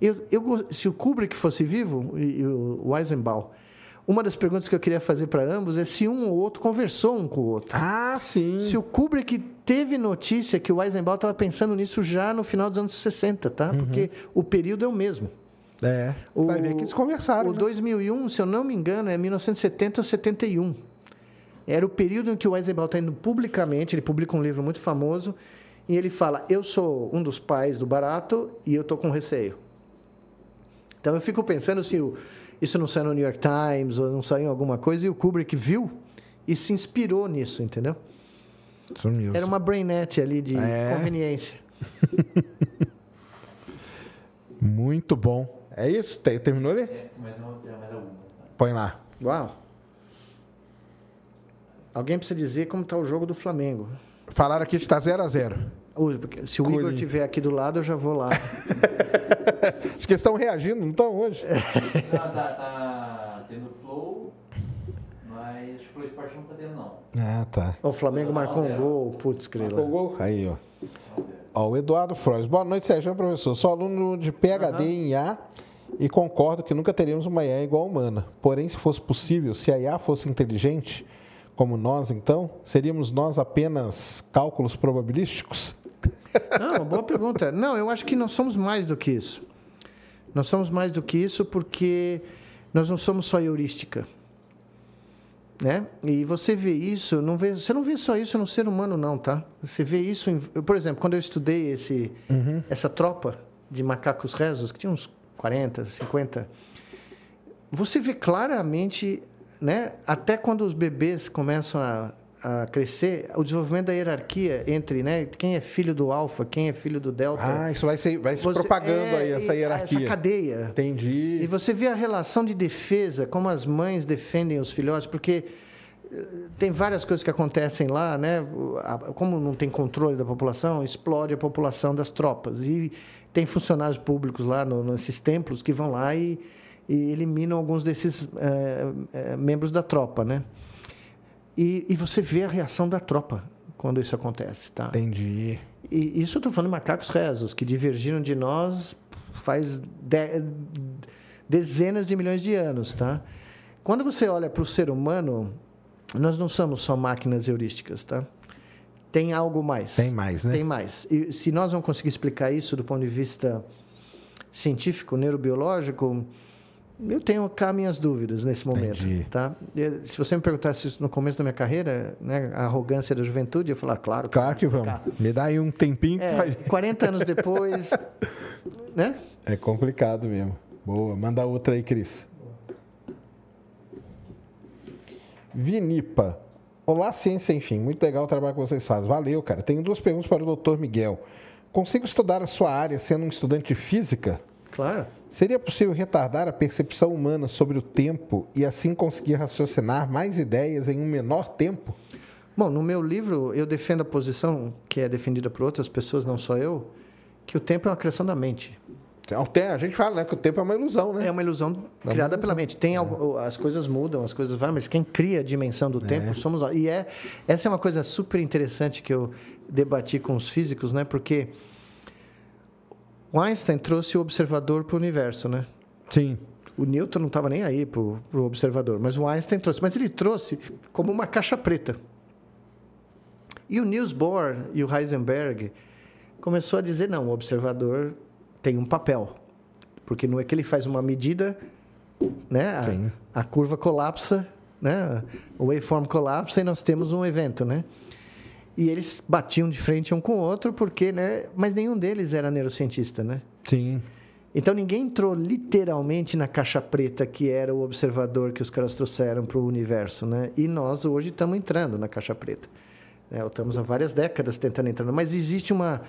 B: Eu, eu se o Kubrick fosse vivo, e, e o Weizenbaum, uma das perguntas que eu queria fazer para ambos é se um ou outro conversou um com o outro.
A: Ah, sim.
B: Se o Kubrick teve notícia que o Eisenbaum estava pensando nisso já no final dos anos 60, tá?
A: Uhum.
B: Porque o período é o mesmo.
A: É.
B: O,
A: Vai ver que eles conversaram.
B: O
A: né?
B: 2001, se eu não me engano, é 1970 ou 71. Era o período em que o Eisenbaum está indo publicamente, ele publica um livro muito famoso, e ele fala: Eu sou um dos pais do barato e eu estou com receio. Então eu fico pensando se o- isso não saiu no New York Times ou não saiu em alguma coisa, e o Kubrick viu e se inspirou nisso, entendeu?
A: Mesmo.
B: Era uma brainette ali de
A: É.
B: conveniência.
A: Muito bom. É isso? Terminou ali?
C: É, mais, uma, tem mais alguma.
A: Põe lá.
B: Uau! Alguém precisa dizer como está o jogo do Flamengo.
A: Falaram aqui que está 0 a 0
B: Ui, porque Se o Igor estiver aqui do lado, eu já vou lá.
A: Acho que eles estão reagindo, não estão hoje?
C: Não, tá, tá tendo flow, mas acho que o Flow Esporte não tá tendo, não.
A: Ah, tá.
B: O Flamengo marcou um gol. Putz,
A: Marcou o
B: grila.
A: gol? Aí, ó. Ó, o Eduardo Frois. Boa noite, Sérgio, professor. Sou aluno de PHD em IA e concordo que nunca teríamos uma IA igual a humana. Porém, se fosse possível, se a IA fosse inteligente, como nós, então, seríamos nós apenas cálculos probabilísticos?
B: Não, boa pergunta. Não, eu acho que nós somos mais do que isso. Nós somos mais do que isso porque nós não somos só heurística. Né? E você vê isso, não vê, você não vê só isso no ser humano, não, tá? Você vê isso, em, eu, por exemplo, quando eu estudei esse, essa tropa de macacos rezos, que tinha uns 40, 50, você vê claramente, né, até quando os bebês começam a, a crescer, o desenvolvimento da hierarquia entre né, quem é filho do alfa, quem é filho do delta.
A: Ah, isso vai, ser, vai se
B: Você-
A: propagando
B: é,
A: aí, essa
B: e-
A: hierarquia.
B: Essa cadeia. E
A: Entendi.
B: você vê a relação de defesa, como as mães defendem os filhotes, porque eh, tem várias coisas que acontecem lá, né? Como não tem controle da população, explode a população das tropas. E tem funcionários públicos lá no- nesses templos que vão lá e, e eliminam alguns desses eh, eh, membros da tropa, né? E, e você vê a reação da tropa quando isso acontece, tá?
A: Entendi.
B: E isso eu estou falando de macacos rezos, que divergiram de nós faz de- dezenas de milhões de anos, tá? Quando você olha para o ser humano, nós não somos só máquinas heurísticas, tá? Tem algo mais.
A: Tem mais, né?
B: Tem mais. E se nós vamos conseguir explicar isso do ponto de vista científico, neurobiológico, eu tenho cá minhas dúvidas nesse momento,
A: Entendi.
B: tá? Se você me perguntasse isso no começo da minha carreira, né, a arrogância da juventude, eu ia falar, claro.
A: Claro que vamos. Me dá aí um tempinho que
B: É,
A: vai...
B: 40 anos depois, né?
A: É complicado mesmo. Boa. Manda outra aí, Cris. Vinipa. Olá, ciência, enfim. Muito legal o trabalho que vocês fazem. Valeu, cara. Tenho duas perguntas para o doutor Miguel. Consigo estudar a sua área sendo um estudante de física?
B: Claro.
A: Seria possível retardar a percepção humana sobre o tempo e assim conseguir raciocinar mais ideias em um menor tempo?
B: Bom, no meu livro eu defendo a posição que é defendida por outras pessoas, não só eu, que o tempo é uma criação da mente.
A: Tem- A gente fala né, que o tempo é uma ilusão, né?
B: É uma ilusão criada pela mente. Tem algo, as coisas mudam, as coisas vão, mas quem cria a dimensão do tempo somos nós. E é essa é uma coisa super interessante que eu debati com os físicos, né? Porque o Einstein trouxe o observador para o universo, né?
A: Sim.
B: O Newton não estava nem aí para o observador, mas o Einstein trouxe. Mas ele trouxe como uma caixa preta. E o Niels Bohr e o Heisenberg começou a dizer, não, o observador tem um papel. Porque não é que ele faz uma medida, né?
A: Sim.
B: A, a curva colapsa, né? O waveform colapsa e nós temos um evento, né? E eles batiam de frente um com o outro, porque, né? Mas nenhum deles era neurocientista, né?
A: Sim.
B: Então ninguém entrou literalmente na caixa preta que era o observador que os caras trouxeram para o universo, né? E nós hoje estamos entrando na caixa preta. Né? Estamos há várias décadas tentando entrar, mas existe uma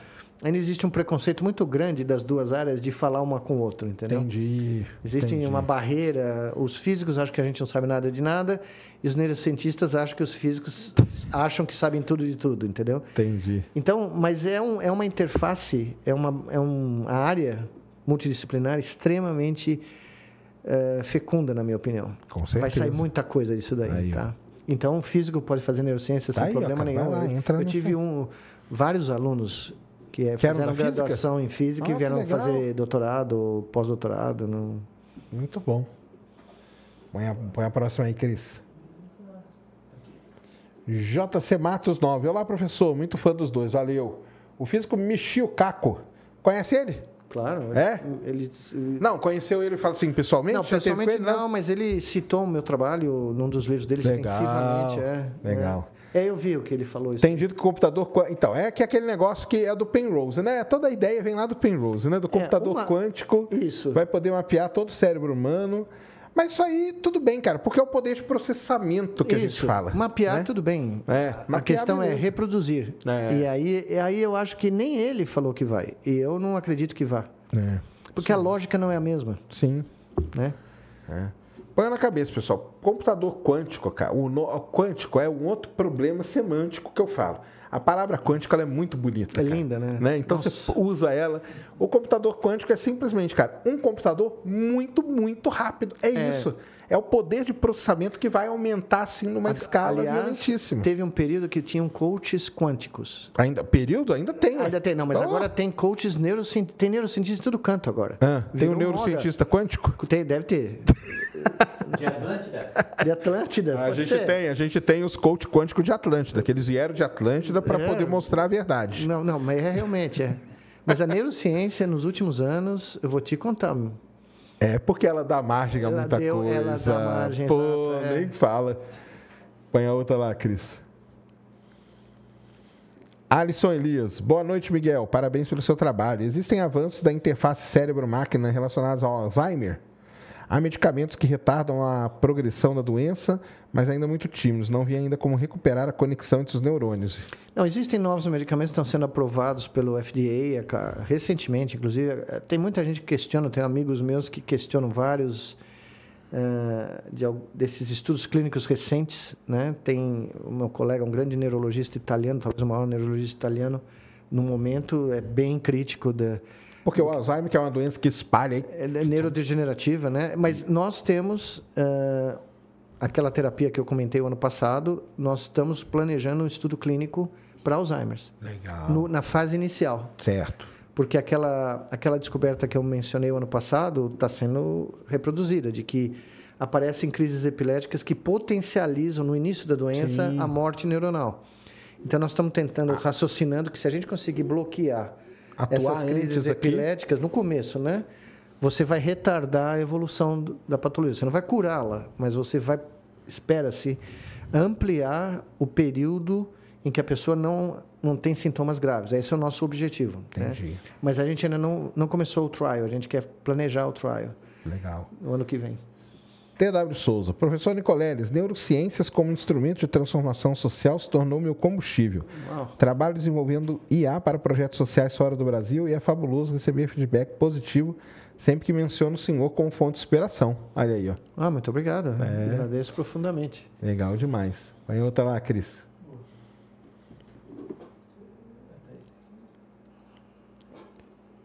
B: ainda existe um preconceito muito grande das duas áreas de falar uma com o outro, entendeu?
A: Entendi.
B: Existe
A: entendi.
B: uma barreira. Os físicos acham que a gente não sabe nada de nada e os neurocientistas acham que os físicos acham que sabem tudo de tudo, entendeu?
A: Entendi.
B: Então, mas é, um, é uma interface, é uma, é uma área multidisciplinar extremamente eh, fecunda, na minha opinião.
A: Com
B: Vai
A: certeza.
B: sair muita coisa disso daí,
A: Aí, ó.
B: tá? Então, um físico pode fazer neurociência
A: Tá
B: sem
A: aí, ó,
B: problema
A: vai
B: nenhum.
A: lá,
B: Eu- eu tive um, vários alunos que eh,
A: Que eram
B: fizeram
A: da física?
B: graduação em física
A: Ah,
B: e vieram fazer doutorado ou pós-doutorado. No...
A: Muito bom. Põe a, põe a próxima aí, Cris. JC Matos 9. Olá, professor. Muito fã dos dois. Valeu. O físico Michio Kaku. Conhece ele?
B: Claro.
A: É?
B: Ele, ele-
A: Não, conheceu ele, fala assim, pessoalmente?
B: Não, pessoalmente
A: ele,
B: não, mas ele citou o meu trabalho num dos livros dele
A: Legal,
B: extensivamente. É,
A: legal.
B: É. É, eu vi o que ele falou. Isso.
A: Tem dito que o computador. Então, é que aquele negócio que é do Penrose, né? Toda a ideia vem lá do Penrose, né? Do computador
B: uma-
A: quântico.
B: Isso.
A: Vai poder mapear todo o cérebro humano. Mas isso aí, tudo bem, cara, porque é o poder de processamento que a gente
B: Isso.
A: fala.
B: Mapear,
A: né?
B: tudo bem.
A: É,
B: a questão é
A: beleza.
B: reproduzir.
A: É.
B: E aí, e aí eu acho que nem ele falou que vai. E eu não acredito que vá.
A: É.
B: Porque a lógica não é a mesma.
A: Sim.
B: Né?
A: É. Põe na cabeça, pessoal. Computador quântico, cara. O, no- o quântico é um outro problema semântico que eu falo. A palavra quântico ela é muito bonita.
B: É
A: cara.
B: linda, né?
A: Então
B: Nossa.
A: você usa ela. O computador quântico é simplesmente, cara, um computador muito, muito rápido. É,
B: É.
A: isso. É o poder de processamento que vai aumentar assim numa escala
B: Aliás,
A: violentíssima.
B: teve um período que tinham coaches quânticos.
A: Ainda período ainda tem.
B: Ainda tem, não, mas
A: Oh.
B: agora tem coaches neurocientistas. Tem neurocientistas em todo canto agora.
A: Ah, tem o neurocientista quântico?
B: moda. Tem, deve ter.
C: De Atlântida?
B: De Atlântida.
A: A
B: pode
A: gente
B: ser.
A: tem, a gente tem os coach quânticos de Atlântida, que eles vieram de Atlântida para
B: É.
A: poder mostrar a verdade.
B: Não, não, mas é realmente é. Mas a neurociência, nos últimos anos, eu vou te contar.
A: É porque ela dá margem a
B: Ela
A: muita
B: deu-
A: coisa.
B: ela dá margem,
A: Pô,
B: exato, é.
A: nem fala. Põe a outra lá, Cris. Alisson Elias. Boa noite, Miguel. Parabéns pelo seu trabalho. Existem avanços da interface cérebro-máquina relacionados ao Alzheimer? Há medicamentos que retardam a progressão da doença, mas ainda muito tímidos. Não vi ainda como recuperar a conexão entre os neurônios.
B: Não, existem novos medicamentos que estão sendo aprovados pelo FDA ca- recentemente, inclusive. eh, Tem muita gente que questiona, tem amigos meus que questionam vários eh, de desses estudos clínicos recentes. Né? Tem o meu colega, um grande neurologista italiano, talvez o maior neurologista italiano, no momento é bem crítico da,
A: Porque o Alzheimer, que é uma doença que espalha
B: é neurodegenerativa, né? Mas nós temos aquela terapia que eu comentei o ano passado, nós estamos planejando um estudo clínico para Alzheimer's,
A: Legal.
B: no- na fase inicial.
A: Certo.
B: Porque aquela, aquela descoberta que eu mencionei o ano passado está sendo reproduzida, de que aparecem crises epiléticas que potencializam no início da doença
A: Sim.
B: a morte neuronal. Então, nós estamos tentando, raciocinando que se a gente conseguir bloquear
A: Atuar
B: essas crises
A: antes aqui.
B: epiléticas no começo, né? Você vai retardar a evolução da patologia. Você não vai curá-la, mas você vai, espera-se, ampliar o período em que a pessoa não, não tem sintomas graves. Esse é o nosso objetivo. né?
A: Entendi.
B: Mas a gente ainda não, não começou o trial, a gente quer planejar o trial
A: Legal.
B: no ano que vem.
A: TW Souza. Professor Nicoleles, neurociências como instrumento de transformação social se tornou meu combustível.
B: Uau.
A: Trabalho desenvolvendo IA para projetos sociais fora do Brasil e é fabuloso receber feedback positivo sempre que menciono o senhor como fonte de inspiração. Olha aí, ó.
B: Ah, muito obrigado.
A: É.
B: Agradeço profundamente.
A: Legal demais. Vai outra lá, Cris.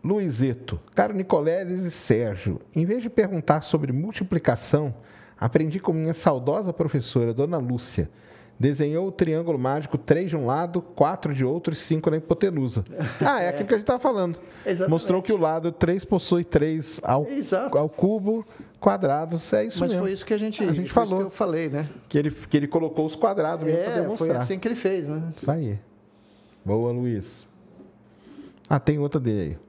A: Luizeto, caro Nicoleles e Sérgio, em vez de perguntar sobre multiplicação, aprendi com minha saudosa professora, Dona Lúcia. Desenhou o triângulo mágico, três de um lado, quatro de outro e cinco na hipotenusa. Ah, é, aquilo que a gente estava falando.
B: Exatamente.
A: Mostrou que o lado 3 possui três ao,
B: Exato.
A: ao cubo, quadrados, é isso
B: Mas
A: mesmo.
B: foi isso que a gente,
A: A gente
B: foi isso
A: falou.
B: que eu falei, né?
A: Que ele, que ele colocou os quadrados mesmo para
B: É, foi
A: demonstrar.
B: assim que ele fez, né?
A: Isso aí. Boa, Luiz. Ah, tem outra dele aí.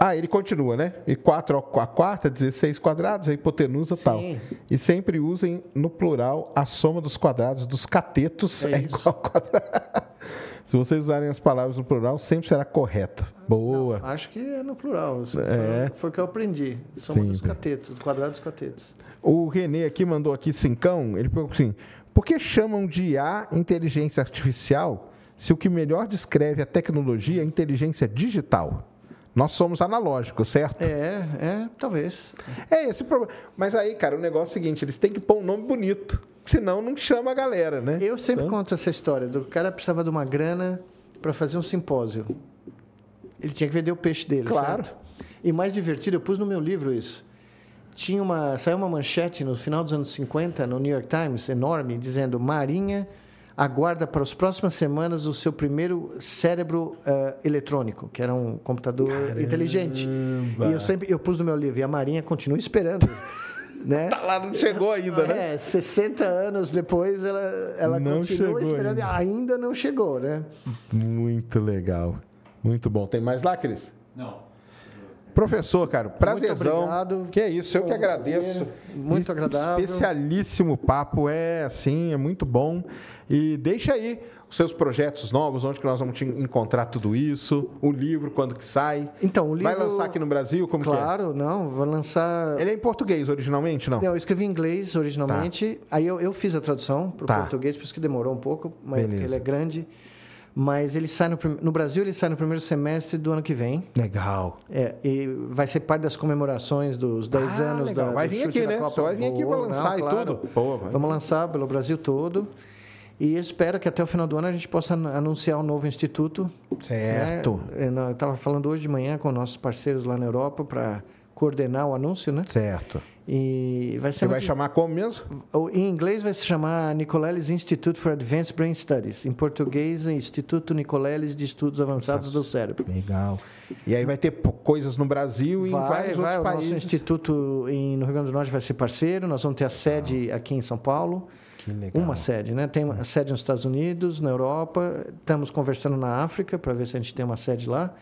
A: Ah, ele continua, né? E 4 a quarta, 16 quadrados, a hipotenusa
B: Sim.
A: tal. E sempre usem no plural a soma dos quadrados dos catetos é,
B: É
A: igual ao quadrado. Se vocês usarem as palavras no plural, sempre será correta. Boa.
B: Acho que é no plural.
A: É.
B: Foi, o que eu aprendi. Soma dos catetos, do quadrado dos catetos.
A: O Renê aqui mandou aqui cincão, ele perguntou assim, por que chamam de IA inteligência artificial se o que melhor descreve a tecnologia é a inteligência digital? Nós somos analógicos, certo?
B: É, é, talvez.
A: É esse problema. Mas aí, cara, o negócio é o seguinte, eles têm que pôr um nome bonito, senão não chama a galera, né?
B: Eu sempre
A: Então,
B: conto essa história do cara precisava de uma grana para fazer um simpósio. Ele tinha que vender o peixe dele,
A: Claro.
B: certo? E mais divertido, eu pus no meu livro isso. Tinha uma, saiu uma manchete no final dos anos 50 no New York Times, enorme, dizendo: Marinha aguarda para as próximas semanas o seu primeiro cérebro eh, eletrônico, que era um computador inteligente. E eu sempre eu pus no meu livro, e a Marinha continua esperando. né?
A: Tá lá, não chegou ainda, né?
B: É, 60 anos depois ela, ela
A: Não
B: continua
A: chegou
B: esperando.
A: ainda.
B: Ainda. não chegou, né?
A: Muito legal. Muito bom. Tem mais lá, Cris?
C: Não.
A: Professor, cara, prazerzão.
B: obrigado.
A: Que é isso, eu que agradeço.
B: muito agradável.
A: Especialíssimo papo, é assim, é muito bom. E deixa aí os seus projetos novos, onde que nós vamos encontrar tudo isso, o livro, quando que sai.
B: Então, o livro.
A: Vai lançar aqui no Brasil, como
B: Claro, não, vou lançar.
A: que é? Ele é em português originalmente, não?
B: Não, eu escrevi em inglês originalmente, aí eu, eu fiz a tradução para o
A: Tá.
B: português, por isso que demorou um pouco, mas
A: Beleza.
B: ele é grande. Mas ele sai no, no Brasil, ele sai no primeiro semestre do ano que vem.
A: Legal.
B: É, e vai ser parte das comemorações dos 10
A: Ah,
B: anos
A: legal.
B: da
A: Vai
B: do
A: vir aqui, né?
B: Copa.
A: Você vai vir aqui
B: Vou,
A: lançar e
B: claro.
A: tudo? Pô.
B: Vamos lançar pelo Brasil todo. E espero que até o final do ano a gente possa an- anunciar um novo instituto.
A: Certo.
B: né? Não- eu estava falando hoje de manhã com nossos parceiros lá na Europa para coordenar o anúncio, né?
A: Certo.
B: E vai ser
A: Você vai
B: muito-
A: chamar como mesmo?
B: o- Em inglês vai se chamar Nicoleles Institute for Advanced Brain Studies. Em português, é Instituto Nicoleles de Estudos Avançados do Cérebro.
A: Legal. E aí vai ter coisas no Brasil e em
B: Vai,
A: vários
B: vai. O
A: outros
B: nosso
A: países.
B: instituto em, no Rio Grande do Norte vai ser parceiro. Nós vamos ter a sede aqui em São Paulo.
A: Que legal.
B: Uma sede, né? Tem uma sede nos Estados Unidos, na Europa. Estamos conversando na África para ver se a gente tem uma sede lá.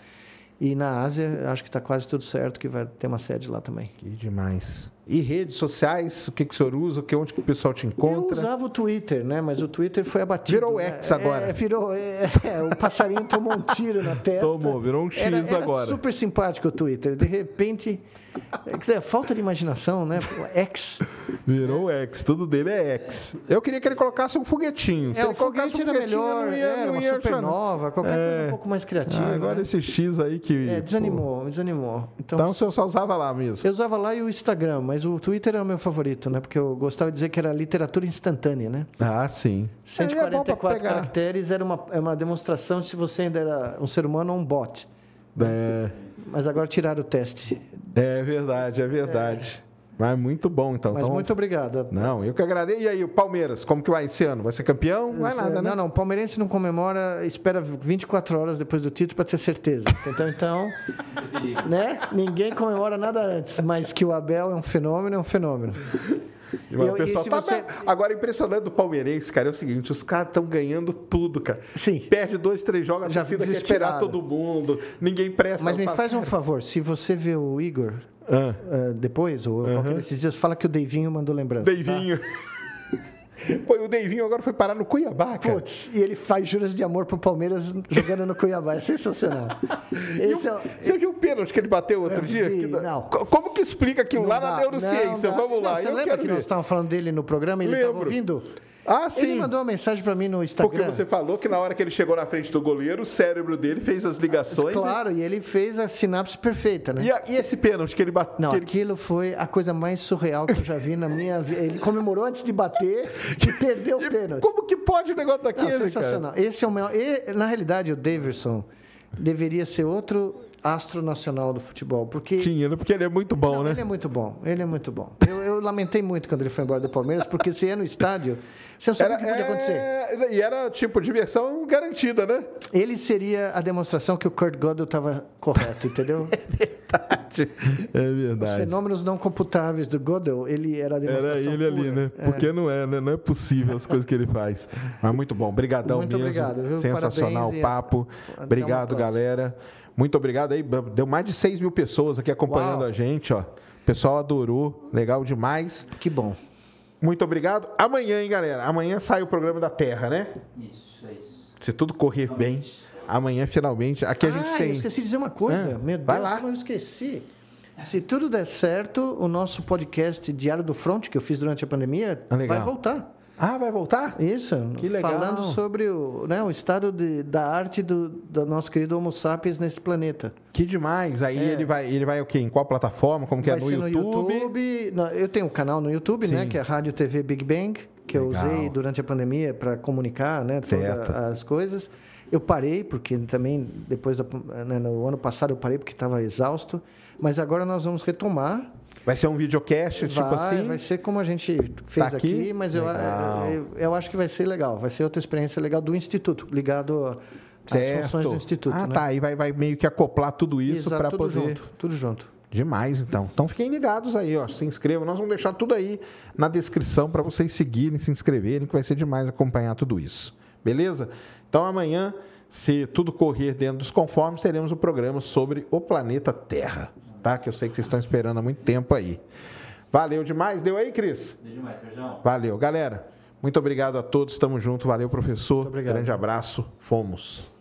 B: E na Ásia, acho que está quase tudo certo que vai ter uma sede lá também.
A: Que demais. E redes sociais, o que, que o senhor usa? O que, onde que o pessoal te
B: Eu
A: encontra?
B: usava o Twitter, né? Mas o Twitter foi abatido.
A: Virou
B: né?
A: X agora.
B: É, virou. é, é, o passarinho tomou um tiro na testa.
A: Tomou, virou um X
B: Era- era
A: agora.
B: super simpático o Twitter. De repente. Quer dizer, falta de imaginação, né? X.
A: Virou X, tudo dele é X. Eu queria que ele colocasse um foguetinho. Se
B: É,
A: ele
B: o
A: colocasse
B: foguete
A: um
B: era
A: foguetinho,
B: melhor,
A: eu ia,
B: era uma supernova, qualquer
A: É.
B: coisa um pouco mais criativa.
A: Ah, agora
B: né?
A: esse X aí que.
B: É, desanimou, me desanimou. Então,
A: Então o senhor só usava lá mesmo.
B: eu usava lá e o Instagram, mas o Twitter era o meu favorito, né? Porque eu gostava de dizer que era literatura instantânea, né?
A: Ah, sim. Aí é bom pra
B: 144
A: pegar.
B: caracteres era uma, é uma demonstração de se você ainda era um ser humano ou um bot.
A: É,
B: Mas agora tiraram o teste.
A: é verdade, é verdade. Mas muito bom, então.
B: Mas
A: Então,
B: muito obrigado.
A: Não, eu que agradeço. E aí, o Palmeiras, como que vai esse ano? Vai ser campeão? Não vai nada, né?
B: Não, não, o palmeirense não comemora, espera 24 horas depois do título para ter certeza. Então, então, né? Ninguém comemora nada antes, mas que o Abel é um fenômeno, é um fenômeno.
A: O
B: Eu-
A: pessoal tá
B: você-.
A: Agora, impressionante do palmeirense, cara, é o seguinte: os caras estão ganhando tudo, cara.
B: Sim.
A: Perde dois, três jogos,
B: Já
A: tirar
B: desesperado.
A: todo mundo, ninguém presta.
B: Mas me faz um favor, se você vê o Igor
A: Ah,
B: ah, depois, ou qualquer desses dias, fala que o Deivinho mandou lembrança. tá?
A: Pô, o Deivinho agora foi parar no Cuiabá, cara.
B: Putz, e ele faz juras de amor pro Palmeiras jogando no Cuiabá. É sensacional. Esse é, o-
A: Você viu o pênalti que ele bateu outro dia?
B: vi,
A: Que da-
B: não.
A: Co- Como que explica aquilo
B: não
A: lá na
B: dá,
A: neurociência?
B: não.
A: Vamos lá.
B: Não, Você
A: eu
B: lembra
A: quero
B: que
A: ver.
B: nós estávamos falando dele no programa e ele estava
A: Lembro.
B: ouvindo?
A: Ah, sim.
B: Ele mandou uma mensagem para mim no Instagram.
A: Porque você falou que na hora que ele chegou na frente do goleiro, o cérebro dele fez as ligações.
B: Claro, e ele fez a sinapse perfeita, né?
A: E, a- e esse pênalti que ele bateu?
B: Não,
A: ele-
B: aquilo foi a coisa mais surreal que eu já vi na minha vida. Ele comemorou antes de bater e perdeu o
A: E
B: pênalti.
A: Como que pode o negócio
B: Não,
A: daquele, cara?
B: sensacional. Esse é o maior. e, na realidade, o Daverson deveria ser outro astro nacional do futebol, porque
A: Tinha, né? porque ele é muito bom,
B: Não,
A: né?
B: Ele é muito bom, ele é muito bom. Eu, eu lamentei muito quando ele foi embora do Palmeiras, porque se ia no estádio, você sabe o que podia acontecer.
A: é, E era, tipo, diversão garantida, né?
B: Ele seria a demonstração que o Kurt Gödel estava correto, entendeu?
A: Verdade. É
B: Os
A: verdade.
B: fenômenos não computáveis do Gödel, ele era a demonstração
A: Era ele ali,
B: pura.
A: né?
B: É.
A: Porque não é, né? Não é possível as coisas que ele faz. Mas muito bom. Obrigadão
B: Muito
A: mesmo.
B: obrigado, viu?
A: Sensacional
B: Parabéns
A: o papo.
B: uma
A: Obrigado, galera. Muito obrigado aí. Deu mais de 6 mil pessoas aqui acompanhando
B: Uau.
A: a gente, ó. O pessoal adorou. Legal demais.
B: Que bom.
A: Muito obrigado. Amanhã, hein, galera? Amanhã sai o programa da Terra, né?
C: Isso, é isso.
A: Se tudo correr bem, amanhã finalmente. Aqui a gente
B: ah,
A: tem.
B: eu esqueci de dizer uma coisa.
A: É,
B: Meu Deus,
A: vai lá.
B: eu esqueci. Se tudo der certo, o nosso podcast Diário do Front, que eu fiz durante a pandemia,
A: Ah,
B: vai voltar.
A: Ah, vai voltar?
B: Isso,
A: Que legal.
B: falando sobre o, né, o estado de- da arte do, do nosso querido Homo sapiens nesse planeta.
A: Que demais. Aí ele vai, ele vai o quê? Em qual plataforma? Como que
B: Vai
A: é no
B: ser
A: YouTube?
B: no YouTube. Eu tenho um canal no YouTube, né,
A: Sim.
B: que é a Rádio TV Big Bang, que eu
A: Legal.
B: usei durante a pandemia para comunicar né, todas as coisas. Eu parei, porque também, depois, da, né, no ano passado eu parei porque estava exausto, mas agora nós vamos retomar.
A: Vai ser um videocast, tipo
B: vai,
A: assim?
B: vai ser como a gente fez
A: Tá aqui?
B: aqui, mas eu, eu, eu acho que vai ser legal. Vai ser outra experiência legal do Instituto, ligado às
A: Certo.
B: funções do Instituto.
A: Ah,
B: né?
A: tá. Aí vai, vai meio que acoplar tudo isso para
B: tudo
A: poder.
B: junto, tudo junto.
A: Demais, então. Então fiquem ligados aí, ó. Se inscrevam. Nós vamos deixar tudo aí na descrição para vocês seguirem, se inscreverem, que vai ser demais acompanhar tudo isso. Beleza? Então amanhã, se tudo correr dentro dos conformes, teremos o programa sobre o planeta Terra, tá? Que eu sei que vocês estão esperando há muito tempo aí. Valeu demais. Deu aí, Cris?
C: Deu demais, Sérgio.
A: Valeu, galera. Muito obrigado a todos. Tamo junto. Valeu, professor.
B: Muito obrigado.
A: Grande abraço. Fomos.